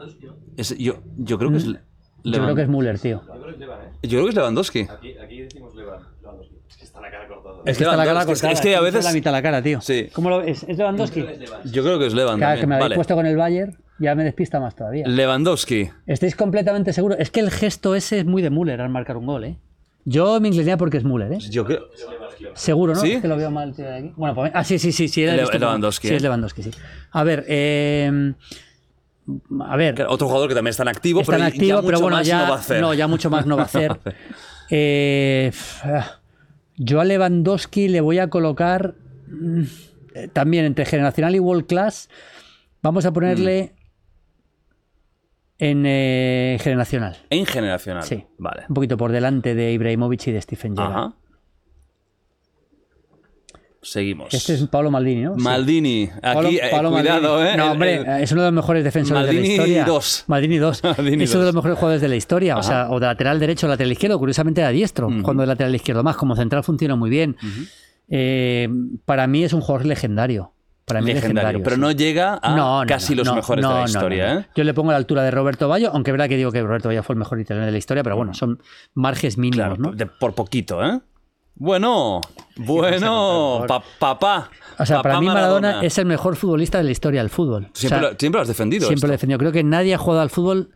Es- yo, yo creo que es. Le- Mm. Yo creo que es Müller, tío. Yo creo que es Levan, ¿eh? Yo creo que es Lewandowski. Aquí, aquí decimos Levan. Lewandowski. Es que está la cara cortada. Es que está la cara Lewandowski. Es que- cortada. es que a veces- hizo la mitad la cara, tío. Sí. ¿Cómo lo ves? ¿Es Lewandowski? Yo creo que es Levan Claro, que me habéis Vale. puesto con el Bayern, ya me despista más todavía. Lewandowski. ¿Estáis completamente seguros? Es que el gesto ese es muy de Müller al marcar un gol, ¿eh? Yo me inclinaría porque es Müller, ¿eh? Yo creo. Seguro, ¿no? ¿Sí? Es que lo veo mal tío, de aquí. Bueno, pues, ah, sí, sí, sí, sí. era Le- Lewandowski, Sí, ¿eh? es Lewandowski, sí. A ver, eh, a ver, Otro jugador que también está en activo, está en pero activo, ya pero bueno, ya no va a hacer. no, ya mucho más no va a hacer. (laughs) (laughs) Eh, yo a Lewandowski le voy a colocar mm, eh, también entre generacional y world class. Vamos a ponerle en eh, generacional. En generacional. Sí. Vale. Un poquito por delante de Ibrahimovic y de Stephen Gerrard. Ajá. Seguimos. Este es Pablo Maldini, ¿no? Sí. Maldini. Aquí, eh, cuidado, Maldini. ¿eh? No, hombre, es uno de los mejores defensores Maldini de la historia. dos. Maldini 2. (laughs) Maldini es uno de los mejores jugadores de la historia. O sea, o de lateral derecho o lateral izquierdo. Curiosamente era diestro, jugando de lateral izquierdo más. Como central funciona muy bien. Eh, para mí es un jugador legendario. Para mí es legendario. legendario. Pero sí. no llega a No, no, casi no, los no, mejores de la historia, no, no. ¿eh? Yo le pongo a la altura de Roberto Bayo, aunque es verdad que digo que Roberto Bayo fue el mejor italiano de la historia, pero bueno, son marges mínimos, Claro, ¿no? de- por poquito, ¿eh? Bueno, bueno, pa- papá. O sea, papá para mí Maradona, es el mejor futbolista de la historia del fútbol. O Siempre, sea, lo, siempre lo has defendido. Siempre lo he defendido. Creo que nadie ha jugado al fútbol.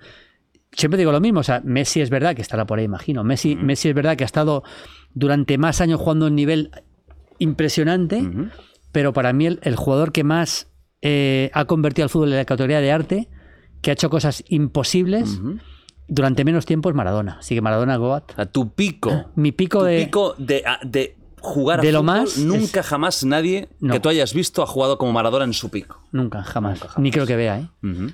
Siempre digo lo mismo. O sea, Messi es verdad que estará por ahí, imagino. Messi, Messi es verdad que ha estado durante más años jugando a un nivel impresionante, pero para mí el, el jugador que más eh, ha convertido al fútbol en la categoría de arte, que ha hecho cosas imposibles durante menos tiempo es Maradona. Así que Maradona Goat. Sea, tu pico. Mi pico tu de. pico de, a- de jugar a de lo fútbol, más Nunca jamás nadie No. que tú hayas visto ha jugado como Maradona en su pico. Nunca, jamás. Ni creo que vea, ¿eh? Ujú.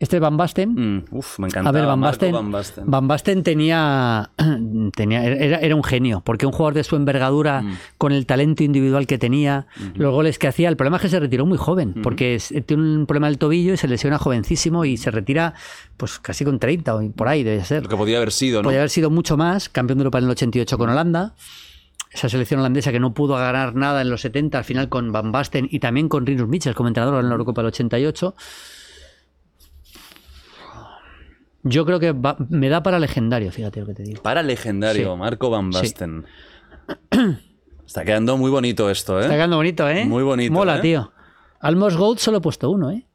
Este Van Basten. Mm, uf, me encanta. A ver, Van Basten, Van Basten. Van Basten tenía, (clears throat) tenía era, era un genio, porque un jugador de su envergadura, Mm. con el talento individual que tenía, los goles que hacía, el problema es que se retiró muy joven, porque es- tiene un problema del tobillo y se lesiona jovencísimo y se retira pues casi con 30 o por ahí debe ser. Lo que podía haber sido, ¿no? Podría haber sido mucho más, campeón de Europa en el 88 con Holanda. Esa selección holandesa que no pudo ganar nada en los 70, al final con Van Basten y también con Rinus Michel como entrenador en la Eurocopa del 88. Yo creo que va- me da para legendario, fíjate lo que te digo. Para legendario, Sí. Marco Van Sí. Basten. (clears throat) Está quedando muy bonito esto, ¿eh? Está quedando bonito, ¿eh? Muy bonito, Mola, ¿eh? tío. Almos Gold solo he puesto uno, ¿eh?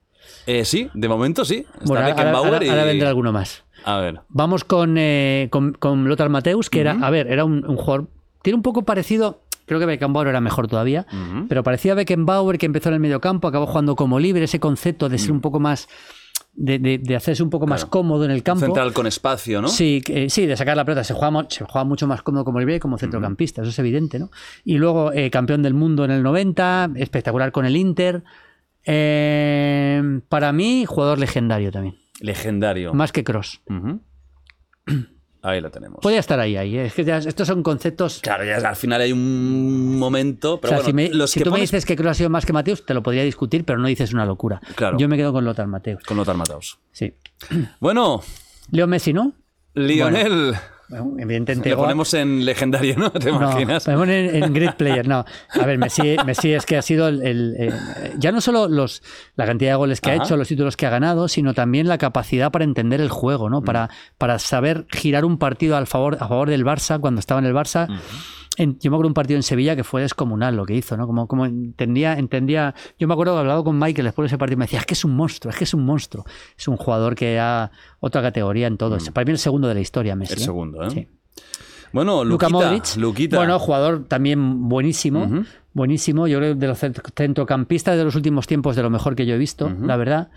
Eh, sí, de momento sí. Está Bueno, ahora, y- ahora vendrá alguno más. A ver. Vamos con, eh, con, con Lothar Mateus, que era, a ver, era un, un jugador. Tiene un poco parecido. Creo que Beckenbauer era mejor todavía, pero parecía Beckenbauer que empezó en el mediocampo, acabó jugando como libre, ese concepto de ser un poco más. De, de- de hacerse un poco más Claro. cómodo en el campo. Central con espacio, ¿no? Sí, sí, de sacar la pelota. Se juega, mo- se juega mucho más cómodo como libre que como centrocampista, eso es evidente, ¿no? Y luego eh, campeón del mundo en el 90, espectacular con el Inter. Eh, para mí, jugador legendario también. Legendario. Más que Cross. Ahí lo tenemos. Podría estar ahí, ahí. ¿eh? Es que ya- estos son conceptos. Claro, ya al final hay un momento. o Pero sea, bueno, si, me- los si que tú me dices que Kroos ha sido más que Mateus, te lo podría discutir, pero no dices una locura. Claro. Yo me quedo con Lothar Mateus. con Lothar Matthaus. Sí. Bueno, Leo Messi, ¿no? Lionel. Bueno, evidentemente. Goat- ponemos en legendario, ¿no? ¿Te imaginas? ponemos en, en Great Player, no. A ver, Messi, Messi es que ha sido el, el, eh, ya no solo los, la cantidad de goles que Ajá. ha hecho, los títulos que ha ganado, sino también la capacidad para entender el juego, ¿no? Para, para saber girar un partido al favor, a favor del Barça cuando estaba en el Barça. En- yo me acuerdo un partido en Sevilla que fue descomunal lo que hizo, ¿no? Como, como entendía, entendía. Yo me acuerdo que hablado con Michael después de ese partido y me decía, es que es un monstruo, es que es un monstruo. Es un jugador que ha otra categoría en todo. Para mí el segundo de la historia, Messi. El ¿eh? segundo, ¿eh? Sí. Bueno, Luka Luquita, Modric. Luquita. Bueno, jugador también buenísimo. Buenísimo. Yo creo que de los cent- centrocampistas de los últimos tiempos de lo mejor que yo he visto, la verdad.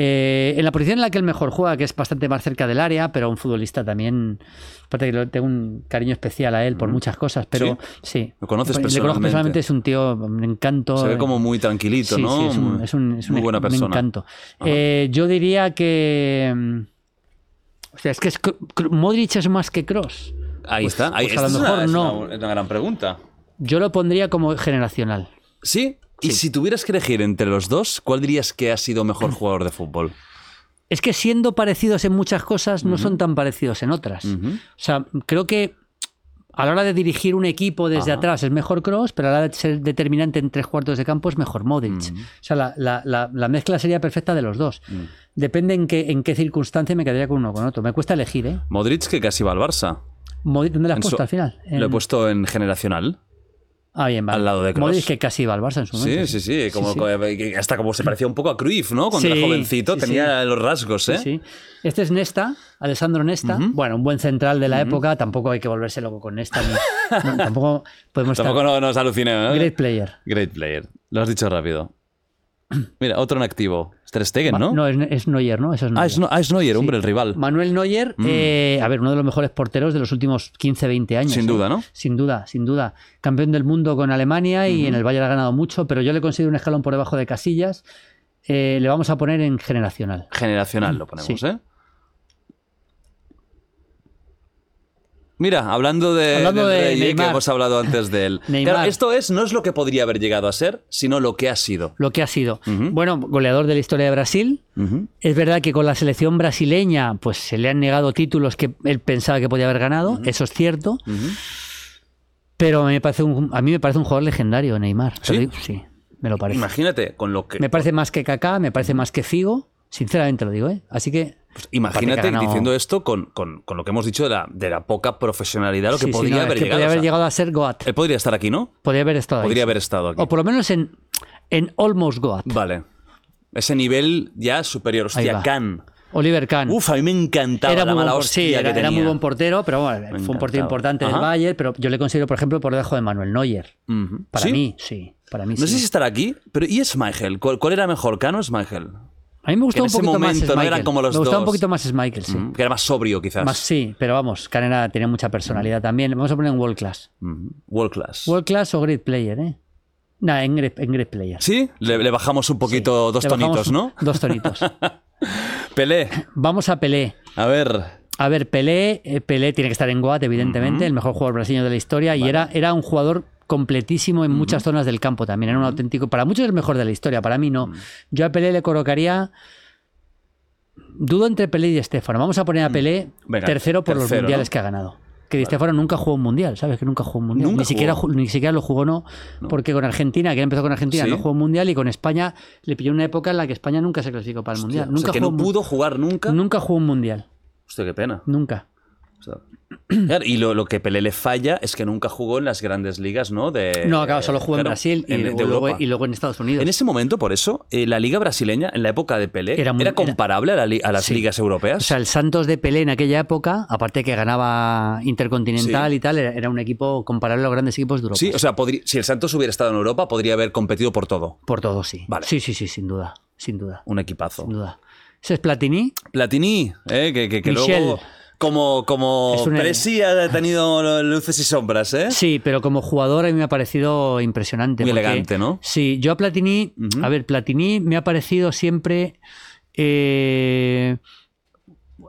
Eh, en la posición en la que él mejor juega, que es bastante más cerca del área, pero un futbolista también. Aparte que tengo un cariño especial a él por muchas cosas, pero sí. Lo conoces Le conozco personalmente. personalmente, es un tío, un encanto. Se ve como muy tranquilito, Sí, ¿no? sí, es un, es un- es un- muy buena persona. encanto. Eh, yo diría que. mm, O sea, es que es Modric es más que Cross. Ahí está. Ahí, pues a lo esta es mejor una, es no. es una gran pregunta. Yo lo pondría como generacional. ¿Sí? Y si tuvieras que elegir entre los dos, ¿cuál dirías que ha sido mejor jugador de fútbol? Es que siendo parecidos en muchas cosas, no son tan parecidos en otras. O sea, creo que a la hora de dirigir un equipo desde Ajá. atrás es mejor Cross, pero a la hora de ser determinante en tres cuartos de campo es mejor Modric. Mm. O sea, la, la- la- la mezcla sería perfecta de los dos. Depende en qué, en qué circunstancia me quedaría con uno o con otro. Me cuesta elegir, ¿eh? Modric, que casi va al Barça. Modric, ¿Dónde lo has En puesto su- al final? Lo he puesto en generacional. Ah, bien, vale. al lado de Kroos. Modric que casi iba al Barça en su momento. Sí, sí, sí. Como, sí. que Hasta como se parecía un poco a Cruyff, ¿no? Cuando Sí, era jovencito tenía los rasgos, ¿eh? Sí, sí. Este es Nesta, Alessandro Nesta. Bueno, un buen central de la época. Tampoco hay que volverse loco con Nesta. ni- no, tampoco podemos (laughs) Tampoco estar... no- nos aluciné, ¿eh? Great player. Great player. Lo has dicho rápido. (clears throat) Mira, otro en activo. Stegen, ¿no? No, es, es Neuer, ¿no? Eso es ah, Neuer. es, no- ah, es Neuer, hombre, el rival. Manuel Neuer, eh, a ver, uno de los mejores porteros de los últimos 15, 20 años. Sin ¿eh? duda, ¿no? Sin duda, sin duda. Campeón del mundo con Alemania y en el Bayern ha ganado mucho, pero yo le considero un escalón por debajo de Casillas. Eh, le vamos a poner en generacional. Generacional lo ponemos, Sí. ¿eh? Mira, hablando de, Hablando del de Rey, eh, que Neymar. hemos hablado antes de él. (laughs) Neymar. Claro, esto es, no es lo que podría haber llegado a ser, sino lo que ha sido. Lo que ha sido. Bueno, goleador de la historia de Brasil. Es verdad que con la selección brasileña pues se le han negado títulos que él pensaba que podía haber ganado, eso es cierto. Pero me parece un, a mí me parece un jugador legendario, Neymar. ¿Sí? Sí, me lo parece. Imagínate con lo que. Me parece más que Kaká, me parece más que Figo. Sinceramente lo digo, ¿eh? Así que. Pues, imagínate diciendo esto con, con- con lo que hemos dicho de la, de la poca profesionalidad, lo que Sí, sí, podría es haber que llegado. podría o haber sea, llegado a ser Goat. Él podría estar aquí, ¿no? Podría haber estado ahí. Podría haber estado aquí. O por lo menos en, en Almost Goat. Vale. Ese nivel ya superior. Hostia. Khan. Oliver Kahn. Uf, a mí me encantaba era la muy mala buen, hostia sí, que era, era muy buen portero, pero bueno, fue un portero importante del Ajá. Bayern, pero yo le considero, por ejemplo, por debajo de Manuel Neuer. Para ¿Sí? mí, sí. Para mí No sí. sé si estará aquí, pero ¿y Schmeichel? ¿Cuál, cuál era mejor, Khan o Schmeichel? A mí me gustó en un ese poquito más momento no Schmeichel. eran como los me gustaba dos. un poquito más Schmeichel, sí. Mm, Que era más sobrio, quizás. Más sí, pero vamos, Kahn era- tenía mucha personalidad también. Vamos a poner en World Class. World class. World Class o Great Player, ¿eh? Nah, en Great, en great Player. ¿Sí? Le, le bajamos un poquito, dos tonitos, ¿no? Dos tonitos. (laughs) Pelé. Vamos a Pelé. A ver. A ver, Pelé, eh, Pelé tiene que estar en Goat, evidentemente, el mejor jugador brasileño de la historia, y era, era un jugador completísimo en muchas zonas del campo también. Era un auténtico. Para muchos es el mejor de la historia, para mí no. Yo a Pelé le colocaría. Dudo entre Pelé y Di Stéfano. Vamos a poner a Pelé Venga, tercero por los mundiales ¿no? que ha ganado. Que Di nunca jugó un mundial, ¿sabes? Que nunca jugó un mundial. Nunca Ni siquiera, jugó. ni siquiera lo jugó, no, Porque con Argentina, que él empezó con Argentina, Sí. no jugó un mundial y con España le pilló una época en la que España nunca se clasificó para el mundial. Nunca sea, que jugó no pudo jugar nunca. Nunca jugó un mundial. Hostia, qué pena. Nunca. O sea, claro, y lo, lo que Pelé le falla es que nunca jugó en las grandes ligas, ¿no? De, No, claro, solo jugó en Brasil y, en- de luego, y luego en Estados Unidos. En ese momento, por eso, eh, la liga brasileña, en la época de Pelé, Era era, muy- era- comparable a, la li- a las Sí. ligas europeas. O sea, el Santos de Pelé en aquella época, aparte que ganaba Intercontinental Sí. y tal, era, era un equipo comparable a los grandes equipos de Europa. sí, o sea, podría- si el Santos hubiera estado en Europa, podría haber competido por todo. Por todo, sí. Vale. Sí, sí, sí, sin duda. Sin duda. Un equipazo. Sin duda. Ese es Platini. Platini, eh, que, que- que Michel. luego, como, como una- Presi ha tenido luces y sombras, ¿eh? Sí, pero como jugador a mí me ha parecido impresionante. Muy porque- elegante, ¿no? Sí, yo a Platini, a ver, Platini me ha parecido siempre eh,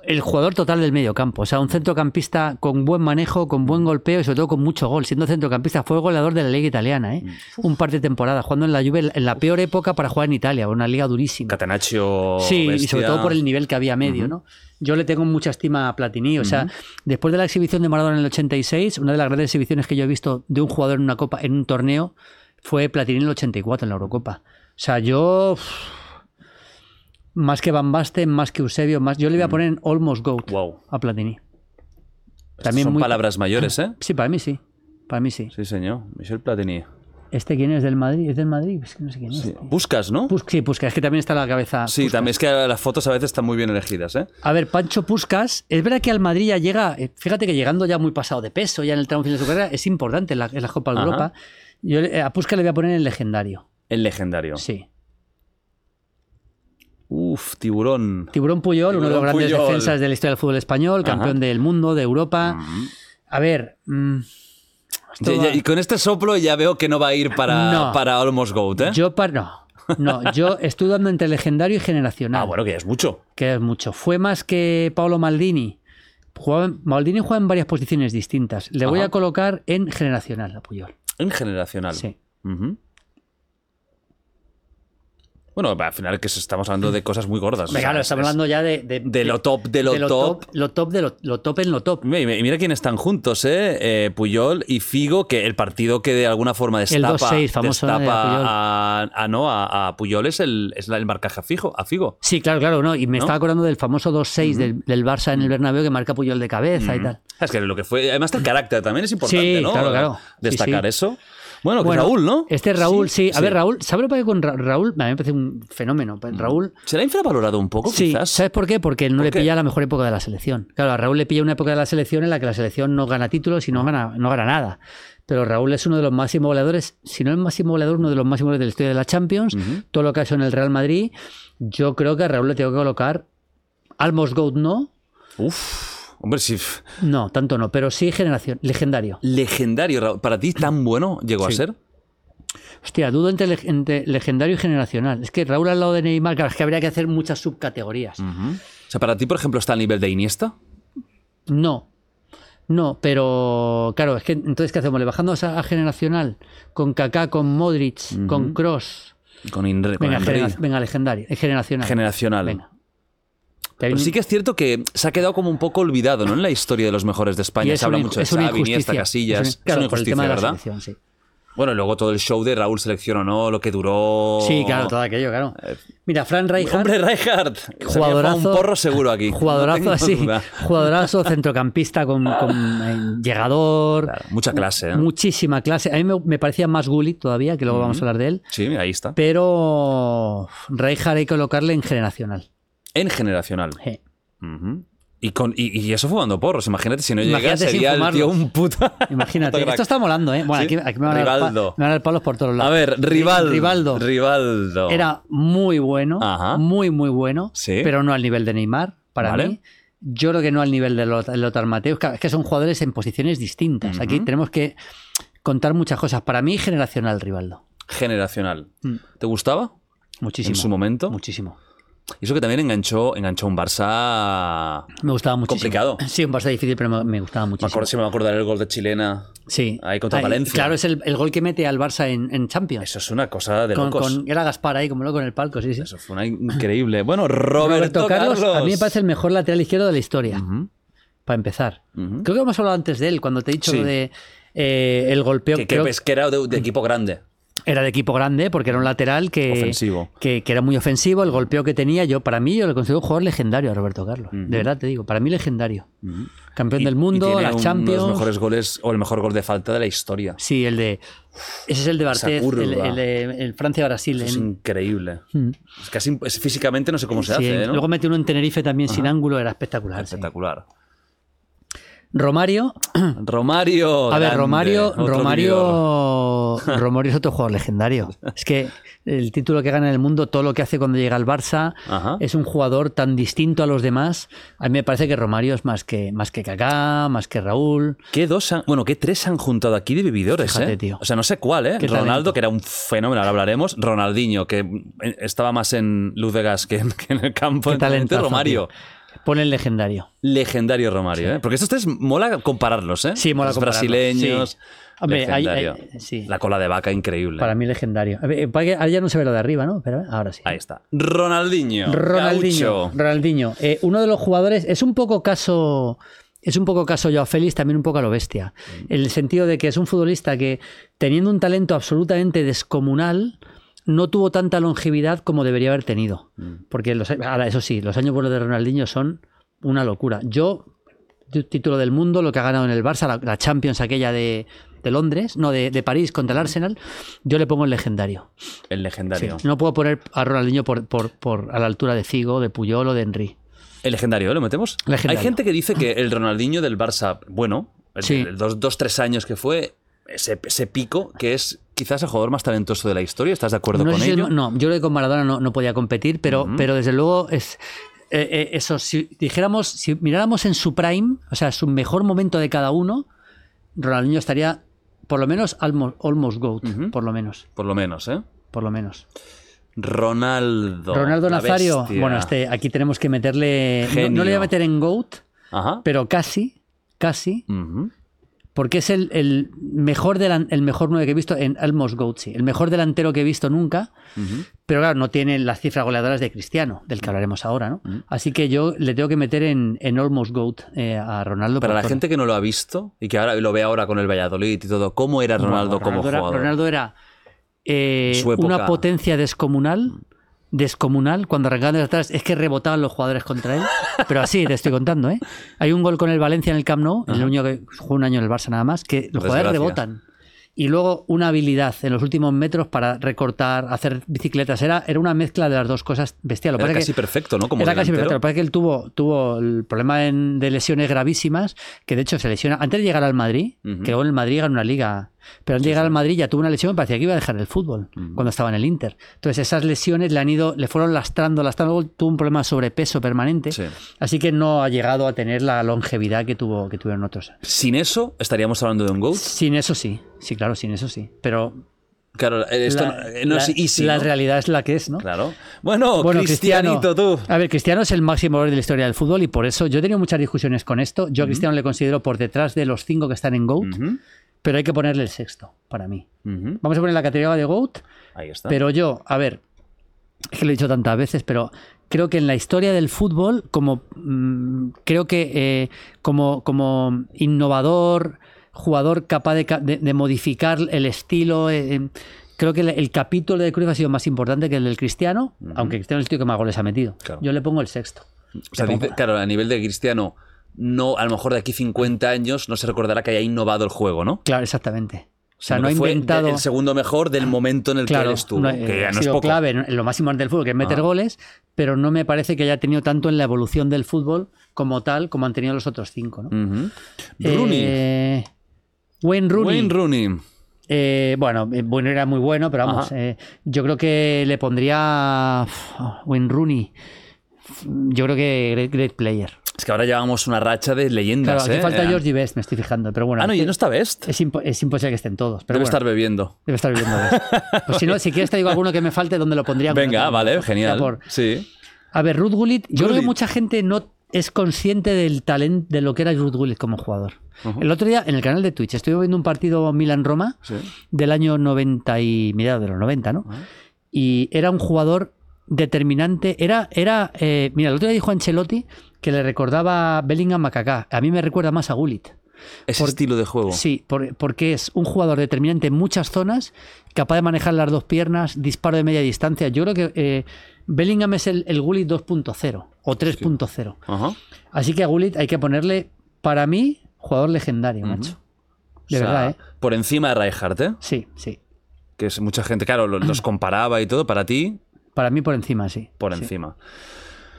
el jugador total del medio campo. O sea, un centrocampista con buen manejo, con buen golpeo y sobre todo con mucho gol. Siendo centrocampista, fue goleador de la Liga Italiana, ¿eh? Un par de temporadas, jugando en la Juve en la peor época para jugar en Italia, una liga durísima. Catenaccio. Sí, y sobre todo por el nivel que había medio, ¿no? Yo le tengo mucha estima a Platini. O sea, después de la exhibición de Maradona en el 86, una de las grandes exhibiciones que yo he visto de un jugador en una copa, en un torneo, fue Platini en el 84 en la Eurocopa. O sea, yo. Más que Van Basten, más que Eusebio, más. Yo le voy a poner en Almost Goat Wow. a Platini. Estas son muy- palabras mayores, ¿eh? Sí, para mí sí. Para mí sí. Sí, señor. Michel Platini. ¿Este quién es del Madrid? ¿Es del Madrid? Es que no sé quién es. Sí. Buscas, ¿no? Pus- sí, Puskas, es que también está la cabeza. Sí, también es que las fotos a veces están muy bien elegidas, ¿eh? A ver, Pancho Puscas, es verdad que al Madrid ya llega, eh, fíjate que llegando ya muy pasado de peso, ya en el tramo final de su carrera, es importante en la, en la Copa de. Europa. Yo le- a Puscas le voy a poner en legendario. El legendario. Sí. Uf, tiburón. Tiburón Puyol, uno de los grandes Puyol. defensas de la historia del fútbol español, Ajá. campeón del mundo, de Europa. A ver. mm, Ya- ya- y con este soplo ya veo que no va a ir para, No. para Almost Goat, ¿eh? Yo par- no. No, yo (laughs) estoy dando entre legendario y generacional. Ah, bueno, que es mucho. que es mucho. Fue más que Paolo Maldini. Jugaba Maldini juega en varias posiciones distintas. Le voy a colocar en generacional a Puyol. En generacional. Sí. Ujú. Bueno, al final que estamos hablando de cosas muy gordas. o sea, Claro, es- estamos es- hablando ya de, de, de lo top, de lo top. Lo top de lo, lo top en lo top. Y mira quién están juntos, ¿eh? Eh, Puyol y Figo, que el partido que de alguna forma destapa, 2-6 famoso, de a, a- no, a, a Puyol es el, es el marcaje a, Figo, a Figo. Sí, claro, claro, no. Y me ¿No? estaba acordando del famoso 2-6 del, del Barça en el Bernabéu que marca Puyol de cabeza y tal. Es que lo que fue, además el carácter también es importante, Sí, ¿no? claro, claro. Sí, Destacar sí. eso. Bueno, que Bueno, Raúl, ¿no? Este es Raúl, sí. A sí. ver, Raúl, ¿sabes lo que pasa con Ra- Raúl? A mí me parece un fenómeno. Pues Raúl. ¿Se le ha infravalorado un poco, Sí, quizás? ¿sabes por qué? Porque no ¿Por le qué? pilla la mejor época de la selección. Claro, a Raúl le pilla una época de la selección en la que la selección no gana títulos y no gana, no gana nada. Pero Raúl es uno de los máximos goleadores, si no el máximo goleador, uno de los máximos goleadores de la historia de la Champions. Todo lo que ha hecho en el Real Madrid. Yo creo que a Raúl le tengo que colocar Almost Goat no. Uf, hombre, sí. No, tanto no, pero sí generación, legendario. Legendario, Raúl. ¿Para ti tan bueno llegó a ser? Hostia, dudo entre, leg- entre legendario y generacional. Es que Raúl al lado de Neymar, claro, es que habría que hacer muchas subcategorías. O sea, ¿para ti, por ejemplo, está al nivel de Iniesta? No. No, pero claro, es que entonces ¿qué hacemos? ¿Le bajamos a, a generacional? Con Kaká, con Modric, con Cross. Con, Inre, con Venga, genera- venga, legendario, eh, generacional. Generacional. Venga. Pero sí que es cierto que se ha quedado como un poco olvidado, ¿no? En la historia de los mejores de España. es Se habla una mucho de Xavi, Iniesta, injusticia. Casillas. Es Es una- una por el injusticia, tema de la ¿verdad? selección, sí. Bueno, y luego todo el show de Raúl seleccionó, ¿no? Lo que duró. Sí, claro, todo aquello, claro. Mira, Fran Rijkaard, Hombre, Rijkaard. Se jugadorazo. un porro seguro aquí. Jugadorazo No así. duda. Jugadorazo, centrocampista con, con, eh, llegador. Claro, mucha clase, ¿eh? Muchísima clase. A mí me, me parecía más Gullit todavía, que luego vamos a hablar de él. Sí, ahí está. Pero Rijkaard hay que colocarle en generacional. En generacional. Y, con, y, y eso fumando porros. Imagínate, si no llega, sería el tío un puto. (laughs) Imagínate. puto. Esto está molando, ¿eh? Bueno, Sí. aquí, aquí me, van a dar, Rivaldo. a palos por todos lados. A ver, Rivaldo. Rivaldo. Rivaldo. Era muy bueno, Ajá. muy, muy bueno, Sí. pero no al nivel de Neymar, para Vale. mí. Yo creo que no al nivel de Lot- Lothar Mateus. Es que son jugadores en posiciones distintas. Aquí tenemos que contar muchas cosas. Para mí, generacional, Rivaldo. Generacional. Mm. ¿Te gustaba? Muchísimo. En su momento. Muchísimo. Y eso que también enganchó, enganchó un Barça. Me gustaba muchísimo. Complicado. Sí, un Barça difícil, pero me, me gustaba Me muchísimo. acuerdo, si me acordaré el gol de Chilena. Sí. Ahí contra Valencia. Claro, es el, el gol que mete al Barça en, en Champions. Eso es una cosa de locos. con- era Gaspar ahí como loco en el palco, sí, sí. Eso fue una increíble. Bueno, Roberto, Roberto Carlos, Carlos. a mí me parece el mejor lateral izquierdo de la historia. Para empezar. Creo que hemos hablado antes de él, cuando te he dicho Sí. lo de eh, el golpeo. Que, creo- es que era de, de equipo grande. Era de equipo grande, porque era un lateral que, que, que era muy ofensivo. El golpeo que tenía, yo para mí, yo le considero un jugador legendario a Roberto Carlos. De verdad te digo, para mí legendario. Campeón Y- del mundo, tiene las uno Champions. de los mejores goles, o el mejor gol de falta de la historia. Sí, el de. Ese es el de curva. el, el de el Francia-Brasil. Es en- increíble. Mm. Es casi es- físicamente no sé cómo se Sí, hace, ¿no? Luego metió uno en Tenerife también sin ángulo, era espectacular. sí. Romario, Romario. A ver, grande, Romario. Romario, (laughs) Romario es otro jugador legendario. Es que el título que gana en el mundo, todo lo que hace cuando llega al Barça, Ajá. es un jugador tan distinto a los demás. A mí me parece que Romario es más que más que Kaká, más que Raúl. ¿Qué dos han- bueno, qué tres han juntado aquí de vividores, Fíjate, eh? tío. O sea, no sé cuál, ¿eh? Ronaldo, talento. que era un fenómeno, ahora hablaremos. Ronaldinho, que eh, estaba más en luz de gas que en, que en el campo. Qué talentazo, Romario. tío. Pone el legendario. Legendario Romario, ¿eh? Porque estos tres mola compararlos, ¿eh? Sí, mola Los compararlos, brasileños. sí. Hombre, hay- legendario. hay- sí. La cola de vaca increíble. Para mí legendario. A que- ahora ya no se ve lo de arriba, ¿no? Pero ahora sí. Ahí está. Ronaldinho. Ronaldinho. Gaucho. Ronaldinho. Eh, uno de los jugadores. Es un poco caso. Es un poco caso Joao Félix, también un poco a lo bestia. En el sentido de que es un futbolista que, teniendo un talento absolutamente descomunal, no tuvo tanta longevidad como debería haber tenido. Porque, los, ahora, eso sí, los años buenos de Ronaldinho son una locura. Yo, título del mundo, lo que ha ganado en el Barça, la, la Champions aquella de, de Londres, no, de, de París contra el Arsenal, yo le pongo el legendario. El Sí, legendario. no puedo poner a Ronaldinho por, por, por a la altura de Figo, de Puyol o de Henry. El legendario, ¿eh? ¿lo metemos? Legendario. Hay gente que dice que el Ronaldinho del Barça, bueno, el, Sí. el dos, dos, tres años que fue, ese, ese pico, que es quizás el jugador más talentoso de la historia. ¿Estás de acuerdo No, con el- ello? no, yo creo que con Maradona no, no podía competir, pero, pero desde luego es eh, eh, eso. Si dijéramos, si miráramos en su prime, o sea, su mejor momento de cada uno, Ronaldinho estaría por lo menos almost, almost goat, por lo menos, Por lo menos, ¿eh? por lo menos. Ronaldo. Ronaldo Nazario, bestia. bueno, este, aquí tenemos que meterle, no, no le voy a meter en goat, Ajá. pero casi, casi. Porque es el, el mejor delan- el mejor 9 que he visto en Almost Goat, sí, el mejor delantero que he visto nunca, pero claro, no tiene las cifras goleadoras de Cristiano, del que hablaremos ahora, ¿no? Así que yo le tengo que meter en, en Almost Goat eh, a Ronaldo. Para la gente que no lo ha visto y que ahora lo ve ahora con el Valladolid y todo, ¿cómo era Ronaldo Bueno, como Ronaldo era- jugador? Ronaldo era eh, una potencia descomunal. Descomunal, cuando arrancaban desde atrás, es que rebotaban los jugadores contra él. Pero así te estoy contando, ¿eh? Hay un gol con el Valencia en el Camp Nou, el único que jugó un año en el Barça nada más, que los jugadores rebotan. Y luego una habilidad en los últimos metros para recortar, hacer bicicletas. Era, era una mezcla de las dos cosas bestial. Lo Era casi que- perfecto, ¿no? Como era casi perfecto. Lo que pasa es que él tuvo, tuvo el problema en- de lesiones gravísimas, que de hecho se lesiona. Antes de llegar al Madrid, Ujú. que luego en el Madrid gana una liga, pero de llegar al Madrid ya tuvo una lesión que parecía que iba a dejar el fútbol cuando estaba en el Inter. Entonces esas lesiones le han ido, le fueron lastrando, lastrando. Luego tuvo un problema de sobrepeso permanente. Sí. Así que no ha llegado a tener la longevidad que tuvo que tuvieron otros. Sin eso, estaríamos hablando de un GOAT. Sin eso sí, sí, claro, sin eso sí. Pero Claro, eh, esto la, no- es la- easy. la ¿no? realidad es la que es, ¿no? Claro. Bueno, Bueno, Cristianito, tú. A ver, Cristiano es el máximo valor de la historia del fútbol y por eso yo he tenido muchas discusiones con esto. Yo a Cristiano le considero por detrás de los cinco que están en GOAT, Ujú, pero hay que ponerle el sexto, para mí. Vamos a poner la categoría de GOAT, Ahí está. pero yo, a ver, es que lo he dicho tantas veces, pero creo que en la historia del fútbol, como mm, creo que eh, como, como innovador, jugador capaz de, ca- de- de modificar el estilo, eh, eh, creo que el, el capítulo de Cruyff ha sido más importante que el del Cristiano, aunque Cristiano es el tío que más goles ha metido. Claro. Yo le pongo el sexto. O sea, Le pongo- dice- claro, a nivel de Cristiano, no, a lo mejor de aquí 50 años no se recordará que haya innovado el juego, ¿no? Claro, exactamente. O sea, no ha inventado. el segundo mejor del momento en el claro, que él estuvo. no, que eh, ya ha no es sido poco. clave en lo máximo del fútbol, que es meter Ah. goles, pero no me parece que haya tenido tanto en la evolución del fútbol como tal, como han tenido los otros cinco. ¿no? Ujú. Rooney. Eh, Wayne Rooney. Wayne Rooney. Eh, bueno, eh, bueno, era muy bueno, pero vamos, eh, yo creo que le pondría Wayne Rooney. Yo creo que great, great player. Es que ahora llevamos una racha de Claro, leyendas. aquí ¿eh? falta Eh, Georgie Best, me estoy fijando, pero bueno. Ah, no, y no está Best. es, impo- es imposible que estén todos. Pero Debe bueno. estar bebiendo. Debe estar viviendo Best. (laughs) Pues si no, si quieres te digo alguno que me falte donde lo pondría. Venga, vale, genial. por- Sí. A ver, Ruth Gullit, yo creo que mucha gente no es consciente del talento de lo que era Ruth Gullit como jugador. El otro día en el canal de Twitch estuve viendo un partido Milan-Roma Sí. del año 90 y mediados de los 90, ¿no? Y era un jugador determinante. Era, era eh, mira, el otro día dijo Ancelotti que le recordaba a Bellingham a Kaká. A mí me recuerda más a Gullit. Ese Por- estilo de juego. Sí, por- porque es un jugador determinante en muchas zonas, capaz de manejar las dos piernas, disparo de media distancia. Yo creo que eh, Bellingham es el, el Gullit 2.0 o 3.0. Ajá. Así que a Gullit hay que ponerle, para mí, jugador legendario, macho. De O sea, verdad, ¿eh? Por encima de Rijkaard, ¿eh? Sí, sí. Que es mucha gente, claro, lo- los (clears throat) comparaba y todo. Para ti, Para mí por encima, sí. por Sí. encima.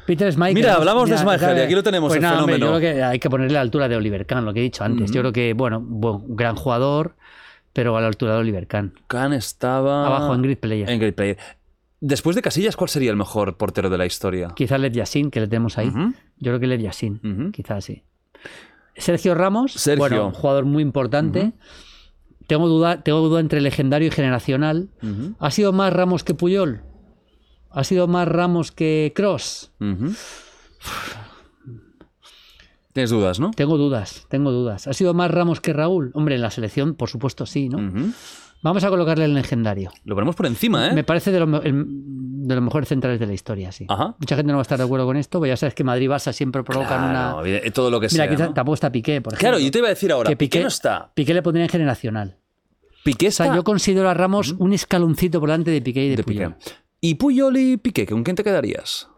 Peter Schmeichel. Mira, hablamos de Schmeichel y aquí lo tenemos, Pues el hombre, fenómeno. yo creo que hay que ponerle a la altura de Oliver Kahn, lo que he dicho antes. Yo creo que, bueno, bu- gran jugador, pero a la altura de Oliver Kahn. Kahn estaba. Abajo en Grid Player. En Great Player. Después de Casillas, ¿cuál sería el mejor portero de la historia? Quizás Lev Yassin, que le tenemos ahí. Yo creo que Lev Yassin, quizás sí. Sergio Ramos, Sergio. bueno, un jugador muy importante. tengo, duda, tengo duda entre legendario y generacional. ¿Ha sido más Ramos que Puyol? ¿Ha sido más Ramos que Cross? Tienes dudas, ¿no? Tengo dudas, tengo dudas. ¿Ha sido más Ramos que Raúl? Hombre, en la selección, por supuesto, sí, ¿no? Vamos a colocarle el legendario. Lo ponemos por encima, ¿eh? Me parece de, los me- el- de los mejores centrales de la historia, sí. Ajá. Mucha gente no va a estar de acuerdo con esto, pero ya sabes que Madrid y Barça siempre provocan Claro, una. todo lo que Mira, sea. aquí ¿no? tampoco está Piqué, por ejemplo. Claro, yo te iba a decir ahora, que Piqué, Piqué no está. Piqué le pondría en generacional. Piqué O sea, está yo considero a Ramos un escaloncito por delante de Piqué y de, de. Piqué. ¿Y Puyol y Piqué? ¿Con quién te quedarías?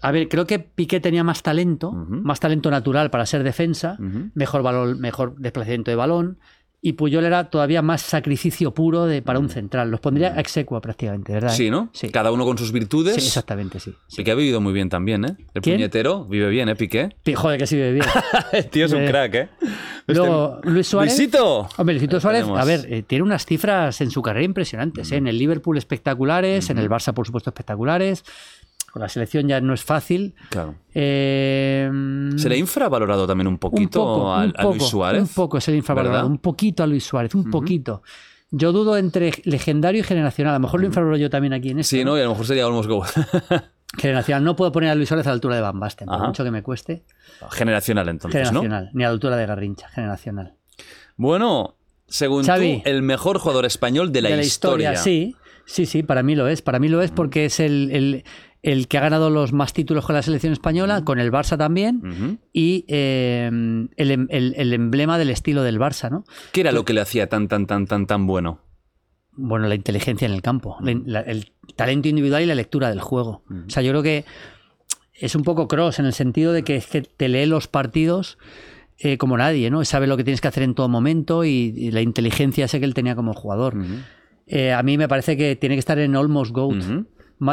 A ver, creo que Piqué tenía más talento, más talento natural para ser defensa, mejor balón, mejor desplazamiento de balón. Y Puyol era todavía más sacrificio puro de, para un central. Los pondría a execua prácticamente, ¿verdad? Mm. Sí, ¿no? Sí. Cada uno con sus virtudes. Sí, exactamente, sí. sí. Piqué ha vivido muy bien también, ¿eh? El ¿Quién? puñetero vive bien, ¿eh, Piqué? Pi- Joder, que sí vive bien. (laughs) El tío es un Eh, crack, ¿eh? Luego, Luis Suárez. ¡Luisito! Hombre, Luisito Suárez, a ver, eh, tiene unas cifras en su carrera impresionantes. ¿eh? En el Liverpool espectaculares, en el Barça, por supuesto, espectaculares. Con la selección ya no es fácil. Claro. Eh, Se le ha infravalorado también un un poquito poco, a, un a Luis Suárez. Un poco se le infravalorado, ¿verdad? un poquito a Luis Suárez, un poquito. Yo dudo entre legendario y generacional. A lo mejor lo infravaloro yo también aquí en esto. Sí, ¿no? Y a lo mejor sería Olmos Go. (laughs) Generacional. No puedo poner a Luis Suárez a la altura de Van Basten, por mucho que me cueste. Generacional, entonces, ¿no? Generacional. Ni a la altura de Garrincha. Generacional. Bueno, según Xavi. tú, el mejor jugador español de la, de la historia. Sí, sí, sí, para mí lo es. Para mí lo es porque es el, el- el que ha ganado los más títulos con la selección española, con el Barça también, y eh, el, em- el- el emblema del estilo del Barça, ¿no? ¿Qué era lo que le hacía tan, tan, tan, tan, tan bueno? Bueno, la inteligencia en el campo, la- el talento individual y la lectura del juego. O sea, yo creo que es un poco cross en el sentido de que es que te lee los partidos eh, como nadie, ¿no? Sabe lo que tienes que hacer en todo momento y, y la inteligencia ese que él tenía como jugador. Eh, a mí me parece que tiene que estar en Almost GOAT.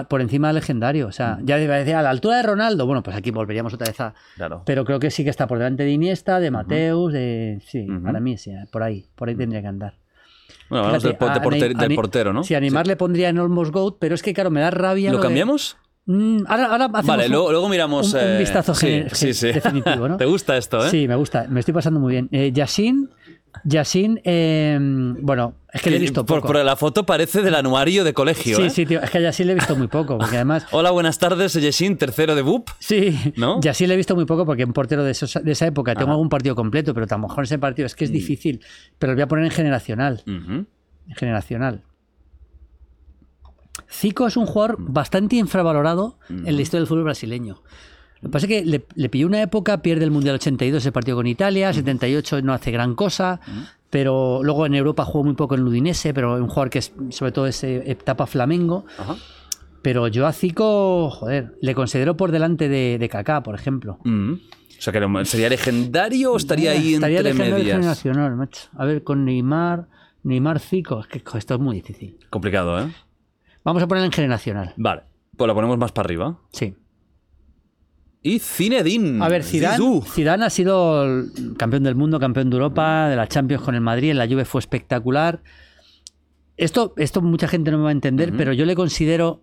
Por encima del legendario. O sea, ya iba a decir, a la altura de Ronaldo. Bueno, pues aquí volveríamos otra vez a. Claro. Pero creo que sí que está por delante de Iniesta, de Mateus, de. Sí, Ujú. para mí sí, por ahí. Por ahí tendría que andar. Bueno, hablamos del, po- de porter- del portero, ¿no? Sí, a Neymar le pondría en Almost GOAT, pero es que, claro, me da rabia. ¿Lo de- cambiamos? Mm, ahora, ahora hacemos Vale, luego, luego miramos. un- un eh, vistazo sí, sí, sí. definitivo, ¿no? (laughs) ¿Te gusta esto, eh? Sí, me gusta, me estoy pasando muy bien. Eh, Yassin, Yassin, eh, bueno, es que le he visto poco. por la foto parece del anuario de colegio, sí, ¿eh? sí, tío, es que a Yassin le he visto muy poco, porque además (laughs) Hola, buenas tardes, soy Yeshin, tercero de BUP. Sí, ¿No? y así le he visto muy poco porque un portero de, esos- de esa época tengo Ajá. algún partido completo, pero a lo mejor ese partido es que es difícil. Pero lo voy a poner en generacional. En generacional. Zico es un jugador bastante infravalorado en la historia del fútbol brasileño. Lo que pasa es que le, le pilló una época, pierde el Mundial 82, ese partido con Italia, 78 no hace gran cosa, pero luego en Europa jugó muy poco en Udinese, pero un jugador que es, sobre todo es eh, etapa Flamengo. Ajá. Pero yo a Zico, joder, le considero por delante de, de Kaká, por ejemplo. Mm. O sea, que ¿sería legendario o estaría ahí Estaría entre legendario medias? generacional, macho. A ver, con Neymar, Neymar Zico, es que esto es muy difícil. Complicado, ¿eh? Vamos a poner en generacional, Vale. Pues lo ponemos más para arriba. sí. Y Zinedine. A ver, Zidane, Zizou. Zidane ha sido campeón del mundo, campeón de Europa, de la Champions con el Madrid, en la Juve fue espectacular. Esto, esto mucha gente no me va a entender, pero yo le considero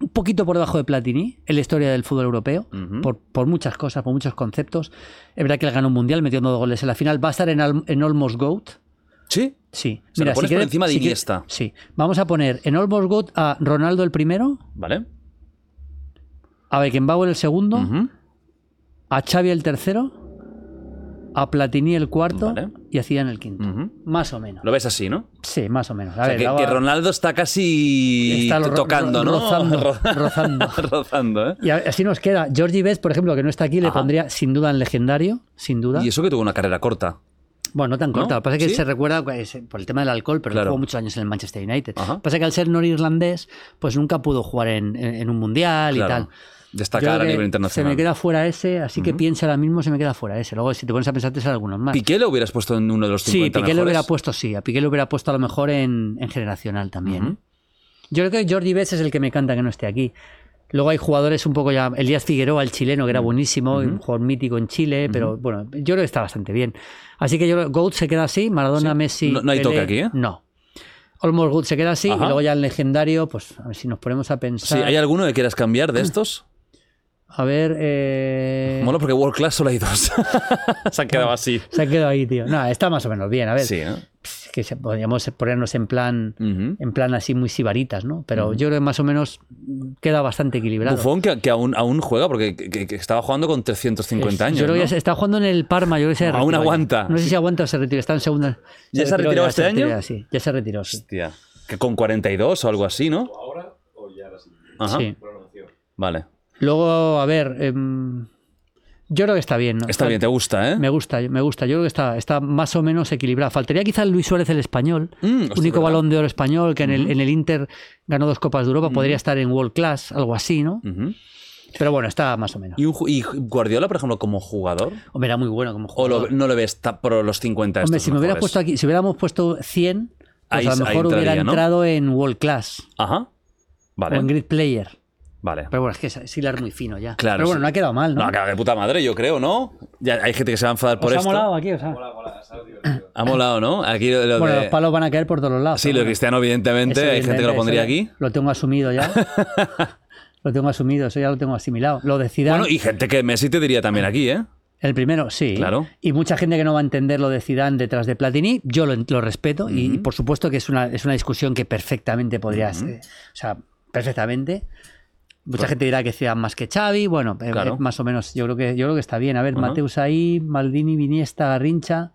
un poquito por debajo de Platini en la historia del fútbol europeo, por, por muchas cosas, por muchos conceptos. Es verdad que él ganó un mundial metiendo dos goles en la final. Va a estar en, Al- en Almost GOAT. Sí. Sí. Se lo pones por quieres- encima de quieres- Iniesta. sí. Vamos a poner en Almost GOAT a Ronaldo el primero, Vale. A Beckenbauer el segundo, a Xavi el tercero, a Platini el cuarto Vale. y a Zidane el quinto. Más o menos. Lo ves así, ¿no? Sí, más o menos. A O sea, ver, que, Ronaldo está casi Está ro- tocando, ro- ¿no? rozando, (laughs) Ro- rozando. (laughs) rozando, ¿eh? Y así nos queda. Georgie Best, por ejemplo, que no está aquí, le Ajá. pondría sin duda en legendario, sin duda. Y eso que tuvo una carrera corta. Bueno, no tan corta. ¿No? Lo que pasa es que ¿Sí? se recuerda pues, por el tema del alcohol, pero Claro. jugó muchos años en el Manchester United. Lo que pasa es que al ser norirlandés, pues nunca pudo jugar en, en- en un mundial y tal. Destacar a nivel internacional. Se me queda fuera ese, así que piensa ahora mismo, se me queda fuera ese. Luego, si te pones a pensar, te salen algunos más. ¿Piqué lo hubieras puesto en uno de los 50 Sí, Piqué lo hubiera puesto, sí. A Piqué lo hubiera puesto a lo mejor en, en generacional también. ¿eh? Yo creo que Jordi Betts es el que me canta que no esté aquí. Luego hay jugadores un poco ya. Elías Figueroa, el chileno, que era buenísimo, un jugador mítico en Chile, pero bueno, yo creo que está bastante bien. Así que yo Goat se queda así, Maradona, Sí. Messi. No- no hay Pelé, toque aquí, ¿eh? No. Almost Good se queda así, Ajá. y luego ya el legendario, pues a ver si nos ponemos a Sí, pensar. ¿hay alguno que quieras cambiar de estos? A ver. Eh... Mola porque World Class solo hay dos. (laughs) Se han quedado así. (laughs) Se ha quedado ahí, tío. No, está más o menos bien. A ver, Sí, ¿eh? que podríamos ponernos en plan. En plan así muy sibaritas, ¿no? Pero yo creo que más o menos queda bastante equilibrado. Buffon que, que aún, aún juega porque que- que- que estaba jugando con 350 Es- años. Yo creo que ¿no? ya se- está jugando en el Parma, yo creo que se Aún aguanta. No sé si aguanta o se retiró, está en segunda. ¿Ya se ha retirado este año? ya, sí, ya se retiró, sí. Hostia. Que con 42 o algo así, ¿no? ¿O ahora o ya la siguiente? Ajá. Sí. Vale. Luego, a ver, em, yo creo que está bien, ¿no? Está bien, te gusta, ¿eh? Me gusta, me gusta. Yo creo que está, está más o menos equilibrado. Faltaría quizá el Luis Suárez el español, Mm, hostia, único ¿verdad? balón de oro español que en, el, en el Inter ganó dos Copas de Europa, podría estar en World Class, algo así, ¿no? Pero bueno, está más o menos. ¿Y, un ju- y Guardiola, por ejemplo, como jugador? Hombre, era muy bueno como ¿O jugador. lo- no lo ves por los 50 Hombre, si me mejores? puesto aquí, si hubiéramos puesto 100, pues Ahí- a lo mejor hubiera entrado en World Class Ajá. o en Vale. Grid Player. Vale. Pero bueno, es que es, es hilar muy fino ya. Claro, Pero bueno, sí. no ha quedado mal, ¿no? No, acaba de puta madre, yo creo, ¿no? Ya hay gente que se va a enfadar por ¿Os ha esto. molado aquí? o sea? Ha divertido. Ha molado, ¿no? Aquí lo, lo Bueno, de... los palos van a caer por todos los lados. Sí, lo de Cristiano, evidentemente. eso Hay gente que lo pondría aquí. Lo tengo asumido ya. (laughs) lo tengo asumido, eso ya lo tengo asimilado. Lo de Zidane, Bueno, y gente que Messi te diría también aquí, ¿eh? el primero, sí. Claro. Y mucha gente que no va a entender lo de Zidane detrás de Platini, yo lo, lo respeto y, por supuesto que es una, es una discusión que perfectamente podría ser. O sea, perfectamente. Mucha gente dirá que Zidane más que Xavi, bueno, eh, Claro. eh, más o menos, yo creo que yo creo que está bien. A ver. Mateus ahí, Maldini, Viniesta, Garrincha.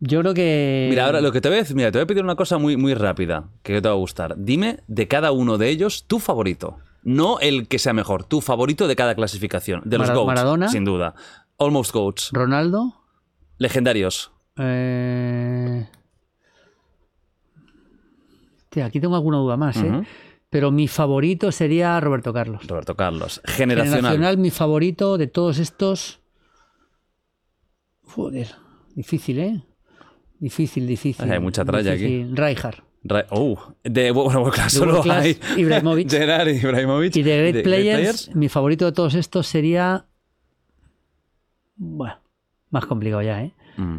Yo creo que. Mira, ahora lo que te voy a decir, mira, te voy a pedir una cosa muy, muy rápida que te va a gustar. Dime de cada uno de ellos tu favorito. No el que sea mejor, tu favorito de cada clasificación. De los GOATs, Maradona. sin duda. Almost GOATs. Ronaldo. Legendarios. eh, aquí tengo alguna duda más, ¿eh? Pero mi favorito sería Roberto Carlos. Roberto Carlos. Generacional. Generacional, mi favorito de todos estos. Joder, difícil, ¿eh? Difícil, difícil. Hay mucha tralla aquí. Rijkaard. Ra- uh, de bueno, claro, solo Class, hay Ibrahimovic. (laughs) Gerard Ibrahimovic. Y de Great De players, mi favorito de todos estos sería. Bueno, más complicado ya, ¿eh? Mm,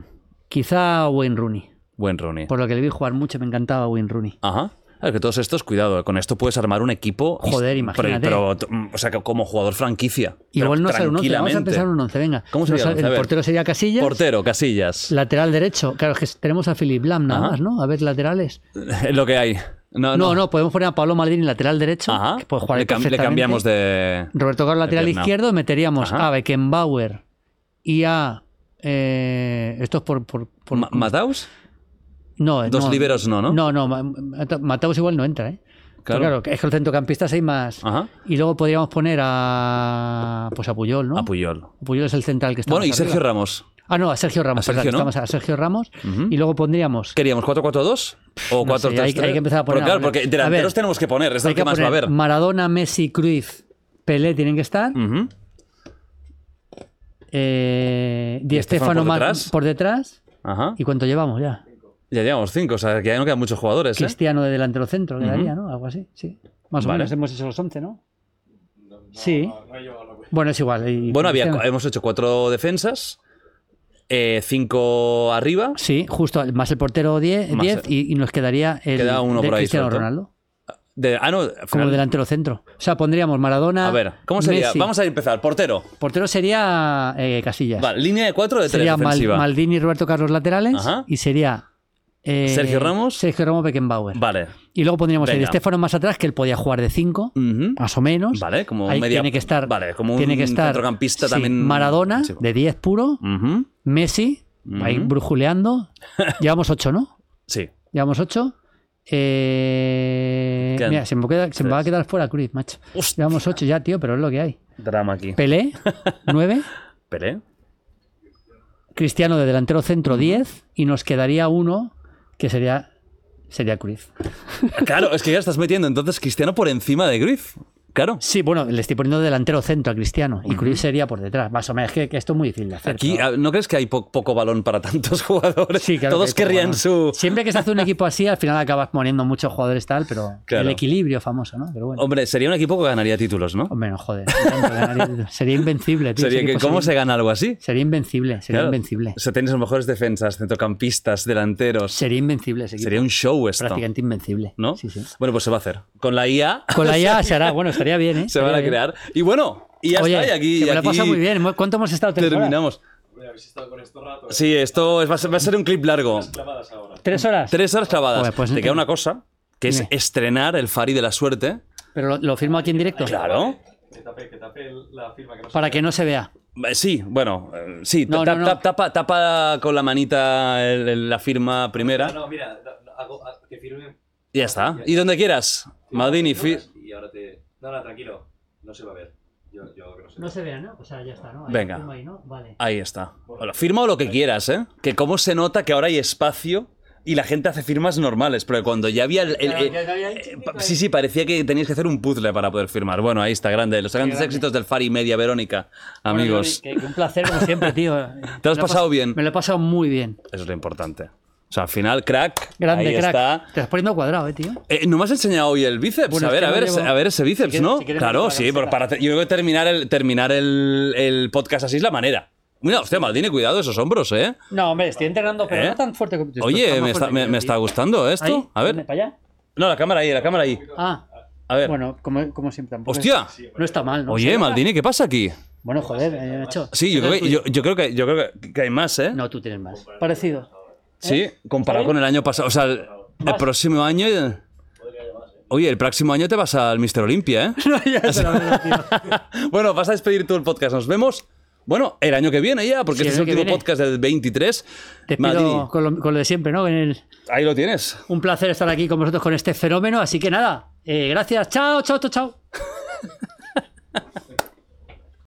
Quizá Wayne Rooney. buen Rooney. Por lo que le vi jugar mucho, me encantaba Wayne Rooney. Ajá. Claro, que todos estos, cuidado, con esto puedes armar un equipo. Joder, pero- imagínate. Pero, mm, o sea, como jugador franquicia. Igual Pero no sale un 11, vamos a empezar un 11, venga. ¿Cómo sería No el el portero sería Casillas. Portero, Casillas. Lateral derecho. Claro, es que tenemos a Philip Lam nada Ajá. más, ¿no? A ver, laterales. Es (laughs) lo que hay. No, No, no, podemos poner a Pablo Maldini lateral derecho, Ajá. que puede jugar le, cam- le perfectamente. cambiamos de. Roberto Carlos lateral izquierdo, meteríamos Ajá. a Beckenbauer y a... eh, esto es por... por, por- Ma- ¿Mataus? No, Dos no, liberos no, ¿no? No, no, Ma- Ma- Mataus igual no entra, ¿eh? Claro. Claro, es que los centrocampistas hay más. Ajá. Y luego podríamos poner a... Pues a Puyol, ¿no? A Puyol. Puyol es el central que está Bueno, y Sergio arriba. Ramos. Ah, no, a Sergio Ramos. A Sergio, ¿no? estamos a Sergio Ramos. Y luego pondríamos... ¿Queríamos 4-4-2 o No sé, 4-3-3? hay- hay que empezar a poner- Porque, claro, porque ver, delanteros tenemos que poner, es lo hay que, más va a haber. Maradona, Messi, Cruyff, Pelé tienen que estar. Ujú. Eh, Di Stéfano Stéfano por detrás? por detrás. Ajá. ¿Y cuánto llevamos ya? Ya llevamos 5, o sea, que ya no quedan muchos jugadores, ¿eh? Cristiano de delantero centro quedaría, ¿no? Algo así, sí. Más o menos hemos hecho los 11, ¿no? sí. No la cuenta. Bueno, es igual. y Bueno, había, hemos hecho cuatro defensas, eh, cinco arriba. Sí, justo, más el portero 10 Más 10 el- y, y nos quedaría el Queda uno de por ahí Cristiano suelto. Ronaldo De, ah, no, como final- delantero centro. O sea, pondríamos Maradona. A ver, ¿cómo sería? Messi. Vamos a empezar. Portero. Portero sería eh, Casillas. Vale, línea de cuatro de tres sería Mal- defensiva. Maldini y Roberto Carlos laterales Ajá. y sería eh, Sergio Ramos. Sergio Ramos Beckenbauer. Vale. Y luego pondríamos el. Estefano más atrás, que él podía jugar de 5, Ujú. más o menos. Vale, como Ahí media- tiene que estar, vale, como tiene un que estar centrocampista sí, también- Maradona, Sí. de 10 puro. Ujú. Messi, ahí Ujú. brujuleando. (laughs) Llevamos 8, ¿no? Sí. Llevamos 8. Eh, mira, se me, queda- se me va a quedar fuera Cruz, macho. Hostia. Llevamos 8 ya, tío, pero es lo que hay. Drama aquí. Pelé, (laughs) 9. Pelé. Cristiano de delantero centro, 10. Y nos quedaría uno que sería, sería Cruz. Claro, es que ya estás metiendo entonces Cristiano por encima de Griff. Claro. Sí, bueno, le estoy poniendo delantero centro a Cristiano. Y Cruz sería por detrás. Más o menos, es que, que esto es muy difícil de hacer. Aquí, ah, ¿no crees que hay po- poco balón para tantos (laughs) jugadores? Sí, claro Todos que querrían su... Siempre que se hace un equipo así, al final acabas poniendo muchos jugadores tal, pero Claro. el equilibrio famoso, ¿no? Pero bueno. Hombre, sería un equipo que ganaría títulos, ¿no? Hombre, no joder. sería invencible, tío. Sería que, ¿Cómo se gana algo así? sería invencible, sería Claro. invencible. O sea, tienes los mejores defensas, centrocampistas, delanteros. Sería invencible ese equipo. Sería un show esto. prácticamente invencible. ¿No? Sí, sí. Bueno, pues se va a hacer. Con la IA Con la (laughs) IA se hará, bueno, estaría bien, ¿eh? (laughs) se van a crear. Y bueno, y ya Oye, está. Y aquí, que me lo aquí pasado muy bien. ¿Cuánto hemos estado? ¿Tres horas? terminamos. Habéis estado con esto rato. ¿eh? Sí, esto es- va a ser, va a ser un clip largo. Ahora. ¿Tres horas? Tres horas clavadas. Joder, pues- Te queda una cosa, que es Dime. estrenar el Fari de la suerte. Pero lo, lo firmo aquí en directo. Claro. Que tape, que tape el- la firma que no Para que no se vea. Eh, Sí, bueno, eh, sí, No, ta- no, ta- no. Tapa, tapa con la manita el- el- la firma No, primera. no, mira, da- da- hago, ha- que firme. Y ya está. Y donde quieras. Maldini, fi- Y ahora te. No, no, tranquilo. No se va a ver. Yo, yo que no se No se vea, ¿no? O sea, ya está, ¿no? Ahí, Venga. ahí, ¿no? Vale. Ahí está. Bueno, firma o lo que quieras, ¿eh? Que cómo se nota que ahora hay espacio y la gente hace firmas normales, pero cuando ya había el... sí, sí, parecía que tenías que hacer un puzzle para poder firmar. Bueno, ahí está, grande. Los grandes grande. éxitos del Fari Media Verónica, amigos. Bueno, que- que un placer, como siempre, tío. (laughs) ¿Te lo has pasado pas- bien? Me lo he pasado muy bien. Eso es lo importante. O sea, al final, crack. Grande, ahí crack. está. Te estás poniendo cuadrado, eh, tío. Eh, ¿No me has enseñado hoy el bíceps? Bueno, a es ver, que a ver, llevo- a ver ese bíceps, Si quieres- ¿no? si claro, sí, pero para, yo creo que terminar el, terminar el, el podcast así es la manera. Mira, hostia, Maldini, cuidado esos hombros, ¿eh? No, hombre, estoy entrenando, pero ¿Eh? no tan fuerte como Oye, me está, me- me está gustando esto. ¿Ahí? A ver. ¿Para allá? No, la cámara ahí, la cámara ahí. Ah, A ver. bueno, como, como siempre. tampoco ¡Hostia! es- No está mal, ¿no? Oye, Maldini, ¿qué pasa aquí? Bueno, joder, eh, hecho. Sí, yo creo que, yo, yo creo que, yo creo que- que hay más, ¿eh? No, tú tienes más. Parecido. Sí, comparado con el año pasado. O sea, el, próximo año. Oye, el próximo año te vas al Mr. Olympia, ¿eh? (laughs) ya lo veo, tío. (laughs) bueno, vas a despedir tú el podcast. Nos vemos Bueno, el año que viene ya, porque Sí, este es el último viene. podcast del 23. Te pido con lo, con lo de siempre, ¿no? En el- ahí lo tienes. un placer estar aquí con vosotros con este fenómeno. Así que nada, eh, gracias. Chao, chao, chao, chao. (laughs)